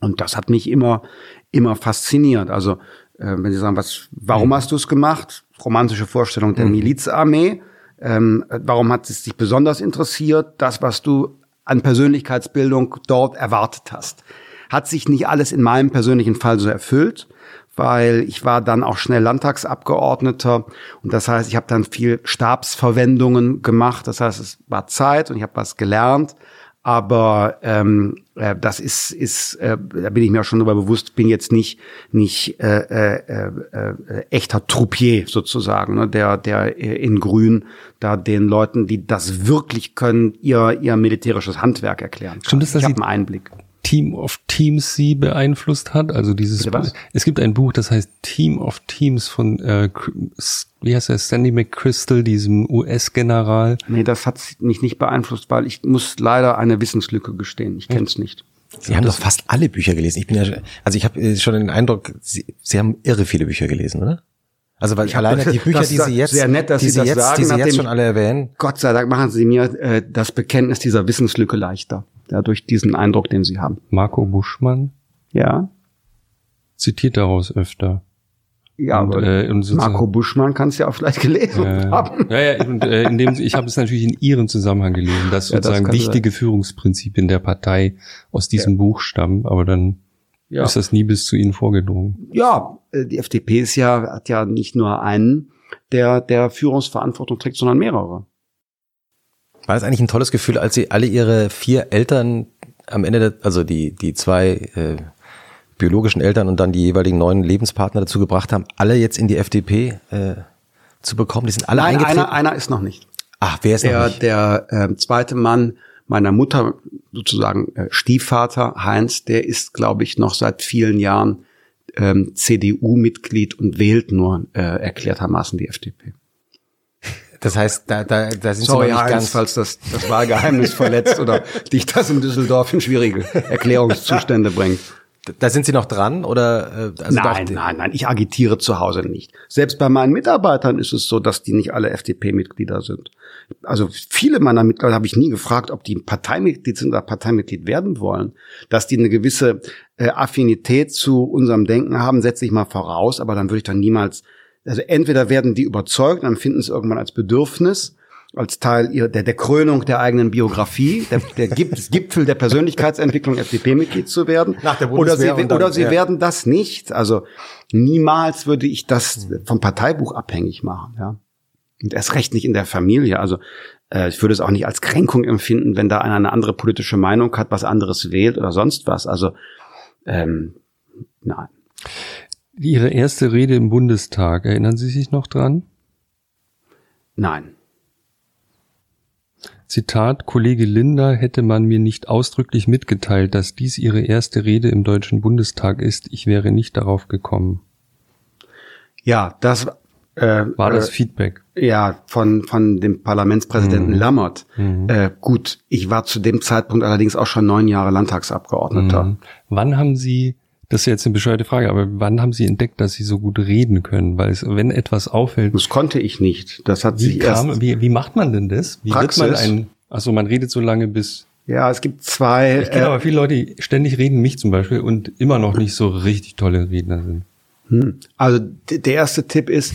und das hat mich immer immer fasziniert. Also äh, wenn Sie sagen, was, warum hm. hast du es gemacht? Romantische Vorstellung der hm. Milizarmee. Ähm, warum hat es dich besonders interessiert? Das, was du an Persönlichkeitsbildung dort erwartet hast. Hat sich nicht alles in meinem persönlichen Fall so erfüllt, weil ich war dann auch schnell Landtagsabgeordneter und das heißt, ich habe dann viel Stabsverwendungen gemacht. Das heißt, es war Zeit und ich habe was gelernt. Aber ähm, äh, das ist, ist äh, da bin ich mir auch schon darüber bewusst, bin jetzt nicht nicht äh, äh, äh, echter Troupier sozusagen, ne, der der in Grün da den Leuten, die das wirklich können, ihr ihr militärisches Handwerk erklären. Kann. Stimmt, dass ich habe einen Einblick. Team of Teams sie beeinflusst hat. Also dieses, es gibt ein Buch, das heißt Team of Teams von, äh, wie heißt er, Sandy McChrystal, diesem US-General. Nee, das hat mich nicht beeinflusst, weil ich muss leider eine Wissenslücke gestehen. Ich kenne es nicht. Sie haben doch fast alle Bücher gelesen. Ich bin ja, also ich habe äh, schon den Eindruck, Sie, Sie haben irre viele Bücher gelesen, oder? Also weil ich alleine die Bücher, die Sie jetzt, sehr nett, dass die Sie, das jetzt, sagen, die Sie jetzt schon alle erwähnen. Gott sei Dank machen Sie mir äh, das Bekenntnis dieser Wissenslücke leichter ja, durch diesen Eindruck, den sie haben. Marco Buschmann? Ja. Zitiert daraus öfter. Ja, und, äh, und Marco Buschmann kannst du ja auch vielleicht gelesen äh, haben. Ja, ja, und äh, in dem, ich habe es natürlich in Ihrem Zusammenhang gelesen, dass ja, sozusagen das wichtige sein. Führungsprinzipien der Partei aus diesem ja. Buch stammen, aber dann ja. ist das nie bis zu Ihnen vorgedrungen. Ja, äh, die FDP ist ja, hat ja nicht nur einen, der, der Führungsverantwortung trägt, sondern mehrere. War das eigentlich ein tolles Gefühl, als Sie alle Ihre vier Eltern am Ende, der, also die, die zwei äh, biologischen Eltern und dann die jeweiligen neuen Lebenspartner dazu gebracht haben, alle jetzt in die FDP äh, zu bekommen? Die sind alle Nein, eingetreten? Einer, einer ist noch nicht. Ach, wer ist der, noch nicht? Der äh, zweite Mann meiner Mutter, sozusagen äh, Stiefvater Heinz, der ist, glaube ich, noch seit vielen Jahren ähm, CDU-Mitglied und wählt nur äh, erklärtermaßen die FDP. Das heißt, da, da, da sind Sorry, Sie noch nicht Heinz, ganz falls das, das Wahlgeheimnis verletzt oder dich das in Düsseldorf in schwierige Erklärungszustände bringt. Da sind Sie noch dran oder? Äh, also nein, nein, nein. Ich agitiere zu Hause nicht. Selbst bei meinen Mitarbeitern ist es so, dass die nicht alle FDP-Mitglieder sind. Also viele meiner Mitglieder habe ich nie gefragt, ob die Parteimitglied sind oder Parteimitglied werden wollen. Dass die eine gewisse äh, Affinität zu unserem Denken haben, setze ich mal voraus. Aber dann würde ich dann niemals also entweder werden die überzeugt, dann finden es irgendwann als Bedürfnis, als Teil ihrer, der, der Krönung der eigenen Biografie, der, der Gipfel der Persönlichkeitsentwicklung FDP-Mitglied zu werden. Nach der oder sie, oder sie ja. werden das nicht. Also niemals würde ich das vom Parteibuch abhängig machen. Ja. Und erst recht nicht in der Familie. Also äh, ich würde es auch nicht als Kränkung empfinden, wenn da einer eine andere politische Meinung hat, was anderes wählt oder sonst was. Also ähm, nein. Ihre erste Rede im Bundestag, erinnern Sie sich noch dran? Nein. Zitat, Kollege Linder hätte man mir nicht ausdrücklich mitgeteilt, dass dies ihre erste Rede im Deutschen Bundestag ist. Ich wäre nicht darauf gekommen. Ja, das äh, war das äh, Feedback. Ja, von, von dem Parlamentspräsidenten mhm. Lammert. Mhm. Äh, gut, ich war zu dem Zeitpunkt allerdings auch schon neun Jahre Landtagsabgeordneter. Mhm. Wann haben Sie das ist jetzt eine bescheuerte Frage, aber wann haben Sie entdeckt, dass Sie so gut reden können? Weil es, wenn etwas auffällt. Das konnte ich nicht. Das hat wie sich kam, erst. Wie, wie macht man denn das? Wie Praxis. wird man ein, also man redet so lange bis. Ja, es gibt zwei. Ich kenne äh, aber viele Leute, die ständig reden, mich zum Beispiel, und immer noch nicht so richtig tolle Redner sind. Hm. Also der erste Tipp ist,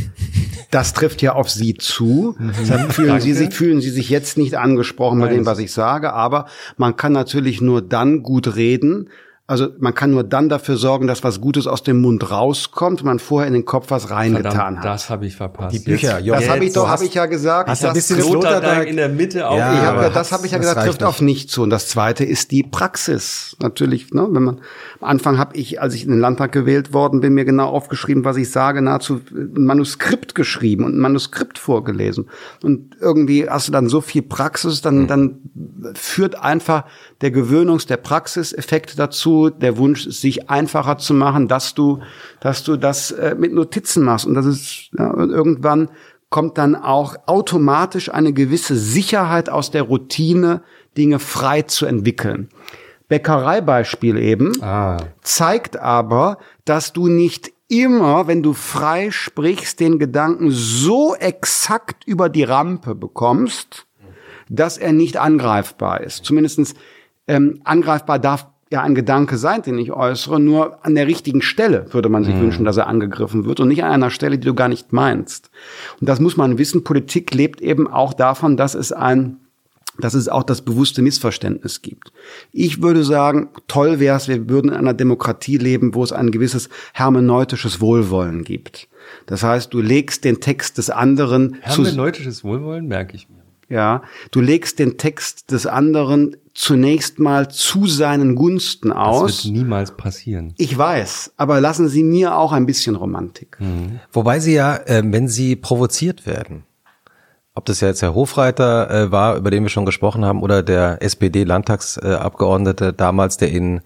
das trifft ja auf Sie zu. Deshalb fühlen Sie, sich, fühlen Sie sich jetzt nicht angesprochen bei dem, was ich sage. Aber man kann natürlich nur dann gut reden, Also man kann nur dann dafür sorgen, dass was Gutes aus dem Mund rauskommt, wenn man vorher in den Kopf was reingetan Verdammt, hat. Das habe ich verpasst. Die Bücher, Jo, das habe ich doch, habe ich ja gesagt. hast ja ein das bisschen trifft- Sloterdijk in der Mitte auch. Ja, hab, das habe ich ja das gesagt, trifft auf nicht zu. Und das zweite ist die Praxis. Natürlich, ne, wenn man am Anfang habe ich, als ich in den Landtag gewählt worden bin, mir genau aufgeschrieben, was ich sage, nahezu ein Manuskript geschrieben und ein Manuskript vorgelesen. Und irgendwie hast du dann so viel Praxis, dann, dann führt einfach der Gewöhnungs-, der Praxiseffekt dazu, der Wunsch, sich einfacher zu machen, dass du, dass du das äh, mit Notizen machst. Und das ist ja, irgendwann kommt dann auch automatisch eine gewisse Sicherheit aus der Routine, Dinge frei zu entwickeln. Bäckereibeispiel eben Ah. zeigt aber, dass du nicht immer, wenn du frei sprichst, den Gedanken so exakt über die Rampe bekommst, dass er nicht angreifbar ist. Zumindestens ähm, angreifbar darf ja ein Gedanke sein, den ich äußere, nur an der richtigen Stelle würde man sich wünschen, dass er angegriffen wird und nicht an einer Stelle, die du gar nicht meinst. Und das muss man wissen. Politik lebt eben auch davon, dass es ein dass es auch das bewusste Missverständnis gibt. Ich würde sagen, toll wäre es, wir würden in einer Demokratie leben, wo es ein gewisses hermeneutisches Wohlwollen gibt. Das heißt, du legst den Text des anderen Hermeneutisches Wohlwollen merke ich mir. ja, du legst den Text des anderen zunächst mal zu seinen Gunsten Das aus. wird niemals passieren. Ich weiß, aber lassen Sie mir auch ein bisschen Romantik. Wobei sie ja, äh, wenn sie provoziert werden, ob das ja jetzt Herr Hofreiter äh, war, über den wir schon gesprochen haben, oder der SPD-Landtagsabgeordnete damals, der ihnen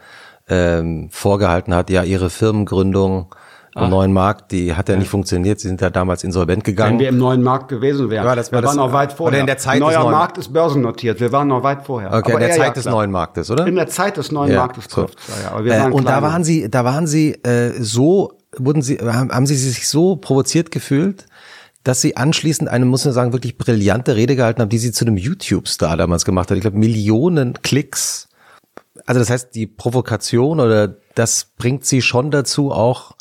ähm, vorgehalten hat, ja, ihre Firmengründung am neuen Markt, die hat ja nicht funktioniert, sie sind ja damals insolvent Wenn gegangen. wir im neuen Markt gewesen wären. Ja, das war wir waren das- noch weit vorher. oder in der Zeit des Neuer neuen- Markt ist börsennotiert. Wir waren noch weit vorher. Okay, in Aber der er, Zeit ja, des klar. neuen Marktes, oder? In der Zeit des neuen Ja, Marktes so. trifft ja, ja. Aber wir Äh, waren und da kleiner. waren sie, da waren sie äh, so, wurden sie, haben, haben sie sich so provoziert gefühlt, dass sie anschließend eine, muss man sagen, wirklich brillante Rede gehalten haben, die sie zu einem YouTube-Star damals gemacht hat. Ich glaube, Millionen Klicks. Also das heißt, die Provokation oder das bringt sie schon dazu, auch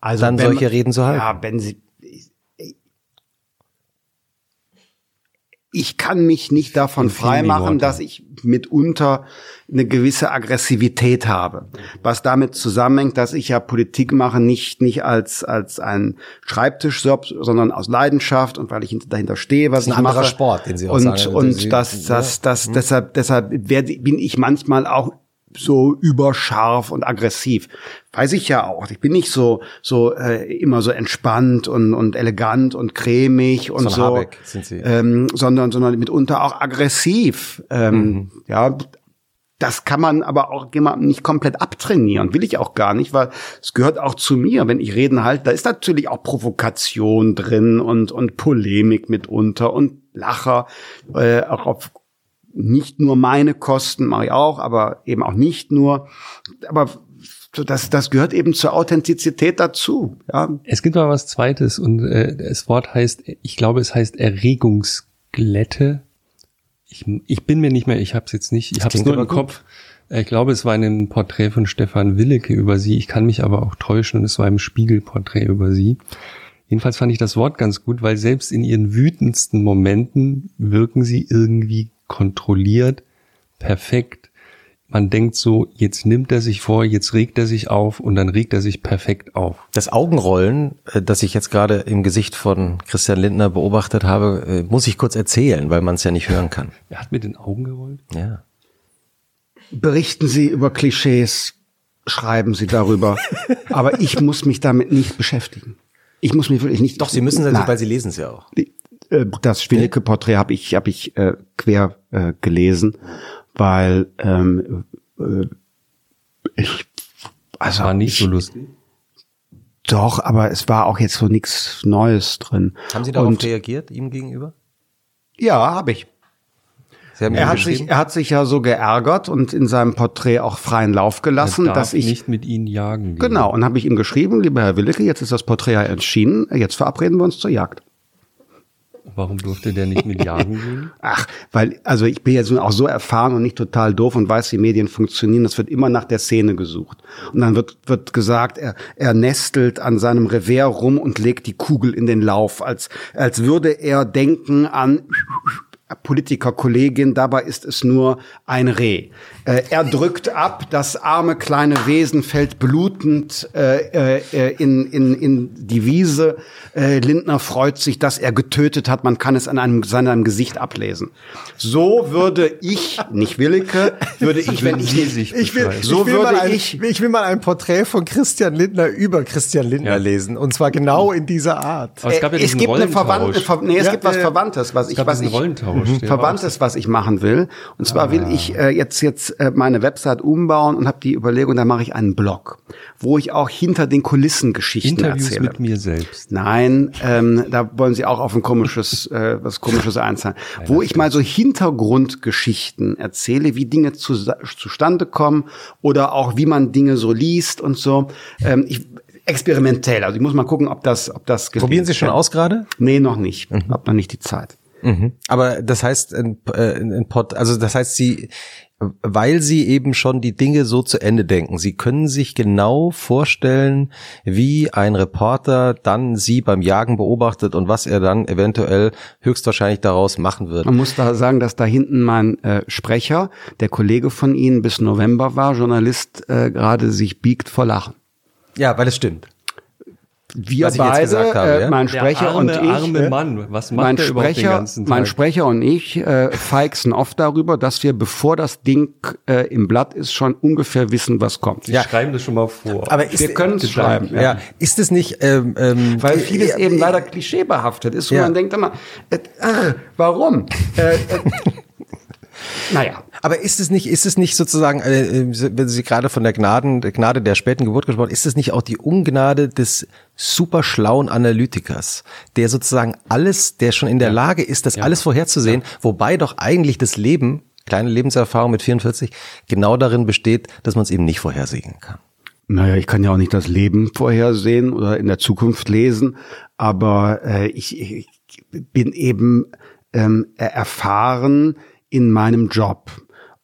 Also dann wenn solche Reden zu halten. Ja, wenn sie. Ich kann mich nicht davon freimachen, dass ich mitunter eine gewisse Aggressivität habe. Was damit zusammenhängt, dass ich ja Politik mache, nicht, nicht als, als ein Schreibtischjob, sondern aus Leidenschaft und weil ich hinter- dahinter stehe, was Das ist ich ein anderer mache. Sport, den Sie auch und, sagen. Und Sie- das, das, ja. das, deshalb, deshalb werde, bin ich manchmal auch so überscharf und aggressiv. Weiß ich ja auch. Ich bin nicht so so äh, immer so entspannt und und elegant und cremig und So Habeck sind Sie. Ähm, sondern sondern mitunter auch aggressiv. Ähm, Ja, das kann man aber auch jemandem nicht komplett abtrainieren. Will ich auch gar nicht, weil es gehört auch zu mir. Wenn ich Reden halte, da ist natürlich auch Provokation drin und, und Polemik mitunter und Lacher, äh, auch auf nicht nur meine Kosten, mache ich auch, aber eben auch nicht nur. Aber so das, das gehört eben zur Authentizität dazu. Ja, Es gibt mal was Zweites und äh, das Wort heißt, ich glaube, es heißt Erregungsglätte. Ich, ich bin mir nicht mehr, ich habe es jetzt nicht, ich habe es nur im aber gut. Kopf. Ich glaube, es war in einem Porträt von Stefan Willeke über sie. Ich kann mich aber auch täuschen und es war im Spiegelporträt über sie. Jedenfalls fand ich das Wort ganz gut, weil selbst in ihren wütendsten Momenten wirken sie irgendwie kontrolliert, perfekt. Man denkt so, jetzt nimmt er sich vor, jetzt regt er sich auf und dann regt er sich perfekt auf. Das Augenrollen, äh, das ich jetzt gerade im Gesicht von Christian Lindner beobachtet habe, äh, muss ich kurz erzählen, weil man es ja nicht hören kann. Er hat mit den Augen gerollt. Ja. berichten Sie über Klischees, schreiben Sie darüber. aber ich muss mich damit nicht beschäftigen. Ich muss mich wirklich nicht. Doch, Sie müssen, Nein. weil Sie lesen es ja auch. Äh, das Schwilke-Porträt habe ich, hab ich äh, quer äh, gelesen, weil ähm, äh, ich also War nicht ich, so lustig. Doch, aber es war auch jetzt so nichts Neues drin. Haben Sie darauf Und, reagiert, ihm gegenüber? Ja, habe ich. Er hat, sich, er hat sich ja so geärgert und in seinem Porträt auch freien Lauf gelassen, dass ich nicht mit ihnen jagen gehen. Genau, und habe ich ihm geschrieben, lieber Herr Willicke, jetzt ist das Porträt ja erschienen, jetzt verabreden wir uns zur Jagd. Warum durfte der nicht mit jagen gehen? Ach, weil, also ich bin jetzt nun auch so erfahren und nicht total doof und weiß, wie Medien funktionieren. Das wird immer nach der Szene gesucht. Und dann wird, wird gesagt, er, er nestelt an seinem Revers rum und legt die Kugel in den Lauf, als, als würde er denken an, Politikerkollegin, dabei ist es nur ein Reh. Äh, er drückt ab, das arme kleine Wesen fällt blutend äh, äh, in, in, in die Wiese. Äh, Lindner freut sich, dass er getötet hat. Man kann es an einem, seinem Gesicht ablesen. So würde ich, nicht Willige, würde ich, wenn ich, sich Ich will, So ich will würde mal ein, ich- ich will mal ein Porträt von Christian Lindner über Christian Lindner Ja. lesen. Und zwar genau in dieser Art. Aber es gab ja Äh, es gibt eine. Verwandte, Ver nee, es Ja, gibt was. Verwandtes, was ich, was ich, Mhm. Verwandtes, was ich machen will. Und zwar will ich äh, jetzt jetzt äh, meine Website umbauen und habe die Überlegung, da mache ich einen Blog, wo ich auch hinter den Kulissen Geschichten Interviews erzähle. mit mir selbst. Nein, ähm, da wollen Sie auch auf ein komisches, äh, was komisches einzahlen. Wo ich mal so Hintergrundgeschichten erzähle, wie Dinge zu, zustande kommen oder auch wie man Dinge so liest und so. Ähm, ich, experimentell. Also ich muss mal gucken, ob das, ob das gelingt. Probieren Sie schon aus gerade? Nee, noch nicht. Hab noch nicht die Zeit. Mhm. Aber das heißt, ein, äh, ein Pod, also das heißt, Sie, weil Sie eben schon die Dinge so zu Ende denken, Sie können sich genau vorstellen, wie ein Reporter dann Sie beim Jagen beobachtet und was er dann eventuell höchstwahrscheinlich daraus machen wird. Man muss da sagen, dass da hinten mein äh, Sprecher, der Kollege von Ihnen bis November war, Journalist, äh, gerade sich biegt vor Lachen. Ja, weil es stimmt. Wir Was ich jetzt beide, habe, äh, ja? mein Der Sprecher arme, und ich, arme äh, Mann, was macht mein der Sprecher, ganzen Tag? mein Sprecher und ich äh, feixen oft darüber, dass wir, bevor das Ding äh, im Blatt ist, schon ungefähr wissen, was kommt. Die schreiben das schon mal vor. Aber ist, wir können es schreiben. ja. ist es nicht, ähm, ähm, Weil vieles eben leider klischeebehaftet ist und Ja. man denkt immer, äh, äh, warum? Naja. Aber ist es nicht, ist es nicht sozusagen, äh, äh, wenn Sie gerade von der Gnaden, der Gnade der späten Geburt gesprochen haben, ist es nicht auch die Ungnade des super schlauen Analytikers, der sozusagen alles, der schon in der Lage ist, das alles vorherzusehen, wobei doch eigentlich das Leben, kleine Lebenserfahrung mit 44, genau darin besteht, dass man es eben nicht vorhersehen kann. Naja, ich kann ja auch nicht das Leben vorhersehen oder in der Zukunft lesen, aber äh, ich, ich bin eben ähm, erfahren in meinem Job.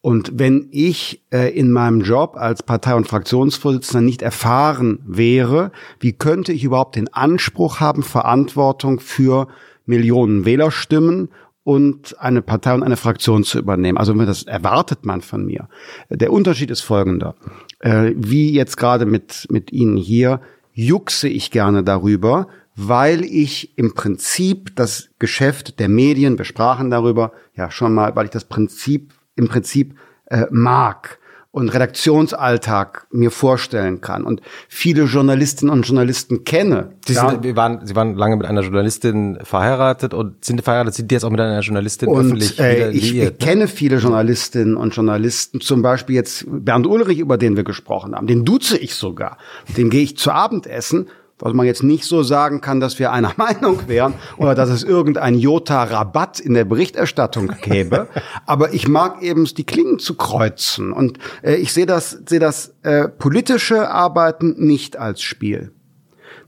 Und wenn ich äh, in meinem Job als Partei- und Fraktionsvorsitzender nicht erfahren wäre, wie könnte ich überhaupt den Anspruch haben, Verantwortung für Millionen Wählerstimmen und eine Partei und eine Fraktion zu übernehmen. Also das erwartet man von mir. Der Unterschied ist folgender. Äh, wie jetzt gerade mit, mit Ihnen hier, juchse ich gerne darüber, weil ich im Prinzip das Geschäft der Medien, wir sprachen darüber, ja schon mal, weil ich das Prinzip im Prinzip äh, mag und Redaktionsalltag mir vorstellen kann und viele Journalistinnen und Journalisten kenne. Sie, sind, wir waren, Sie waren lange mit einer Journalistin verheiratet und sind verheiratet, sind jetzt auch mit einer Journalistin öffentlich Und äh, wieder ich, liiert, ich kenne viele Journalistinnen und Journalisten, zum Beispiel jetzt Bernd Ulrich, über den wir gesprochen haben, den duze ich sogar. Dem gehe ich zu Abendessen, was man jetzt nicht so sagen kann, dass wir einer Meinung wären oder dass es irgendein Jota-Rabatt in der Berichterstattung gäbe. Aber ich mag eben die Klingen zu kreuzen. Und äh, ich sehe das, sehe das äh, politische Arbeiten nicht als Spiel.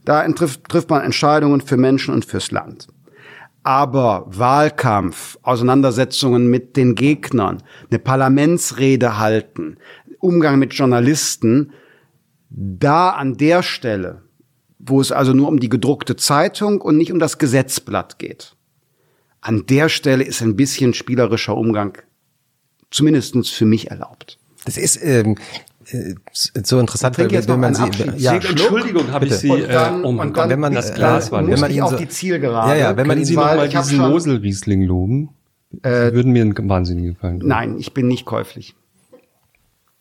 Da trifft, trifft man Entscheidungen für Menschen und fürs Land. Aber Wahlkampf, Auseinandersetzungen mit den Gegnern, eine Parlamentsrede halten, Umgang mit Journalisten, da an der Stelle, wo es also nur um die gedruckte Zeitung und nicht um das Gesetzblatt geht, an der Stelle ist ein bisschen spielerischer Umgang zumindestens für mich erlaubt. Das ist ähm, äh, so interessant, jetzt noch man sie, ja. Entschuldigung, habe ich Sie. Und dann, äh, oh mein und Gott, dann wenn man das äh, Glas war wenn man ich ihn auf so- die Zielgerade. Ja, ja, wenn man ihn Sie weil mal diesen Äh, Mosel-Riesling loben? Das würde mir einen wahnsinnigen Gefallen. Nein, ich bin nicht käuflich.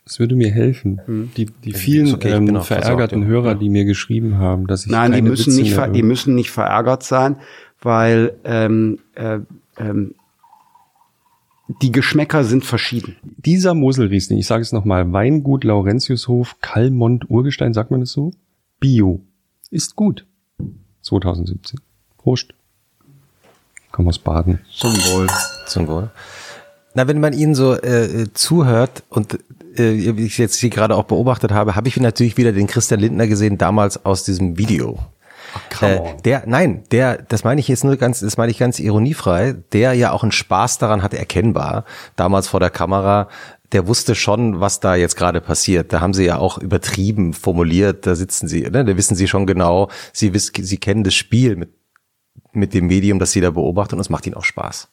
Das würde mir helfen. Hm. Die, die vielen ist okay, ich ähm, versorgt, verärgerten ja. Hörer, die mir geschrieben haben, dass ich Nein, die keine müssen Witze nicht, ver die müssen nicht verärgert sein, weil ähm, äh, ähm, die Geschmäcker sind verschieden. Dieser Moselriesling, ich sage es nochmal, Weingut Laurentiushof, Kalmont Urgestein, sagt man das so? Bio. Ist gut. 2017. Prost. Komm aus Baden. Zum Wohl. Zum Wohl. Na, wenn man ihnen so äh, äh, zuhört und äh, wie ich jetzt hier gerade auch beobachtet habe, habe ich natürlich wieder den Christian Lindner gesehen, damals aus diesem Video. come Äh, der, nein, der, das meine ich jetzt nur ganz, das meine ich ganz ironiefrei, der ja auch einen Spaß daran hatte, erkennbar, damals vor der Kamera, der wusste schon, was da jetzt gerade passiert. Da haben sie ja auch übertrieben formuliert, da sitzen sie, ne, da wissen sie schon genau, sie wissen, sie kennen das Spiel mit, mit dem Medium, das sie da beobachten und es macht ihnen auch Spaß.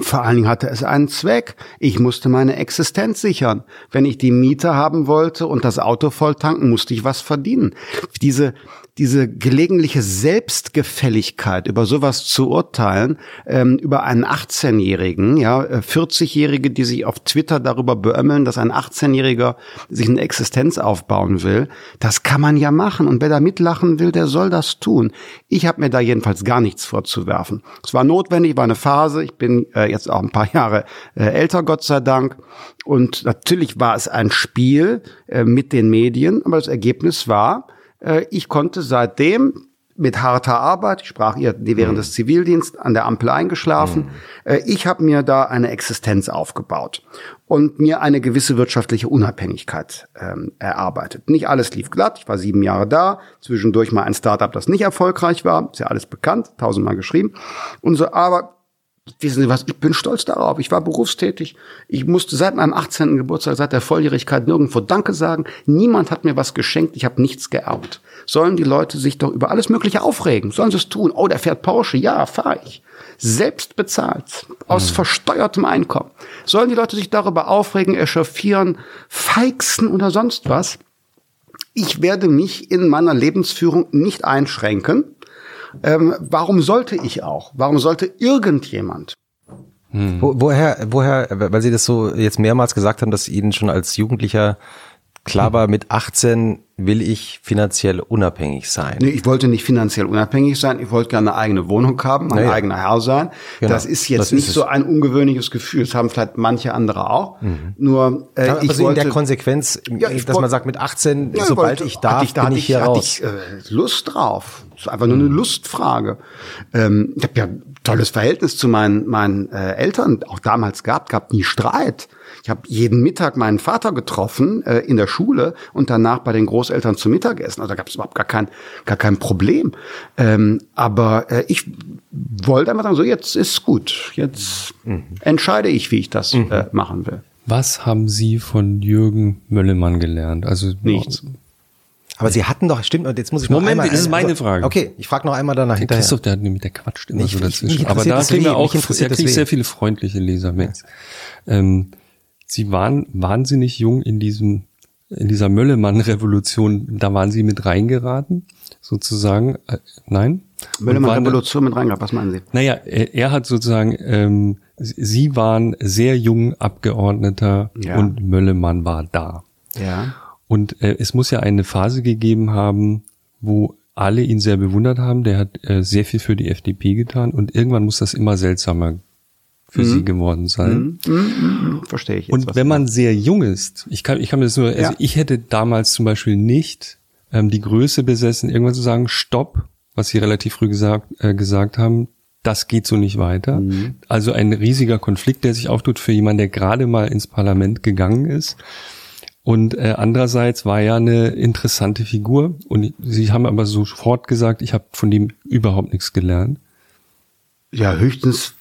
Vor allen Dingen hatte es einen Zweck. Ich musste meine Existenz sichern. Wenn ich die Miete haben wollte und das Auto voll tanken, musste ich was verdienen. Diese, diese gelegentliche Selbstgefälligkeit, über sowas zu urteilen, ähm, über einen 18-Jährigen, ja, 40-Jährige, äh, die sich auf Twitter darüber beömmeln, dass ein 18-Jähriger sich eine Existenz aufbauen will, das kann man ja machen. Und wer da mitlachen will, der soll das tun. Ich habe mir da jedenfalls gar nichts vorzuwerfen. Es war notwendig, war eine Phase. Ich bin äh, jetzt auch ein paar Jahre äh, älter, Gott sei Dank. Und natürlich war es ein Spiel äh, mit den Medien, aber das Ergebnis war, ich konnte seitdem mit harter Arbeit, ich sprach ihr während mhm. des Zivildienstes an der Ampel eingeschlafen, mhm. ich habe mir da eine Existenz aufgebaut und mir eine gewisse wirtschaftliche Unabhängigkeit ähm, erarbeitet. Nicht alles lief glatt, ich war sieben Jahre da, zwischendurch mal ein Startup, das nicht erfolgreich war, ist ja alles bekannt, tausendmal geschrieben und so, aber Wissen Sie was, ich bin stolz darauf. Ich war berufstätig. Ich musste seit meinem 18. Geburtstag, seit der Volljährigkeit nirgendwo Danke sagen. Niemand hat mir was geschenkt. Ich habe nichts geerbt. Sollen die Leute sich doch über alles Mögliche aufregen? Sollen sie es tun? Oh, der fährt Porsche. Ja, fahre ich. Selbst bezahlt. Aus mhm. versteuertem Einkommen. Sollen die Leute sich darüber aufregen, echauffieren, feixen oder sonst was? Ich werde mich in meiner Lebensführung nicht einschränken ähm, warum sollte ich auch? Warum sollte irgendjemand? Hm. Wo, woher, woher, weil Sie das so jetzt mehrmals gesagt haben, dass Ihnen schon als Jugendlicher klar war, mit 18 will ich finanziell unabhängig sein. Nee, ich wollte nicht finanziell unabhängig sein. Ich wollte gerne eine eigene Wohnung haben, mein naja. eigener Herr sein. Genau. Das ist jetzt das nicht ist so ein ungewöhnliches Gefühl. Das haben vielleicht manche andere auch. Mhm. Nur äh, Aber ich also wollte, in der Konsequenz, ja, dass wollte, man sagt, mit 18, ja, sobald wollte, ich darf, ich, da bin ich, hier hatte raus. Ich, äh, Lust drauf. Das ist einfach nur eine mhm. Lustfrage. Ähm, ich habe ja tolles Verhältnis zu meinen, meinen äh, Eltern auch damals gehabt, gab nie Streit. Ich habe jeden Mittag meinen Vater getroffen äh, in der Schule und danach bei den Großeltern zum Mittagessen. Also da gab es überhaupt gar kein, gar kein Problem. Ähm, aber äh, ich wollte einfach sagen, so jetzt ist gut. Jetzt mhm. entscheide ich, wie ich das mhm. äh, machen will. Was haben Sie von Jürgen Möllemann gelernt? Also nichts. Aber Sie hatten doch, stimmt, und jetzt muss ich noch Moment, einmal. das ist meine Frage. Okay, ich frage noch einmal danach hinterher. Christoph, der hat nämlich, der quatscht immer nee, so dazwischen. Aber da kriegen wir auch, er kriegt sehr viele freundliche Leser mit. Ja. Ähm, Sie waren wahnsinnig jung in diesem, in dieser Möllemann-Revolution. Da waren Sie mit reingeraten, sozusagen. Äh, nein? Möllemann-Revolution mit reingeraten, was meinen Sie? Naja, er, er hat sozusagen, ähm, Sie waren sehr jung Abgeordneter ja. und Möllemann war da. Ja. Und äh, es muss ja eine Phase gegeben haben, wo alle ihn sehr bewundert haben. Der hat äh, sehr viel für die FDP getan und irgendwann muss das immer seltsamer für mhm. sie geworden sein. Mhm. Mhm. mhm. Verstehe ich. Jetzt, und wenn man sehr jung ist, ich kann, ich kann mir das nur, also ja. ich hätte damals zum Beispiel nicht ähm, die Größe besessen, irgendwann zu sagen, stopp, was sie relativ früh gesagt, äh, gesagt haben, das geht so nicht weiter. Mhm. Also ein riesiger Konflikt, der sich auftut für jemanden, der gerade mal ins Parlament gegangen ist. Und äh, andererseits war er eine interessante Figur. Und sie haben aber sofort gesagt, ich habe von dem überhaupt nichts gelernt. Ja, höchstens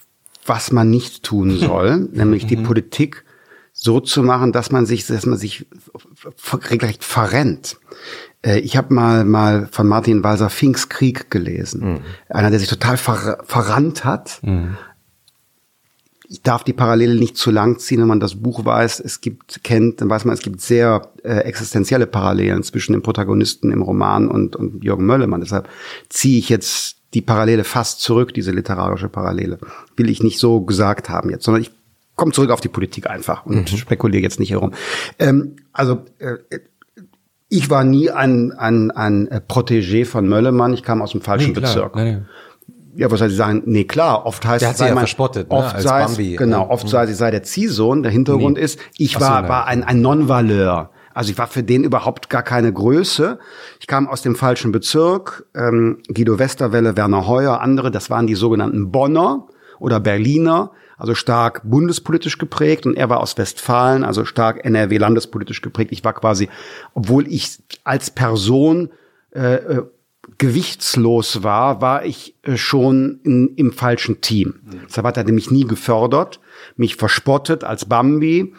was man nicht tun soll, nämlich die mhm. Politik so zu machen, dass man sich, dass man sich regelrecht verrennt. Äh, ich habe mal mal von Martin Walser Finks Krieg gelesen. Mhm. Einer, der sich total ver verrannt hat. Mhm. Ich darf die Parallele nicht zu lang ziehen, wenn man das Buch weiß. Es gibt, kennt, dann weiß man, es gibt sehr äh, existenzielle Parallelen zwischen dem Protagonisten im Roman und, und Jürgen Möllemann. Deshalb ziehe ich jetzt die Parallele fast zurück, diese literarische Parallele. Will ich nicht so gesagt haben jetzt, sondern ich komme zurück auf die Politik einfach und mhm. spekuliere jetzt nicht herum. Ähm, also äh, ich war nie ein, ein, ein Protégé von Möllemann, ich kam aus dem falschen nee, Bezirk. Nee, nee. Ja, was soll ich sagen? Nee, klar, oft heißt der es, sei ja verspottet, ne, oft sei Bambi. genau, oft mhm. sei sie sei der Ziehsohn, der Hintergrund nee. ist, ich war, so, war ein, ein Non-Valeur. Also ich war für den überhaupt gar keine Größe. Ich kam aus dem falschen Bezirk. Ähm, Guido Westerwelle, Werner Heuer, andere, das waren die sogenannten Bonner oder Berliner, also stark bundespolitisch geprägt. Und er war aus Westfalen, also stark NRW landespolitisch geprägt. Ich war quasi, obwohl ich als Person äh, äh, gewichtslos war, war ich äh, schon in, im falschen Team. Deshalb hat er mich nie gefördert, mich verspottet als Bambi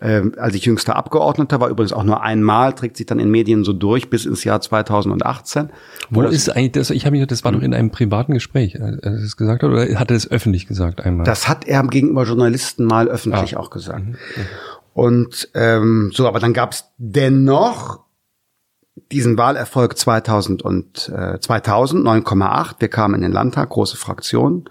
ähm, als ich jüngster Abgeordneter war, übrigens auch nur einmal, trägt sich dann in Medien so durch bis ins Jahr 2018. Wo ist eigentlich das? Ich habe mich, das war doch in einem privaten Gespräch, äh, hat er das gesagt hat, oder hat er das öffentlich gesagt einmal? Das hat er gegenüber Journalisten mal öffentlich ah. auch gesagt. Mhm. Und ähm, so, aber dann gab es dennoch diesen Wahlerfolg 2000 und äh, 2000 9,8. Wir kamen in den Landtag, große Fraktion.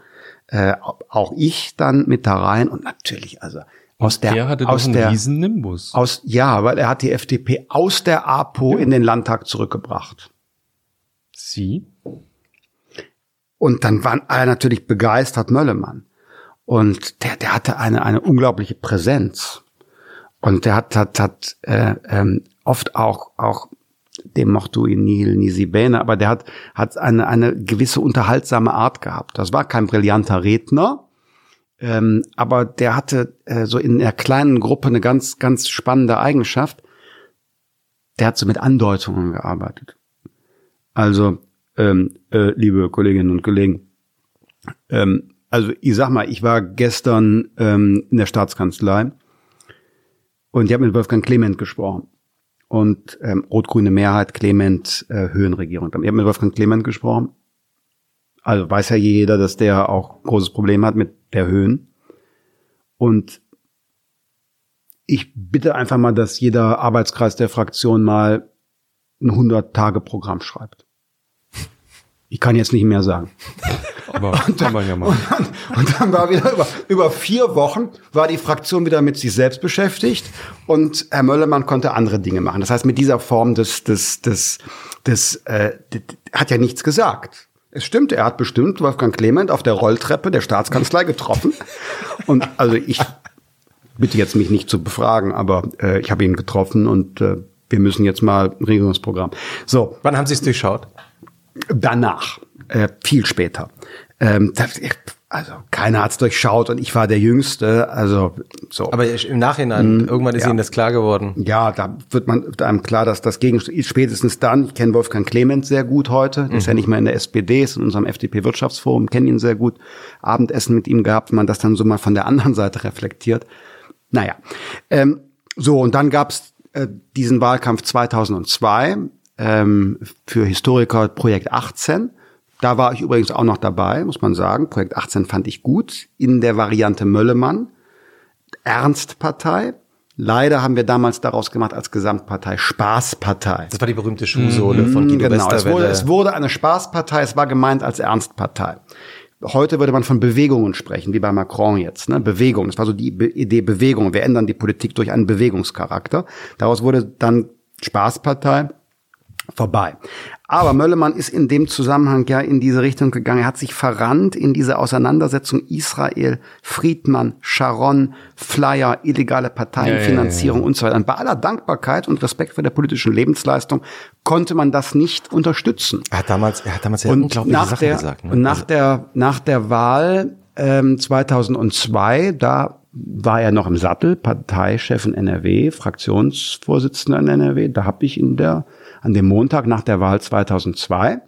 Äh, auch ich dann mit da rein und natürlich, also aus der, der hatte aus der, riesen Nimbus. Aus, ja, weil er hat die FDP aus der APO ja. in den Landtag zurückgebracht. Sie? Und dann waren alle natürlich begeistert Möllemann. Und der, der hatte eine, eine unglaubliche Präsenz. Und der hat, hat, hat äh, ähm, oft auch, auch dem mochte ihn Nihil Nisibene, aber der hat, hat eine, eine gewisse unterhaltsame Art gehabt. Das war kein brillanter Redner, ähm, aber der hatte äh, so in der kleinen Gruppe eine ganz, ganz spannende Eigenschaft. Der hat so mit Andeutungen gearbeitet. Also, ähm, äh, liebe Kolleginnen und Kollegen, ähm, also ich sag mal, ich war gestern ähm, in der Staatskanzlei und ich habe mit Wolfgang Clement gesprochen. Und ähm, rot-grüne Mehrheit, Clement, äh, Höhenregierung. Ich habe mit Wolfgang Clement gesprochen. Also weiß ja jeder, dass der auch großes Problem hat mit der Höhen. Und ich bitte einfach mal, dass jeder Arbeitskreis der Fraktion mal ein 100-Tage-Programm schreibt. Ich kann jetzt nicht mehr sagen. Aber und dann, kann man ja mal. Und dann, und dann war wieder über, über vier Wochen war die Fraktion wieder mit sich selbst beschäftigt und Herr Möllermann konnte andere Dinge machen. Das heißt, mit dieser Form des, des, des, des, äh, des hat ja nichts gesagt. Es stimmt, er hat bestimmt Wolfgang Clement auf der Rolltreppe der Staatskanzlei getroffen. Und also ich bitte jetzt mich nicht zu befragen, aber äh, ich habe ihn getroffen und äh, wir müssen jetzt mal ein Regierungsprogramm. So. Wann haben Sie es durchschaut? Danach, äh, viel später. Ähm, das, also keiner hat's durchschaut und ich war der Jüngste. Also so. Aber im Nachhinein, mm, irgendwann ist ja. Ihnen das klar geworden. Ja, da wird man wird einem klar, dass das gegen spätestens dann. Ich kenne Wolfgang Clement sehr gut heute. Der ist ja mhm. nicht mehr in der SPD, ist in unserem FDP-Wirtschaftsforum, kenne ihn sehr gut. Abendessen mit ihm gehabt, wenn man das dann so mal von der anderen Seite reflektiert. Naja, ähm, so und dann gab's äh, diesen Wahlkampf 2002 ähm, für Historiker Projekt 18 da war ich übrigens auch noch dabei, muss man sagen. Projekt 18 fand ich gut. In der Variante Möllemann. Ernstpartei. Leider haben wir damals daraus gemacht als Gesamtpartei Spaßpartei. Das war die berühmte Schuhsohle mhm, von Guido genau, es wurde, es wurde eine Spaßpartei, es war gemeint als Ernstpartei. Heute würde man von Bewegungen sprechen, wie bei Macron jetzt. Ne? Bewegung, das war so die Idee Bewegung. Wir ändern die Politik durch einen Bewegungscharakter. Daraus wurde dann Spaßpartei vorbei. Aber Möllemann ist in dem Zusammenhang ja in diese Richtung gegangen. Er hat sich verrannt in diese Auseinandersetzung Israel, Friedmann, Sharon, Flyer, illegale Parteienfinanzierung ja, ja, ja, und so weiter. Und bei aller Dankbarkeit und Respekt vor der politischen Lebensleistung konnte man das nicht unterstützen. Er hat damals, er hat damals ja und unglaubliche nach Sachen der, gesagt. Ne? Und nach also der, nach der Wahl ähm, 2002, da war er noch im Sattel, Parteichef in NRW, Fraktionsvorsitzender in NRW. Da habe ich in der an dem Montag nach der Wahl 2002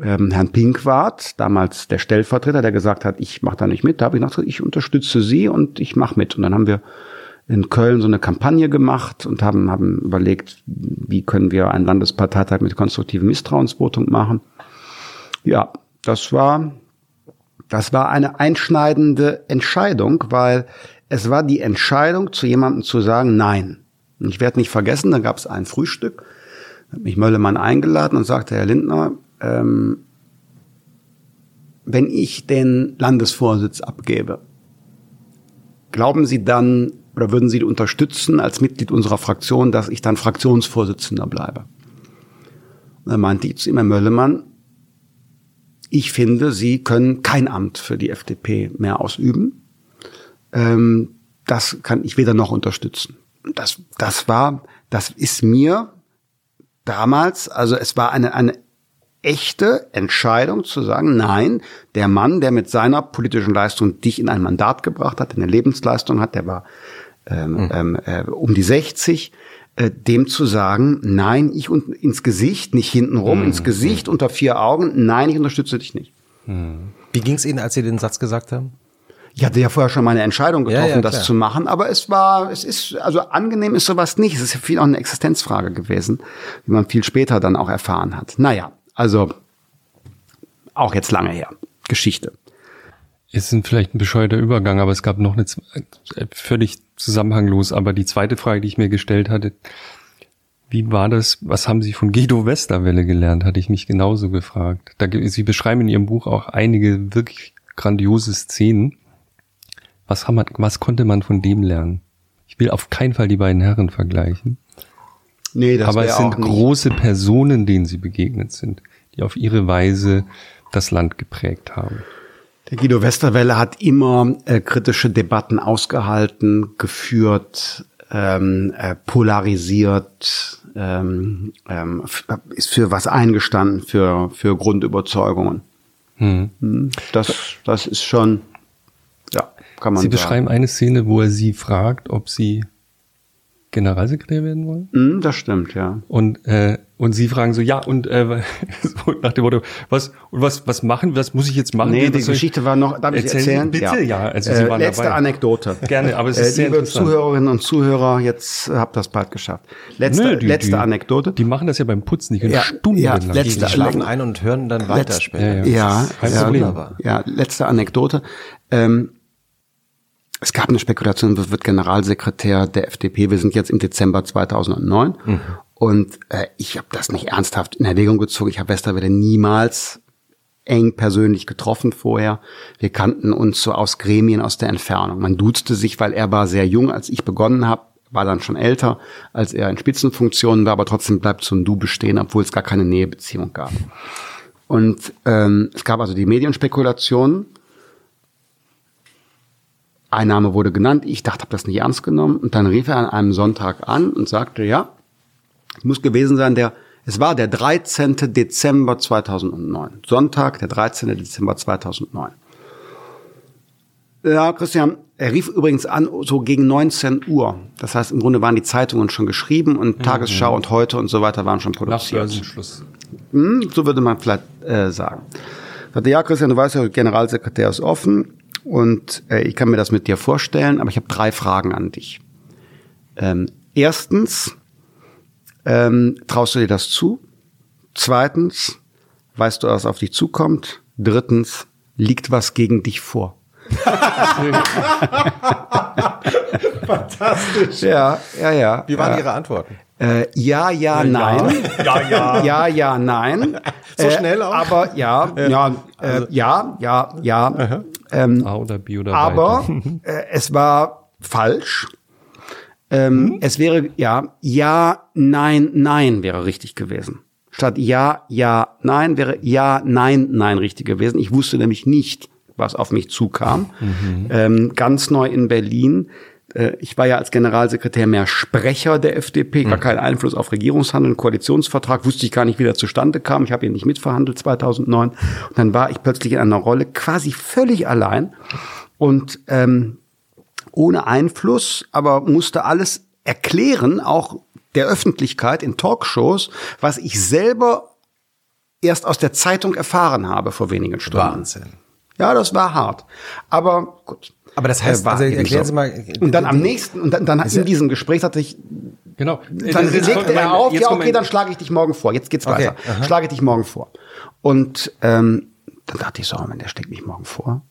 ähm, Herrn Pinkwart, damals der Stellvertreter, der gesagt hat, ich mache da nicht mit, da habe ich gesagt, ich unterstütze Sie und ich mache mit. Und dann haben wir in Köln so eine Kampagne gemacht und haben, haben überlegt, wie können wir einen Landesparteitag mit konstruktivem Misstrauensvotum machen. Ja, das war, das war eine einschneidende Entscheidung, weil es war die Entscheidung, zu jemandem zu sagen, nein. Und ich werde nicht vergessen, da gab es ein Frühstück hat mich Möllemann eingeladen und sagte, Herr Lindner, ähm, wenn ich den Landesvorsitz abgebe, glauben Sie dann oder würden Sie unterstützen als Mitglied unserer Fraktion, dass ich dann Fraktionsvorsitzender bleibe? Und dann meinte ich zu ihm, Herr Möllemann, ich finde, Sie können kein Amt für die FDP mehr ausüben. Ähm, das kann ich weder noch unterstützen. Das, das war, das ist mir damals, also es war eine, eine echte Entscheidung zu sagen, nein, der Mann, der mit seiner politischen Leistung dich in ein Mandat gebracht hat, eine Lebensleistung hat, der war ähm, mhm. äh, um die 60, äh, dem zu sagen, nein, ich und ins Gesicht, nicht hintenrum, mhm. ins Gesicht unter vier Augen, nein, ich unterstütze dich nicht. Mhm. Wie ging es Ihnen, als Sie den Satz gesagt haben? Ich hatte ja vorher schon meine Entscheidung Ja, getroffen, ja, das klar. zu machen, aber es war, es ist, also angenehm ist sowas nicht. Es ist ja viel auch eine Existenzfrage gewesen, wie man viel später dann auch erfahren hat. Naja, also auch jetzt lange her. Geschichte. Es ist vielleicht ein bescheuerter Übergang, aber es gab noch eine äh, völlig zusammenhanglos. Aber die zweite Frage, die ich mir gestellt hatte, wie war das? Was haben Sie von Guido Westerwelle gelernt? Hatte ich mich genauso gefragt. Da, Sie beschreiben in Ihrem Buch auch einige wirklich grandiose Szenen. Was, haben man, was konnte man von dem lernen? Ich will auf keinen Fall die beiden Herren vergleichen. Nee, das aber es sind große Personen, denen Sie begegnet sind, die auf ihre Weise das Land geprägt haben. Der Guido Westerwelle hat immer äh, kritische Debatten ausgehalten, geführt, ähm, äh, polarisiert, ähm, ähm, f- ist für was eingestanden, für, für Grundüberzeugungen. Hm. Hm, Das, das ist schon, kann man Sie sagen. beschreiben eine Szene, wo er Sie fragt, ob Sie Generalsekretär werden wollen. Hm, das stimmt, ja. Und, äh, und Sie fragen so, ja, und äh, so nach dem Motto, was, und was, was machen, was muss ich jetzt machen? Nee, Was die ich- Geschichte war noch, darf ich sie Erzählen erzählen? Sie bitte, ja. Also Sie äh, waren letzte dabei. Anekdote. Gerne, aber es ist äh, sehr Liebe. Zuhörerinnen und Zuhörer, jetzt habt ihr es bald geschafft. Letzte, Nö, die- letzte die, Anekdote. Die machen das ja beim Putzen, die können Ja, stundenlang. ja, letzte- Die schlafen ein und hören dann weiter Letzt- später. Ja, Ja, ja, wunderbar. ja, letzte Anekdote. Ähm, es gab eine Spekulation, wer wird Generalsekretär der FDP. Wir sind jetzt im Dezember 2009 und äh, ich habe das nicht ernsthaft in Erwägung gezogen. Ich habe Westerwelle niemals eng persönlich getroffen vorher. Wir kannten uns so aus Gremien aus der Entfernung. Man duzte sich, weil er war sehr jung, als ich begonnen habe, war dann schon älter, als er in Spitzenfunktionen war, aber trotzdem bleibt so ein Du bestehen, obwohl es gar keine Nähebeziehung gab. Und ähm, es gab also die Medienspekulationen. Ein Name wurde genannt. Ich dachte, habe das nicht ernst genommen. Und dann rief er an einem Sonntag an und sagte, ja, es muss gewesen sein, der, es war der 13. Dezember 2009. Sonntag, der 13. Dezember 2009. Ja, Christian, er rief übrigens an, so gegen 19 Uhr. Das heißt, im Grunde waren die Zeitungen schon geschrieben und Tagesschau und heute und so weiter waren schon Nach produziert. Börsenschluss. Hm, so würde man vielleicht äh, sagen. Sagte, ja, Christian, du weißt ja, Generalsekretär ist offen und äh, ich kann mir das mit dir vorstellen, aber ich habe drei Fragen an dich. Ähm, erstens, ähm, traust du dir das zu? Zweitens, weißt du, was auf dich zukommt? Drittens, liegt was gegen dich vor? Fantastisch. Ja, ja, ja. Wie waren ja. Ihre Antworten? Äh, ja, ja, nein. Ja, ja. Ja, ja, nein. So Äh, schnell auch? Aber ja, ja, äh, ja, ja, ja. Ähm, A oder B oder aber äh, es war falsch. Ähm, Es wäre ja, ja, nein, nein wäre richtig gewesen. Statt ja, ja, nein wäre ja, nein, nein richtig gewesen. Ich wusste nämlich nicht, was auf mich zukam. Ähm, ganz neu in Berlin. Äh, Ich war ja als Generalsekretär mehr Sprecher der FDP, gar keinen Einfluss auf Regierungshandeln, Koalitionsvertrag, wusste ich gar nicht, wie der zustande kam. Ich habe ihn nicht mitverhandelt 2009. Und dann war ich plötzlich in einer Rolle quasi völlig allein und ähm, ohne Einfluss, aber musste alles erklären, auch der Öffentlichkeit in Talkshows, was ich selber erst aus der Zeitung erfahren habe vor wenigen Stunden. Wahnsinn. Ja, das war hart. Aber gut. Aber das heißt, Äh, war also erklären so. Sie mal. Und dann am nächsten, und dann, dann in diesem Gespräch hatte ich, Genau. dann mein- er auf, ja, okay, dann schlage ich dich morgen vor. Jetzt geht's Okay, weiter. aha. Schlage ich dich morgen vor. Und ähm, dann dachte ich so, Mann, der steckt mich morgen vor.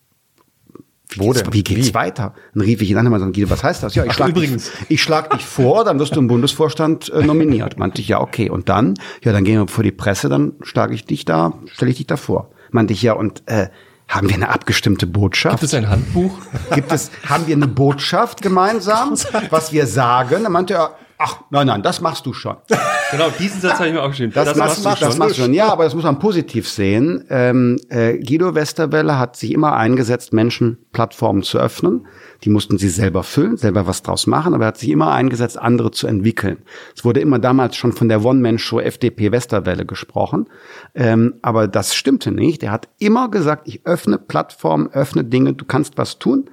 Wie Wo geht's, denn? Wie geht's Wie? weiter? Dann rief ich ihn an und meinte, Guido, was heißt das? Ja, ich Ach, schlag übrigens. Dich, ich schlag dich vor, dann wirst du im Bundesvorstand äh, nominiert. Meinte ich, ja, okay. Und dann, ja, dann gehen wir vor die Presse, dann schlage ich dich da, stelle ich dich da vor. Meinte ich, ja, und äh, haben wir eine abgestimmte Botschaft? Gibt es ein Handbuch? Gibt es, haben wir eine Botschaft gemeinsam, was wir sagen? Dann meinte er, ach, nein, nein, das machst du schon. genau, diesen Satz habe ich mir aufgeschrieben. Das, machst, du schon. Das machst du schon. Ja, aber das muss man positiv sehen. Ähm, äh, Guido Westerwelle hat sich immer eingesetzt, Menschen Plattformen zu öffnen. Die mussten sie selber füllen, selber was draus machen, aber er hat sich immer eingesetzt, andere zu entwickeln. Es wurde immer damals schon von der One-Man-Show FDP Westerwelle gesprochen, ähm, aber das stimmte nicht. Er hat immer gesagt, ich öffne Plattformen, öffne Dinge, du kannst was tun,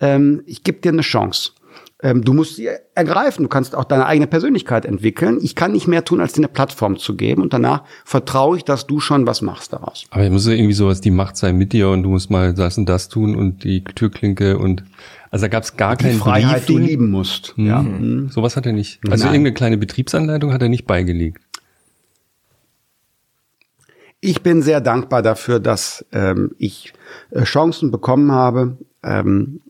ähm, ich gebe dir eine Chance. Ähm, du musst sie ergreifen. Du kannst auch deine eigene Persönlichkeit entwickeln. Ich kann nicht mehr tun, als dir eine Plattform zu geben. Und danach vertraue ich, dass du schon was machst daraus. Aber es muss ja irgendwie sowas, die Macht sein mit dir und du musst mal das und das tun und die Türklinke und also da gab es gar Die keinen Freiheit, die Briefing. du lieben musst. Ja. Mhm. Sowas hat er nicht. Also Nein. irgendeine kleine Betriebsanleitung hat er nicht beigelegt. Ich bin sehr dankbar dafür, dass ähm, ich äh, Chancen bekommen habe. Ähm,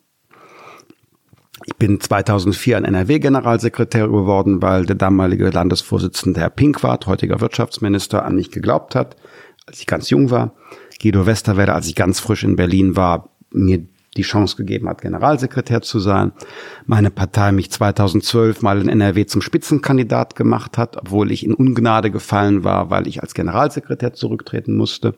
ich bin 2004 ein NRW-Generalsekretär geworden, weil der damalige Landesvorsitzende Herr Pinkwart, heutiger Wirtschaftsminister, an mich geglaubt hat, als ich ganz jung war. Guido Westerwelle, als ich ganz frisch in Berlin war, mir die Chance gegeben hat, Generalsekretär zu sein. Meine Partei mich 2012 mal in NRW zum Spitzenkandidat gemacht hat, obwohl ich in Ungnade gefallen war, weil ich als Generalsekretär zurücktreten musste.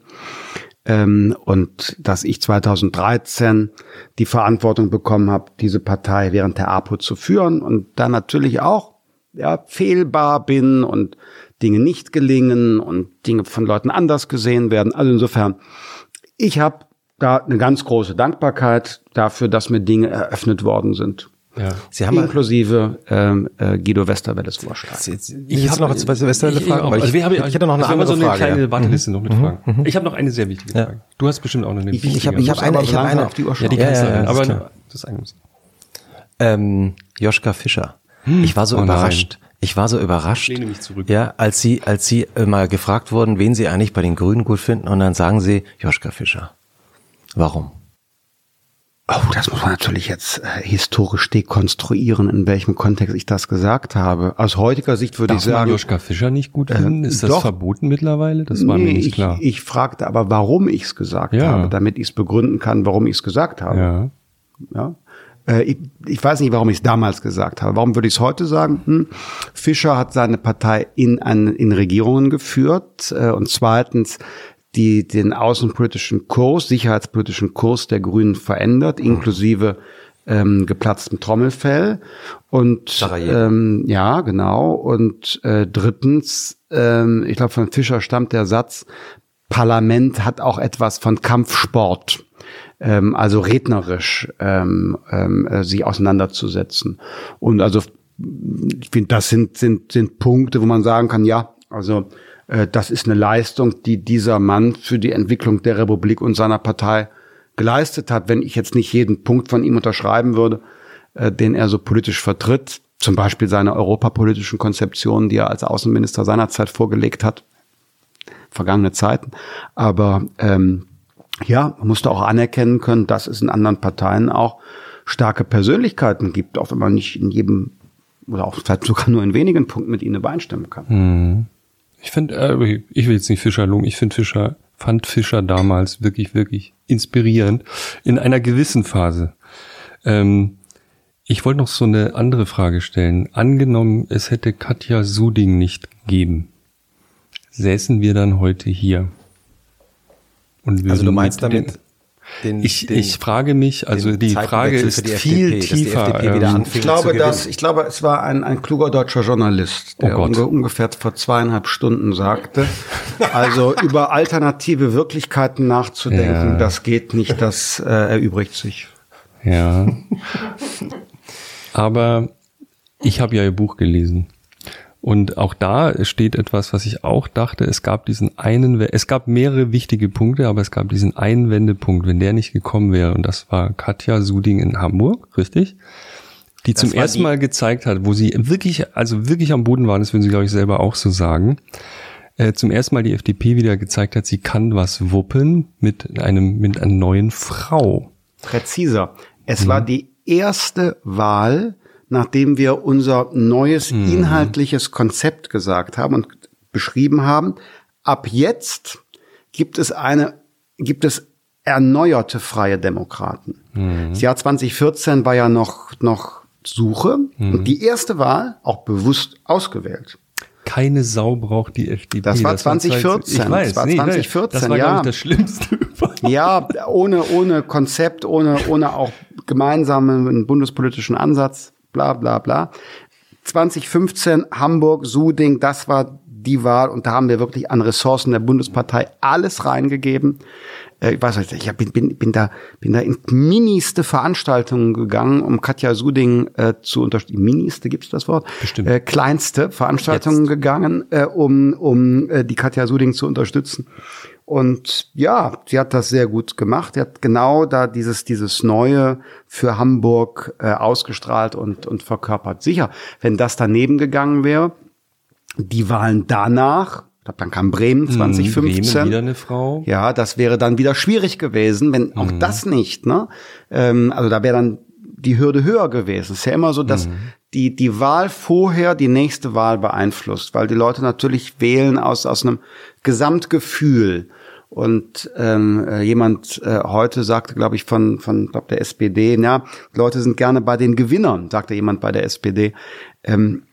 Ähm, und dass ich 2013 die Verantwortung bekommen habe, diese Partei während der APO zu führen und dann natürlich auch ja, fehlbar bin und Dinge nicht gelingen und Dinge von Leuten anders gesehen werden. Also insofern, ich habe da eine ganz große Dankbarkeit dafür, dass mir Dinge eröffnet worden sind. Ja. Sie haben Inklusive ähm, äh, Guido Westerwelles Vorschlag. ich habe noch Silvester ich, fragen, aber ich, also wir haben, ich hätte noch eine also andere so eine Frage. kleine ja. Warteliste noch mit Fragen. Ich habe noch eine sehr wichtige Ja. Frage. Du hast bestimmt auch noch eine Ich- wichtige. ich hab- ich hab eine- ich so hab langsam eine- auf die Uhr ja, schauen. die Ja, kannst ja, du ja, ist aber klar. das ist muss. Ähm, Joschka Fischer. Ich war so Oh nein. überrascht. Ich war so überrascht. lehne mich zurück. Ja, als Sie, als Sie äh, mal gefragt wurden, wen Sie eigentlich bei den Grünen gut finden, und dann sagen Sie Joschka Fischer. Warum? Oh, das muss man natürlich jetzt äh, historisch dekonstruieren, in welchem Kontext ich das gesagt habe. Aus heutiger Sicht würde Darf ich sagen, Joschka Fischer nicht gut finden? Ist das doch. verboten mittlerweile? Das war mir nee, nicht ich, klar. ich fragte aber, warum ich es gesagt Ja. habe, damit ich es begründen kann, warum ich es gesagt habe. ja. Ja. Äh, Ich, ich weiß nicht, warum ich es damals gesagt habe. Warum würde ich es heute sagen? Hm. Fischer hat seine Partei in, ein, in Regierungen geführt äh, und zweitens die den außenpolitischen Kurs, sicherheitspolitischen Kurs der Grünen verändert, inklusive ähm, geplatztem Trommelfell. Und Sarajevo. ähm, ja, genau. Und äh, drittens, ähm, ich glaube, von Fischer stammt der Satz, Parlament hat auch etwas von Kampfsport ähm, also rednerisch ähm, ähm, äh, sich auseinanderzusetzen. Und also ich finde, das sind, sind, sind Punkte, wo man sagen kann, ja, also das ist eine Leistung, die dieser Mann für die Entwicklung der Republik und seiner Partei geleistet hat. Wenn ich jetzt nicht jeden Punkt von ihm unterschreiben würde, äh, den er so politisch vertritt, zum Beispiel seine europapolitischen Konzeptionen, die er als Außenminister seinerzeit vorgelegt hat, vergangene Zeiten. Aber ähm, ja, man musste auch anerkennen können, dass es in anderen Parteien auch starke Persönlichkeiten gibt, auch wenn man nicht in jedem oder auch vielleicht sogar nur in wenigen Punkten mit ihnen übereinstimmen kann. Ich finde, äh, ich will jetzt nicht Fischer loben, ich finde Fischer, fand Fischer damals wirklich, wirklich inspirierend in einer gewissen Phase. Ähm, ich wollte noch so eine andere Frage stellen. Angenommen, es hätte Katja Suding nicht gegeben, säßen wir dann heute hier? Also du meinst damit den, Ich, den, ich frage mich, also die Frage ist die viel FDP, tiefer. Ähm, Ich glaube, dass, ich glaube, es war ein, ein kluger deutscher Journalist, der Oh Gott. unge- ungefähr vor zweieinhalb Stunden sagte, also über alternative Wirklichkeiten nachzudenken, Ja. das geht nicht, das äh, erübrigt sich. Ja. Aber ich habe ja ihr Buch gelesen. Und auch da steht etwas, was ich auch dachte, es gab diesen einen, es gab mehrere wichtige Punkte, aber es gab diesen einen Wendepunkt, wenn der nicht gekommen wäre, und das war Katja Suding in Hamburg, richtig? Die zum war ersten die- Mal gezeigt hat, wo sie wirklich, also wirklich am Boden war, das würden sie, glaube ich, selber auch so sagen, äh, zum ersten Mal die FDP wieder gezeigt hat, sie kann was wuppen mit einem, mit einer neuen Frau. Präziser. Es war die erste Wahl, nachdem wir unser neues inhaltliches Konzept gesagt haben und beschrieben haben. Ab jetzt gibt es eine, gibt es erneuerte freie Demokraten. Das Jahr 2014 war ja noch, noch Suche und die erste Wahl auch bewusst ausgewählt. Keine Sau braucht die FDP. Das war 2014. Ich weiß, Das war nee, 2014, Das war, ja. das Schlimmste. überhaupt. Ja, ohne, ohne Konzept, ohne, ohne auch gemeinsamen bundespolitischen Ansatz, bla bla bla. 2015 Hamburg, Suding, das war die Wahl und da haben wir wirklich an Ressourcen der Bundespartei alles reingegeben. Äh, ich weiß nicht, ich bin, bin, bin da, bin da in ministe Veranstaltungen gegangen, um Katja Suding äh, zu unterstützen. Ministe, gibt's das Wort? Bestimmt. Äh, kleinste Veranstaltungen Jetzt. gegangen, äh, um, um äh, die Katja Suding zu unterstützen. Und ja, sie hat das sehr gut gemacht. Sie hat genau da dieses, dieses Neue für Hamburg äh, ausgestrahlt und, und verkörpert. Sicher, wenn das daneben gegangen wäre, die Wahlen danach, ich glaube, dann kam Bremen 2015. Bremen, wieder eine Frau. Ja, das wäre dann wieder schwierig gewesen, wenn auch das nicht, ne? Ähm, also da wäre dann die Hürde höher gewesen. Es ist ja immer so, dass die, die Wahl vorher die nächste Wahl beeinflusst, weil die Leute natürlich wählen aus, aus einem Gesamtgefühl. Und ähm, äh, jemand äh, heute sagte, glaube ich, von, von glaub, der SPD, ja, Leute sind gerne bei den Gewinnern, sagte jemand bei der SPD. Ähm,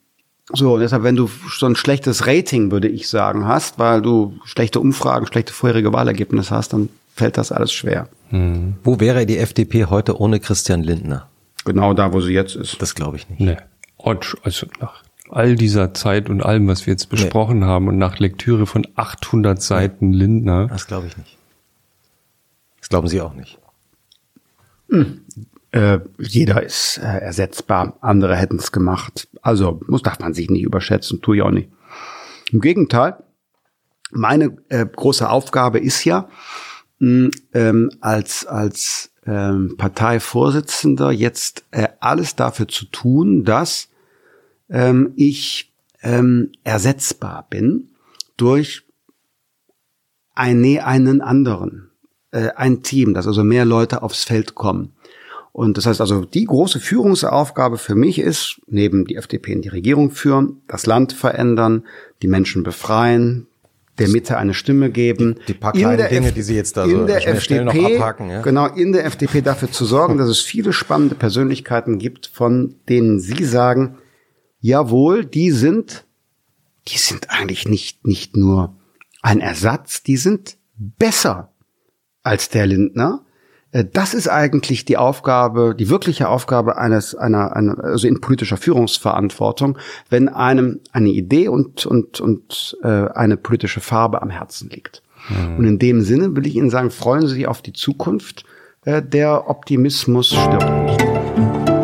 so, und deshalb, wenn du so ein schlechtes Rating, würde ich sagen, hast, weil du schlechte Umfragen, schlechte vorherige Wahlergebnisse hast, dann fällt das alles schwer. Wo wäre die FDP heute ohne Christian Lindner? Genau da, wo sie jetzt ist. Das glaube ich nicht. Nee. Und also nach all dieser Zeit und allem, was wir jetzt besprochen haben und nach Lektüre von 800 Seiten Lindner, Das glaube ich nicht. Das glauben Sie auch nicht. Äh, jeder ist äh, ersetzbar, andere hätten es gemacht. Also muss darf man sich nicht überschätzen, tue ich auch nicht. Im Gegenteil, meine äh, große Aufgabe ist ja, mh, ähm, als als ähm, Parteivorsitzender jetzt äh, alles dafür zu tun, dass ähm, ich ähm, ersetzbar bin durch eine, einen anderen, äh, ein Team, dass also mehr Leute aufs Feld kommen. Und das heißt also, die große Führungsaufgabe für mich ist, neben die FDP in die Regierung führen, das Land verändern, die Menschen befreien, der Mitte eine Stimme geben. Die paar In kleinen der Dinge, F- die Sie jetzt da in so der schnell- schnell noch FDP, abhaken, ja? Genau, in der FDP dafür zu sorgen, dass es viele spannende Persönlichkeiten gibt, von denen Sie sagen, jawohl, die sind, die sind eigentlich nicht, nicht nur ein Ersatz, die sind besser als der Lindner. Äh, Das ist eigentlich die Aufgabe, die wirkliche Aufgabe eines, einer, einer also in politischer Führungsverantwortung, wenn einem eine Idee und, und, und äh, eine politische Farbe am Herzen liegt. Und in dem Sinne will ich Ihnen sagen, freuen Sie sich auf die Zukunft. Äh, der Optimismus stirbt nicht.